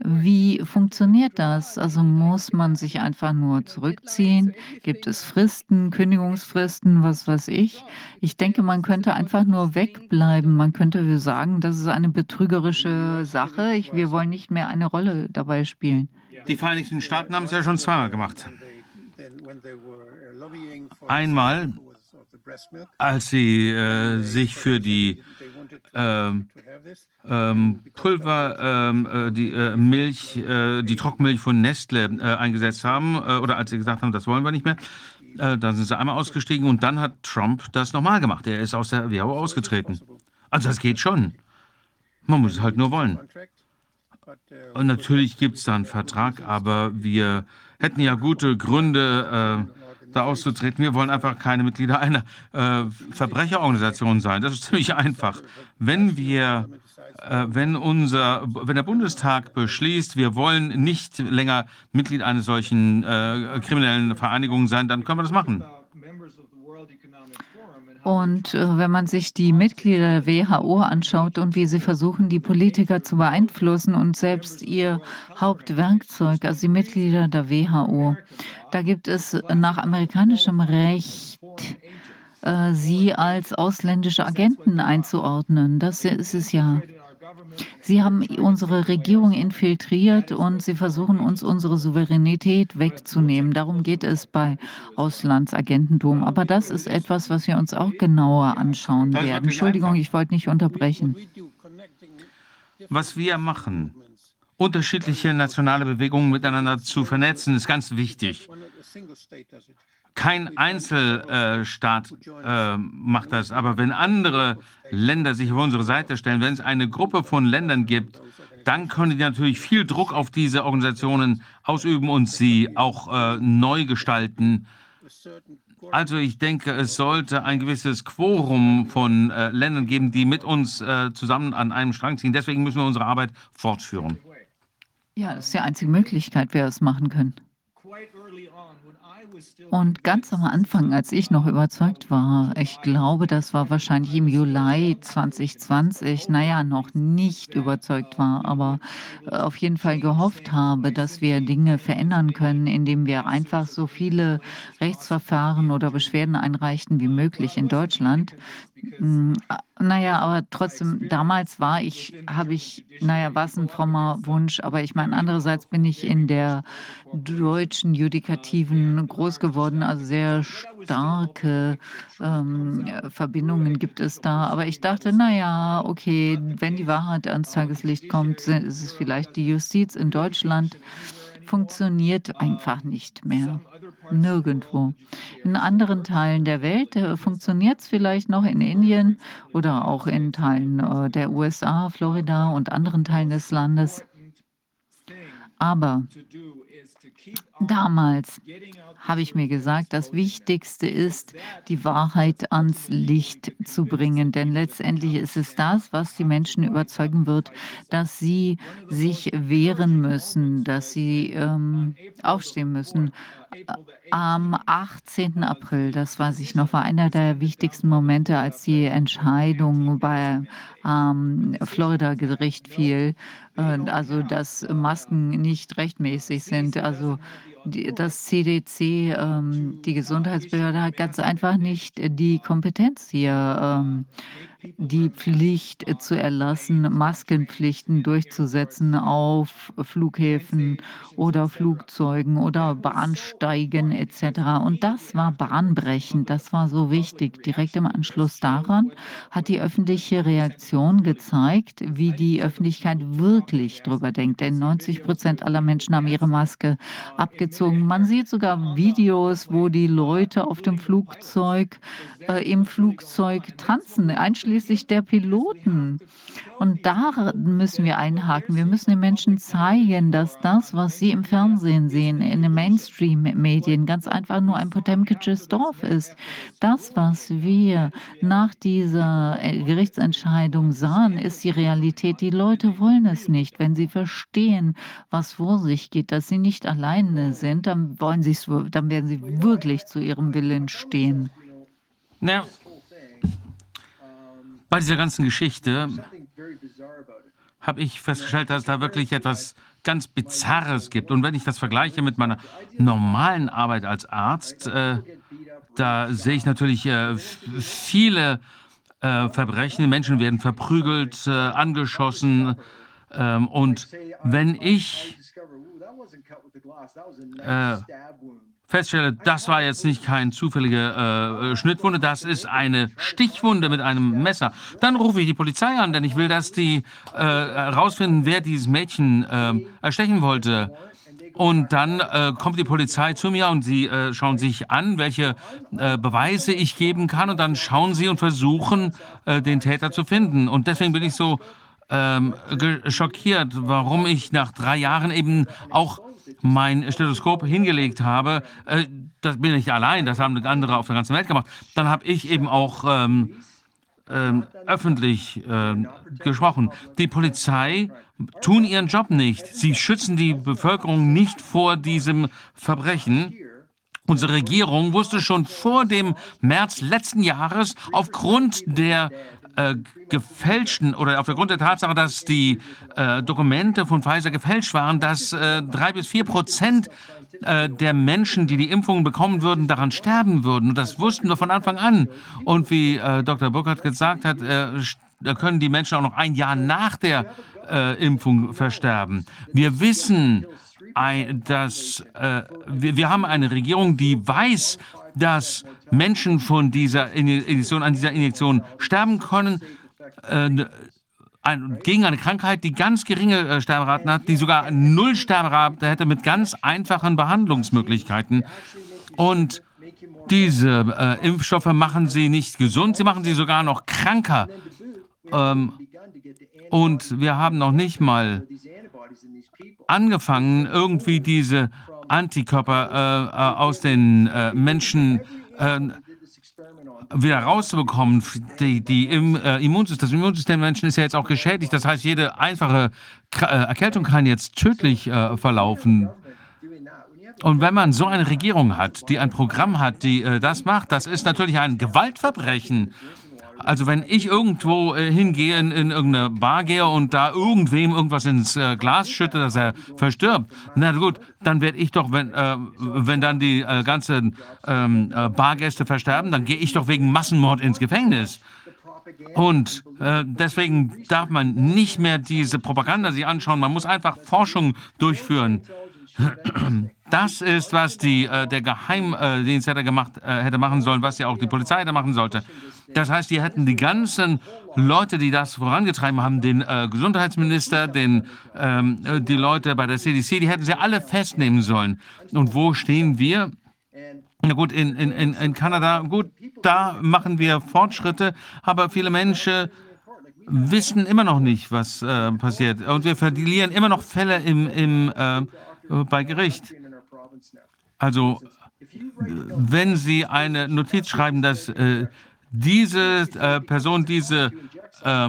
wie funktioniert das? Also muss man sich einfach nur zurückziehen? Gibt es Fristen, Kündigungsfristen, was weiß ich? Ich denke, man könnte einfach nur wegbleiben. Man könnte sagen, das ist eine betrügerische Sache. Ich, wir wollen nicht mehr eine Rolle dabei spielen. Die Vereinigten Staaten haben es ja schon zweimal gemacht. Einmal, als sie äh, sich für die äh, ähm, Pulver, ähm, äh, die äh, Milch, äh, die Trockenmilch von Nestle äh, eingesetzt haben, äh, oder als sie gesagt haben, das wollen wir nicht mehr, dann sind sie einmal ausgestiegen und dann hat Trump das nochmal gemacht. Er ist aus der WHO ausgetreten. Also das geht schon. Man muss es halt nur wollen. Und natürlich gibt es da einen Vertrag, aber wir hätten ja gute Gründe, da auszutreten. Wir wollen einfach keine Mitglieder einer äh, Verbrecherorganisation sein. Das ist ziemlich einfach. Wenn wir äh, wenn, unser, wenn der Bundestag beschließt, wir wollen nicht länger Mitglied einer solchen äh, kriminellen Vereinigung sein, dann können wir das machen. Und äh, wenn man sich die Mitglieder der WHO anschaut und wie sie versuchen, die Politiker zu beeinflussen und selbst ihr Hauptwerkzeug, also die Mitglieder der WHO, da gibt es nach amerikanischem Recht äh, sie als ausländische Agenten einzuordnen. Das ist es ja. Sie haben unsere Regierung infiltriert und sie versuchen uns unsere Souveränität wegzunehmen. Darum geht es bei Auslandsagententum. Aber das ist etwas, was wir uns auch genauer anschauen werden. Entschuldigung, ich wollte nicht unterbrechen. Was wir machen, unterschiedliche nationale Bewegungen miteinander zu vernetzen, ist ganz wichtig. Kein Einzelstaat äh, macht das, aber wenn andere Länder sich auf unsere Seite stellen, wenn es eine Gruppe von Ländern gibt, dann können die natürlich viel Druck auf diese Organisationen ausüben und sie auch äh, neu gestalten. Also ich denke, es sollte ein gewisses Quorum von äh, Ländern geben, die mit uns äh, zusammen an einem Strang ziehen. Deswegen müssen wir unsere Arbeit fortführen. Ja, das ist die einzige Möglichkeit, wie wir es machen können. Und ganz am Anfang, als ich noch überzeugt war, ich glaube, das war wahrscheinlich im Juli 2020, naja, noch nicht überzeugt war, aber äh, auf jeden Fall gehofft habe, dass wir Dinge verändern können, indem wir einfach so viele Rechtsverfahren oder Beschwerden einreichten wie möglich in Deutschland, hm, naja, aber trotzdem, damals war ich, habe ich, naja, was ein frommer Wunsch, aber ich meine, andererseits bin ich in der deutschen Judikativen groß geworden, also sehr starke ähm, Verbindungen gibt es da. Aber ich dachte, naja, okay, wenn die Wahrheit ans Tageslicht kommt, ist es vielleicht die Justiz in Deutschland funktioniert einfach nicht mehr. Nirgendwo. In anderen Teilen der Welt äh, funktioniert es vielleicht noch in Indien oder auch in Teilen äh, der USA, Florida und anderen Teilen des Landes. Aber Damals habe ich mir gesagt, das Wichtigste ist, die Wahrheit ans Licht zu bringen. Denn letztendlich ist es das, was die Menschen überzeugen wird, dass sie sich wehren müssen, dass sie ähm, aufstehen müssen. Am 18. April, das weiß ich noch, war einer der wichtigsten Momente, als die Entscheidung bei ähm, Florida-Gericht fiel, äh, also dass Masken nicht rechtmäßig sind. Also das CDC, ähm, die Gesundheitsbehörde, hat ganz einfach nicht die Kompetenz hier. Ähm, die Pflicht zu erlassen, Maskenpflichten durchzusetzen auf Flughäfen oder Flugzeugen oder Bahnsteigen etc. Und das war bahnbrechend, das war so wichtig. Direkt im Anschluss daran hat die öffentliche Reaktion gezeigt, wie die Öffentlichkeit wirklich drüber denkt. Denn 90 Prozent aller Menschen haben ihre Maske abgezogen. Man sieht sogar Videos, wo die Leute auf dem Flugzeug, äh, im Flugzeug tanzen, einschließlich der Piloten. Und da müssen wir einhaken. Wir müssen den Menschen zeigen, dass das, was sie im Fernsehen sehen, in den Mainstream-Medien, ganz einfach nur ein Potemkisches Dorf ist. Das, was wir nach dieser äh, Gerichtsentscheidung sahen, ist die Realität. Die Leute wollen es nicht. Wenn sie verstehen, was vor sich geht, dass sie nicht alleine sind, dann, wollen dann werden sie wirklich zu ihrem Willen stehen. Na, bei dieser ganzen Geschichte habe ich festgestellt, dass es da wirklich etwas ganz Bizarres gibt. Und wenn ich das vergleiche mit meiner normalen Arbeit als Arzt, äh, da sehe ich natürlich äh, viele äh, Verbrechen. Menschen werden verprügelt, äh, angeschossen. Ähm, und wenn ich äh, feststelle, das war jetzt nicht kein zufällige äh, Schnittwunde, das ist eine Stichwunde mit einem Messer, dann rufe ich die Polizei an, denn ich will, dass die äh, herausfinden, wer dieses Mädchen äh, erstechen wollte. Und dann äh, kommt die Polizei zu mir und sie äh, schauen sich an, welche äh, Beweise ich geben kann. Und dann schauen sie und versuchen, äh, den Täter zu finden. Und deswegen bin ich so ähm, schockiert, warum ich nach drei Jahren eben auch mein Stethoskop hingelegt habe, äh, das bin ich allein, das haben andere auf der ganzen Welt gemacht, dann habe ich eben auch ähm, ähm, öffentlich äh, gesprochen. Die Polizei tun ihren Job nicht. Sie schützen die Bevölkerung nicht vor diesem Verbrechen. Unsere Regierung wusste schon vor dem März letzten Jahres aufgrund der äh, gefälschten oder aufgrund der Tatsache, dass die äh, Dokumente von Pfizer gefälscht waren, dass äh, drei bis vier Prozent äh, der Menschen, die die Impfungen bekommen würden, daran sterben würden. Und das wussten wir von Anfang an. Und wie äh, Dr. Burkhardt gesagt hat, da können die Menschen auch noch ein Jahr nach der Impfung versterben. Wir wissen, dass wir haben eine Regierung, die weiß, dass Menschen von dieser Injektion, an dieser Injektion sterben können, äh, gegen eine Krankheit, die ganz geringe äh, Sterberaten hat, die sogar null Sterberate hätte mit ganz einfachen Behandlungsmöglichkeiten. Und diese äh, Impfstoffe machen sie nicht gesund, sie machen sie sogar noch kranker. Ähm, und wir haben noch nicht mal angefangen, irgendwie diese Antikörper äh, äh, aus den äh, Menschen äh, wieder rauszubekommen. Die, die im, äh, Immunsystem, das Immunsystem der Menschen ist ja jetzt auch geschädigt. Das heißt, jede einfache K äh, Erkältung kann jetzt tödlich verlaufen. Und wenn man so eine Regierung hat, die ein Programm hat, die das macht, das ist natürlich ein Gewaltverbrechen. Also wenn ich irgendwo äh, hingehe, in, in, irgendeine Bar gehe und da irgendwem irgendwas ins äh, Glas schütte, dass er verstirbt, na gut, dann werde ich doch, wenn, äh, wenn dann die äh, ganzen ähm, äh, Bargäste versterben, dann gehe ich doch wegen Massenmord ins Gefängnis. Und äh, deswegen darf man nicht mehr diese Propaganda sich anschauen. Man muss einfach Forschung durchführen. Das ist, was die, äh, der Geheimdienst hätte, gemacht, äh, hätte machen sollen, was ja auch die Polizei hätte machen sollte. Das heißt, die hätten die ganzen Leute, die das vorangetrieben haben, den äh, Gesundheitsminister, den, ähm, äh, die Leute bei der CDC, die hätten sie alle festnehmen sollen. Und wo stehen wir? Na gut, in, in, in Kanada, gut, da machen wir Fortschritte, aber viele Menschen wissen immer noch nicht, was äh, passiert. Und wir verlieren immer noch Fälle im, im, äh, bei Gericht. Also, wenn Sie eine Notiz schreiben, dass äh, diese äh, Person diese äh,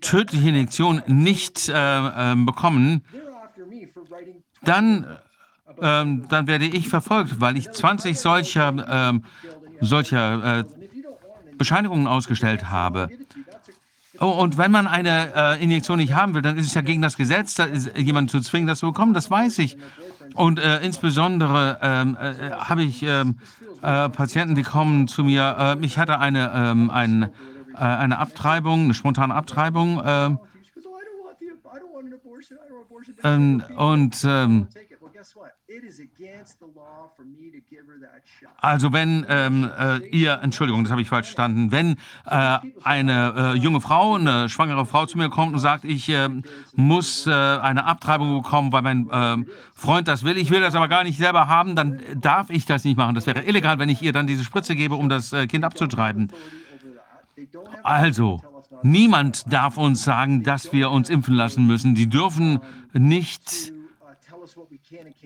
tödliche Injektion nicht äh, ähm, bekommen, dann, ähm, dann werde ich verfolgt, weil ich 20 solcher, ähm, solcher äh, Bescheinigungen ausgestellt habe. Oh, und wenn man eine äh, Injektion nicht haben will, dann ist es ja gegen das Gesetz, da jemanden zu zwingen, das zu bekommen. Das weiß ich. Und äh, insbesondere ähm, äh, habe ich ähm, äh, Patienten, die kommen zu mir. Äh, ich hatte eine, ähm, ein, äh, eine Abtreibung, eine spontane Abtreibung. Ähm, ähm, und ähm, Also wenn ähm, äh, ihr, Entschuldigung, das habe ich falsch verstanden, wenn äh, eine äh, junge Frau, eine schwangere Frau zu mir kommt und sagt, ich äh, muss äh, eine Abtreibung bekommen, weil mein äh, Freund das will, ich will das aber gar nicht selber haben, dann darf ich das nicht machen. Das wäre illegal, wenn ich ihr dann diese Spritze gebe, um das äh, Kind abzutreiben. Also, niemand darf uns sagen, dass wir uns impfen lassen müssen. Die dürfen nicht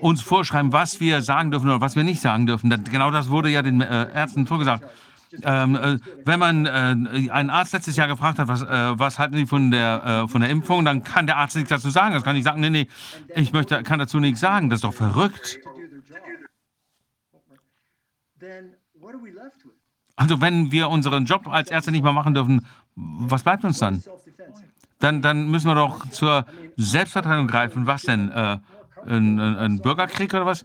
uns vorschreiben, was wir sagen dürfen oder was wir nicht sagen dürfen. Genau das wurde ja den äh, Ärzten vorgesagt. Ähm, äh, wenn man äh, einen Arzt letztes Jahr gefragt hat, was, äh, was halten Sie von der, äh, von der Impfung, dann kann der Arzt nichts dazu sagen. Das kann ich sagen, nee, nee, ich möchte, kann dazu nichts sagen. Das ist doch verrückt. Also wenn wir unseren Job als Ärzte nicht mehr machen dürfen, was bleibt uns dann? Dann, dann müssen wir doch zur Selbstverteidigung greifen. Was denn? Ein, ein, Bürgerkrieg oder was?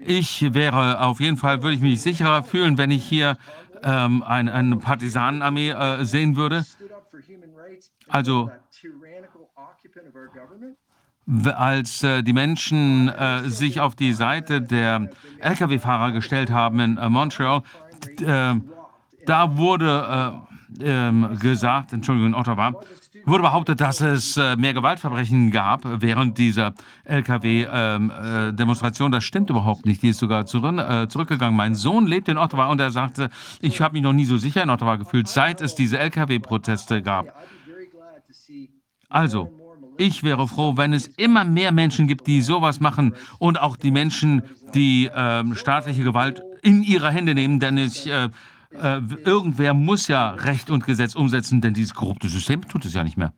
Ich wäre auf jeden Fall, würde ich mich sicherer fühlen, wenn ich hier ähm, ein, eine Partisanenarmee äh, sehen würde. Also als äh, die Menschen äh, sich auf die Seite der Lkw-Fahrer gestellt haben in äh, Montreal, äh, da wurde äh, ähm, gesagt, Entschuldigung, in Ottawa, wurde behauptet, dass es äh, mehr Gewaltverbrechen gab während dieser Lkw-Demonstration. Ähm, äh, das stimmt überhaupt nicht. Die ist sogar äh, zurückgegangen. Mein Sohn lebt in Ottawa und er sagte, ich habe mich noch nie so sicher in Ottawa gefühlt, seit es diese Lkw-Proteste gab. Also, ich wäre froh, wenn es immer mehr Menschen gibt, die sowas machen und auch die Menschen, die ähm, staatliche Gewalt in ihre Hände nehmen, denn ich äh, äh, irgendwer muss ja Recht und Gesetz umsetzen, denn dieses korrupte System tut es ja nicht mehr.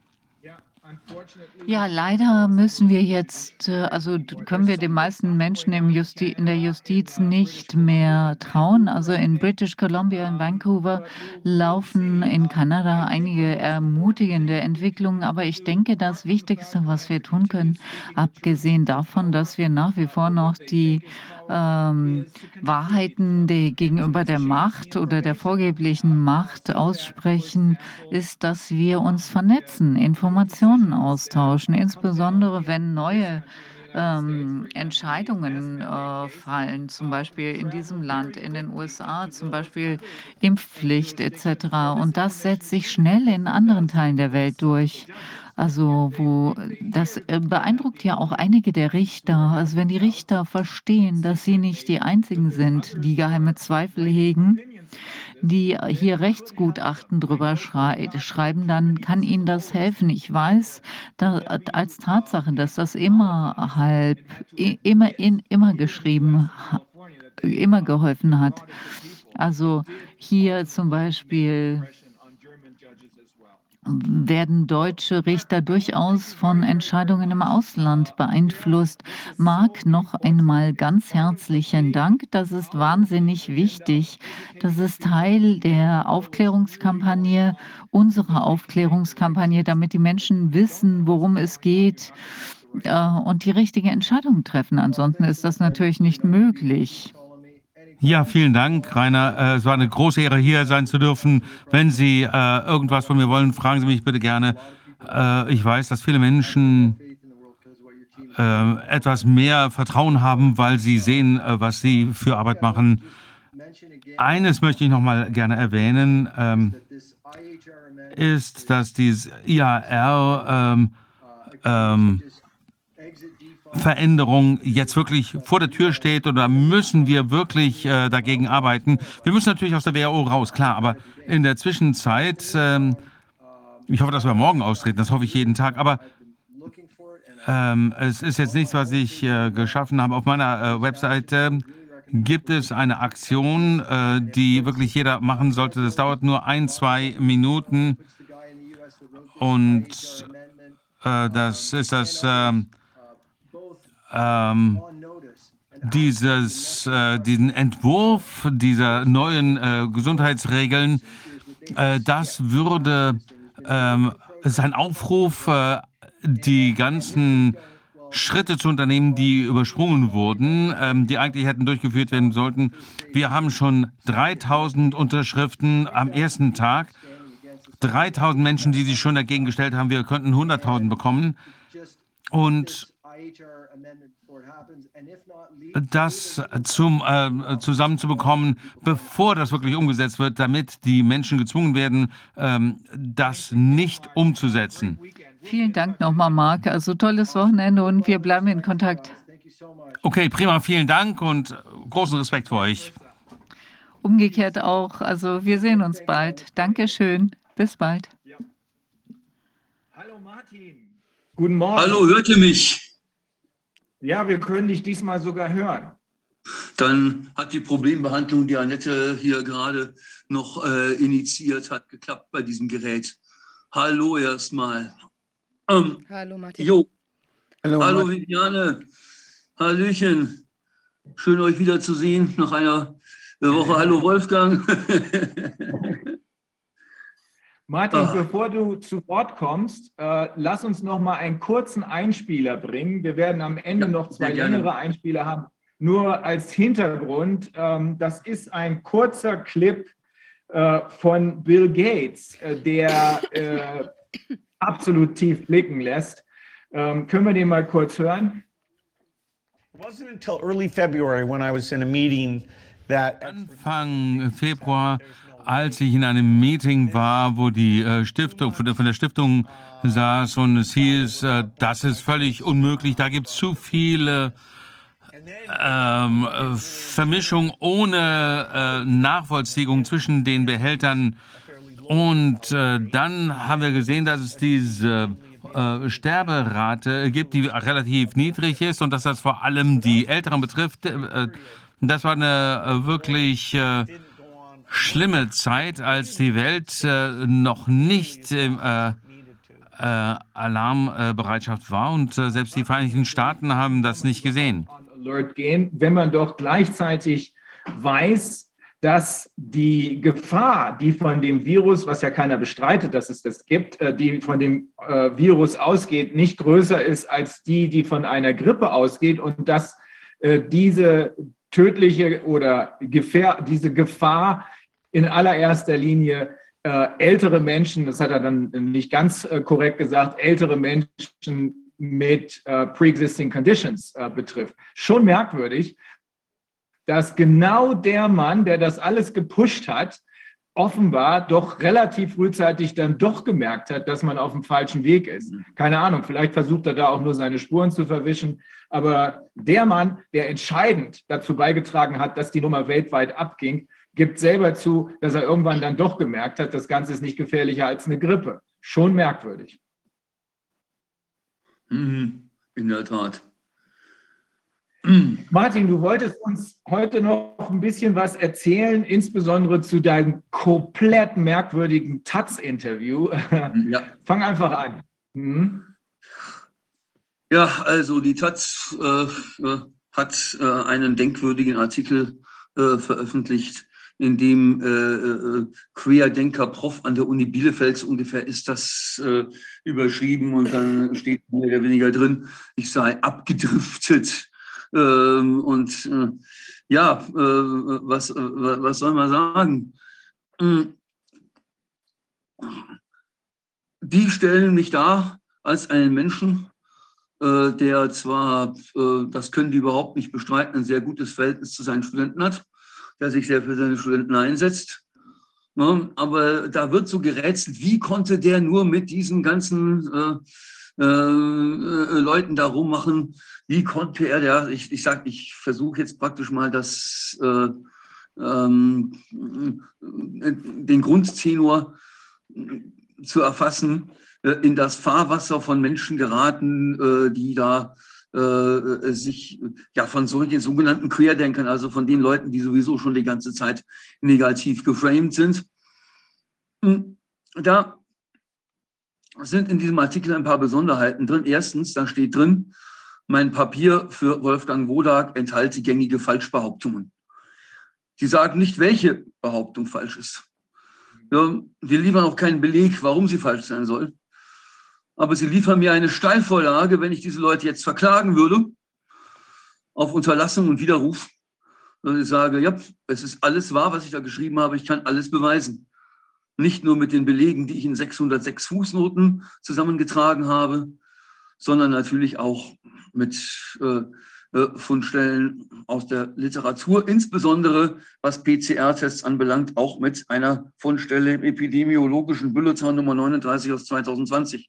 Ja, leider müssen wir jetzt, äh, also können wir den meisten Menschen Justi in der Justiz nicht mehr trauen. Also in British Columbia, in Vancouver laufen in Kanada einige ermutigende Entwicklungen. Aber ich denke, das Wichtigste, was wir tun können, abgesehen davon, dass wir nach wie vor noch die ähm, Wahrheiten die gegenüber der Macht oder der vorgeblichen Macht aussprechen, ist, dass wir uns vernetzen, Informationen austauschen, insbesondere wenn neue ähm, Entscheidungen äh, fallen, zum Beispiel in diesem Land, in den USA, zum Beispiel Impfpflicht etc. Und das setzt sich schnell in anderen Teilen der Welt durch. Also wo das äh, beeindruckt ja auch einige der Richter. Also wenn die Richter verstehen, dass sie nicht die einzigen sind, die geheime Zweifel hegen, die hier Rechtsgutachten drüber schrei schreiben, dann kann ihnen das helfen. Ich weiß da, als Tatsache, dass das immer halb, immer, in, immer geschrieben, immer geholfen hat. Also hier zum Beispiel werden deutsche Richter durchaus von Entscheidungen im Ausland beeinflusst. Marc, noch einmal ganz herzlichen Dank. Das ist wahnsinnig wichtig. Das ist Teil der Aufklärungskampagne, unserer Aufklärungskampagne, damit die Menschen wissen, worum es geht äh, und die richtige Entscheidung treffen. Ansonsten ist das natürlich nicht möglich. Ja, vielen Dank, Rainer. Äh, es war eine große Ehre, hier sein zu dürfen. Wenn Sie äh, irgendwas von mir wollen, fragen Sie mich bitte gerne. Äh, ich weiß, dass viele Menschen etwas mehr Vertrauen haben, weil sie sehen, was Sie für Arbeit machen. Eines möchte ich noch mal gerne erwähnen, ähm, ist, dass dieses IAR ähm, ähm, Veränderung jetzt wirklich vor der Tür steht oder müssen wir wirklich äh, dagegen arbeiten? Wir müssen natürlich aus der WHO raus, klar, aber in der Zwischenzeit, ähm, ich hoffe, dass wir morgen austreten, das hoffe ich jeden Tag, aber ähm, es ist jetzt nichts, was ich äh, geschaffen habe. Auf meiner äh, Webseite gibt es eine Aktion, äh, die wirklich jeder machen sollte. Das dauert nur ein, zwei Minuten und äh, das ist das ähm, dieses, äh, diesen Entwurf dieser neuen äh, Gesundheitsregeln, äh, das würde ähm, sein Aufruf, äh, die ganzen Schritte zu unternehmen, die übersprungen wurden, ähm, die eigentlich hätten durchgeführt werden sollten. Wir haben schon 3000 Unterschriften am ersten Tag. 3000 Menschen, die sich schon dagegen gestellt haben. Wir könnten 100.000 bekommen. Und das zum, äh, zusammenzubekommen, bevor das wirklich umgesetzt wird, damit die Menschen gezwungen werden, ähm, das nicht umzusetzen. Vielen Dank nochmal, Marc. Also tolles Wochenende und wir bleiben in Kontakt. Okay, prima, vielen Dank und großen Respekt für euch. Umgekehrt auch. Also wir sehen uns bald. Dankeschön. Bis bald. Hallo Martin. Guten Morgen. Hallo, hört ihr mich? Ja, wir können dich diesmal sogar hören. Dann hat die Problembehandlung, die Annette hier gerade noch äh, initiiert hat, geklappt bei diesem Gerät. Hallo erstmal. Ähm, Hallo Martin. jo, Hallo, hallo Viviane. Hallöchen. Schön euch wiederzusehen nach einer Woche. *laughs* Hallo Wolfgang. *laughs* Martin, Ah. bevor du zu Wort kommst, äh, lass uns noch mal einen kurzen Einspieler bringen. Wir werden am Ende Ja, noch zwei längere Einspieler haben. Nur als Hintergrund, ähm, das ist ein kurzer Clip äh, von Bill Gates, äh, der äh, *laughs* absolut tief blicken lässt. Ähm, können wir den mal kurz hören? It wasn't until early February when I was in a meeting that Anfang Februar, als ich in einem Meeting war, wo die äh, Stiftung, von der, Stiftung saß und es hieß, äh, das ist völlig unmöglich, da gibt es zu viele ähm, äh, Vermischung ohne äh, Nachvollziehung zwischen den Behältern. Und äh, dann haben wir gesehen, dass es diese äh, Sterberate gibt, die relativ niedrig ist und dass das vor allem die Älteren betrifft. Das war eine wirklich schlimme Zeit, als die Welt äh, noch nicht im äh, äh, Alarmbereitschaft war und äh, selbst die Vereinigten Staaten haben das nicht gesehen. Wenn man doch gleichzeitig weiß, dass die Gefahr, die von dem Virus, was ja keiner bestreitet, dass es das gibt, äh, die von dem äh, Virus ausgeht, nicht größer ist als die, die von einer Grippe ausgeht und dass diese tödliche oder Gefähr, diese Gefahr in allererster Linie äh, ältere Menschen, das hat er dann nicht ganz äh, korrekt gesagt, ältere Menschen mit äh, pre-existing conditions betrifft. Schon merkwürdig, dass genau der Mann, der das alles gepusht hat, offenbar doch relativ frühzeitig dann doch gemerkt hat, dass man auf dem falschen Weg ist. Keine Ahnung, vielleicht versucht er da auch nur seine Spuren zu verwischen. Aber der Mann, der entscheidend dazu beigetragen hat, dass die Nummer weltweit abging, gibt selber zu, dass er irgendwann dann doch gemerkt hat, das Ganze ist nicht gefährlicher als eine Grippe. Schon merkwürdig. Mhm, in der Tat. *clears throat* Martin, du wolltest uns heute noch ein bisschen was erzählen, insbesondere zu deinem komplett merkwürdigen Taz-Interview. Ja. *laughs* Fang einfach an. Hm? Ja, also die Taz äh, äh, hat äh, einen denkwürdigen Artikel äh, veröffentlicht, in dem äh, äh, Querdenker Prof an der Uni Bielefeld ungefähr ist das äh, überschrieben und dann steht mehr oder weniger drin, ich sei abgedriftet. Ähm, und äh, ja, äh, was, äh, was soll man sagen? Hm. Die stellen mich dar als einen Menschen, äh, der zwar, äh, das können die überhaupt nicht bestreiten, ein sehr gutes Verhältnis zu seinen Studenten hat, der sich sehr für seine Studenten einsetzt. Ne? Aber da wird so gerätselt, wie konnte der nur mit diesen ganzen äh, äh, äh, Leuten da rummachen? Wie konnte er, der, ich, ich sage, ich versuche jetzt praktisch mal das, äh, ähm, den Grundtenor zu erfassen, äh, in das Fahrwasser von Menschen geraten, äh, die da äh, sich ja von solchen sogenannten Querdenkern, also von den Leuten, die sowieso schon die ganze Zeit negativ geframed sind. Hm, Da sind in diesem Artikel ein paar Besonderheiten drin. Erstens, da steht drin, mein Papier für Wolfgang Wodak enthalte gängige Falschbehauptungen. Sie sagen nicht, welche Behauptung falsch ist. Wir liefern auch keinen Beleg, warum sie falsch sein soll. Aber sie liefern mir eine Steilvorlage, wenn ich diese Leute jetzt verklagen würde, auf Unterlassung und Widerruf. Und ich sage, ja, es ist alles wahr, was ich da geschrieben habe, ich kann alles beweisen. Nicht nur mit den Belegen, die ich in 606 Fußnoten zusammengetragen habe, sondern natürlich auch mit äh, äh, Fundstellen aus der Literatur, insbesondere was PCR-Tests anbelangt, auch mit einer Fundstelle im epidemiologischen Bulletin Nummer 39 aus 2020,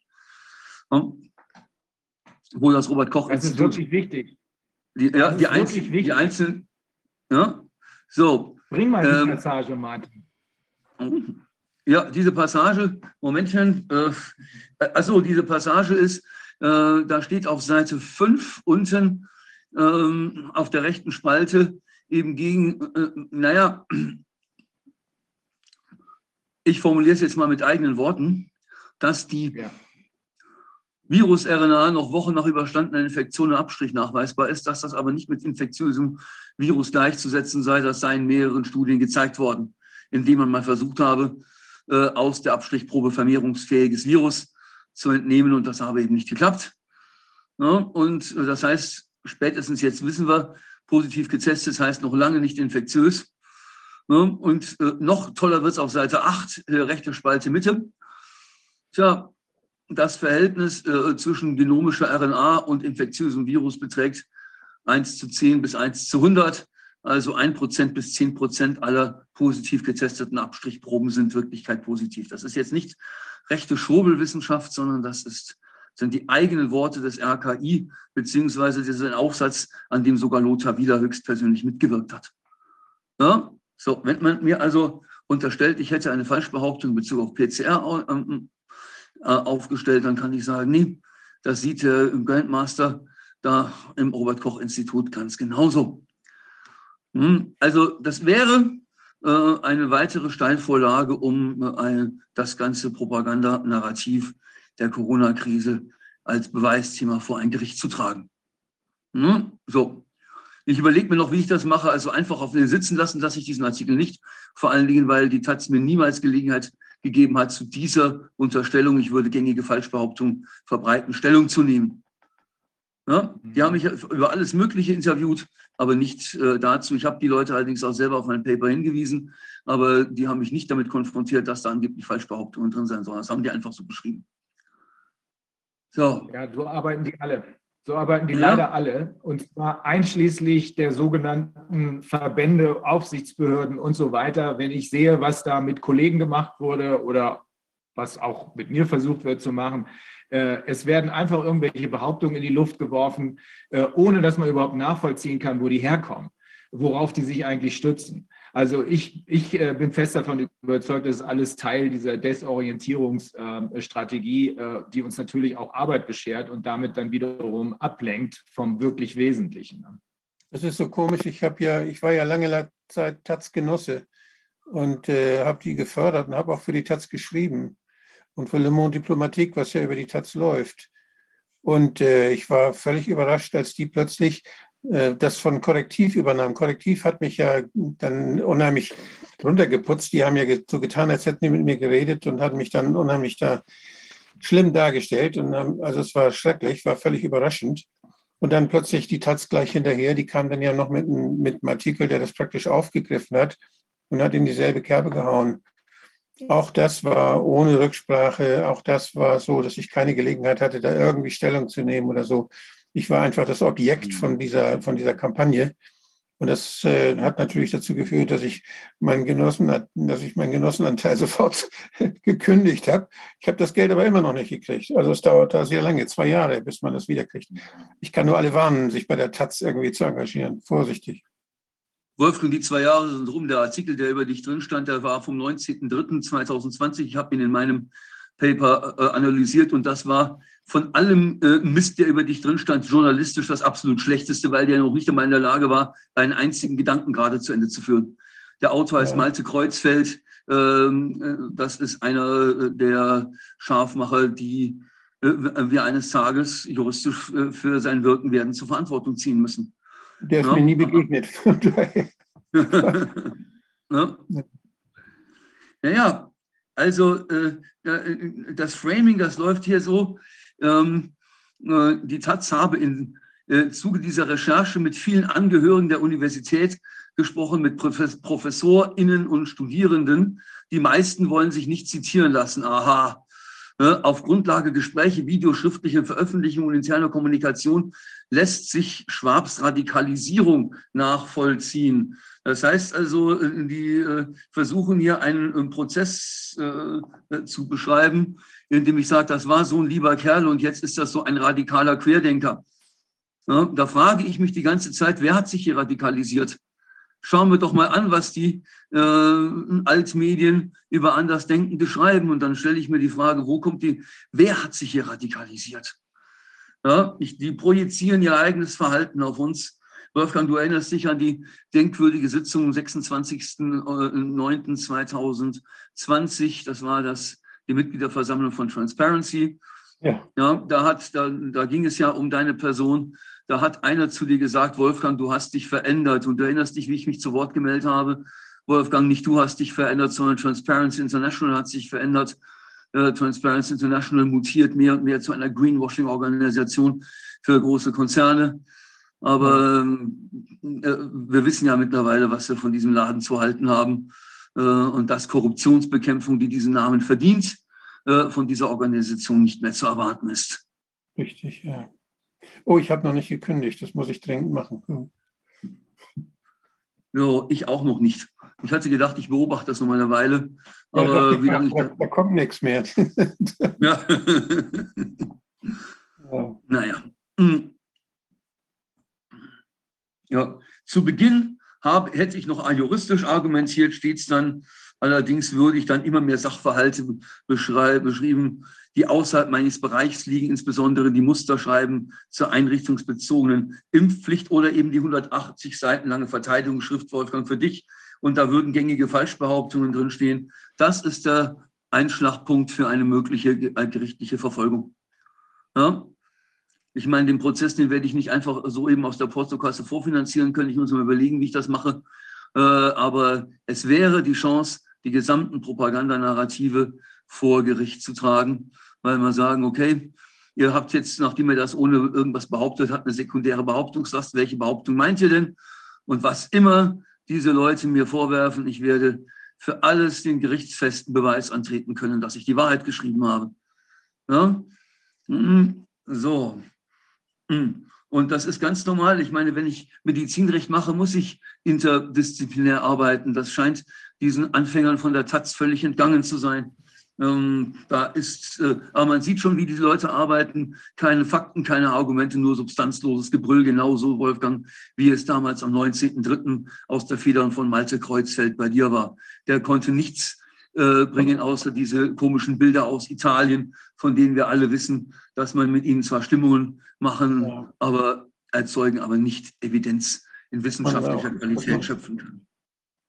wo das Robert Koch Das ist wirklich wichtig. die, ja, das die, ist wirklich einzelnen, die wichtig. einzelnen, ja, so, Bring mal die Ähm, Passage, Martin. Ja, diese Passage, Momentchen, äh, also diese Passage ist, äh, da steht auf Seite 5 unten ähm, auf der rechten Spalte eben gegen, äh, naja, ich formuliere es jetzt mal mit eigenen Worten, dass die Ja. Virus-RNA noch Wochen nach überstandener Infektion und Abstrich nachweisbar ist, dass das aber nicht mit infektiösem Virus gleichzusetzen sei. Das sei in mehreren Studien gezeigt worden, indem man mal versucht habe, äh, aus der Abstrichprobe vermehrungsfähiges Virus zu entnehmen und das habe eben nicht geklappt. Ja, und äh, das heißt, spätestens jetzt wissen wir, positiv getestet heißt noch lange nicht infektiös. Ja, und äh, noch toller wird es auf Seite 8, äh, rechte Spalte Mitte. Tja, das Verhältnis äh, zwischen genomischer RNA und infektiösem Virus beträgt 1 zu 10 bis 1 zu 100. Also 1% bis 10% aller positiv getesteten Abstrichproben sind in Wirklichkeit positiv. Das ist jetzt nicht rechte Schwurbelwissenschaft, sondern das ist, sind die eigenen Worte des RKI, beziehungsweise das ist ein Aufsatz, an dem sogar Lothar Wieler höchstpersönlich mitgewirkt hat. Ja? So, wenn man mir also unterstellt, ich hätte eine Falschbehauptung in Bezug auf PCR au- ähm, äh, aufgestellt, dann kann ich sagen, nee, das sieht der Grandmaster da im Robert-Koch-Institut ganz genauso. Hm, Also das wäre äh, eine weitere Steilvorlage, um äh, das ganze Propagandanarrativ der Corona-Krise als Beweisthema vor ein Gericht zu tragen. Hm, So, ich überlege mir noch, wie ich das mache. Also einfach auf den sitzen lassen, dass ich diesen Artikel nicht. Vor allen Dingen, weil die Taz mir niemals Gelegenheit gegeben hat, zu dieser Unterstellung, ich würde gängige Falschbehauptungen verbreiten, Stellung zu nehmen. Ja, die haben mich über alles Mögliche interviewt, aber nicht äh, dazu. Ich habe die Leute allerdings auch selber auf mein Paper hingewiesen, aber die haben mich nicht damit konfrontiert, dass da angeblich Falschbehauptungen drin sein sollen. Das haben die einfach so beschrieben. So, Ja, so arbeiten die alle. So arbeiten die Ja. leider alle. Und zwar einschließlich der sogenannten Verbände, Aufsichtsbehörden und so weiter. Wenn ich sehe, was da mit Kollegen gemacht wurde oder was auch mit mir versucht wird zu machen, äh, es werden einfach irgendwelche Behauptungen in die Luft geworfen, äh, ohne dass man überhaupt nachvollziehen kann, wo die herkommen, worauf die sich eigentlich stützen. Also ich, ich äh, bin fest davon überzeugt, das ist alles Teil dieser Desorientierungsstrategie, äh, die uns natürlich auch Arbeit beschert und damit dann wiederum ablenkt vom wirklich Wesentlichen. ne? Das ist so komisch. Ich habe ja, ich war ja lange la- Zeit Taz-Genosse und äh, habe die gefördert und habe auch für die Taz geschrieben und für Le Monde Diplomatique, was ja über die Taz läuft. Und äh, ich war völlig überrascht, als die plötzlich das von Korrektiv übernahm. Korrektiv hat mich ja dann unheimlich runtergeputzt. Die haben ja so getan, als hätten die mit mir geredet und hatten mich dann unheimlich da schlimm dargestellt. Und haben, also es war schrecklich, war völlig überraschend. Und dann plötzlich die Taz gleich hinterher, die kam dann ja noch mit, mit einem Artikel, der das praktisch aufgegriffen hat und hat in dieselbe Kerbe gehauen. Auch das war ohne Rücksprache, auch das war so, dass ich keine Gelegenheit hatte, da irgendwie Stellung zu nehmen oder so. Ich war einfach das Objekt von dieser, von dieser Kampagne. Und das äh, hat natürlich dazu geführt, dass ich meinen Genossen, dass ich meinen Genossenanteil *laughs* sofort gekündigt habe. Ich habe das Geld aber immer noch nicht gekriegt. Also es dauert da sehr lange, zwei Jahre, bis man das wiederkriegt. Ich kann nur alle warnen, sich bei der Taz irgendwie zu engagieren. Vorsichtig. Wolfgang, die zwei Jahre sind rum. Der Artikel, der über dich drin stand, der war vom 19.03.2020. Ich habe ihn in meinem Paper äh, analysiert und das war von allem äh, Mist, der über dich drin stand, journalistisch das absolut schlechteste, weil der noch nicht einmal in der Lage war, einen einzigen Gedanken gerade zu Ende zu führen. Der Autor heißt Ja. Malte Kreuzfeld. Ähm, äh, das ist einer äh, der Scharfmacher, die äh, wir eines Tages juristisch äh, für sein Wirken werden zur Verantwortung ziehen müssen. Der ist Ja. mir nie begegnet. *laughs* Ne? Ja, ja, also äh, äh, das Framing, das läuft hier so. Ähm, äh, die Taz habe im äh, Zuge dieser Recherche mit vielen Angehörigen der Universität gesprochen, mit Profes ProfessorInnen und Studierenden. Die meisten wollen sich nicht zitieren lassen. Aha. Äh, auf Grundlage Gespräche, Videoschriftliche Veröffentlichungen und interner Kommunikation lässt sich Schwabs Radikalisierung nachvollziehen. Das heißt also, äh, die äh, versuchen hier einen Prozess zu beschreiben, in dem ich sage, das war so ein lieber Kerl und jetzt ist das so ein radikaler Querdenker. Da frage ich mich die ganze Zeit, wer hat sich hier radikalisiert? Schauen wir doch mal an, was die äh, Altmedien über Andersdenkende schreiben. Und dann stelle ich mir die Frage, wo kommt die, wer hat sich hier radikalisiert? Ja, ich, die projizieren ihr eigenes Verhalten auf uns. Wolfgang, du erinnerst dich an die denkwürdige Sitzung am 26.09.2020. Das war das, die Mitgliederversammlung von Transparency. Ja. ja da, hat, da, da ging es ja um deine Person. Da hat einer zu dir gesagt, Wolfgang, du hast dich verändert. Und du erinnerst dich, wie ich mich zu Wort gemeldet habe. Wolfgang, nicht du hast dich verändert, sondern Transparency International hat sich verändert. Äh, Transparency International mutiert mehr und mehr zu einer Greenwashing-Organisation für große Konzerne. Aber ähm, äh, wir wissen ja mittlerweile, was wir von diesem Laden zu halten haben und dass Korruptionsbekämpfung, die diesen Namen verdient, äh, von dieser Organisation nicht mehr zu erwarten ist. Richtig, ja. Oh, ich habe noch nicht gekündigt, das muss ich dringend machen. Hm. Ja, ich auch noch nicht. Ich hatte gedacht, ich beobachte das noch mal eine Weile. Aber ja, wie lange da, da, kommt nichts mehr. *laughs* *laughs* ja. ja. Naja. Hm. Ja, zu Beginn hab, hätte ich noch juristisch argumentiert, steht es dann, allerdings würde ich dann immer mehr Sachverhalte beschrieben, die außerhalb meines Bereichs liegen, insbesondere die Musterschreiben zur einrichtungsbezogenen Impfpflicht oder eben die 180 Seiten lange Verteidigungsschrift, Wolfgang, für dich. Und da würden gängige Falschbehauptungen drinstehen. Das ist der Einschlagpunkt für eine mögliche äh, gerichtliche Verfolgung. Ja? Ich meine, den Prozess, den werde ich nicht einfach so eben aus der Portokasse vorfinanzieren können. Ich muss mir überlegen, wie ich das mache. Äh, aber es wäre die Chance, die gesamten Propagandanarrative vor Gericht zu tragen weil wir sagen, okay, ihr habt jetzt, nachdem ihr das ohne irgendwas behauptet habt, eine sekundäre Behauptungslast. Welche Behauptung meint ihr denn? Und was immer diese Leute mir vorwerfen, ich werde für alles den gerichtsfesten Beweis antreten können, dass ich die Wahrheit geschrieben habe. Ja? Mhm. So. Mhm. Und das ist ganz normal. Ich meine, wenn ich Medizinrecht mache, muss ich interdisziplinär arbeiten. Das scheint diesen Anfängern von der Taz völlig entgangen zu sein. Ähm, da ist, äh, aber man sieht schon, wie die Leute arbeiten. Keine Fakten, keine Argumente, nur substanzloses Gebrüll. Genauso, Wolfgang, wie es damals am 19.03. aus der Federn von Malte Kreuzfeld bei dir war. Der konnte nichts äh, bringen, außer diese komischen Bilder aus Italien, von denen wir alle wissen, dass man mit ihnen zwar Stimmungen machen, ja. aber erzeugen, aber nicht Evidenz in wissenschaftlicher Qualität schöpfen kann.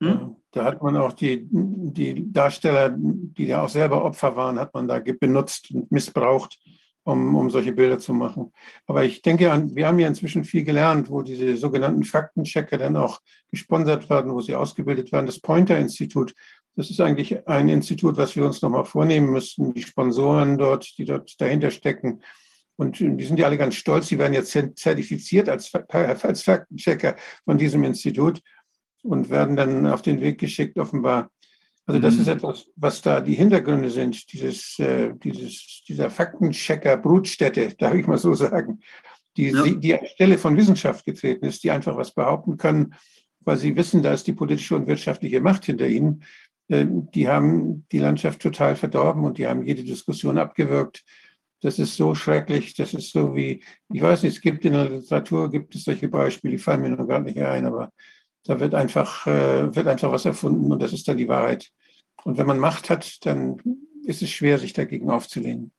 Hm? Da hat man auch die, die Darsteller, die ja auch selber Opfer waren, hat man da benutzt und missbraucht, um, um solche Bilder zu machen. Aber ich denke, wir haben ja inzwischen viel gelernt, wo diese sogenannten Faktenchecker dann auch gesponsert werden, wo sie ausgebildet werden. Das Pointer-Institut, das ist eigentlich ein Institut, was wir uns nochmal vornehmen müssten. Die Sponsoren dort, die dort dahinter stecken, und die sind ja alle ganz stolz, sie werden jetzt zertifiziert als, als Faktenchecker von diesem Institut und werden dann auf den Weg geschickt, offenbar. Also das mhm. ist etwas, was da die Hintergründe sind, dieses, äh, dieses, dieser Faktenchecker Brutstätte, darf ich mal so sagen, die, ja. die an Stelle von Wissenschaft getreten ist, die einfach was behaupten können, weil sie wissen, da ist die politische und wirtschaftliche Macht hinter ihnen. Äh, die haben die Landschaft total verdorben und die haben jede Diskussion abgewürgt. Das ist so schrecklich, das ist so wie, ich weiß nicht, es gibt in der Literatur, gibt es solche Beispiele, die fallen mir noch gar nicht ein, aber da wird einfach, äh, wird einfach was erfunden und das ist dann die Wahrheit. Und wenn man Macht hat, dann ist es schwer, sich dagegen aufzulehnen.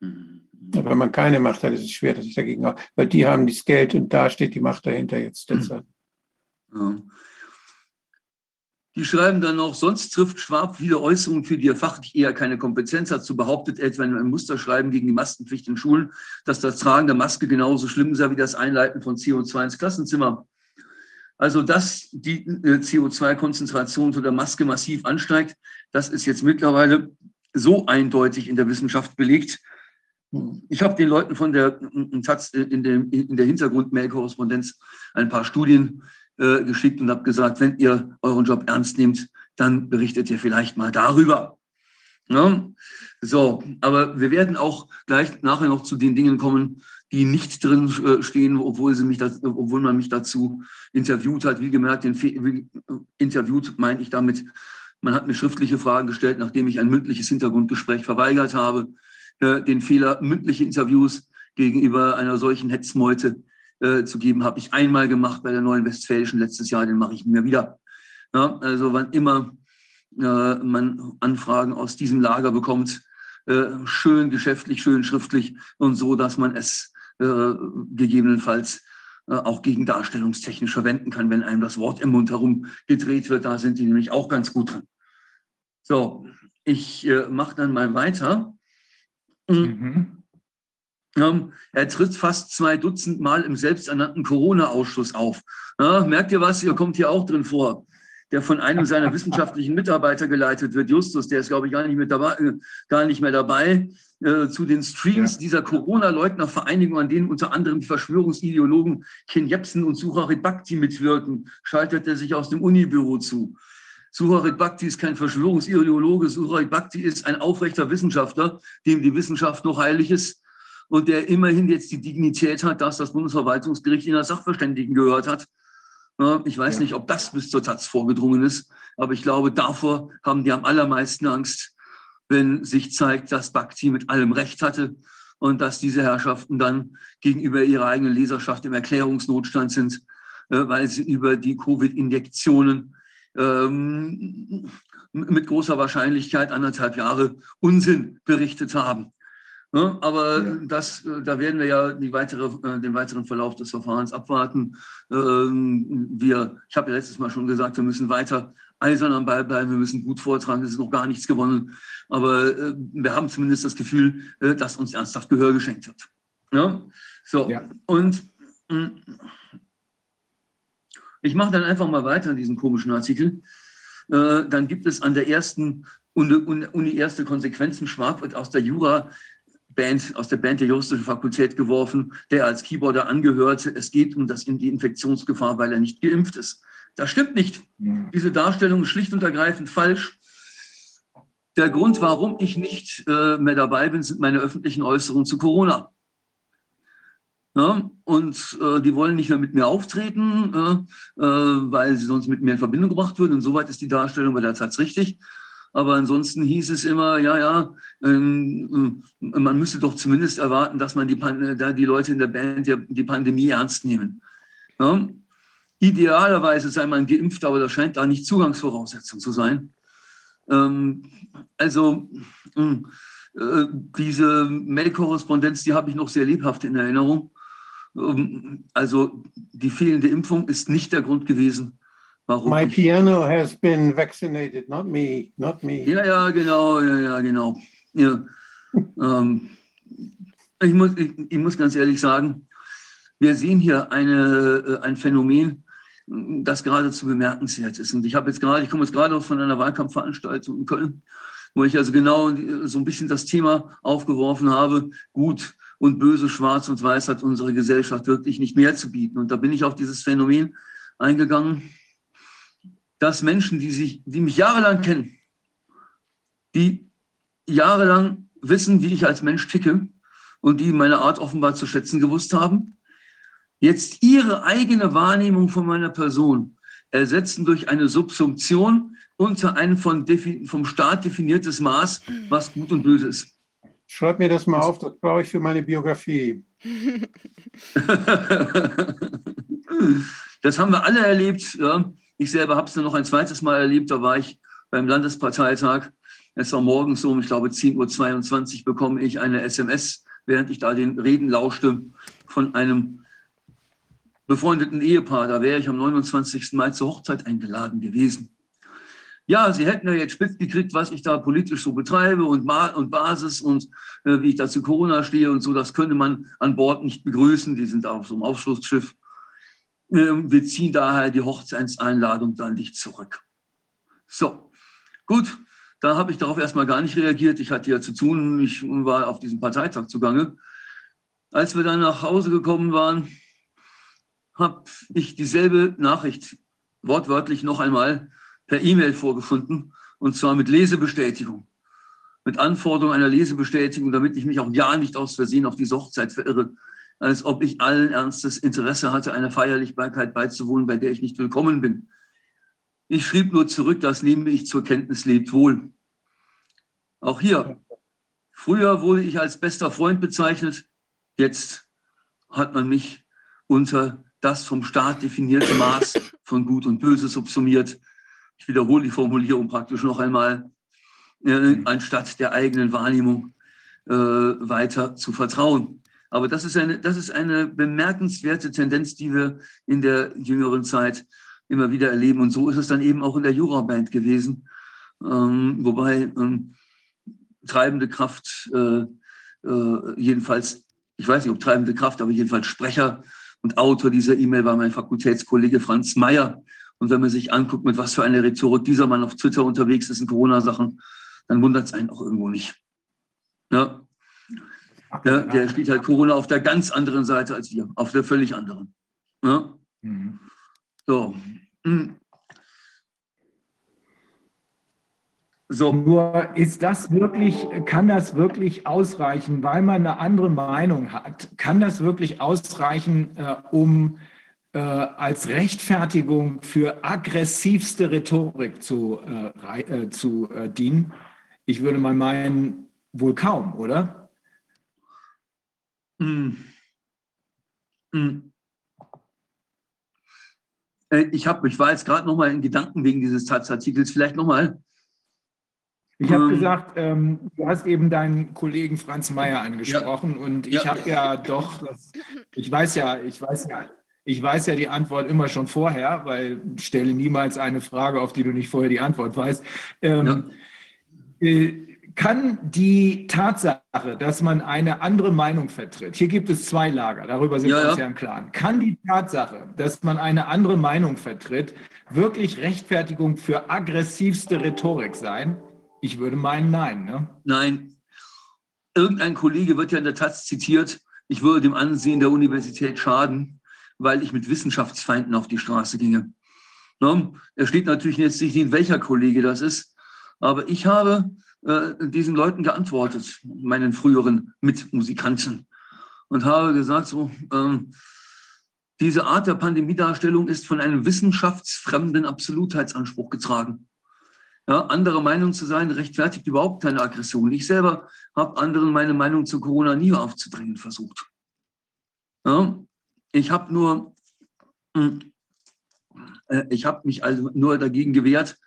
Mhm. Aber wenn man keine Macht hat, ist es schwer, sich dagegen auf, weil die haben das Geld und da steht die Macht dahinter jetzt. Mhm. Ja. Die schreiben dann noch, sonst trifft Schwab viele Äußerungen, für die er fachlich eher keine Kompetenz hat. So behauptet etwa in einem Musterschreiben gegen die Maskenpflicht in Schulen, dass das Tragen der Maske genauso schlimm sei wie das Einleiten von CO2 ins Klassenzimmer. Also, dass die äh, CO2-Konzentration zu der Maske massiv ansteigt, das ist jetzt mittlerweile so eindeutig in der Wissenschaft belegt. Ich habe den Leuten von der Taz in, dem, in der Hintergrund-Mail-Korrespondenz ein paar Studien äh, geschickt und habe gesagt, wenn ihr euren Job ernst nehmt, dann berichtet ihr vielleicht mal darüber. Ja? So, aber wir werden auch gleich nachher noch zu den Dingen kommen, die nicht drin äh, stehen, obwohl, sie mich das, obwohl man mich dazu interviewt hat. Wie gemerkt, wie, interviewt meine ich damit, man hat mir schriftliche Fragen gestellt, nachdem ich ein mündliches Hintergrundgespräch verweigert habe. Äh, den Fehler, mündliche Interviews gegenüber einer solchen Hetzmeute äh, zu geben, habe ich einmal gemacht bei der Neuen Westfälischen letztes Jahr, den mache ich mir wieder. Ja, also wann immer äh, man Anfragen aus diesem Lager bekommt, äh, schön geschäftlich, schön schriftlich und so, dass man es äh, gegebenenfalls äh, auch gegen darstellungstechnisch verwenden kann, wenn einem das Wort im Mund herum gedreht wird. Da sind die nämlich auch ganz gut drin. So, ich mache dann mal weiter. Mhm. Er tritt fast zwei Dutzend Mal im selbsternannten Corona-Ausschuss auf. Ja, merkt ihr was? Ihr kommt hier auch drin vor der von einem seiner *laughs* wissenschaftlichen Mitarbeiter geleitet wird, Justus, der ist, glaube ich, gar nicht, mit dabei, äh, gar nicht mehr dabei, äh, zu den Streams ja. dieser Corona-Leugner-Vereinigung, an denen unter anderem die Verschwörungsideologen Ken Jebsen und Sucharit Bhakti mitwirken, schaltet er sich aus dem Unibüro zu. Suharit Bhakti ist kein Verschwörungsideologe, Suharit Bhakti ist ein aufrechter Wissenschaftler, dem die Wissenschaft noch heilig ist und der immerhin jetzt die Dignität hat, dass das Bundesverwaltungsgericht ihn als Sachverständigen gehört hat ich weiß ja. nicht, ob das bis zur Taz vorgedrungen ist, aber ich glaube, davor haben die am allermeisten Angst, wenn sich zeigt, dass Bhakti mit allem Recht hatte und dass diese Herrschaften dann gegenüber ihrer eigenen Leserschaft im Erklärungsnotstand sind, äh, weil sie über die Covid-Injektionen ähm, mit großer Wahrscheinlichkeit anderthalb Jahre Unsinn berichtet haben. Ne? Aber ja. das, äh, da werden wir ja weitere, äh, den weiteren Verlauf des Verfahrens abwarten. Ähm, wir, ich habe ja letztes Mal schon gesagt, wir müssen weiter eisern am Ball bleiben, wir müssen gut vortragen, es ist noch gar nichts gewonnen. Aber äh, wir haben zumindest das Gefühl, dass uns ernsthaft Gehör geschenkt wird. Ja? So, ja. und mm, ich mache dann einfach mal weiter in diesem komischen Artikel. Dann gibt es an der ersten Uni, Uni erste Konsequenzen. Schwab wird aus der Jura Band, aus der Band der juristischen Fakultät geworfen, der als Keyboarder angehörte. Es geht um das, die Infektionsgefahr, weil er nicht geimpft ist. Das stimmt nicht. Diese Darstellung ist schlicht und ergreifend falsch. Der Grund, warum ich nicht äh, mehr dabei bin, sind meine öffentlichen Äußerungen zu Corona. Ja, und äh, die wollen nicht mehr mit mir auftreten, äh, äh weil sie sonst mit mir in Verbindung gebracht würden. Insoweit ist die Darstellung bei der Zeit richtig. Aber ansonsten hieß es immer, ja, ja, ähm, äh, man müsste doch zumindest erwarten, dass man die, da die Leute in der Band die, die Pandemie ernst nehmen. Ja? Idealerweise sei man geimpft, aber das scheint da nicht Zugangsvoraussetzung zu sein. Ähm, also äh, diese Mail-Korrespondenz, die habe ich noch sehr lebhaft in Erinnerung. Ähm, also die fehlende Impfung ist nicht der Grund gewesen, Warum? My piano has been vaccinated, not me, not me. Ja, ja, genau, ja, ja, genau. Ja. *laughs* ähm, ich, muss, ich, ich, muss ganz ehrlich sagen, wir sehen hier eine, äh, ein Phänomen, das geradezu bemerkenswert ist. Und ich habe jetzt gerade, ich komme jetzt gerade von einer Wahlkampfveranstaltung in Köln, wo ich also genau so ein bisschen das Thema aufgeworfen habe, gut und böse, schwarz und weiß hat unsere Gesellschaft wirklich nicht mehr zu bieten. Und da bin ich auf dieses Phänomen eingegangen, dass Menschen, die, sich, die mich jahrelang kennen, die jahrelang wissen, wie ich als Mensch ticke und die meine Art offenbar zu schätzen gewusst haben, jetzt ihre eigene Wahrnehmung von meiner Person ersetzen durch eine Subsumption unter ein von, vom Staat definiertes Maß, was gut und böse ist. Schreib mir das mal auf, das brauche ich für meine Biografie. *laughs* *laughs* das haben wir alle erlebt. Ja. Ich selber habe es dann noch ein zweites Mal erlebt. Da war ich beim Landesparteitag. Es war morgens um, ich glaube, 10.22 Uhr bekomme ich eine SMS, während ich da den Reden lauschte, von einem befreundeten Ehepaar. Da wäre ich am 29. Mai zur Hochzeit eingeladen gewesen. Ja, Sie hätten ja jetzt spitz gekriegt, was ich da politisch so betreibe und, und Basis und äh, wie ich da zu Corona stehe und so. Das könnte man an Bord nicht begrüßen. Die sind auf so einem Aufschlussschiff. Ähm, wir ziehen daher die Hochzeitseinladung dann nicht zurück. So, gut, da habe ich darauf erstmal gar nicht reagiert. Ich hatte ja zu tun, ich war auf diesem Parteitag zugange. Als wir dann nach Hause gekommen waren, habe ich dieselbe Nachricht wortwörtlich noch einmal per E-Mail vorgefunden und zwar mit Lesebestätigung. mit Anforderung einer Lesebestätigung, damit ich mich auch ja nicht aus Versehen auf diese Hochzeit verirre, als ob ich allen Ernstes Interesse hatte, einer Feierlichkeit beizuwohnen, bei der ich nicht willkommen bin. Ich schrieb nur zurück, das nehme ich zur Kenntnis, lebt wohl. Auch hier, früher wurde ich als bester Freund bezeichnet, jetzt hat man mich unter das vom Staat definierte Maß von Gut und Böse subsumiert. Ich wiederhole die Formulierung praktisch noch einmal, äh, anstatt der eigenen Wahrnehmung äh, weiter zu vertrauen. Aber das ist, eine, das ist eine bemerkenswerte Tendenz, die wir in der jüngeren Zeit immer wieder erleben. Und so ist es dann eben auch in der Juraband gewesen. Ähm, wobei ähm, treibende Kraft, äh, äh, jedenfalls, ich weiß nicht, ob treibende Kraft, aber jedenfalls Sprecher und Autor dieser E-Mail war mein Fakultätskollege Franz Mayer. Und wenn man sich anguckt, mit was für einer Rhetorik dieser Mann auf Twitter unterwegs ist in Corona-Sachen, dann wundert es einen auch irgendwo nicht. Ja. Ja. der steht halt Corona auf der ganz anderen Seite als wir, auf der völlig anderen. Ja. Mhm. So. Hm. So. Nur ist das wirklich, kann das wirklich ausreichen, weil man eine andere Meinung hat? Kann das wirklich ausreichen, äh, um äh, als Rechtfertigung für aggressivste Rhetorik zu, äh, äh zu äh, dienen? Ich würde mal meinen, wohl kaum, oder? Hm. Hm. Ich, hab, ich war jetzt gerade noch mal in Gedanken wegen dieses Taz-Artikels. Vielleicht noch mal. Ich habe ähm, gesagt, ähm, du hast eben deinen Kollegen Franz Mayer angesprochen ja, und ich ja. habe ja doch, das, ich weiß ja, ich weiß ja, ich weiß ja die Antwort immer schon vorher, weil stelle niemals eine Frage, auf die du nicht vorher die Antwort weißt. Ähm, ja. äh, kann die Tatsache, dass man eine andere Meinung vertritt, hier gibt es zwei Lager, darüber sind wir uns ja im Klaren, kann die Tatsache, dass man eine andere Meinung vertritt, wirklich Rechtfertigung für aggressivste Rhetorik sein? Ich würde meinen, nein. Ne? Nein. Irgendein Kollege wird ja in der Taz zitiert, ich würde dem Ansehen der Universität schaden, weil ich mit Wissenschaftsfeinden auf die Straße ginge. Ne? Er steht natürlich jetzt nicht in welcher Kollege das ist, aber ich habe äh, diesen Leuten geantwortet, meinen früheren Mitmusikanten, und habe gesagt, so, ähm, diese Art der Pandemiedarstellung ist von einem wissenschaftsfremden Absolutheitsanspruch getragen. Ja, andere Meinung zu sein, rechtfertigt überhaupt keine Aggression. Ich selber habe anderen meine Meinung zu Corona nie aufzudrängen versucht. Ja, ich habe nur, äh, ich habe mich also nur dagegen gewehrt,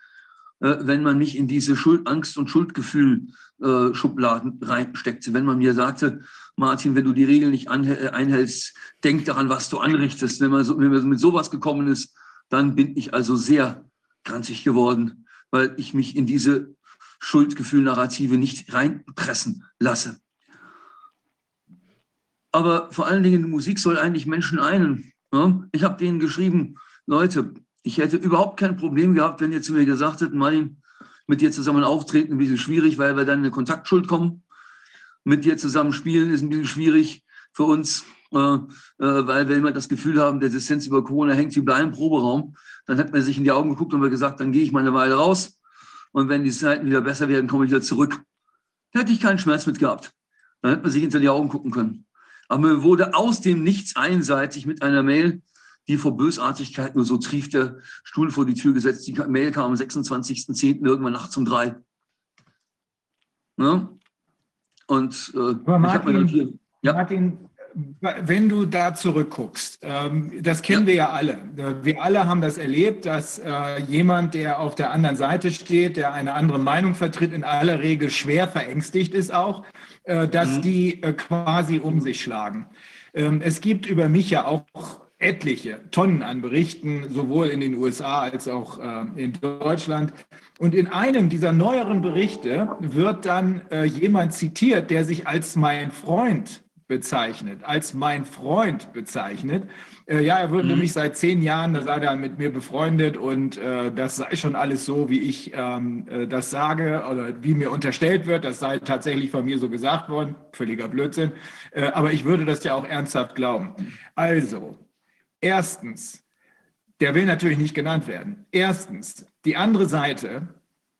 wenn man mich in diese Schuld, Angst und Schuldgefühl äh, reinsteckte. Wenn man mir sagte, Martin, wenn du die Regeln nicht einhältst, denk daran, was du anrichtest. Wenn man, so, wenn man mit sowas gekommen ist, dann bin ich also sehr kranzig geworden weil ich mich in diese Schuldgefühl-Narrative nicht reinpressen lasse. Aber vor allen Dingen, Musik soll eigentlich Menschen einen. Ja? Ich habe denen geschrieben, Leute, ich hätte überhaupt kein Problem gehabt, wenn ihr zu mir gesagt hättet, Martin, mit dir zusammen auftreten ein bisschen schwierig, weil wir dann in eine Kontaktschuld kommen. Mit dir zusammen spielen ist ein bisschen schwierig für uns, äh, äh, weil wenn wir das Gefühl haben, der Distanz über Corona hängt wie bei einem Proberaum, dann hat man sich in die Augen geguckt und mir gesagt, dann gehe ich mal eine Weile raus. Und wenn die Zeiten wieder besser werden, komme ich wieder zurück. Da hätte ich keinen Schmerz mit gehabt. Dann hätte man sich hinter die Augen gucken können. Aber mir wurde aus dem Nichts einseitig mit einer Mail, die vor Bösartigkeit nur so trief der Stuhl vor die Tür gesetzt. Die Mail kam am 26.10. irgendwann nachts um drei. Ne? Und äh, mir dann hier. Ja. Martin, wenn du da zurückguckst, ähm, das kennen wir ja alle. Wir alle haben das erlebt, dass äh, jemand, der auf der anderen Seite steht, der eine andere Meinung vertritt, in aller Regel schwer verängstigt ist auch, äh, dass mhm. die äh, quasi um sich schlagen. Ähm, es gibt über mich ja auch etliche Tonnen an Berichten, sowohl in den USA als auch in Deutschland. Und in einem dieser neueren Berichte wird dann jemand zitiert, der sich als mein Freund bezeichnet, als mein Freund bezeichnet. Äh, ja, er würde mhm. nämlich seit zehn Jahren, da sei er mit mir befreundet und äh, das sei schon alles so, wie ich ähm, äh, das sage oder wie mir unterstellt wird. Das sei tatsächlich von mir so gesagt worden. Völliger Blödsinn. Äh, aber ich würde das ja auch ernsthaft glauben. Also, erstens, der will natürlich nicht genannt werden. Erstens, die andere Seite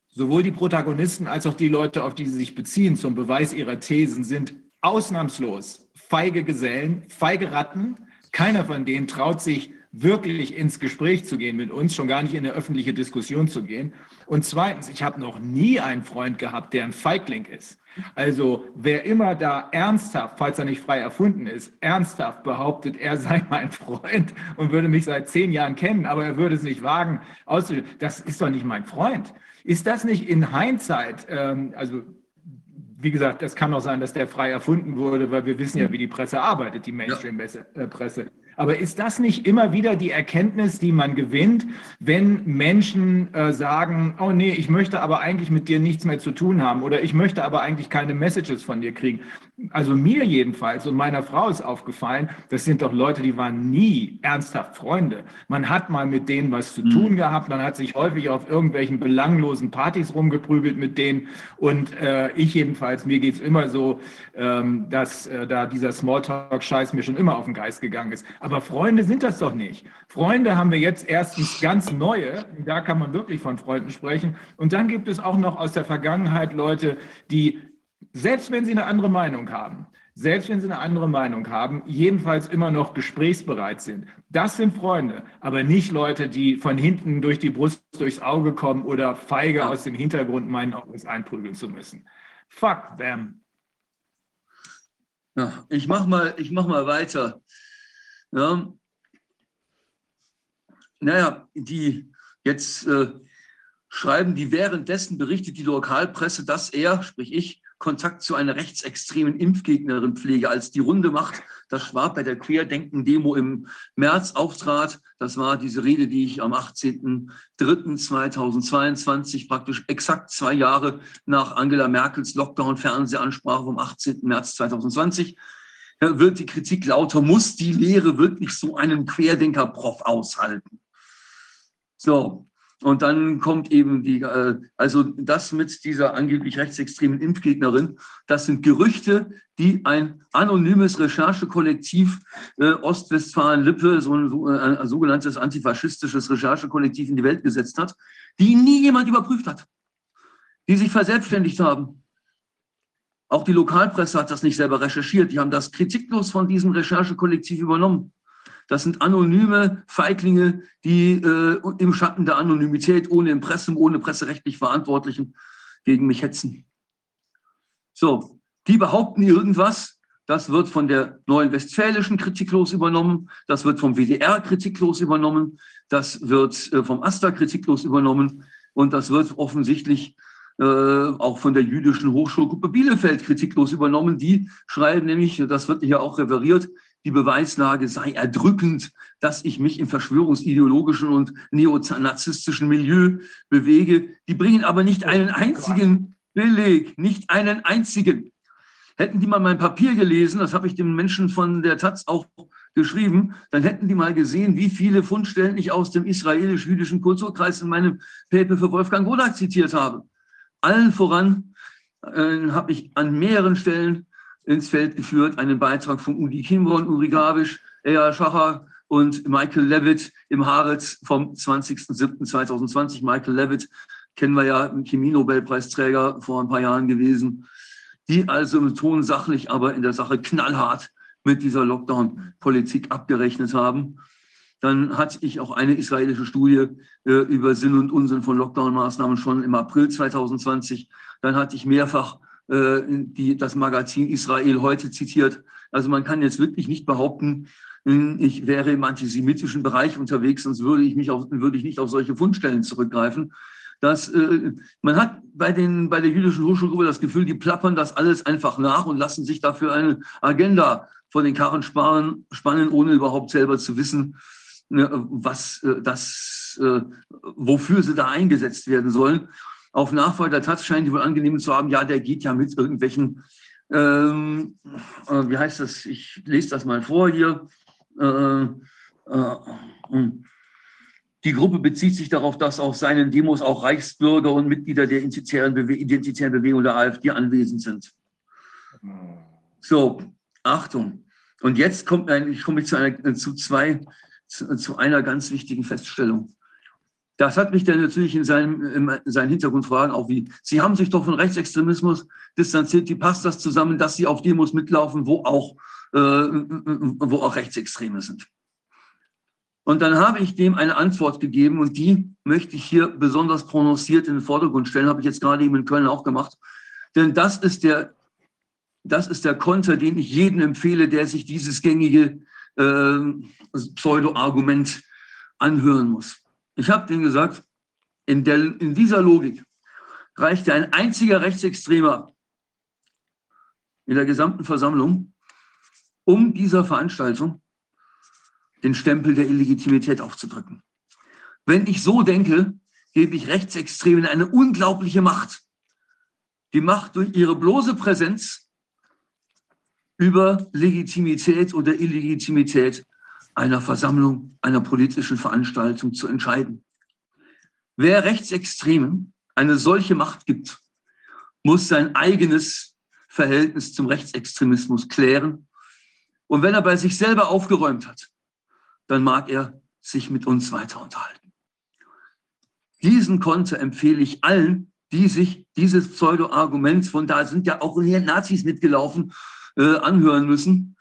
sowohl die Protagonisten als auch die Leute, auf die sie sich beziehen zum Beweis ihrer Thesen, sind ausnahmslos feige Gesellen, feige Ratten. Keiner von denen traut sich wirklich ins Gespräch zu gehen mit uns, schon gar nicht in eine öffentliche Diskussion zu gehen. Und zweitens, ich habe noch nie einen Freund gehabt, der ein Feigling ist. Also wer immer da ernsthaft, falls er nicht frei erfunden ist, ernsthaft behauptet, er sei *laughs* mein Freund und würde mich seit zehn Jahren kennen, aber er würde es nicht wagen, auszudrücken, das ist doch nicht mein Freund. Ist das nicht in Hindsight, ähm, also wie gesagt, das kann auch sein, dass der frei erfunden wurde, weil wir wissen ja, wie die Presse arbeitet, die Mainstream-Presse. Aber ist das nicht immer wieder die Erkenntnis, die man gewinnt, wenn Menschen äh, sagen, oh nee, ich möchte aber eigentlich mit dir nichts mehr zu tun haben oder ich möchte aber eigentlich keine Messages von dir kriegen? Also mir jedenfalls und meiner Frau ist aufgefallen, das sind doch Leute, die waren nie ernsthaft Freunde. Man hat mal mit denen was zu tun mhm. gehabt, man hat sich häufig auf irgendwelchen belanglosen Partys rumgeprügelt mit denen und äh, ich jedenfalls, mir geht's immer so, ähm, dass äh, da dieser Smalltalk-Scheiß mir schon immer auf den Geist gegangen ist. Aber Freunde sind das doch nicht. Freunde haben wir jetzt erstens ganz neue, da kann man wirklich von Freunden sprechen. Und dann gibt es auch noch aus der Vergangenheit Leute, die, selbst wenn sie eine andere Meinung haben, selbst wenn sie eine andere Meinung haben, jedenfalls immer noch gesprächsbereit sind. Das sind Freunde, aber nicht Leute, die von hinten durch die Brust durchs Auge kommen oder feige aus dem Hintergrund meinen, auch uns einprügeln zu müssen. Fuck them. Ja, ich mach mal, ich mach mal weiter. Ja. Naja, die jetzt äh, schreiben die währenddessen berichtet die Lokalpresse, dass er, sprich ich, Kontakt zu einer rechtsextremen Impfgegnerin pflege, als die Runde macht, dass Schwab bei der Querdenken-Demo im März auftrat. Das war diese Rede, die ich am 18.03.2022, praktisch exakt zwei Jahre nach Angela Merkels Lockdown-Fernsehansprache vom 18. März 2020 wird die Kritik lauter, muss die Lehre wirklich so einen Querdenker-Prof aushalten? So, und dann kommt eben die, äh, also das mit dieser angeblich rechtsextremen Impfgegnerin, das sind Gerüchte, die ein anonymes Recherchekollektiv äh, Ostwestfalen-Lippe, so ein, so ein, ein sogenanntes antifaschistisches Recherchekollektiv in die Welt gesetzt hat, die nie jemand überprüft hat, die sich verselbstständigt haben. Auch die Lokalpresse hat das nicht selber recherchiert. Die haben das kritiklos von diesem Recherchekollektiv übernommen. Das sind anonyme Feiglinge, die äh, im Schatten der Anonymität, ohne Impressum, ohne presserechtlich Verantwortlichen gegen mich hetzen. So, die behaupten irgendwas. Das wird von der Neuen Westfälischen kritiklos übernommen. Das wird vom WDR kritiklos übernommen. Das wird äh, vom AStA kritiklos übernommen. Und das wird offensichtlich äh, auch von der jüdischen Hochschulgruppe Bielefeld kritiklos übernommen. Die schreiben nämlich, das wird hier auch referiert, die Beweislage sei erdrückend, dass ich mich im verschwörungsideologischen und neonazistischen Milieu bewege. Die bringen aber nicht einen einzigen Beleg, nicht einen einzigen. Hätten die mal mein Papier gelesen, das habe ich den Menschen von der Taz auch geschrieben, dann hätten die mal gesehen, wie viele Fundstellen ich aus dem israelisch-jüdischen Kulturkreis in meinem Paper für Wolfgang Wodak zitiert habe. Allen voran äh, habe ich an mehreren Stellen ins Feld geführt, einen Beitrag von Udi Kimbron, Uri Gabisch, Eya Schacher und Michael Levitt im Haaretz vom 20.07.2020. Michael Levitt kennen wir ja, Chemie-Nobelpreisträger vor ein paar Jahren gewesen, die also im Ton sachlich, aber in der Sache knallhart mit dieser Lockdown-Politik abgerechnet haben. Dann hatte ich auch eine israelische Studie äh, über Sinn und Unsinn von Lockdown-Maßnahmen schon im April 2020. Dann hatte ich mehrfach äh, die, das Magazin Israel heute zitiert. Also man kann jetzt wirklich nicht behaupten, hm, ich wäre im antisemitischen Bereich unterwegs, sonst würde ich, mich auf, würde ich nicht auf solche Fundstellen zurückgreifen. Das, äh, man hat bei, den, bei der jüdischen Hochschulgruppe das Gefühl, die plappern das alles einfach nach und lassen sich dafür eine Agenda vor den Karren sparen, spannen, ohne überhaupt selber zu wissen, ne, was äh, das, äh, wofür sie da eingesetzt werden sollen auf Nachfolger der Taz scheinen die wohl angenehm zu haben, ja, der geht ja mit irgendwelchen, ähm, äh, wie heißt das, ich lese das mal vor hier. Äh, äh, hm. die Gruppe bezieht sich darauf, dass auf seinen Demos auch Reichsbürger und Mitglieder der identitären, Bewe identitären Bewegung der AfD anwesend sind. So, Achtung. Und jetzt kommt ich komme zu, einer, zu zwei, zu, zu einer ganz wichtigen Feststellung. Das hat mich dann natürlich in seinem, in seinen Hintergrund fragen, auch wie, Sie haben sich doch von Rechtsextremismus distanziert, wie passt das zusammen, dass Sie auf Demos mitlaufen, wo auch, äh, wo auch Rechtsextreme sind? Und dann habe ich dem eine Antwort gegeben und die möchte ich hier besonders prononciert in den Vordergrund stellen, habe ich jetzt gerade eben in Köln auch gemacht. Denn das ist der, das ist der Konter, den ich jedem empfehle, der sich dieses gängige äh, Pseudo-Argument anhören muss. Ich habe denen gesagt, in, der, in dieser Logik reichte ein einziger Rechtsextremer in der gesamten Versammlung, um dieser Veranstaltung den Stempel der Illegitimität aufzudrücken. Wenn ich so denke, gebe ich Rechtsextremen eine unglaubliche Macht. Die Macht durch ihre bloße Präsenz über Legitimität oder Illegitimität einer Versammlung, einer politischen Veranstaltung zu entscheiden. Wer Rechtsextremen eine solche Macht gibt, muss sein eigenes Verhältnis zum Rechtsextremismus klären. Und wenn er bei sich selber aufgeräumt hat, dann mag er sich mit uns weiter unterhalten. Diesen Konter empfehle ich allen, die sich dieses Pseudo-Argument, von da sind ja auch hier Nazis mitgelaufen, äh, anhören müssen.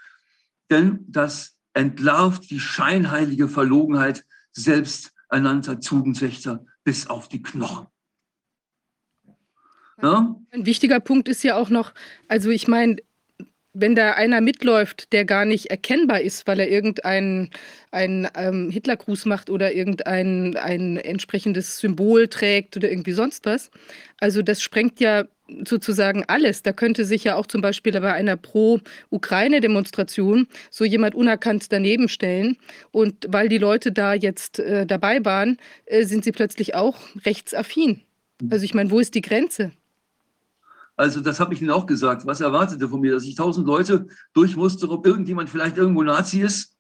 Denn das entlarvt die scheinheilige Verlogenheit selbsternannter Tugendwächter bis auf die Knochen. Ja? Ein wichtiger Punkt ist ja auch noch, also ich meine, wenn da einer mitläuft, der gar nicht erkennbar ist, weil er irgendeinen ein, ähm, Hitlergruß macht oder irgendein ein entsprechendes Symbol trägt oder irgendwie sonst was. Also das sprengt ja sozusagen alles. Da könnte sich ja auch zum Beispiel bei einer Pro-Ukraine-Demonstration so jemand unerkannt daneben stellen. Und weil die Leute da jetzt äh, dabei waren, äh, sind sie plötzlich auch rechtsaffin. Also ich meine, wo ist die Grenze? Also das habe ich Ihnen auch gesagt. Was erwartete von mir, dass ich tausend Leute durch musste, ob irgendjemand vielleicht irgendwo Nazi ist?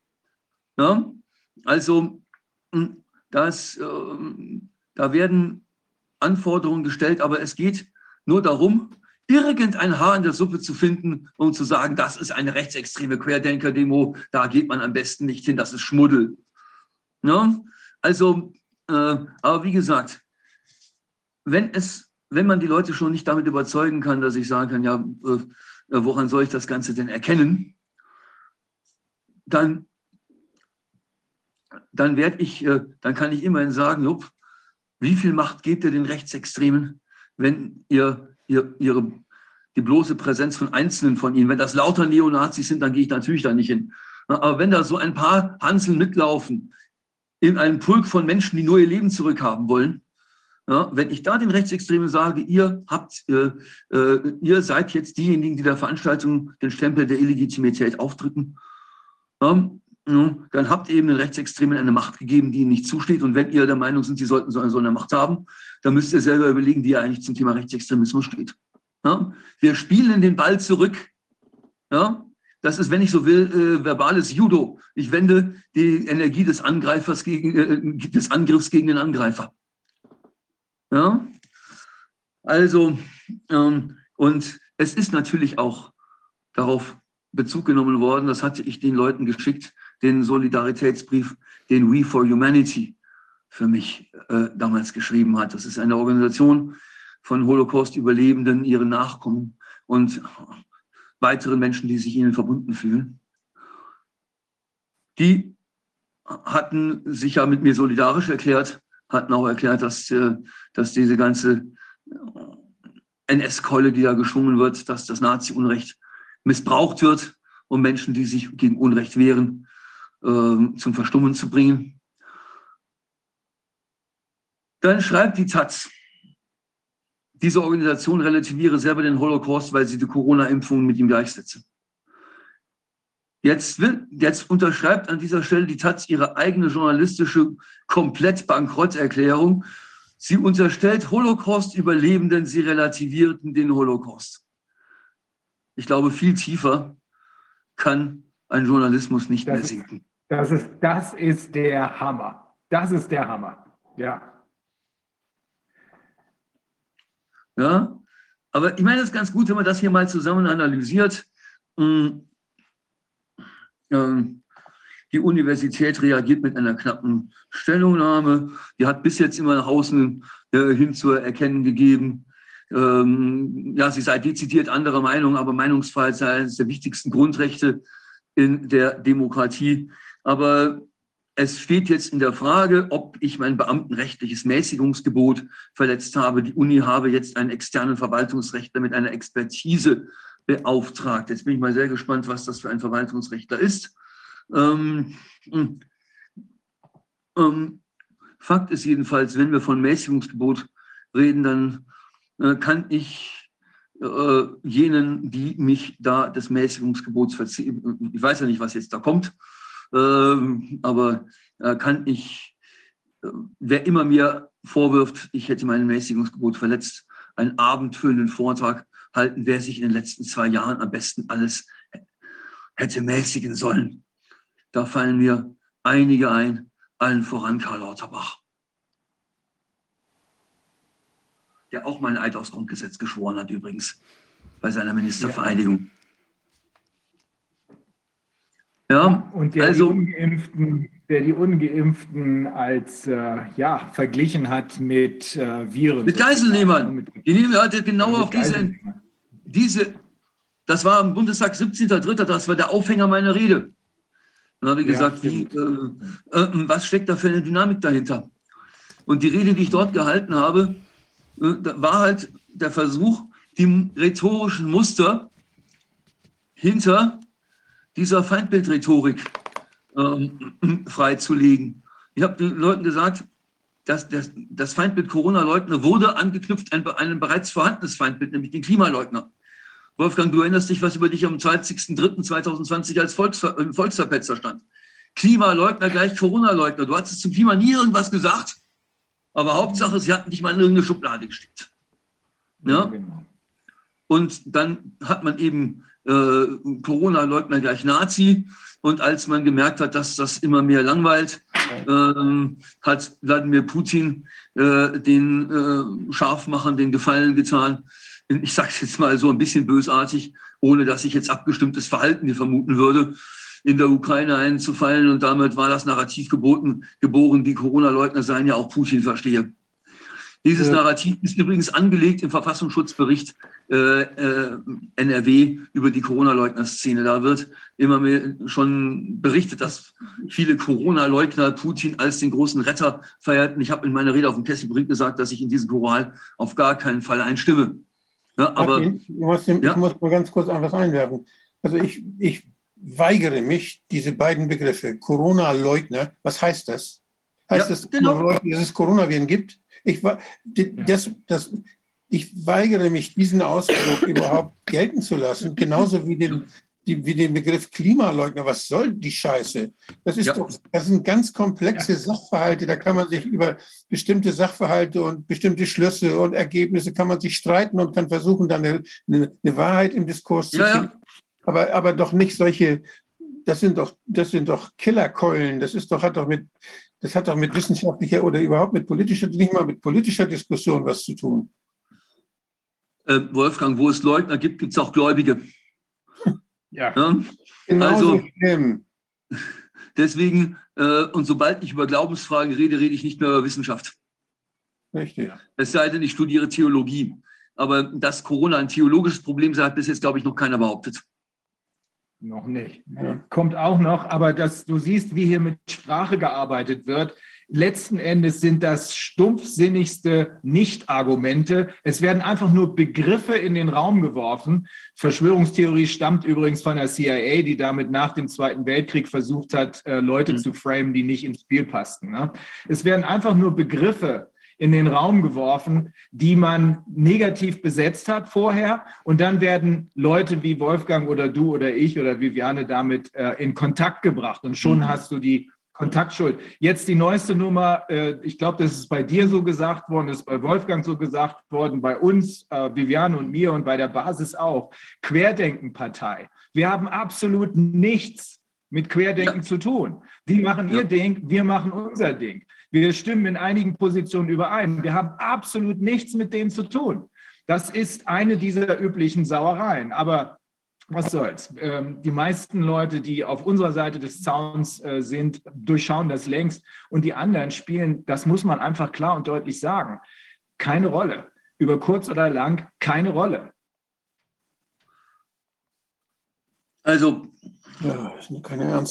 Ja? Also hm, das, äh, da werden Anforderungen gestellt, aber es geht nur darum, irgendein Haar in der Suppe zu finden, um zu sagen, das ist eine rechtsextreme Querdenker-Demo, da geht man am besten nicht hin, das ist Schmuddel. Ja? Also, äh, aber wie gesagt, wenn es wenn man die Leute schon nicht damit überzeugen kann, dass ich sagen kann, ja, äh, woran soll ich das Ganze denn erkennen, dann, dann werde ich, äh, dann kann ich immerhin sagen, jupp, wie viel Macht gebt ihr den Rechtsextremen, wenn ihr, ihr ihre, die bloße Präsenz von Einzelnen von ihnen, wenn das lauter Neonazis sind, dann gehe ich natürlich da nicht hin. Aber wenn da so ein paar Hanseln mitlaufen, in einem Pulk von Menschen, die nur ihr Leben zurückhaben wollen, ja, wenn ich da den Rechtsextremen sage, ihr habt, äh, äh, ihr seid jetzt diejenigen, die der Veranstaltung den Stempel der Illegitimität aufdrücken, ja, dann habt ihr eben den Rechtsextremen eine Macht gegeben, die ihnen nicht zusteht. Und wenn ihr der Meinung sind, sie sollten so eine, so eine Macht haben, dann müsst ihr selber überlegen, wie ihr eigentlich zum Thema Rechtsextremismus steht. Ja, wir spielen den Ball zurück. Ja, das ist, wenn ich so will, äh, verbales Judo. Ich wende die Energie des Angreifers gegen, äh, des Angriffs gegen den Angreifer. Ja? Also, ähm, und es ist natürlich auch darauf Bezug genommen worden, das hatte ich den Leuten geschickt, den Solidaritätsbrief, den We for Humanity für mich äh, damals geschrieben hat. Das ist eine Organisation von Holocaust-Überlebenden, ihren Nachkommen und weiteren Menschen, die sich ihnen verbunden fühlen. Die hatten sich ja mit mir solidarisch erklärt hatten auch erklärt, dass, äh, dass diese ganze NS-Keule, die da geschwungen wird, dass das Nazi-Unrecht missbraucht wird, um Menschen, die sich gegen Unrecht wehren, ähm, zum Verstummen zu bringen. Dann schreibt die Taz, diese Organisation relativiere selber den Holocaust, weil sie die Corona-Impfungen mit ihm gleichsetze. Jetzt, will, jetzt unterschreibt an dieser Stelle die Taz ihre eigene journalistische Komplett-Bankrotterklärung. Sie unterstellt Holocaust-Überlebenden, sie relativierten den Holocaust. Ich glaube, viel tiefer kann ein Journalismus nicht das mehr sinken. Das ist, das ist der Hammer. Das ist der Hammer. Ja. Ja, aber ich meine, es ist ganz gut, wenn man das hier mal zusammen analysiert. Hm. Ähm, Die Universität reagiert mit einer knappen Stellungnahme. Die hat bis jetzt immer nach außen äh, hin zu erkennen gegeben, ähm, ja, sie sei dezidiert anderer Meinung, aber Meinungsfreiheit sei eines der wichtigsten Grundrechte in der Demokratie. Aber es steht jetzt in der Frage, ob ich mein beamtenrechtliches Mäßigungsgebot verletzt habe. Die Uni habe jetzt einen externen Verwaltungsrechtler mit einer Expertise beauftragt. Jetzt bin ich mal sehr gespannt, was das für ein Verwaltungsrechtler ist. Ähm, ähm, Fakt ist jedenfalls, wenn wir von Mäßigungsgebot reden, dann äh, kann ich äh, jenen, die mich da des Mäßigungsgebots verziehen, ich weiß ja nicht, was jetzt da kommt, äh, aber kann ich, äh, wer immer mir vorwirft, ich hätte mein Mäßigungsgebot verletzt, einen abendfüllenden Vortrag halten, wer sich in den letzten zwei Jahren am besten alles hätte mäßigen sollen. Da fallen mir einige ein, allen voran Karl Lauterbach, der auch mein Eid aufs Grundgesetz geschworen hat übrigens bei seiner Ministervereidigung. Ja, Und der, also die Ungeimpften, der die Ungeimpften als äh, ja, verglichen hat mit äh, Viren. mit Geiselnehmern. Die nehmen hatte genau auf diese. Diese, das war am Bundestag 17.3., das war der Aufhänger meiner Rede. Dann habe ich Ja, gesagt, wie, äh, äh, was steckt da für eine Dynamik dahinter? Und die Rede, die ich dort gehalten habe, äh, war halt der Versuch, die rhetorischen Muster hinter dieser Feindbildrhetorik ähm, *clears throat* freizulegen. Ich habe den Leuten gesagt, dass das, das Feindbild Corona-Leugner wurde angeknüpft an ein bereits vorhandenes Feindbild, nämlich den Klimaleugner. Wolfgang, du erinnerst dich, was über dich am 20.03.2020 als Volksver Volksverpetzer stand. Klimaleugner gleich Corona-Leugner. Du hattest zum Klima nie irgendwas gesagt, aber Hauptsache, sie hatten dich mal in irgendeine Schublade gesteckt. Ja? Genau. Und dann hat man eben äh, Corona-Leugner gleich Nazi. Und als man gemerkt hat, dass das immer mehr langweilt, ähm, hat Wladimir Putin äh, den äh, Scharfmachern den Gefallen getan. Ich sage es jetzt mal so ein bisschen bösartig, ohne dass ich jetzt abgestimmtes Verhalten hier vermuten würde, in der Ukraine einzufallen. Und damit war das Narrativ geboten, geboren, die Corona-Leugner seien ja auch Putin verstehe. Dieses Ja. Narrativ ist übrigens angelegt im Verfassungsschutzbericht äh, äh, NRW über die Corona-Leugner-Szene. Da wird immer mehr schon berichtet, dass viele Corona-Leugner Putin als den großen Retter feierten. Ich habe in meiner Rede auf dem Kesselbrink gesagt, dass ich in diesen Choral auf gar keinen Fall einstimme. Ja, aber Martin, ich, muss, ich Ja. muss mal ganz kurz etwas einwerfen. Also ich, ich weigere mich, diese beiden Begriffe, Corona-Leugner, was heißt das? Heißt Ja, das, genau. Dass es Coronaviren gibt? Ich, das, das, ich weigere mich, diesen Ausdruck überhaupt gelten zu lassen, genauso wie den, die, wie den Begriff Klimaleugner. Was soll die Scheiße? Das, ist Ja. doch, das sind ganz komplexe Sachverhalte. Da kann man sich über bestimmte Sachverhalte und bestimmte Schlüsse und Ergebnisse kann man sich streiten und kann versuchen, dann eine, eine, Wahrheit im Diskurs zu Ja, ja. finden. Aber, aber doch nicht solche, das sind doch, das sind doch Killerkeulen. Das ist doch, hat doch mit, das hat doch mit wissenschaftlicher oder überhaupt mit politischer, nicht mal mit politischer Diskussion was zu tun. äh, Wolfgang, wo es Leugner gibt, gibt es auch Gläubige. Ja. Ja? Genauso Also-. *laughs* Deswegen, äh, und sobald ich über Glaubensfragen rede, rede ich nicht mehr über Wissenschaft. Richtig. Es sei denn, ich studiere Theologie. Aber dass Corona ein theologisches Problem sei, hat bis jetzt, glaube ich, noch keiner behauptet. Noch nicht. Ja. Kommt auch noch, aber dass du siehst, wie hier mit Sprache gearbeitet wird. Letzten Endes sind das stumpfsinnigste Nicht-Argumente. Es werden einfach nur Begriffe in den Raum geworfen. Verschwörungstheorie stammt übrigens von der CIA, die damit nach dem Zweiten Weltkrieg versucht hat, äh, Leute Mhm. zu framen, die nicht ins Spiel passten. Ne? Es werden einfach nur Begriffe in den Raum geworfen, die man negativ besetzt hat vorher. Und dann werden Leute wie Wolfgang oder du oder ich oder Viviane damit äh, in Kontakt gebracht. Und schon Mhm. hast du die Kontaktschuld. Jetzt die neueste Nummer, äh, ich glaube, das ist bei dir so gesagt worden, ist bei Wolfgang so gesagt worden, bei uns, äh, Viviane und mir und bei der Basis auch. Querdenkenpartei. Wir haben absolut nichts mit Querdenken zu tun. Die machen ihr Ja. Ding, wir machen unser Ding. Wir stimmen in einigen Positionen überein. Wir haben absolut nichts mit denen zu tun. Das ist eine dieser üblichen Sauereien. Aber was soll's. Ähm, die meisten Leute, die auf unserer Seite des Zauns äh, sind, durchschauen das längst. Und die anderen spielen, das muss man einfach klar und deutlich sagen, keine Rolle. Über kurz oder lang keine Rolle. Also, Ja, ich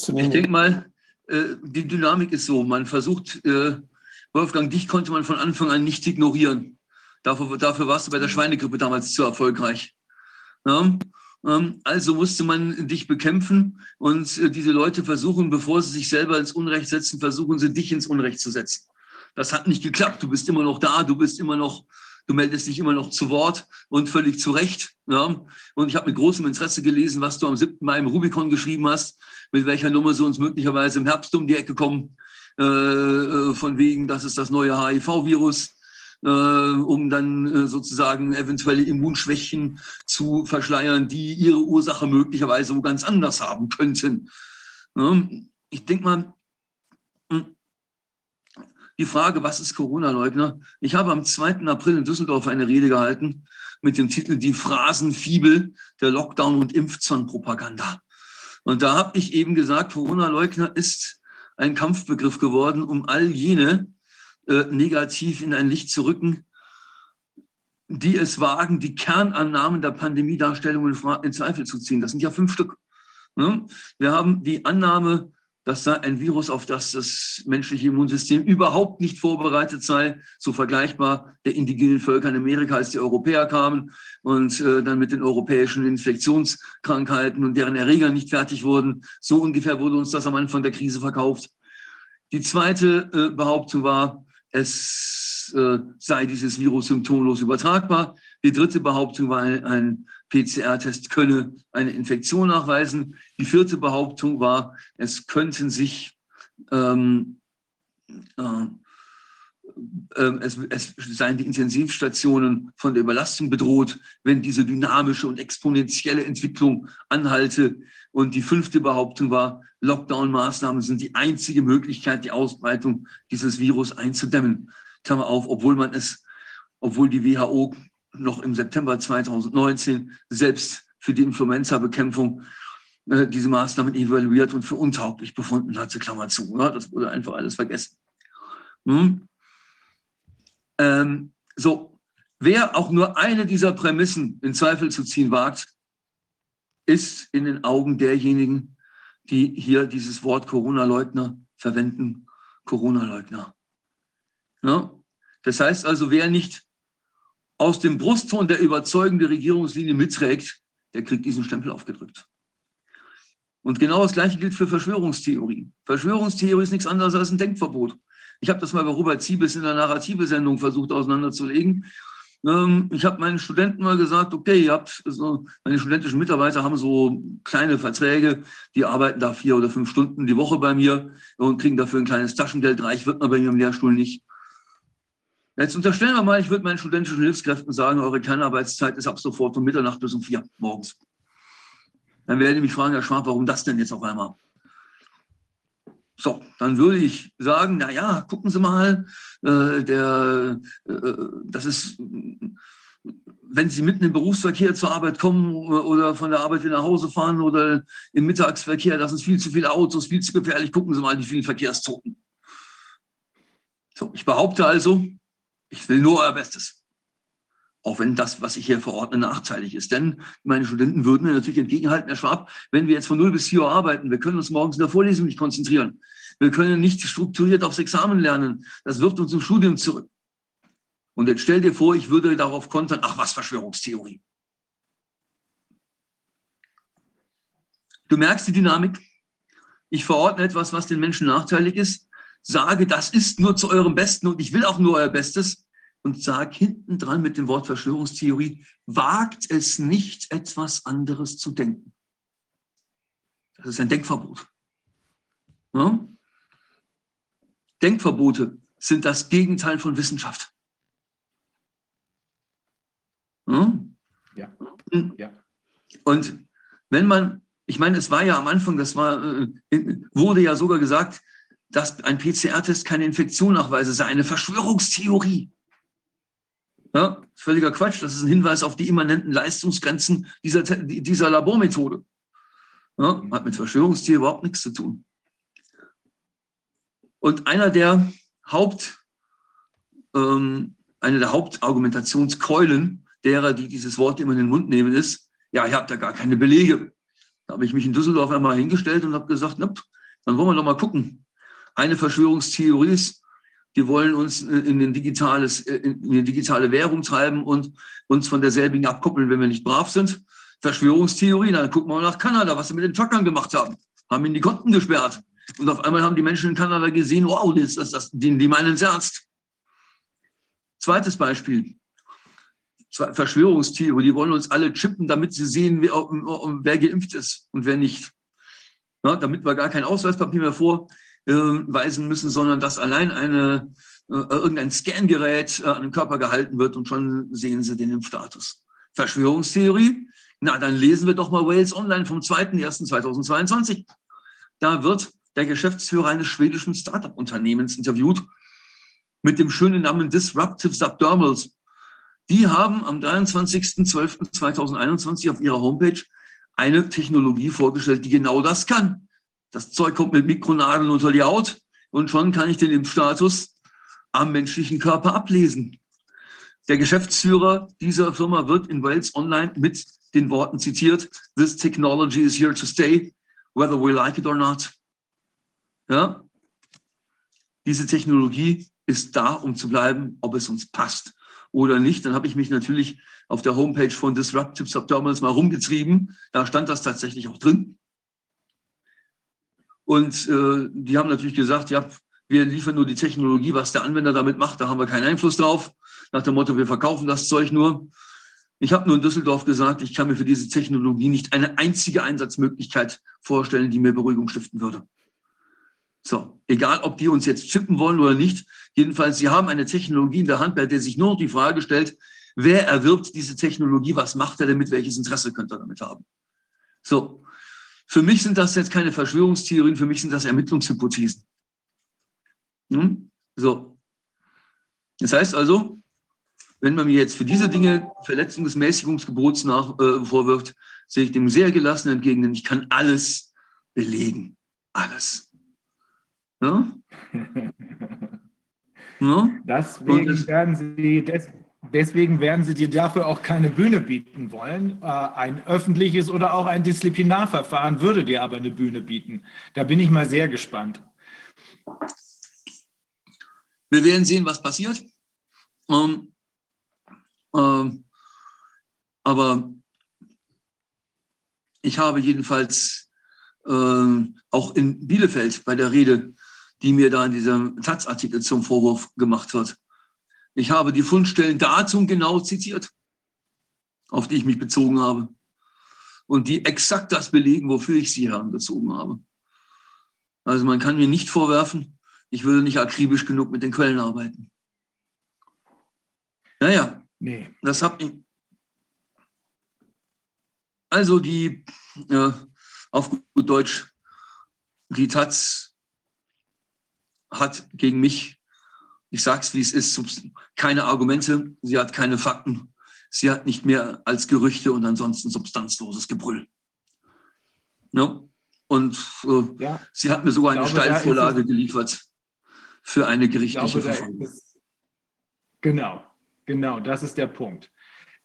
Nehmen. denke mal, äh, die Dynamik ist so. Man versucht, äh, Wolfgang, dich konnte man von Anfang an nicht ignorieren. Dafür, dafür warst du bei der Schweinegrippe damals zu erfolgreich. Ja? Ähm, Also musste man dich bekämpfen und äh, diese Leute versuchen, bevor sie sich selber ins Unrecht setzen, versuchen sie dich ins Unrecht zu setzen. Das hat nicht geklappt. Du bist immer noch da, du bist immer noch, du meldest dich immer noch zu Wort und völlig zu Recht. Und ich habe mit großem Interesse gelesen, was du am 7. Mai im Rubicon geschrieben hast, mit welcher Nummer sie uns möglicherweise im Herbst um die Ecke kommen, äh, äh, von wegen, das ist das neue HIV-Virus äh, um dann äh, sozusagen eventuelle Immunschwächen zu verschleiern, die ihre Ursache möglicherweise wo ganz anders haben könnten. Ja, ich denke mal, hm, die Frage, was ist Corona-Leugner? Ich habe am 2. April in Düsseldorf eine Rede gehalten mit dem Titel Die Phrasenfibel der Lockdown- und Impfzwang-Propaganda. Und da habe ich eben gesagt, Corona-Leugner ist ein Kampfbegriff geworden, um all jene, äh, negativ in ein Licht zu rücken, die es wagen, die Kernannahmen der Pandemiedarstellung in, Zweifel zu ziehen. Das sind ja fünf Stück. Ne? Wir haben die Annahme, dass da ein Virus, auf das das menschliche Immunsystem überhaupt nicht vorbereitet sei, so vergleichbar der indigenen Völker in Amerika, als die Europäer kamen und äh, dann mit den europäischen Infektionskrankheiten und deren Erregern nicht fertig wurden. So ungefähr wurde uns das am Anfang der Krise verkauft. Die zweite äh, Behauptung war, es äh, sei dieses Virus symptomlos übertragbar. Die dritte Behauptung war, ein, ein PCR-Test könne eine Infektion nachweisen. Die vierte Behauptung war, es könnten sich ähm, äh, ähm, es, es seien die Intensivstationen von der Überlastung bedroht, wenn diese dynamische und exponentielle Entwicklung anhalte. Und die fünfte Behauptung war, Lockdown-Maßnahmen sind die einzige Möglichkeit, die Ausbreitung dieses Virus einzudämmen. Klammer auf, obwohl man es, obwohl die WHO noch im September 2019 selbst für die Influenza-Bekämpfung äh, diese Maßnahmen evaluiert und für untauglich befunden hatte, Klammer zu. Ja, das wurde einfach alles vergessen. Hm? Ähm, so, wer auch nur eine dieser Prämissen in Zweifel zu ziehen wagt, ist in den Augen derjenigen, die hier dieses Wort Corona-Leugner verwenden, Corona-Leugner. Ja? Das heißt also, wer nicht aus dem Brustton der überzeugende Regierungslinie mitträgt, der kriegt diesen Stempel aufgedrückt. Und genau das Gleiche gilt für Verschwörungstheorie. Verschwörungstheorie ist nichts anderes als ein Denkverbot. Ich habe das mal bei Robert Siebes in der Narrative-Sendung versucht auseinanderzulegen. Ähm, ich habe meinen Studenten mal gesagt, okay, ihr habt so, meine studentischen Mitarbeiter haben so kleine Verträge, die arbeiten da vier oder fünf Stunden die Woche bei mir und kriegen dafür ein kleines Taschengeld. Reich wird man bei mir im Lehrstuhl nicht. Jetzt unterstellen wir mal, ich würde meinen studentischen Hilfskräften sagen, eure Kernarbeitszeit ist ab sofort von Mitternacht bis um vier morgens. Dann werden die mich fragen, Herr Schwab, warum das denn jetzt auf einmal? So, dann würde ich sagen, na ja, gucken Sie mal, äh, der, äh, das ist, wenn Sie mitten im Berufsverkehr zur Arbeit kommen oder von der Arbeit wieder nach Hause fahren oder im Mittagsverkehr, das sind viel zu viele Autos, viel zu gefährlich, gucken Sie mal die vielen Verkehrstoten. So, ich behaupte also, ich will nur euer Bestes. Auch wenn das, was ich hier verordne, nachteilig ist. Denn meine Studenten würden mir natürlich entgegenhalten, Herr Schwab, wenn wir jetzt von 0 bis 4 Uhr arbeiten, wir können uns morgens in der Vorlesung nicht konzentrieren. Wir können nicht strukturiert aufs Examen lernen. Das wirft uns im Studium zurück. Und jetzt stell dir vor, ich würde darauf kontern, ach was, Verschwörungstheorie. Du merkst die Dynamik. Ich verordne etwas, was den Menschen nachteilig ist, sage, das ist nur zu eurem Besten und ich will auch nur euer Bestes und sage hinten dran mit dem Wort Verschwörungstheorie, wagt es nicht, etwas anderes zu denken. Das ist ein Denkverbot. Ja? Denkverbote sind das Gegenteil von Wissenschaft. Ja? Ja. Ja. Und wenn man, ich meine, es war ja am Anfang, das war, äh, wurde ja sogar gesagt, dass ein PCR-Test keine Infektion nachweise, sei eine Verschwörungstheorie. Ja, völliger Quatsch. Das ist ein Hinweis auf die immanenten Leistungsgrenzen dieser, dieser Labormethode. Ja, hat mit Verschwörungstheorie überhaupt nichts zu tun. Und einer der Haupt, ähm, eine der Hauptargumentationskeulen derer, die dieses Wort immer in den Mund nehmen, ist, ja, ihr habt da gar keine Belege. Da habe ich mich in Düsseldorf einmal hingestellt und habe gesagt, na, dann wollen wir doch mal gucken. Eine Verschwörungstheorie ist, die wollen uns in, den digitales, in eine digitale Währung treiben und uns von derselbigen abkoppeln, wenn wir nicht brav sind. Verschwörungstheorie, dann gucken wir mal nach Kanada, was sie mit den Truckern gemacht haben. Haben ihnen die Konten gesperrt. Und auf einmal haben die Menschen in Kanada gesehen, wow, das, das, das, die, die meinen es ernst. Zweites Beispiel. Verschwörungstheorie, die wollen uns alle chippen, damit sie sehen, wer, wer geimpft ist und wer nicht. Ja, damit wir gar kein Ausweispapier mehr vorweisen müssen, sondern dass allein eine, äh, irgendein Scangerät äh, an den Körper gehalten wird und schon sehen sie den Impfstatus. Verschwörungstheorie, na dann lesen wir doch mal Wales Online vom 2.1.2022. Da wird der Geschäftsführer eines schwedischen Startup-Unternehmens interviewt mit dem schönen Namen Disruptive Subdermals. Die haben am 23.12.2021 auf ihrer Homepage eine Technologie vorgestellt, die genau das kann. Das Zeug kommt mit Mikronadeln unter die Haut und schon kann ich den Impfstatus am menschlichen Körper ablesen. Der Geschäftsführer dieser Firma wird in Wales Online mit den Worten zitiert, This technology is here to stay, whether we like it or not. Ja? Diese Technologie ist da, um zu bleiben, ob es uns passt oder nicht. Dann habe ich mich natürlich auf der Homepage von Disruptive Subdermals mal rumgetrieben. Da stand das tatsächlich auch drin. Und äh, die haben natürlich gesagt, ja, wir liefern nur die Technologie, was der Anwender damit macht, da haben wir keinen Einfluss drauf. Nach dem Motto, wir verkaufen das Zeug nur. Ich habe nur in Düsseldorf gesagt, ich kann mir für diese Technologie nicht eine einzige Einsatzmöglichkeit vorstellen, die mir Beruhigung stiften würde. So, egal ob die uns jetzt chippen wollen oder nicht, jedenfalls, sie haben eine Technologie in der Hand, bei der sich nur noch die Frage stellt, wer erwirbt diese Technologie, was macht er damit, welches Interesse könnte er damit haben. So, für mich sind das jetzt keine Verschwörungstheorien, für mich sind das Ermittlungshypothesen. Hm? So, das heißt also, wenn man mir jetzt für diese Dinge Verletzung des Mäßigungsgebots nach, äh, vorwirft, sehe ich dem sehr gelassen entgegen, denn ich kann alles belegen. Alles. Ja? *laughs* ja? Deswegen, werden Sie, des, deswegen werden Sie dir dafür auch keine Bühne bieten wollen. Äh, ein öffentliches oder auch ein Disziplinarverfahren würde dir aber eine Bühne bieten. Da bin ich mal sehr gespannt. Wir werden sehen, was passiert. Ähm, ähm, aber ich habe jedenfalls äh, auch in Bielefeld bei der Rede die mir da in diesem Taz-Artikel zum Vorwurf gemacht wird. Ich habe die Fundstellen dazu genau zitiert, auf die ich mich bezogen habe. Und die exakt das belegen, wofür ich sie herangezogen habe. Also man kann mir nicht vorwerfen, ich würde nicht akribisch genug mit den Quellen arbeiten. Naja, nee. das habe ich. Also die, äh, auf gut Deutsch, die Taz hat gegen mich, ich sage es wie es ist, keine Argumente, sie hat keine Fakten, sie hat nicht mehr als Gerüchte und ansonsten substanzloses Gebrüll. Ja? Und äh, ja. sie hat mir sogar eine Steilvorlage geliefert für eine gerichtliche glaube, Verfolgung. Genau, genau, das ist der Punkt.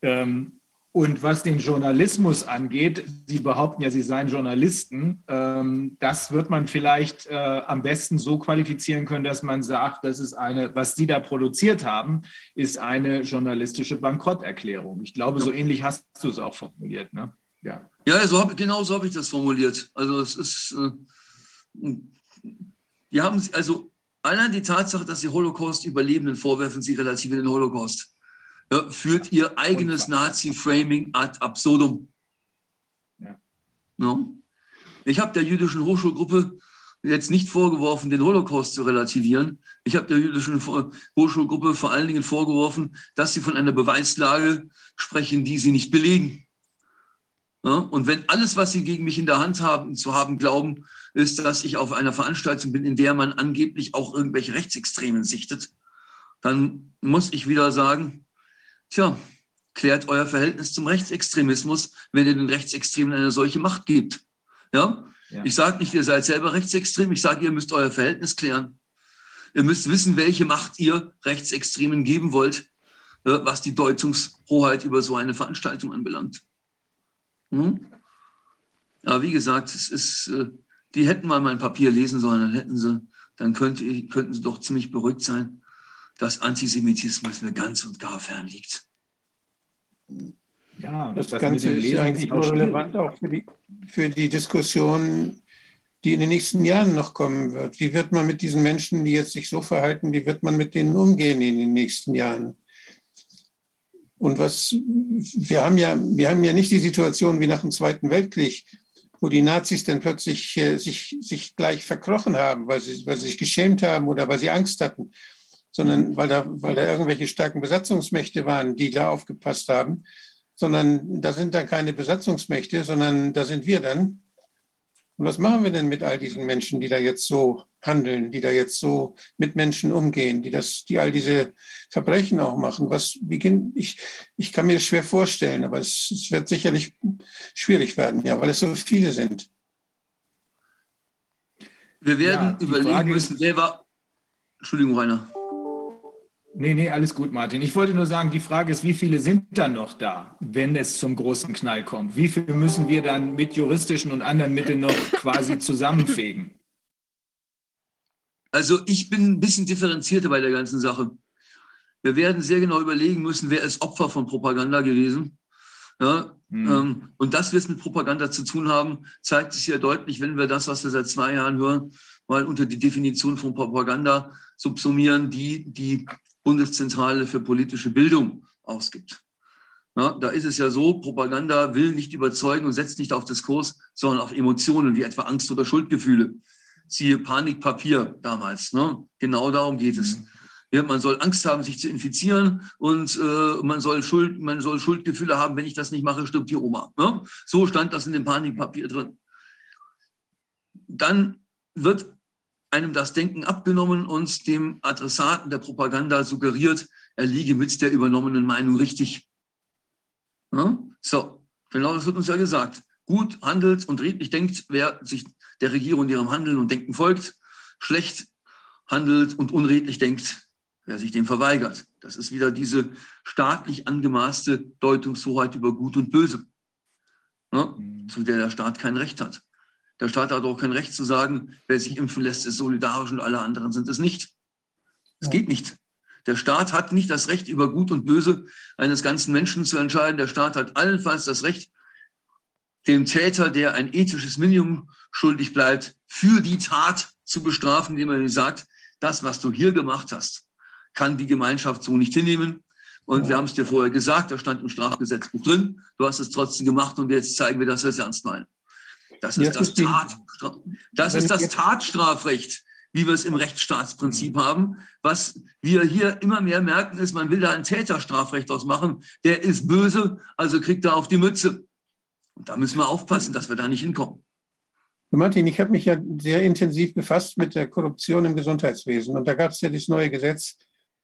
Ähm, und was den Journalismus angeht, Sie behaupten ja, Sie seien Journalisten. Ähm, das wird man vielleicht äh, am besten so qualifizieren können, dass man sagt, das ist eine, was Sie da produziert haben, ist eine journalistische Bankrotterklärung. Ich glaube, so ähnlich hast du es auch formuliert. Ne? Ja, ja so hab, genau so habe ich das formuliert. Also es ist, äh, die haben, also allein die Tatsache, dass sie Holocaust-Überlebenden vorwerfen, sie relativieren den Holocaust ja, führt ihr eigenes Nazi-Framing ad absurdum. Ja. No? Ich habe der jüdischen Hochschulgruppe jetzt nicht vorgeworfen, den Holocaust zu relativieren. Ich habe der jüdischen Hochschulgruppe vor allen Dingen vorgeworfen, dass sie von einer Beweislage sprechen, die sie nicht belegen. Ja? Und wenn alles, was sie gegen mich in der Hand haben, zu haben glauben, ist, dass ich auf einer Veranstaltung bin, in der man angeblich auch irgendwelche Rechtsextremen sichtet, dann muss ich wieder sagen, Tja, klärt euer Verhältnis zum Rechtsextremismus, wenn ihr den Rechtsextremen eine solche Macht gibt. Ja? Ja. Ich sage nicht, ihr seid selber rechtsextrem, ich sage, ihr müsst euer Verhältnis klären. Ihr müsst wissen, welche Macht ihr Rechtsextremen geben wollt, was die Deutungshoheit über so eine Veranstaltung anbelangt. Hm? Aber wie gesagt, es ist, äh, die hätten mal mein Papier lesen sollen, dann hätten sie, dann könnte, könnten sie doch ziemlich beruhigt sein, dass Antisemitismus mir ganz und gar fern liegt. Ja, Das mit Ganze ist Lesen eigentlich auch nur relevant auch für die, für die Diskussion, die in den nächsten Jahren noch kommen wird. Wie wird man mit diesen Menschen, die jetzt sich so verhalten, wie wird man mit denen umgehen in den nächsten Jahren? Und was, wir haben ja, wir haben ja nicht die Situation wie nach dem Zweiten Weltkrieg, wo die Nazis dann plötzlich äh, sich, sich gleich verkrochen haben, weil sie, weil sie sich geschämt haben oder weil sie Angst hatten, sondern weil da, weil da irgendwelche starken Besatzungsmächte waren, die da aufgepasst haben, sondern da sind dann keine Besatzungsmächte, sondern da sind wir dann. Und was machen wir denn mit all diesen Menschen, die da jetzt so handeln, die da jetzt so mit Menschen umgehen, die das, die all diese Verbrechen auch machen? Was, wie gehen, ich, ich kann mir das schwer vorstellen, aber es, es wird sicherlich schwierig werden, ja, weil es so viele sind. Wir werden Ja, überlegen Frage müssen, wer war. Entschuldigung, Rainer. Nee, nee, alles gut, Martin. Ich wollte nur sagen, die Frage ist, wie viele sind dann noch da, wenn es zum großen Knall kommt? Wie viele müssen wir dann mit juristischen und anderen Mitteln noch quasi zusammenfegen? Also ich bin ein bisschen differenzierter bei der ganzen Sache. Wir werden sehr genau überlegen müssen, wer ist Opfer von Propaganda gewesen. Ja, Hm. ähm, und dass wir es mit Propaganda zu tun haben, zeigt sich ja deutlich, wenn wir das, was wir seit zwei Jahren hören, mal unter die Definition von Propaganda subsumieren, die die Bundeszentrale für politische Bildung ausgibt. Ja, da ist es ja so, Propaganda will nicht überzeugen und setzt nicht auf Diskurs, sondern auf Emotionen wie etwa Angst oder Schuldgefühle. Siehe Panikpapier damals. Ne? Genau darum geht es. Ja, man soll Angst haben, sich zu infizieren und äh, man, soll Schuld, man soll Schuldgefühle haben, wenn ich das nicht mache, stirbt die Oma. Ne? So stand das in dem Panikpapier drin. Dann wird einem das Denken abgenommen und dem Adressaten der Propaganda suggeriert, er liege mit der übernommenen Meinung richtig. Ja? So, genau das wird uns ja gesagt. Gut handelt und redlich denkt, wer sich der Regierung in ihrem Handeln und Denken folgt. Schlecht handelt und unredlich denkt, wer sich dem verweigert. Das ist wieder diese staatlich angemaßte Deutungshoheit über Gut und Böse, ja, zu der der Staat kein Recht hat. Der Staat hat auch kein Recht zu sagen, wer sich impfen lässt, ist solidarisch und alle anderen sind es nicht. Es geht nicht. Der Staat hat nicht das Recht, über Gut und Böse eines ganzen Menschen zu entscheiden. Der Staat hat allenfalls das Recht, dem Täter, der ein ethisches Minimum schuldig bleibt, für die Tat zu bestrafen, indem er ihm sagt, das, was du hier gemacht hast, kann die Gemeinschaft so nicht hinnehmen. Und wir haben es dir vorher gesagt, da stand im Strafgesetzbuch drin, du hast es trotzdem gemacht und jetzt zeigen wir, dass wir es ernst meinen. Das ist, das, die- Tat, das, ist das Tatstrafrecht, wie wir es im Rechtsstaatsprinzip haben. Was wir hier immer mehr merken, ist, man will da ein Täterstrafrecht ausmachen. Der ist böse, also kriegt er auf die Mütze. Und da müssen wir aufpassen, dass wir da nicht hinkommen. Martin, ich habe mich ja sehr intensiv befasst mit der Korruption im Gesundheitswesen. Und da gab es ja das neue Gesetz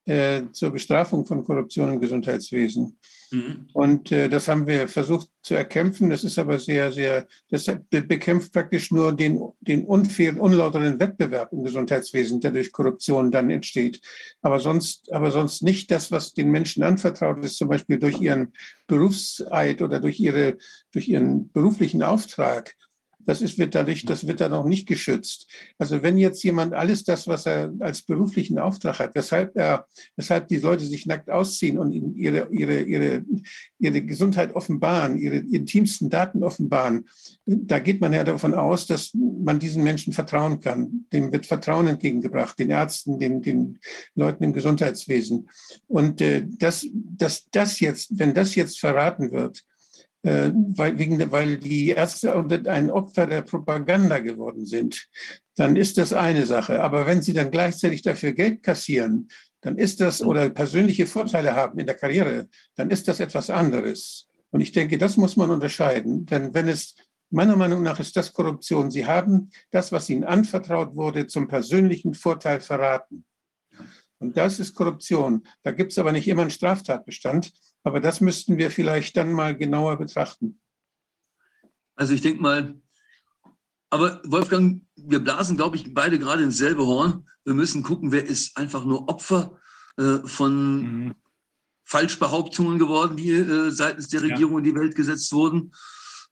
äh, zur Bestrafung von Korruption im Gesundheitswesen. Mhm. Und äh, das haben wir versucht zu erkämpfen. Das ist aber sehr, sehr, das be bekämpft praktisch nur den, den unfairen, unlauteren Wettbewerb im Gesundheitswesen, der durch Korruption dann entsteht. Aber sonst, aber sonst nicht das, was den Menschen anvertraut ist, zum Beispiel durch ihren Berufseid oder durch ihre, durch ihren beruflichen Auftrag. Das ist, wird dadurch, das wird dann auch nicht geschützt. Also wenn jetzt jemand alles das, was er als beruflichen Auftrag hat, weshalb er, weshalb die Leute sich nackt ausziehen und ihre, ihre, ihre, ihre Gesundheit offenbaren, ihre intimsten Daten offenbaren, da geht man ja davon aus, dass man diesen Menschen vertrauen kann. Dem wird Vertrauen entgegengebracht, den Ärzten, den, den Leuten im Gesundheitswesen. Und äh, das, das, das jetzt, wenn das jetzt verraten wird, weil, wegen, weil die Ärzte ein Opfer der Propaganda geworden sind, dann ist das eine Sache. Aber wenn sie dann gleichzeitig dafür Geld kassieren, dann ist das oder persönliche Vorteile haben in der Karriere, dann ist das etwas anderes. Und ich denke, das muss man unterscheiden. Denn wenn es, meiner Meinung nach ist das Korruption. Sie haben das, was ihnen anvertraut wurde, zum persönlichen Vorteil verraten. Und das ist Korruption. Da gibt es aber nicht immer einen Straftatbestand. Aber das müssten wir vielleicht dann mal genauer betrachten. Also ich denke mal, aber Wolfgang, wir blasen, glaube ich, beide gerade ins selbe Horn. Wir müssen gucken, wer ist einfach nur Opfer äh, von Mhm. Falschbehauptungen geworden, die äh, seitens der Regierung in die Welt gesetzt wurden.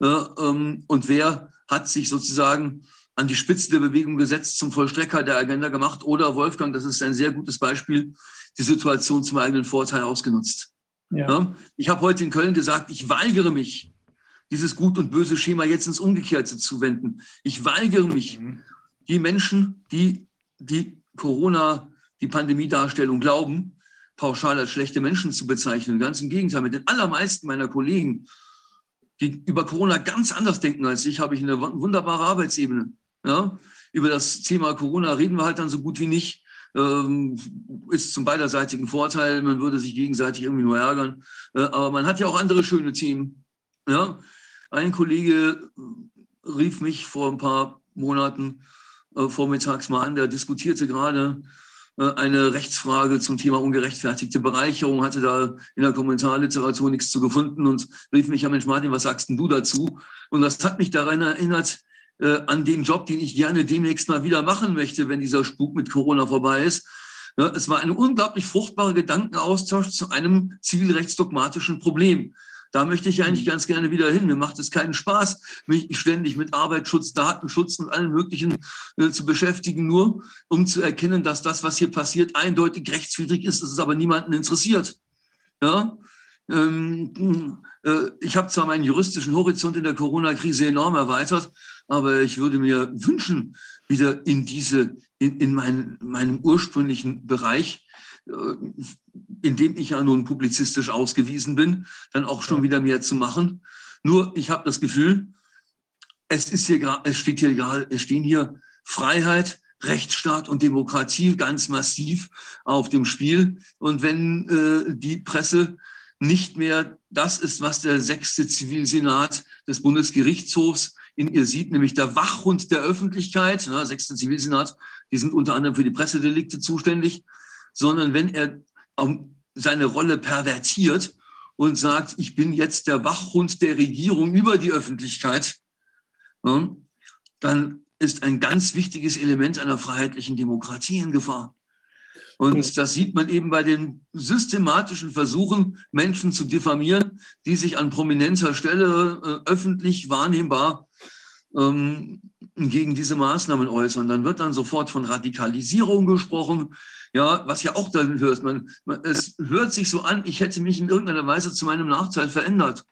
Äh, ähm, und wer hat sich sozusagen an die Spitze der Bewegung gesetzt, zum Vollstrecker der Agenda gemacht? Oder Wolfgang, das ist ein sehr gutes Beispiel, die Situation zum eigenen Vorteil ausgenutzt. Ja. Ja? Ich habe heute in Köln gesagt, ich weigere mich, dieses gut und böse Schema jetzt ins Umgekehrte zu wenden. Ich weigere mich, die Menschen, die die Corona, die Pandemiedarstellung glauben, pauschal als schlechte Menschen zu bezeichnen. Ganz im Gegenteil, mit den allermeisten meiner Kollegen, die über Corona ganz anders denken als ich, habe ich eine wunderbare Arbeitsebene. Ja? Über das Thema Corona reden wir halt dann so gut wie nicht. Ähm, ist zum beiderseitigen Vorteil. Man würde sich gegenseitig irgendwie nur ärgern. Äh, aber man hat ja auch andere schöne Themen. Ja? Ein Kollege rief mich vor ein paar Monaten äh, vormittags mal an, der diskutierte gerade äh, eine Rechtsfrage zum Thema ungerechtfertigte Bereicherung, hatte da in der Kommentarliteratur nichts zu gefunden und rief mich, ja Mensch Martin, was sagst denn du dazu? Und das hat mich daran erinnert, äh, an den Job, den ich gerne demnächst mal wieder machen möchte, wenn dieser Spuk mit Corona vorbei ist. Ja, es war ein unglaublich fruchtbarer Gedankenaustausch zu einem zivilrechtsdogmatischen Problem. Da möchte ich eigentlich ganz gerne wieder hin. Mir macht es keinen Spaß, mich ständig mit Arbeitsschutz, Datenschutz und allem Möglichen äh, zu beschäftigen, nur um zu erkennen, dass das, was hier passiert, eindeutig rechtswidrig ist, dass es aber niemanden interessiert. Ja? Ähm, äh, ich habe zwar meinen juristischen Horizont in der Corona-Krise enorm erweitert, aber ich würde mir wünschen, wieder in diese, in, in mein, meinem ursprünglichen Bereich, äh, in dem ich ja nun publizistisch ausgewiesen bin, dann auch schon wieder mehr zu machen. Nur ich habe das Gefühl, es ist hier gerade, es steht hier gerade, es stehen hier Freiheit, Rechtsstaat und Demokratie ganz massiv auf dem Spiel. Und wenn äh, die Presse nicht mehr das ist, was der sechste Zivilsenat des Bundesgerichtshofs in ihr sieht, nämlich der Wachhund der Öffentlichkeit, ne, sechste Zivilsenat, die sind unter anderem für die Pressedelikte zuständig, sondern wenn er um, seine Rolle pervertiert und sagt, ich bin jetzt der Wachhund der Regierung über die Öffentlichkeit, ne, dann ist ein ganz wichtiges Element einer freiheitlichen Demokratie in Gefahr. Und das sieht man eben bei den systematischen Versuchen, Menschen zu diffamieren, die sich an prominenter Stelle äh, öffentlich wahrnehmbar ähm, gegen diese Maßnahmen äußern. Dann wird dann sofort von Radikalisierung gesprochen. Ja, was ja auch dann hört. Man, man, es hört sich so an, ich hätte mich in irgendeiner Weise zu meinem Nachteil verändert.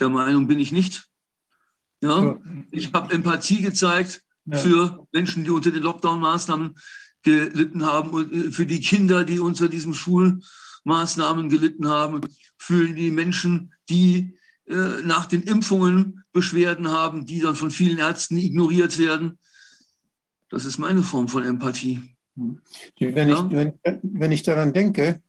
Der Meinung bin ich nicht. Ja, ich habe Empathie gezeigt Ja. für Menschen, die unter den Lockdown-Maßnahmen gelitten haben und äh, für die Kinder, die unter diesen Schulmaßnahmen gelitten haben, für die Menschen, die äh, nach den Impfungen Beschwerden haben, die dann von vielen Ärzten ignoriert werden. Das ist meine Form von Empathie. Wenn, Ja. ich, wenn, wenn ich daran denke,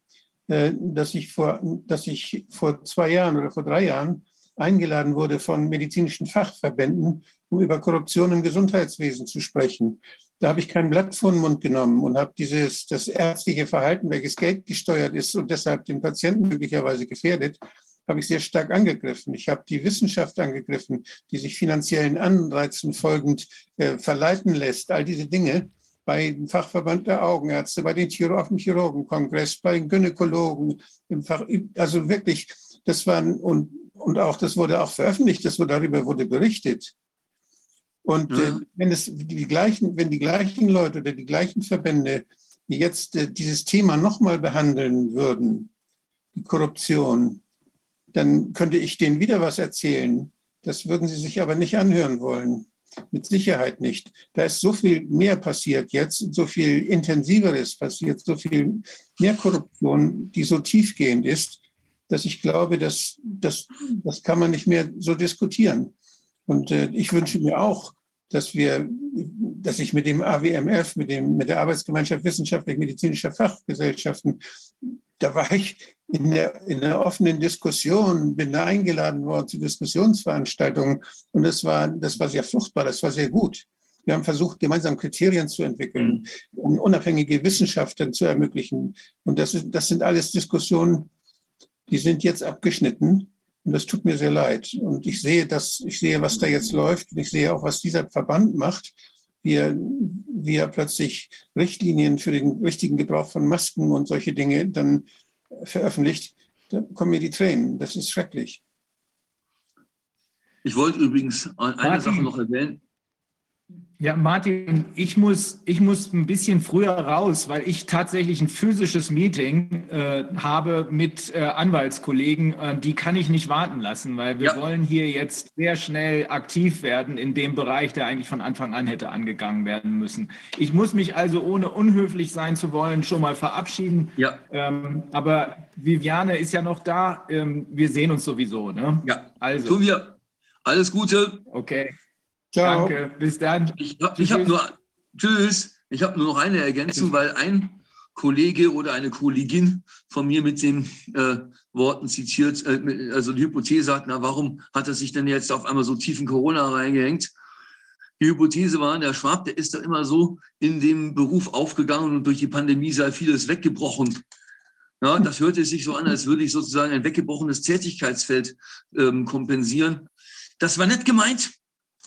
äh, dass ich, vor, dass ich vor zwei Jahren oder vor drei Jahren eingeladen wurde von medizinischen Fachverbänden, um über Korruption im Gesundheitswesen zu sprechen. Da habe ich kein Blatt vor den Mund genommen und habe dieses das ärztliche Verhalten, welches Geld gesteuert ist und deshalb den Patienten möglicherweise gefährdet, habe ich sehr stark angegriffen. Ich habe die Wissenschaft angegriffen, die sich finanziellen Anreizen folgend äh, verleiten lässt. All diese Dinge bei dem Fachverband der Augenärzte, bei den Chiro auf dem Chirurgenkongress, bei den Gynäkologen, im Fach, also wirklich, das waren, und, und auch, das wurde auch veröffentlicht, das wurde, darüber wurde berichtet. Und äh, Ja. wenn es die gleichen, wenn die gleichen Leute oder die gleichen Verbände jetzt äh, dieses Thema nochmal behandeln würden, die Korruption, dann könnte ich denen wieder was erzählen. Das würden sie sich aber nicht anhören wollen. Mit Sicherheit nicht. Da ist so viel mehr passiert jetzt, so viel intensiveres passiert, so viel mehr Korruption, die so tiefgehend ist, dass ich glaube, dass, dass, das kann man nicht mehr so diskutieren. Und äh, ich wünsche mir auch, dass wir, dass ich mit dem AWMF, mit dem, mit der Arbeitsgemeinschaft wissenschaftlich-medizinischer Fachgesellschaften, da war ich in der, in der offenen Diskussion, bin da eingeladen worden zu Diskussionsveranstaltungen und das war, das war sehr fruchtbar, das war sehr gut. Wir haben versucht, gemeinsam Kriterien zu entwickeln, um unabhängige Wissenschaften zu ermöglichen. Und das, ist, das sind alles Diskussionen, die sind jetzt abgeschnitten. Und das tut mir sehr leid. Und ich sehe das, ich sehe, was da jetzt läuft. Und ich sehe auch, was dieser Verband macht. Wie er, wie er plötzlich Richtlinien für den richtigen Gebrauch von Masken und solche Dinge dann veröffentlicht. Da kommen mir die Tränen. Das ist schrecklich. Ich wollte übrigens eine Martin. Sache noch erwähnen. Ja, Martin, ich muss, ich muss ein bisschen früher raus, weil ich tatsächlich ein physisches Meeting äh, habe mit äh, Anwaltskollegen. Äh, die kann ich nicht warten lassen, weil wir Ja. wollen hier jetzt sehr schnell aktiv werden in dem Bereich, der eigentlich von Anfang an hätte angegangen werden müssen. Ich muss mich also, ohne unhöflich sein zu wollen, schon mal verabschieden. Ja, Ähm, aber Viviane ist ja noch da. Ähm, wir sehen uns sowieso. Ne? ja. Also, Tun wir. Alles Gute. okay. Ciao. Danke. Bis dann. Ich habe ich hab Tschüss. nur, tschüss, ich habe nur noch eine Ergänzung, weil ein Kollege oder eine Kollegin von mir mit den äh, Worten zitiert, äh, also die Hypothese hat, na, warum hat er sich denn jetzt auf einmal so tief in Corona reingehängt? Die Hypothese war, der Schwab, der ist da immer so in dem Beruf aufgegangen und durch die Pandemie sei vieles weggebrochen. Ja, das hörte sich so an, als würde ich sozusagen ein weggebrochenes Tätigkeitsfeld ähm, kompensieren. Das war nicht gemeint.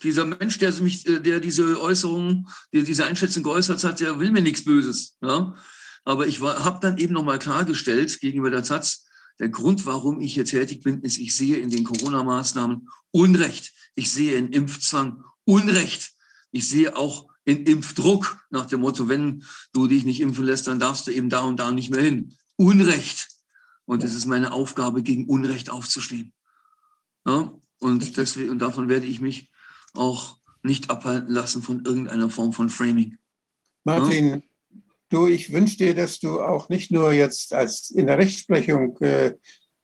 Dieser Mensch, der mich, äh, der diese Äußerung, der diese Einschätzung geäußert hat, der will mir nichts Böses. Ja? Aber ich habe dann eben nochmal klargestellt gegenüber der Taz, der Grund, warum ich hier tätig bin, ist, ich sehe in den Corona-Maßnahmen Unrecht. Ich sehe in Impfzwang Unrecht. Ich sehe auch in Impfdruck nach dem Motto, wenn du dich nicht impfen lässt, dann darfst du eben da und da nicht mehr hin. Unrecht. Und es ist meine Aufgabe, gegen Unrecht aufzustehen. Ja? Und deswegen, und davon werde ich mich auch nicht abhalten lassen von irgendeiner Form von Framing. Martin, du, ich wünsche dir, dass du auch nicht nur jetzt als in der Rechtsprechung, äh,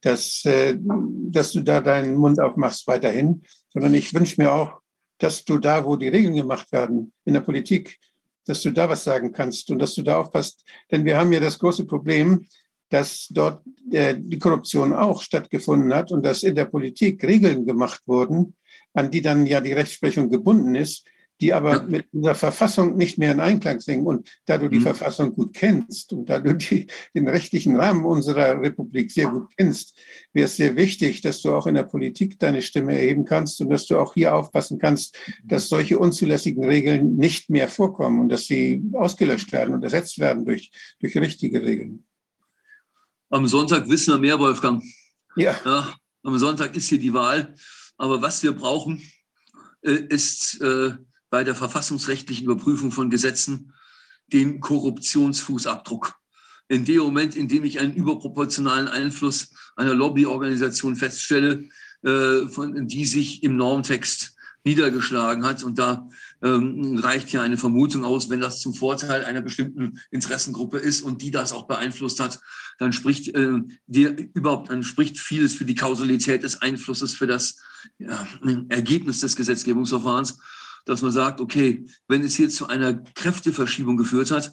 dass, äh, dass du da deinen Mund aufmachst weiterhin, sondern ich wünsche mir auch, dass du da, wo die Regeln gemacht werden, in der Politik, dass du da was sagen kannst und dass du da aufpasst. Denn wir haben ja das große Problem, dass dort äh, die Korruption auch stattgefunden hat und dass in der Politik Regeln gemacht wurden, an die dann ja die Rechtsprechung gebunden ist, die aber mit unserer Verfassung nicht mehr in Einklang sind. Und da du die Mhm. Verfassung gut kennst und da du die, den rechtlichen Rahmen unserer Republik sehr gut kennst, wäre es sehr wichtig, dass du auch in der Politik deine Stimme erheben kannst und dass du auch hier aufpassen kannst, dass solche unzulässigen Regeln nicht mehr vorkommen und dass sie ausgelöscht werden und ersetzt werden durch, durch richtige Regeln. Am Sonntag wissen wir mehr, Wolfgang. Ja, Ja, am Sonntag ist hier die Wahl. Aber was wir brauchen, äh, ist äh, bei der verfassungsrechtlichen Überprüfung von Gesetzen den Korruptionsfußabdruck. In dem Moment, in dem ich einen überproportionalen Einfluss einer Lobbyorganisation feststelle, äh, von, die sich im Normtext niedergeschlagen hat. Und da ähm, reicht ja eine Vermutung aus, wenn das zum Vorteil einer bestimmten Interessengruppe ist und die das auch beeinflusst hat, dann spricht äh, dir überhaupt, dann spricht vieles für die Kausalität des Einflusses für das ja, Ergebnis des Gesetzgebungsverfahrens, dass man sagt, okay, wenn es hier zu einer Kräfteverschiebung geführt hat,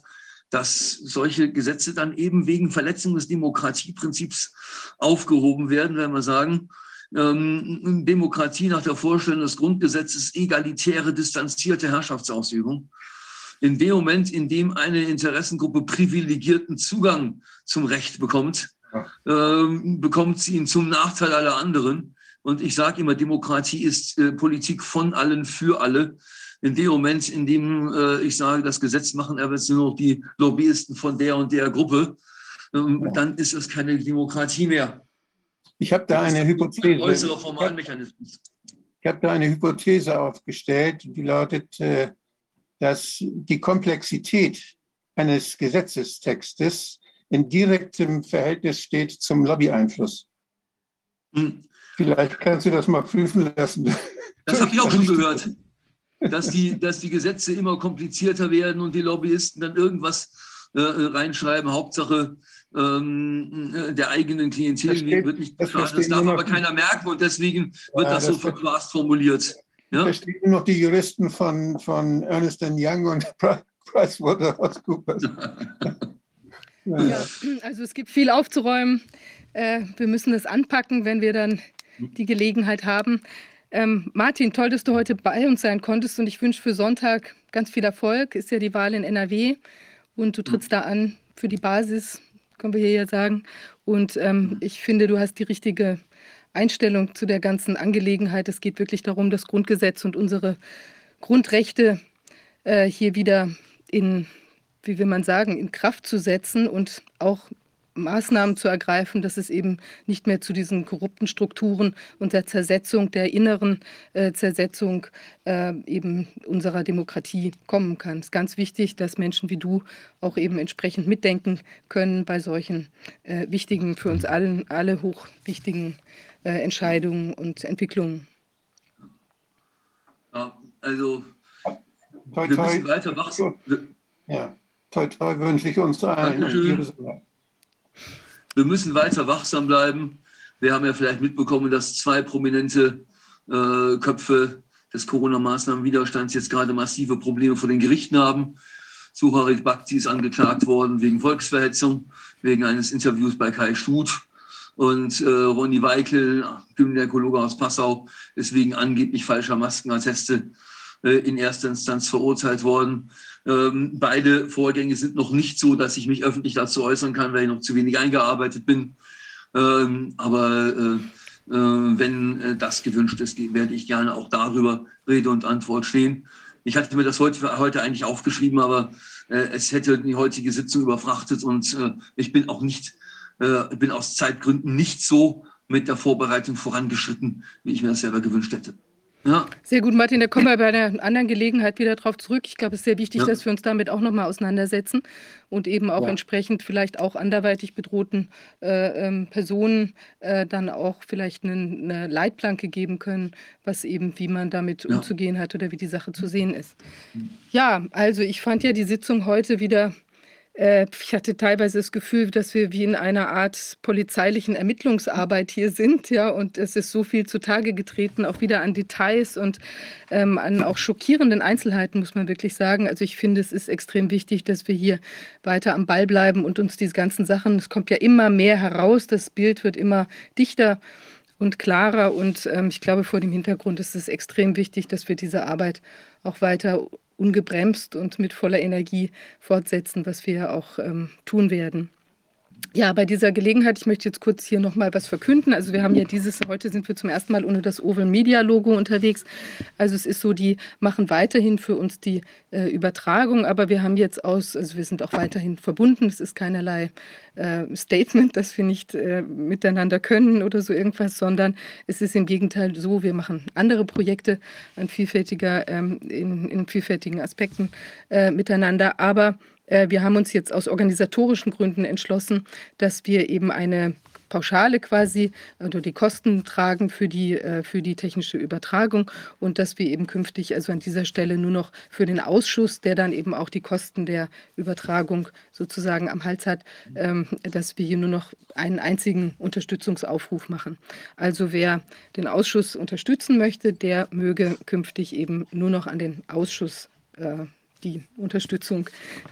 dass solche Gesetze dann eben wegen Verletzung des Demokratieprinzips aufgehoben werden, wenn wir sagen, ähm, Demokratie nach der Vorstellung des Grundgesetzes egalitäre, distanzierte Herrschaftsausübung. In dem Moment, in dem eine Interessengruppe privilegierten Zugang zum Recht bekommt, ähm, bekommt sie ihn zum Nachteil aller anderen. Und ich sage immer, Demokratie ist äh, Politik von allen für alle. In dem Moment, in dem äh, ich sage, das Gesetz machen aber jetzt nur noch die Lobbyisten von der und der Gruppe, ähm, dann ist es keine Demokratie mehr. ich habe da eine Ein Hypothese. äußerer Formalmechanismus. Ich habe da eine Hypothese aufgestellt, die lautet, äh, dass die Komplexität eines Gesetzestextes in direktem Verhältnis steht zum Lobbyeinfluss. Hm. Vielleicht kannst du das mal prüfen lassen. Das habe ich auch *laughs* schon gehört, dass die, dass die Gesetze immer komplizierter werden und die Lobbyisten dann irgendwas äh, reinschreiben. Hauptsache ähm, äh, der eigenen Klientel Das steht- wird nicht das. Das darf aber noch- keiner merken und deswegen wird Ja, das so das ver- verquast formuliert. Ja? Da stehen nur noch die Juristen von, von Ernest Young und *laughs* PricewaterhouseCoopers. Ja, also es gibt viel aufzuräumen. Äh, wir müssen das anpacken, wenn wir dann die Gelegenheit haben. Ähm, Martin, toll, dass du heute bei uns sein konntest und ich wünsche für Sonntag ganz viel Erfolg. Ist ja die Wahl in NRW und du trittst da an für die Basis. können wir hier ja sagen. Und ähm, ich finde, du hast die richtige Einstellung zu der ganzen Angelegenheit. Es geht wirklich darum, das Grundgesetz und unsere Grundrechte äh, hier wieder in, wie will man sagen, in Kraft zu setzen und auch Maßnahmen zu ergreifen, dass es eben nicht mehr zu diesen korrupten Strukturen und der Zersetzung, der inneren äh, Zersetzung äh, eben unserer Demokratie kommen kann. Es ist ganz wichtig, dass Menschen wie du auch eben entsprechend mitdenken können bei solchen äh, wichtigen, für uns allen, alle hochwichtigen äh, Entscheidungen und Entwicklungen. Ja, also Toi, wir toi. müssen weiter wachsen. Wir, Ja, toi, toi wünsche ich uns allen. Dankeschön. Wir müssen weiter wachsam bleiben. Wir haben ja vielleicht mitbekommen, dass zwei prominente äh, Köpfe des Corona-Maßnahmen-Widerstands jetzt gerade massive Probleme vor den Gerichten haben. Suharit Bhakti ist angeklagt worden wegen Volksverhetzung, wegen eines Interviews bei Kai Stut. Und äh, Ronny Weikel, Gynäkologe aus Passau, ist wegen angeblich falscher Maskenatteste äh, in erster Instanz verurteilt worden. Ähm, beide Vorgänge sind noch nicht so, dass ich mich öffentlich dazu äußern kann, weil ich noch zu wenig eingearbeitet bin. Ähm, aber äh, äh, wenn äh, das gewünscht ist, werde ich gerne auch darüber Rede und Antwort stehen. Ich hatte mir das heute, heute eigentlich aufgeschrieben, aber äh, es hätte die heutige Sitzung überfrachtet und äh, ich bin auch nicht, äh, bin aus Zeitgründen nicht so mit der Vorbereitung vorangeschritten, wie ich mir das selber gewünscht hätte. Ja, Sehr gut, Martin, da kommen wir bei einer anderen Gelegenheit wieder drauf zurück. Ich glaube, es ist sehr wichtig, Ja. dass wir uns damit auch nochmal auseinandersetzen und eben auch Ja. entsprechend vielleicht auch anderweitig bedrohten äh, ähm, Personen äh, dann auch vielleicht einen- eine Leitplanke geben können, was eben, wie man damit umzugehen hat oder wie die Sache zu sehen ist. Ja, also ich fand ja die Sitzung heute wieder ich hatte teilweise das Gefühl, dass wir wie in einer Art polizeilichen Ermittlungsarbeit hier sind, ja, und es ist so viel zutage getreten, auch wieder an Details und ähm, an auch schockierenden Einzelheiten, muss man wirklich sagen. Also ich finde, es ist extrem wichtig, dass wir hier weiter am Ball bleiben und uns diese ganzen Sachen, es kommt ja immer mehr heraus, das Bild wird immer dichter und klarer und ähm, ich glaube, vor dem Hintergrund ist es extrem wichtig, dass wir diese Arbeit auch weiter ungebremst und mit voller Energie fortsetzen, was wir ja auch ähm, tun werden. Ja, bei dieser Gelegenheit, ich möchte jetzt kurz hier nochmal was verkünden. Also wir haben ja dieses, heute sind wir zum ersten Mal ohne das Oval Media Logo unterwegs. Also es ist so, die machen weiterhin für uns die äh, Übertragung, aber wir haben jetzt aus, also wir sind auch weiterhin verbunden. Es ist keinerlei äh, Statement, dass wir nicht äh, miteinander können oder so irgendwas, sondern es ist im Gegenteil so, wir machen andere Projekte an vielfältiger, ähm, in, in vielfältigen Aspekten äh, miteinander, aber wir haben uns jetzt aus organisatorischen Gründen entschlossen, dass wir eben eine Pauschale quasi oder die Kosten tragen für die, äh, für die technische Übertragung und dass wir eben künftig also an dieser Stelle nur noch für den Ausschuss, der dann eben auch die Kosten der Übertragung sozusagen am Hals hat, ähm, dass wir hier nur noch einen einzigen Unterstützungsaufruf machen. Also wer den Ausschuss unterstützen möchte, der möge künftig eben nur noch an den Ausschuss äh, die Unterstützung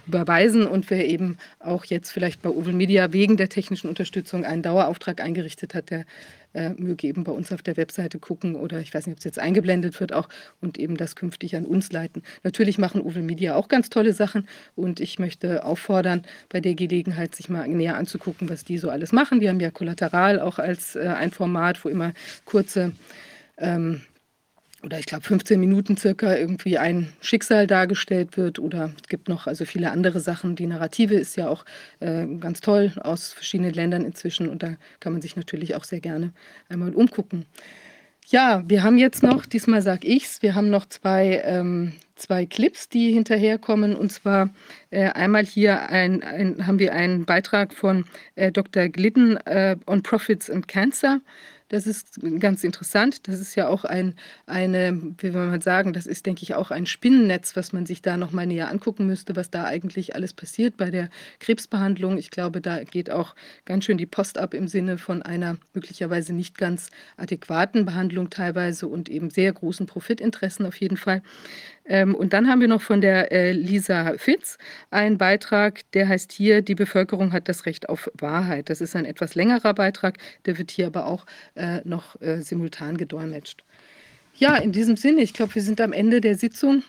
überweisen und wer eben auch jetzt vielleicht bei Oval Media wegen der technischen Unterstützung einen Dauerauftrag eingerichtet hat, der äh, möge eben bei uns auf der Webseite gucken oder ich weiß nicht, ob es jetzt eingeblendet wird auch und eben das künftig an uns leiten. Natürlich machen Oval Media auch ganz tolle Sachen und ich möchte auffordern, bei der Gelegenheit sich mal näher anzugucken, was die so alles machen. Die haben ja Kollateral auch als äh, ein Format, wo immer kurze ähm, oder ich glaube 15 Minuten circa irgendwie ein Schicksal dargestellt wird oder es gibt noch also viele andere Sachen. Die Narrative ist ja auch äh, ganz toll aus verschiedenen Ländern inzwischen und da kann man sich natürlich auch sehr gerne einmal umgucken. Ja, wir haben jetzt noch, diesmal sage ich's, wir haben noch zwei, ähm, zwei Clips, die hinterherkommen. Und zwar äh, einmal hier ein, ein, haben wir einen Beitrag von äh, Dr. Glidden äh, on Profits and Cancer. Das ist ganz interessant. Das ist ja auch ein, eine, wie will man sagen, das ist, denke ich, auch ein Spinnennetz, was man sich da nochmal näher angucken müsste, was da eigentlich alles passiert bei der Krebsbehandlung. Ich glaube, da geht auch ganz schön die Post ab im Sinne von einer möglicherweise nicht ganz adäquaten Behandlung teilweise und eben sehr großen Profitinteressen auf jeden Fall. Ähm, und dann haben wir noch von der äh, Lisa Fitz einen Beitrag, der heißt hier, die Bevölkerung hat das Recht auf Wahrheit. Das ist ein etwas längerer Beitrag, der wird hier aber auch äh, noch äh, simultan gedolmetscht. Ja, in diesem Sinne, ich glaube, wir sind am Ende der Sitzung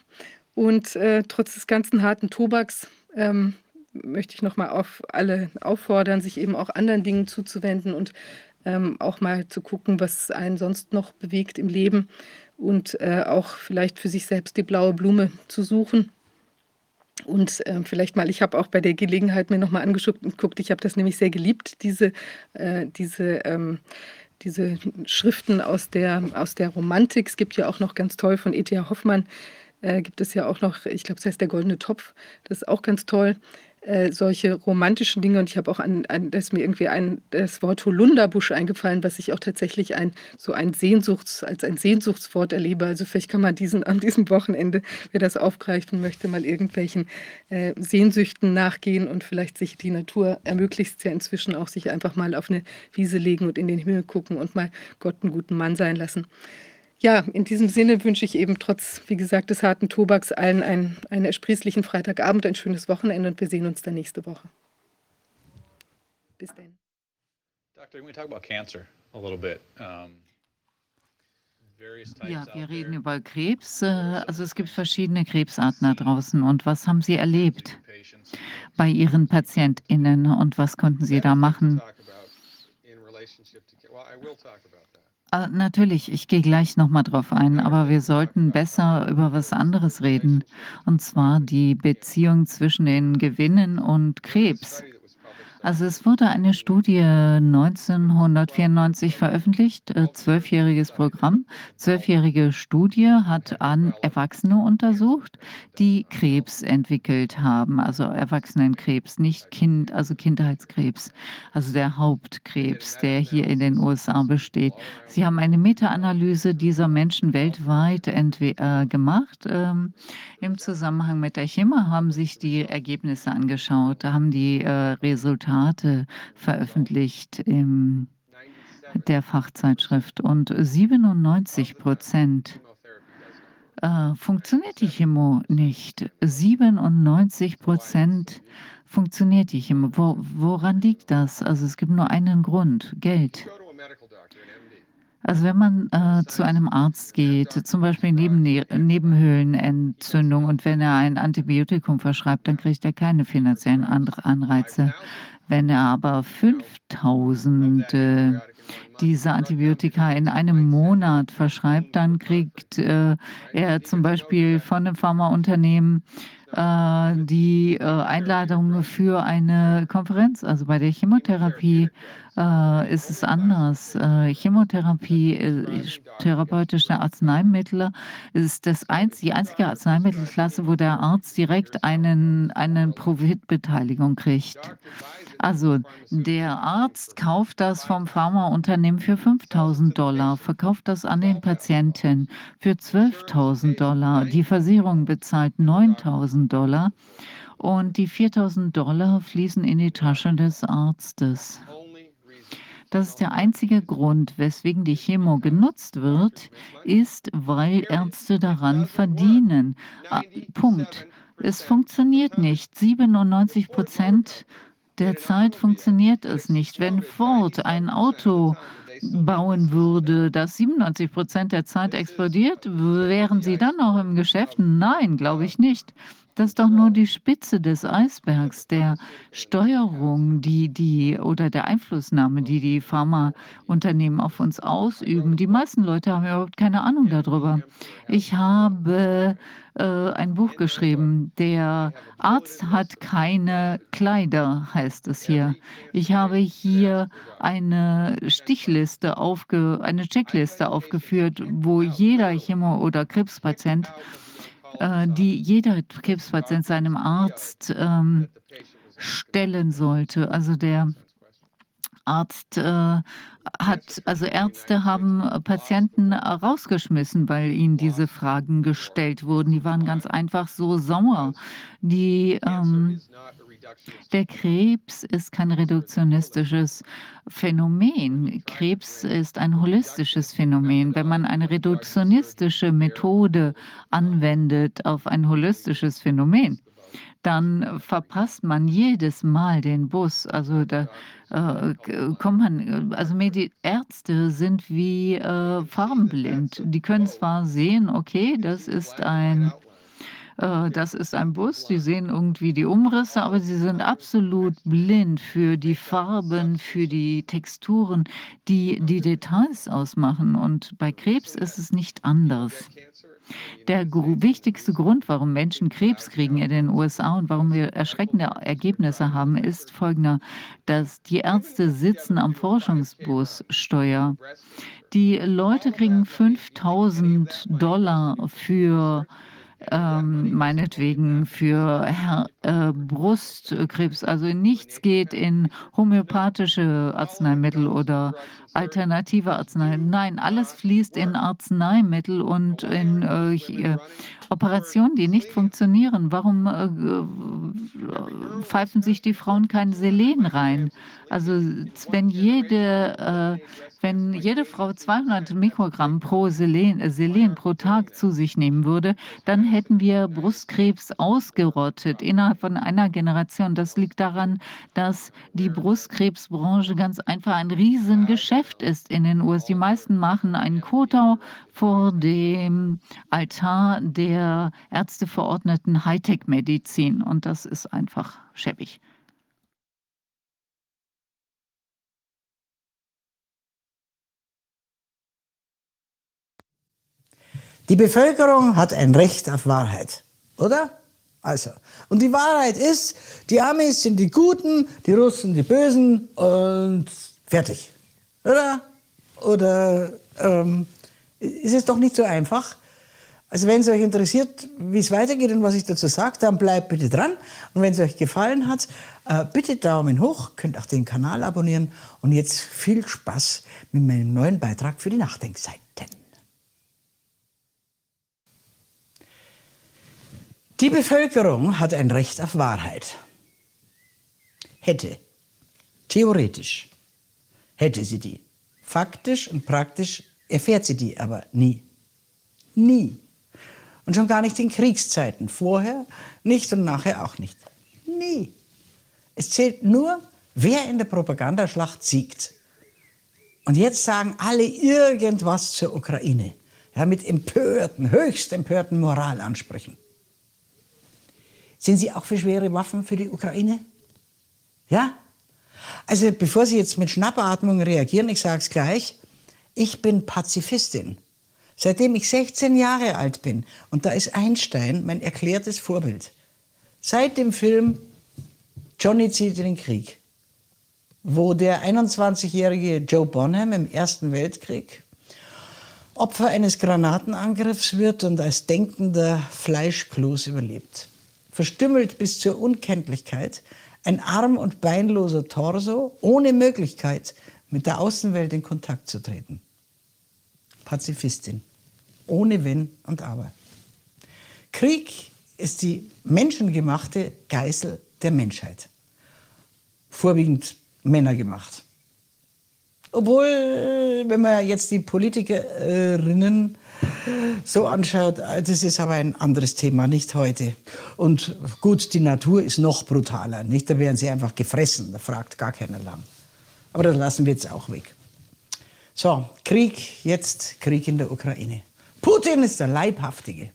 und äh, trotz des ganzen harten Tobaks ähm, möchte ich nochmal auf alle auffordern, sich eben auch anderen Dingen zuzuwenden und ähm, auch mal zu gucken, was einen sonst noch bewegt im Leben und äh, auch vielleicht für sich selbst die blaue Blume zu suchen. Und äh, vielleicht mal, ich habe auch bei der Gelegenheit mir nochmal angeguckt, ich habe das nämlich sehr geliebt, diese, äh, diese, ähm, diese Schriften aus der, aus der Romantik. Es gibt ja auch noch ganz toll von E.T.A. Hoffmann, äh, gibt es ja auch noch, ich glaube, das heißt der Goldene Topf, das ist auch ganz toll. Äh, solche romantischen Dinge. Und ich habe auch an, an das mir irgendwie ein, das Wort Holunderbusch eingefallen, was ich auch tatsächlich ein, so ein Sehnsuchts, als ein Sehnsuchtswort erlebe. Also vielleicht kann man diesen, an diesem Wochenende, wer das aufgreifen möchte, mal irgendwelchen äh, Sehnsüchten nachgehen und vielleicht sich die Natur ermöglicht ja inzwischen auch sich einfach mal auf eine Wiese legen und in den Himmel gucken und mal Gott einen guten Mann sein lassen. Ja, in diesem Sinne wünsche ich eben trotz, wie gesagt, des harten Tobaks allen einen, einen ersprießlichen Freitagabend, ein schönes Wochenende und wir sehen uns dann nächste Woche. Bis dann. Doctor, we talk about cancer a little bit. Um, ja, wir reden über Krebs. Äh, also es gibt verschiedene Krebsarten da draußen. Und was haben Sie erlebt bei Ihren PatientInnen und was konnten Sie da machen? Äh, natürlich, ich gehe gleich noch mal drauf ein, aber wir sollten besser über was anderes reden, und zwar die Beziehung zwischen den Gewinnen und Krebs. Also es wurde eine Studie 1994 veröffentlicht, äh, zwölfjähriges Programm. Zwölfjährige Studie hat an Erwachsene untersucht, die Krebs entwickelt haben, also Erwachsenenkrebs, nicht Kind, also Kindheitskrebs, also der Hauptkrebs, der hier in den USA besteht. Sie haben eine Meta-Analyse dieser Menschen weltweit äh, gemacht. Ähm, Im Zusammenhang mit der Chemo haben sich die Ergebnisse angeschaut, haben die äh, Resultate Resultate veröffentlicht in der Fachzeitschrift und 97 Prozent äh, funktioniert die Chemo nicht. 97 Prozent funktioniert die Chemo. Wo, woran liegt das? Also es gibt nur einen Grund, Geld. Also wenn man äh, zu einem Arzt geht, zum Beispiel neben Nebenhöhlenentzündung und wenn er ein Antibiotikum verschreibt, dann kriegt er keine finanziellen Anreize. Wenn er aber 5000 äh, dieser Antibiotika in einem Monat verschreibt, dann kriegt äh, er zum Beispiel von einem Pharmaunternehmen äh, die äh, Einladung für eine Konferenz. Also bei der Chemotherapie äh, ist es anders. Äh, Chemotherapie, äh, therapeutische Arzneimittel ist das einz die einzige Arzneimittelklasse, wo der Arzt direkt einen, eine Profitbeteiligung kriegt. Also der Arzt kauft das vom Pharmaunternehmen für 5000 Dollar, verkauft das an den Patienten für 12.000 Dollar. Die Versicherung bezahlt 9000 Dollar und die 4000 Dollar fließen in die Tasche des Arztes. Das ist der einzige Grund, weswegen die Chemo genutzt wird, ist, weil Ärzte daran verdienen. Ah, Punkt. Es funktioniert nicht. 97 Prozent der Zeit funktioniert es nicht. Wenn Ford ein Auto bauen würde, das 97 Prozent der Zeit explodiert, wären Sie dann noch im Geschäft? Nein, glaube ich nicht. Das ist doch nur die Spitze des Eisbergs der Steuerung, die die oder der Einflussnahme, die die Pharmaunternehmen auf uns ausüben. Die meisten Leute haben überhaupt keine Ahnung darüber. Ich habe äh, ein Buch geschrieben. Der Arzt hat keine Kleider, heißt es hier. Ich habe hier eine Stichliste aufge, eine Checkliste aufgeführt, wo jeder Chemo- oder Krebspatient die jeder Krebspatient seinem Arzt ähm, stellen sollte. Also der Arzt äh, hat, also Ärzte haben Patienten rausgeschmissen, weil ihnen diese Fragen gestellt wurden. Die waren ganz einfach so sauer. Die ähm, der Krebs ist kein reduktionistisches Phänomen. Krebs ist ein holistisches Phänomen. Wenn man eine reduktionistische Methode anwendet auf ein holistisches Phänomen, dann verpasst man jedes Mal den Bus. Also da äh, kommt man, also Medi Ärzte sind wie äh, farbenblind. Die können zwar sehen, okay, das ist ein das ist ein Bus, die sehen irgendwie die Umrisse, aber sie sind absolut blind für die Farben, für die Texturen, die die Details ausmachen. Und bei Krebs ist es nicht anders. Der wichtigste Grund, warum Menschen Krebs kriegen in den USA und warum wir erschreckende Ergebnisse haben, ist folgender, dass die Ärzte sitzen am Forschungsbussteuer. Die Leute kriegen 5000 Dollar für ähm, meinetwegen für Her äh, Brustkrebs. Also nichts geht in homöopathische Arzneimittel oder alternative Arzneimittel. Nein, alles fließt in Arzneimittel und in äh, Operationen, die nicht funktionieren. Warum äh, pfeifen sich die Frauen kein Selen rein? Also wenn jede, äh, wenn jede Frau 200 Mikrogramm pro Selen, äh, Selen pro Tag zu sich nehmen würde, dann hätten wir Brustkrebs ausgerottet innerhalb von einer Generation. Das liegt daran, dass die Brustkrebsbranche ganz einfach ein Riesengeschäft ist in den USA. Die meisten machen einen Kotau vor dem Altar der ärzteverordneten Hightech-Medizin und das ist einfach schäbig. Die Bevölkerung hat ein Recht auf Wahrheit, oder? Also, und die Wahrheit ist, die Amis sind die Guten, die Russen die Bösen und fertig, oder? Oder ähm, ist es doch nicht so einfach? Also wenn es euch interessiert, wie es weitergeht und was ich dazu sage, dann bleibt bitte dran. Und wenn es euch gefallen hat, äh, bitte Daumen hoch, könnt auch den Kanal abonnieren. Und jetzt viel Spaß mit meinem neuen Beitrag für die Nachdenkseiten. Die Bevölkerung hat ein Recht auf Wahrheit. Hätte, theoretisch, hätte sie die. Faktisch und praktisch erfährt sie die aber nie. Nie. Und schon gar nicht in Kriegszeiten. Vorher nicht und nachher auch nicht. Nie. Es zählt nur, wer in der Propagandaschlacht siegt. Und jetzt sagen alle irgendwas zur Ukraine. Ja, mit empörten, höchst empörten Moralansprüchen. Sind Sie auch für schwere Waffen für die Ukraine? Ja? Also bevor Sie jetzt mit Schnappatmung reagieren, ich sage es gleich, ich bin Pazifistin. Seitdem ich 16 Jahre alt bin. Und da ist Einstein mein erklärtes Vorbild. Seit dem Film Johnny zieht in den Krieg, wo der 21-jährige Joe Bonham im Ersten Weltkrieg Opfer eines Granatenangriffs wird und als denkender Fleischkloß überlebt. Verstümmelt bis zur Unkenntlichkeit, ein arm- und beinloser Torso, ohne Möglichkeit, mit der Außenwelt in Kontakt zu treten. Pazifistin ohne Wenn und Aber. Krieg ist die menschengemachte Geißel der Menschheit. Vorwiegend Männer gemacht. Obwohl, wenn man jetzt die Politikerinnen so anschaut, das ist aber ein anderes Thema, nicht heute. Und gut, die Natur ist noch brutaler, nicht? Da werden sie einfach gefressen, da fragt gar keiner lang. Aber das lassen wir jetzt auch weg. So, Krieg, jetzt Krieg in der Ukraine. Putin ist der Leibhaftige.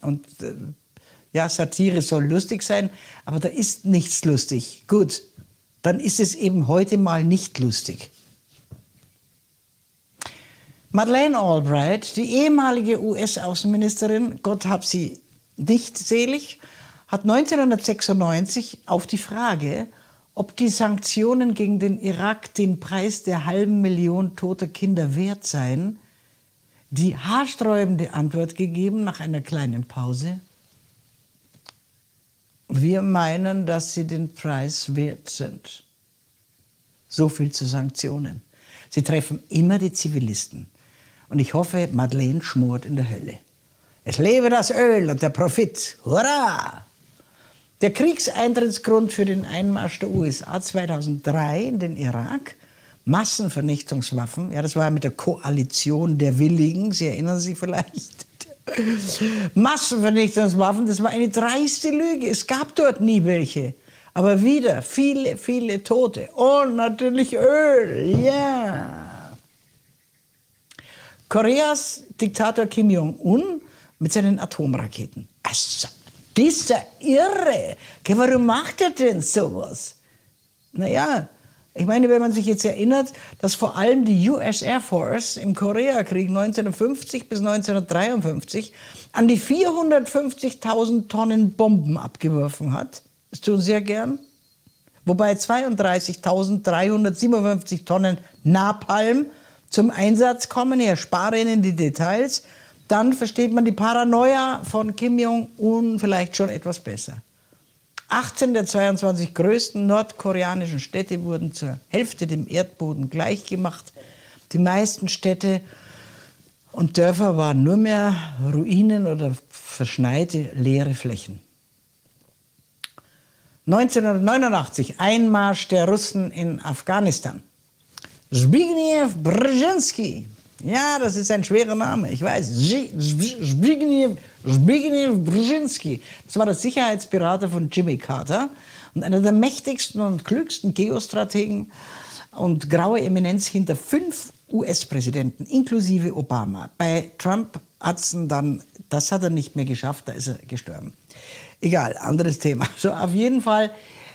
Und äh, ja, Satire soll lustig sein, aber da ist nichts lustig. Gut, dann ist es eben heute mal nicht lustig. Madeleine Albright, die ehemalige US-Außenministerin, Gott hab sie nicht selig, hat 1996 auf die Frage, ob die Sanktionen gegen den Irak den Preis der halben Million toter Kinder wert seien, die haarsträubende Antwort gegeben nach einer kleinen Pause. Wir meinen, dass sie den Preis wert sind. So viel zu Sanktionen. Sie treffen immer die Zivilisten. Und ich hoffe, Madeleine schmort in der Hölle. Es lebe das Öl und der Profit. Hurra! Der Kriegseintrittsgrund für den Einmarsch der USA 2003 in den Irak Massenvernichtungswaffen. Ja, das war mit der Koalition der Willigen. Sie erinnern sich vielleicht. *laughs* Massenvernichtungswaffen, das war eine dreiste Lüge. Es gab dort nie welche. Aber wieder viele, viele Tote. Und natürlich Öl. Ja. Koreas Diktator Kim Jong-un mit seinen Atomraketen. Also, dieser Irre, warum macht er denn sowas? Naja, ich meine, wenn man sich jetzt erinnert, dass vor allem die US Air Force im Koreakrieg 1950 bis 1953 an die 450.000 Tonnen Bomben abgeworfen hat, das tun sie ja gern, wobei 32.357 Tonnen Napalm zum Einsatz kommen. Ich erspare Ihnen die Details. Dann versteht man die Paranoia von Kim Jong-un vielleicht schon etwas besser. 18 der 22 größten nordkoreanischen Städte wurden zur Hälfte dem Erdboden gleichgemacht. Die meisten Städte und Dörfer waren nur mehr Ruinen oder verschneite leere Flächen. 1989 Einmarsch der Russen in Afghanistan. Zbigniew Brzezinski. Ja, das ist ein schwerer Name, ich weiß. Zbigniew, Zbigniew Brzezinski. Das war der Sicherheitsberater von Jimmy Carter und einer der mächtigsten und klügsten Geostrategen und graue Eminenz hinter fünf US-Präsidenten, inklusive Obama. Bei Trump hat es dann, das hat er nicht mehr geschafft, da ist er gestorben. Egal, anderes Thema. *laughs* So, auf jeden Fall,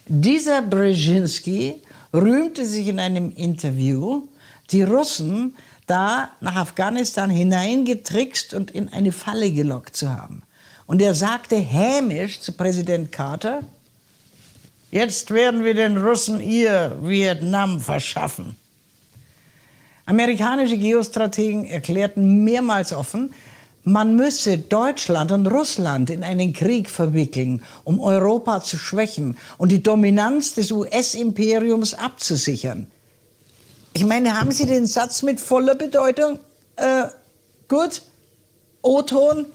dieser Brzezinski rühmte sich in einem Interview, die Russen da nach Afghanistan hineingetrickst und in eine Falle gelockt zu haben. Und er sagte hämisch zu Präsident Carter, jetzt werden wir den Russen ihr Vietnam verschaffen. Amerikanische Geostrategen erklärten mehrmals offen, man müsse Deutschland und Russland in einen Krieg verwickeln, um Europa zu schwächen und die Dominanz des US-Imperiums abzusichern. Ich meine, haben Sie den Satz mit voller Bedeutung? Äh, gut, O-Ton.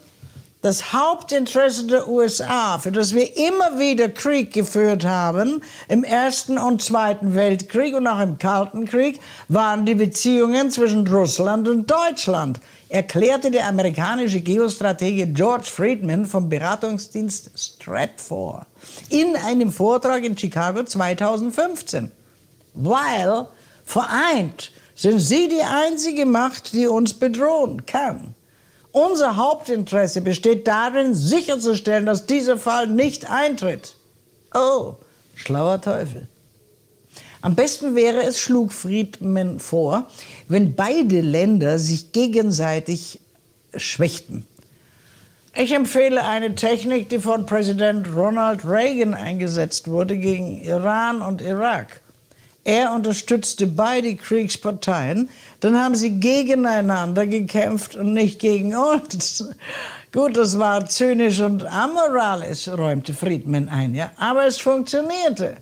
Das Hauptinteresse der USA, für das wir immer wieder Krieg geführt haben, im Ersten und Zweiten Weltkrieg und auch im Kalten Krieg, waren die Beziehungen zwischen Russland und Deutschland erklärte der amerikanische Geostratege George Friedman vom Beratungsdienst Stratfor in einem Vortrag in Chicago 2015. Weil vereint sind sie die einzige Macht, die uns bedrohen kann. Unser Hauptinteresse besteht darin, sicherzustellen, dass dieser Fall nicht eintritt. Oh, schlauer Teufel. Am besten wäre es, schlug Friedman vor, wenn beide Länder sich gegenseitig schwächten. Ich empfehle eine Technik, die von Präsident Ronald Reagan eingesetzt wurde gegen Iran und Irak. Er unterstützte beide Kriegsparteien, dann haben sie gegeneinander gekämpft und nicht gegen uns. *laughs* Gut, das war zynisch und amoralisch, räumte Friedman ein, ja, aber es funktionierte.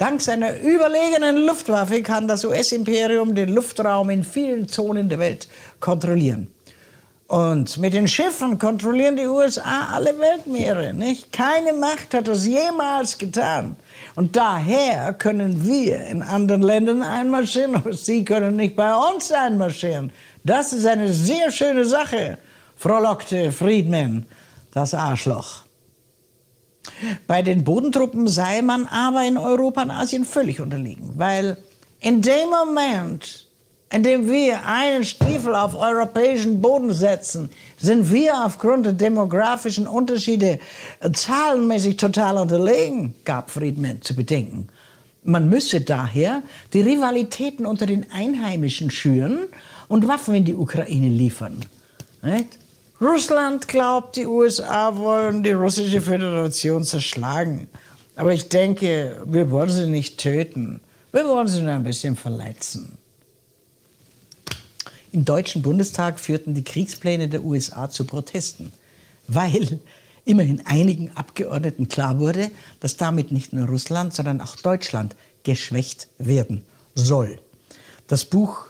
Dank seiner überlegenen Luftwaffe kann das US-Imperium den Luftraum in vielen Zonen der Welt kontrollieren. Und mit den Schiffen kontrollieren die USA alle Weltmeere. Nicht? Keine Macht hat das jemals getan. Und daher können wir in anderen Ländern einmarschieren, aber sie können nicht bei uns einmarschieren. Das ist eine sehr schöne Sache, frohlockte Friedman, das Arschloch. Bei den Bodentruppen sei man aber in Europa und Asien völlig unterlegen, weil in dem Moment, in dem wir einen Stiefel auf europäischen Boden setzen, sind wir aufgrund der demografischen Unterschiede zahlenmäßig total unterlegen, gab Friedman zu bedenken. Man müsse daher die Rivalitäten unter den Einheimischen schüren und Waffen in die Ukraine liefern. Nicht? Russland glaubt, die USA wollen die russische Föderation zerschlagen. Aber ich denke, wir wollen sie nicht töten. Wir wollen sie nur ein bisschen verletzen. Im Deutschen Bundestag führten die Kriegspläne der USA zu Protesten, weil immerhin einigen Abgeordneten klar wurde, dass damit nicht nur Russland, sondern auch Deutschland geschwächt werden soll. Das Buch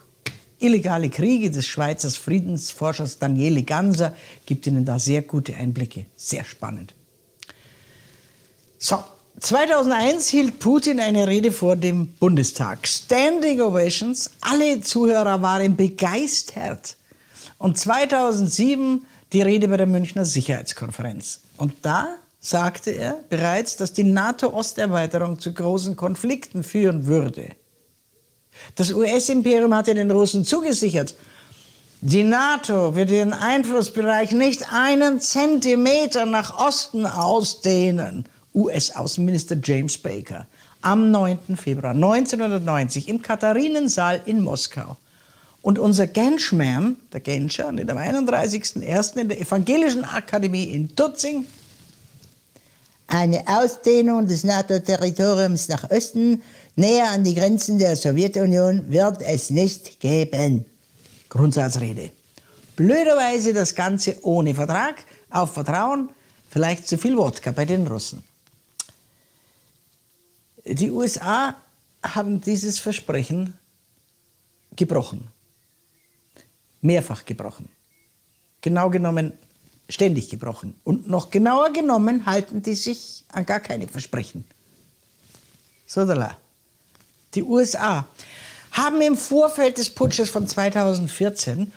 Illegale Kriege des Schweizer Friedensforschers Daniele Ganser gibt Ihnen da sehr gute Einblicke. Sehr spannend. So, 2001 hielt Putin eine Rede vor dem Bundestag. Standing Ovations, alle Zuhörer waren begeistert. Und 2007 die Rede bei der Münchner Sicherheitskonferenz. Und da sagte er bereits, dass die NATO-Osterweiterung zu großen Konflikten führen würde. Das US-Imperium hatte den Russen zugesichert, Die NATO wird ihren Einflussbereich nicht einen Zentimeter nach Osten ausdehnen. US-Außenminister James Baker am 9. Februar 1990 im Katharinensaal in Moskau. Und unser Genschman, der Genscher, am 31.01. in der Evangelischen Akademie in Tutzing, eine Ausdehnung des NATO-Territoriums nach Osten, näher an die Grenzen der Sowjetunion, wird es nicht geben. Grundsatzrede. Blöderweise das Ganze ohne Vertrag, auf Vertrauen, vielleicht zu viel Wodka bei den Russen. Die USA haben dieses Versprechen gebrochen. Mehrfach gebrochen. Genau genommen ständig gebrochen. Und noch genauer genommen halten die sich an gar keine Versprechen. Sodala. Die USA haben im Vorfeld des Putsches von 2014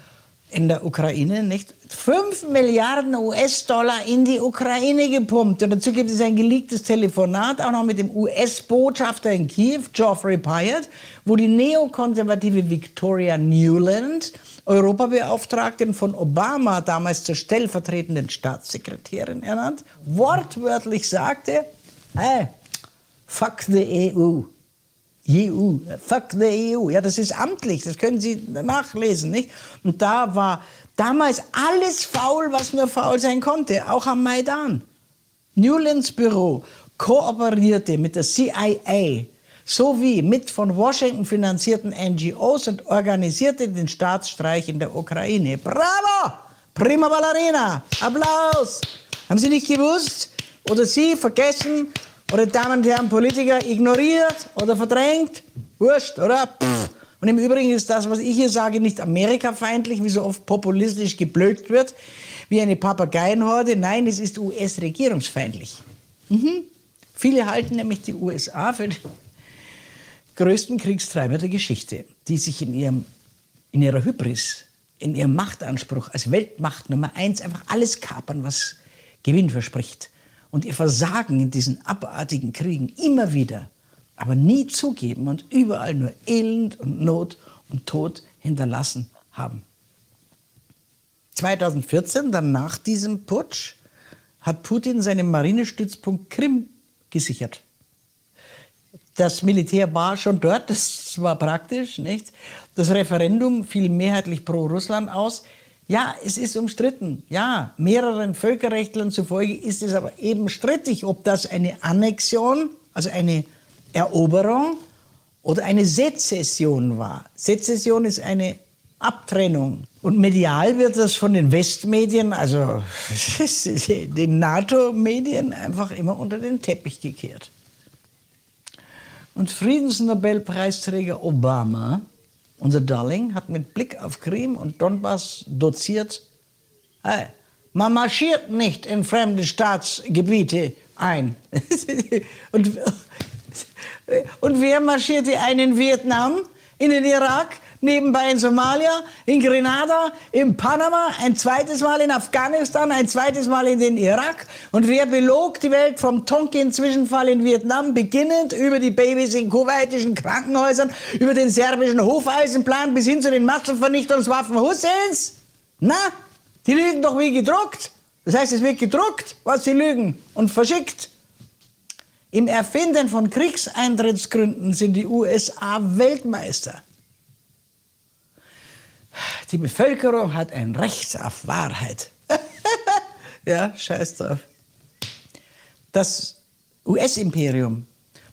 in der Ukraine nicht 5 Milliarden US-Dollar in die Ukraine gepumpt. Und dazu gibt es ein geleaktes Telefonat, auch noch mit dem US-Botschafter in Kiew, Geoffrey Pyatt, wo die neokonservative Victoria Newland, Europabeauftragtin von Obama, damals zur stellvertretenden Staatssekretärin ernannt, wortwörtlich sagte, hey, fuck the EU. EU, fuck the EU. Ja, das ist amtlich, das können Sie nachlesen, nicht? Und da war damals alles faul, was nur faul sein konnte, auch am Maidan. Newlands Büro kooperierte mit der CIA sowie mit von Washington finanzierten NGOs und organisierte den Staatsstreich in der Ukraine. Bravo! Prima Ballerina! Applaus! Haben Sie nicht gewusst? Oder Sie vergessen, oder Damen und Herren Politiker ignoriert oder verdrängt. Wurscht, oder? Pff. Und im Übrigen ist das, was ich hier sage, nicht amerikafeindlich, wie so oft populistisch geblökt wird, wie eine Papageienhorde. Nein, es ist US-regierungsfeindlich. Mhm. Viele halten nämlich die USA für den größten Kriegstreiber der Geschichte, die sich in, ihrem, in ihrer Hybris, in ihrem Machtanspruch als Weltmacht Nummer eins einfach alles kapern, was Gewinn verspricht und ihr Versagen in diesen abartigen Kriegen immer wieder, aber nie zugeben und überall nur Elend und Not und Tod hinterlassen haben. 2014, dann nach diesem Putsch, hat Putin seinen Marinestützpunkt Krim gesichert. Das Militär war schon dort, das war praktisch, nicht? Das Referendum fiel mehrheitlich pro Russland aus. Ja, es ist umstritten. Ja, mehreren Völkerrechtlern zufolge ist es aber eben strittig, ob das eine Annexion, also eine Eroberung oder eine Sezession war. Sezession ist eine Abtrennung. Und medial wird das von den Westmedien, also *laughs* den NATO-Medien, einfach immer unter den Teppich gekehrt. Und Friedensnobelpreisträger Obama unser Darling hat mit Blick auf Krim und Donbass doziert, hey, man marschiert nicht in fremde Staatsgebiete ein. *laughs* und, und wer marschierte ein in Vietnam, in den Irak, nebenbei in Somalia, in Grenada, in Panama, ein zweites Mal in Afghanistan, ein zweites Mal in den Irak. Und wer belog die Welt vom Tonkin-Zwischenfall in Vietnam, beginnend über die Babys in kuwaitischen Krankenhäusern, über den serbischen Hofeisenplan bis hin zu den Massenvernichtungswaffen Husseins? Na, die lügen doch wie gedruckt. Das heißt, es wird gedruckt, was sie lügen und verschickt. Im Erfinden von Kriegseintrittsgründen sind die USA Weltmeister. Die Bevölkerung hat ein Recht auf Wahrheit. *laughs* ja, scheiß drauf. Das US-Imperium,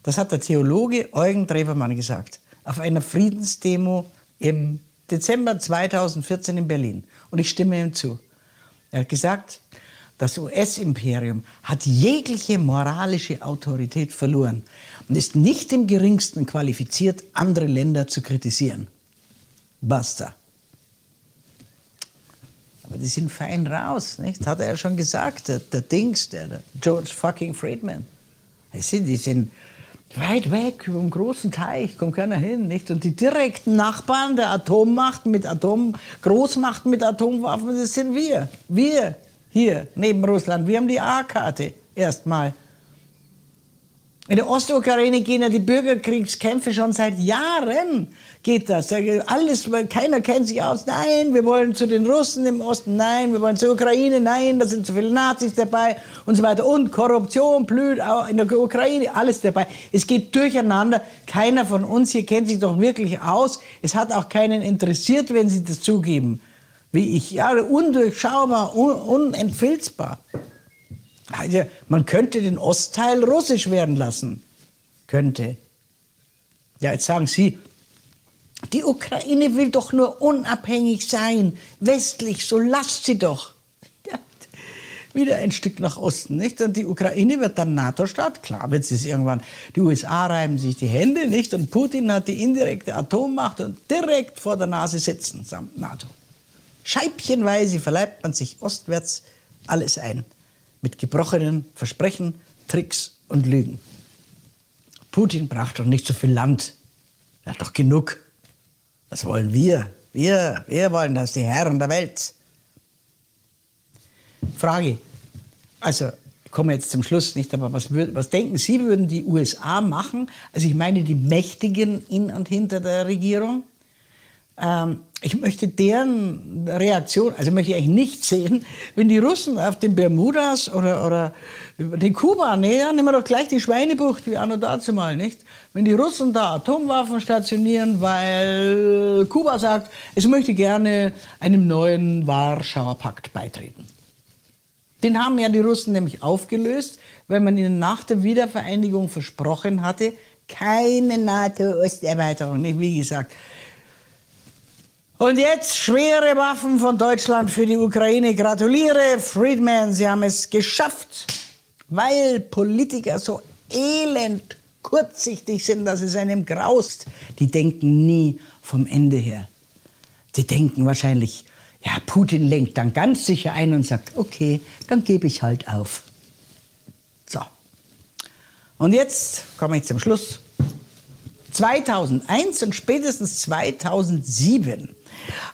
das hat der Theologe Eugen Trevermann gesagt, auf einer Friedensdemo im Dezember 2014 in Berlin. Und ich stimme ihm zu. Er hat gesagt, das US-Imperium hat jegliche moralische Autorität verloren und ist nicht im geringsten qualifiziert, andere Länder zu kritisieren. Basta. Die sind fein raus, nicht? Hat er ja schon gesagt, der, der Dings, der, der, George fucking Friedman. Die sind, die sind weit weg über dem großen Teich, kommt keiner hin, nicht? Und die direkten Nachbarn der Atommachten mit Atom, Großmachten mit Atomwaffen, das sind wir. Wir hier neben Russland. Wir haben die A-Karte erstmal. In der Ostukraine gehen ja die Bürgerkriegskämpfe schon seit Jahren. Geht das? Alles, keiner kennt sich aus. Nein, wir wollen zu den Russen im Osten. Nein, wir wollen zur Ukraine. Nein, da sind zu viele Nazis dabei und so weiter. Und Korruption blüht auch in der Ukraine. Alles dabei. Es geht durcheinander. Keiner von uns hier kennt sich doch wirklich aus. Es hat auch keinen interessiert, wenn sie das zugeben. Wie ich. Ja, undurchschaubar, un unentfilzbar. Man könnte den Ostteil russisch werden lassen. Könnte. Ja, jetzt sagen Sie, die Ukraine will doch nur unabhängig sein, westlich, so lasst sie doch. Ja, wieder ein Stück nach Osten, nicht? Und die Ukraine wird dann NATO-Staat, klar wird es irgendwann. Die USA reiben sich die Hände, nicht? Und Putin hat die indirekte Atommacht und direkt vor der Nase sitzen, samt NATO. Scheibchenweise verleibt man sich ostwärts alles ein mit gebrochenen Versprechen, Tricks und Lügen. Putin braucht doch nicht so viel Land. Er hat doch genug. Das wollen wir. Wir, wir wollen das, die Herren der Welt. Frage. Also, ich komme jetzt zum Schluss nicht, aber was, was denken Sie, würden die USA machen? Also, ich meine die Mächtigen in und hinter der Regierung. Ähm, ich möchte deren Reaktion, also möchte ich eigentlich nicht sehen, wenn die Russen auf den Bermudas oder, oder den Kuba, nee, nehmen wir doch gleich die Schweinebucht, wie anno dazu mal, nicht? Wenn die Russen da Atomwaffen stationieren, weil Kuba sagt, es möchte gerne einem neuen Warschauer Pakt beitreten. Den haben ja die Russen nämlich aufgelöst, weil man ihnen nach der Wiedervereinigung versprochen hatte, keine NATO-Osterweiterung, wie gesagt. Und jetzt schwere Waffen von Deutschland für die Ukraine. Gratuliere, Friedman, Sie haben es geschafft, weil Politiker so elend kurzsichtig sind, dass es einem graust. Die denken nie vom Ende her. Die denken wahrscheinlich, ja, Putin lenkt dann ganz sicher ein und sagt, okay, dann gebe ich halt auf. So. Und jetzt komme ich zum Schluss. 2001 und spätestens 2007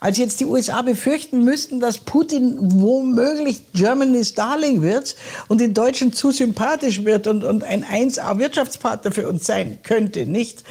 als jetzt die USA befürchten müssten, dass Putin womöglich Germany's Darling wird und den Deutschen zu sympathisch wird und, und ein 1A-Wirtschaftspartner für uns sein könnte, nicht?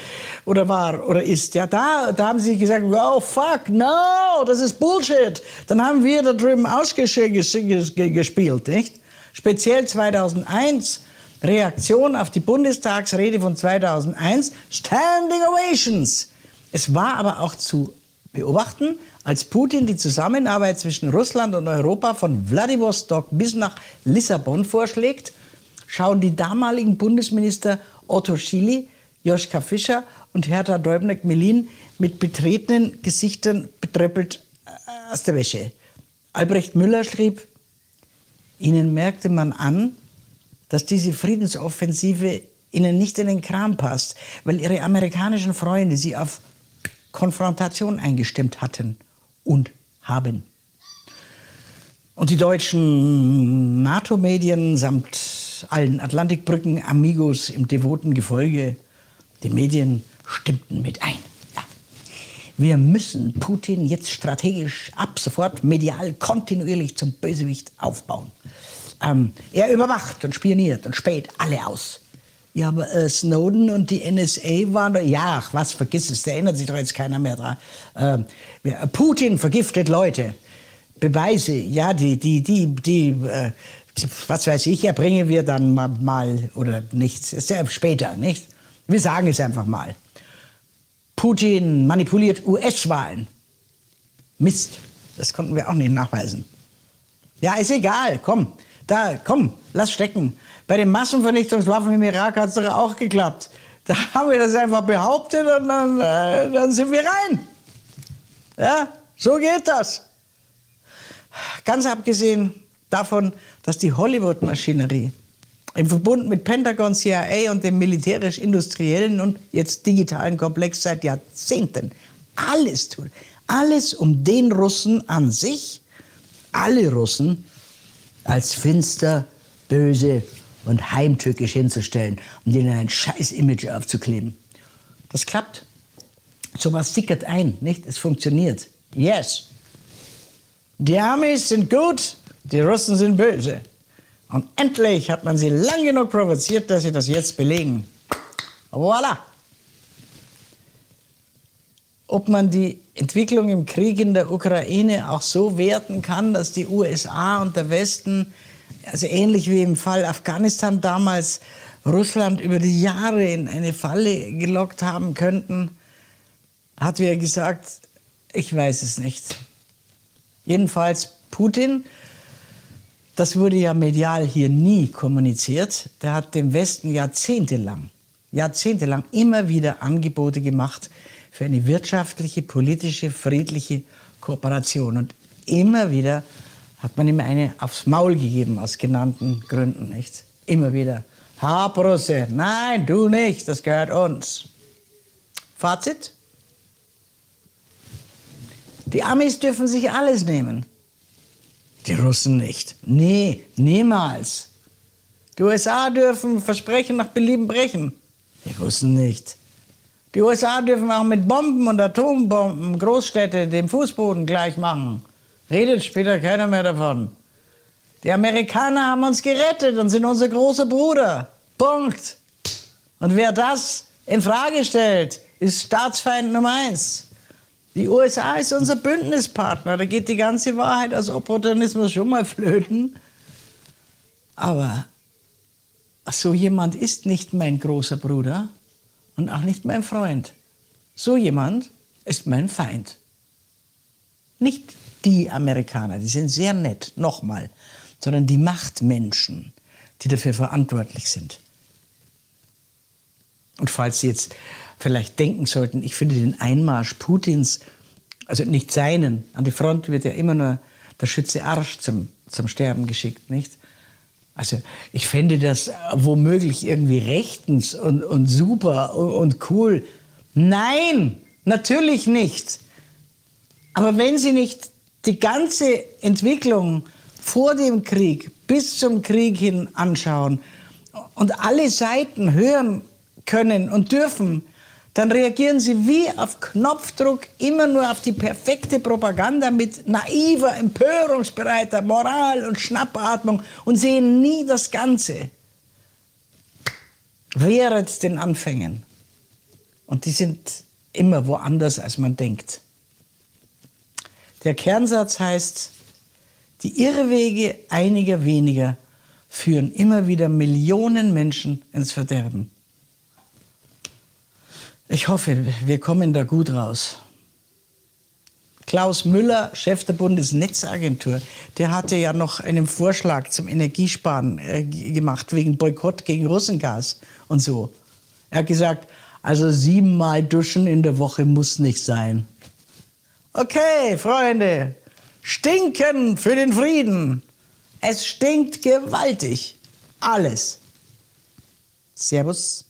Oder war oder ist. Ja, da, da haben sie gesagt, oh fuck, no, das ist Bullshit. Dann haben wir da drüben ausgespielt, nicht? Speziell 2001. Reaktion auf die Bundestagsrede von 2001, Standing Ovations. Es war aber auch zu beobachten, als Putin die Zusammenarbeit zwischen Russland und Europa von Wladiwostok bis nach Lissabon vorschlägt, schauen die damaligen Bundesminister Otto Schily, Joschka Fischer und Hertha Däubner-Gmelin mit betretenen Gesichtern betröppelt äh, aus der Wäsche. Albrecht Müller schrieb, ihnen merkte man an, dass diese Friedensoffensive ihnen nicht in den Kram passt, weil ihre amerikanischen Freunde sie auf Konfrontation eingestimmt hatten und haben. Und die deutschen NATO-Medien samt allen Atlantikbrücken, Amigos im devoten Gefolge, die Medien stimmten mit ein. Ja. Wir müssen Putin jetzt strategisch ab sofort medial kontinuierlich zum Bösewicht aufbauen. Ähm, er überwacht und spioniert und späht alle aus. Ja, aber äh, Snowden und die NSA waren da, ja, ach, was, vergiss es, da erinnert sich doch jetzt keiner mehr dran. Ähm, Putin vergiftet Leute. Beweise, ja, die, die, die, die, äh, was weiß ich, erbringen wir dann mal, mal oder nichts, ist ja später, nicht? Wir sagen es einfach mal. Putin manipuliert US-Wahlen. Mist, das konnten wir auch nicht nachweisen. Ja, ist egal, komm, da, komm, lass stecken. Bei den Massenvernichtungswaffen im Irak hat es doch auch geklappt. Da haben wir das einfach behauptet und dann, äh, dann sind wir rein. Ja, so geht das. Ganz abgesehen davon, dass die Hollywood-Maschinerie im Verbund mit Pentagon, CIA und dem militärisch-industriellen und jetzt digitalen Komplex seit Jahrzehnten alles tut. Alles um den Russen an sich, alle Russen, als finster, böse und heimtückisch hinzustellen und ihnen ein scheiß Image aufzukleben. Das klappt. Sowas sickert ein, nicht? Es funktioniert. Yes. Die Amis sind gut, die Russen sind böse. Und endlich hat man sie lang genug provoziert, dass sie das jetzt belegen. Voilà. Ob man die Entwicklung im Krieg in der Ukraine auch so werten kann, dass die USA und der Westen, also ähnlich wie im Fall Afghanistan damals, Russland über die Jahre in eine Falle gelockt haben könnten, hat wer gesagt, ich weiß es nicht. Jedenfalls Putin, das wurde ja medial hier nie kommuniziert, der hat dem Westen jahrzehntelang, jahrzehntelang immer wieder Angebote gemacht für eine wirtschaftliche, politische, friedliche Kooperation. Und immer wieder hat man ihm eine aufs Maul gegeben, aus genannten Gründen, nicht? Immer wieder. Haarbrüsse, nein, du nicht, das gehört uns. Fazit? Die Amis dürfen sich alles nehmen. Die Russen nicht. Nee, niemals. Die USA dürfen Versprechen nach Belieben brechen. Die Russen nicht. Die USA dürfen auch mit Bomben und Atombomben Großstädte dem Fußboden gleich machen. Redet später keiner mehr davon. Die Amerikaner haben uns gerettet und sind unser großer Bruder. Punkt. Und wer das in Frage stellt, ist Staatsfeind Nummer eins. Die USA ist unser Bündnispartner. Da geht die ganze Wahrheit als Opportunismus schon mal flöten. Aber so jemand ist nicht mein großer Bruder und auch nicht mein Freund. So jemand ist mein Feind. Nicht die Amerikaner, die sind sehr nett, nochmal, sondern die Machtmenschen, die dafür verantwortlich sind. Und falls Sie jetzt vielleicht denken sollten, ich finde den Einmarsch Putins, also nicht seinen, an die Front wird ja immer nur der Schütze Arsch zum, zum Sterben geschickt, nicht? Also ich fände das womöglich irgendwie rechtens und, und super und, und cool. Nein, natürlich nicht. Aber wenn Sie nicht die ganze Entwicklung vor dem Krieg bis zum Krieg hin anschauen und alle Seiten hören können und dürfen, dann reagieren sie wie auf Knopfdruck immer nur auf die perfekte Propaganda mit naiver, empörungsbereiter Moral und Schnappatmung und sehen nie das Ganze. Wehret den Anfängen. Und die sind immer woanders, als man denkt. Der Kernsatz heißt, die Irrwege einiger weniger führen immer wieder Millionen Menschen ins Verderben. Ich hoffe, wir kommen da gut raus. Klaus Müller, Chef der Bundesnetzagentur, der hatte ja noch einen Vorschlag zum Energiesparen äh, gemacht wegen Boykott gegen Russengas und so. Er hat gesagt, also siebenmal duschen in der Woche muss nicht sein. Okay, Freunde, stinken für den Frieden. Es stinkt gewaltig. Alles. Servus.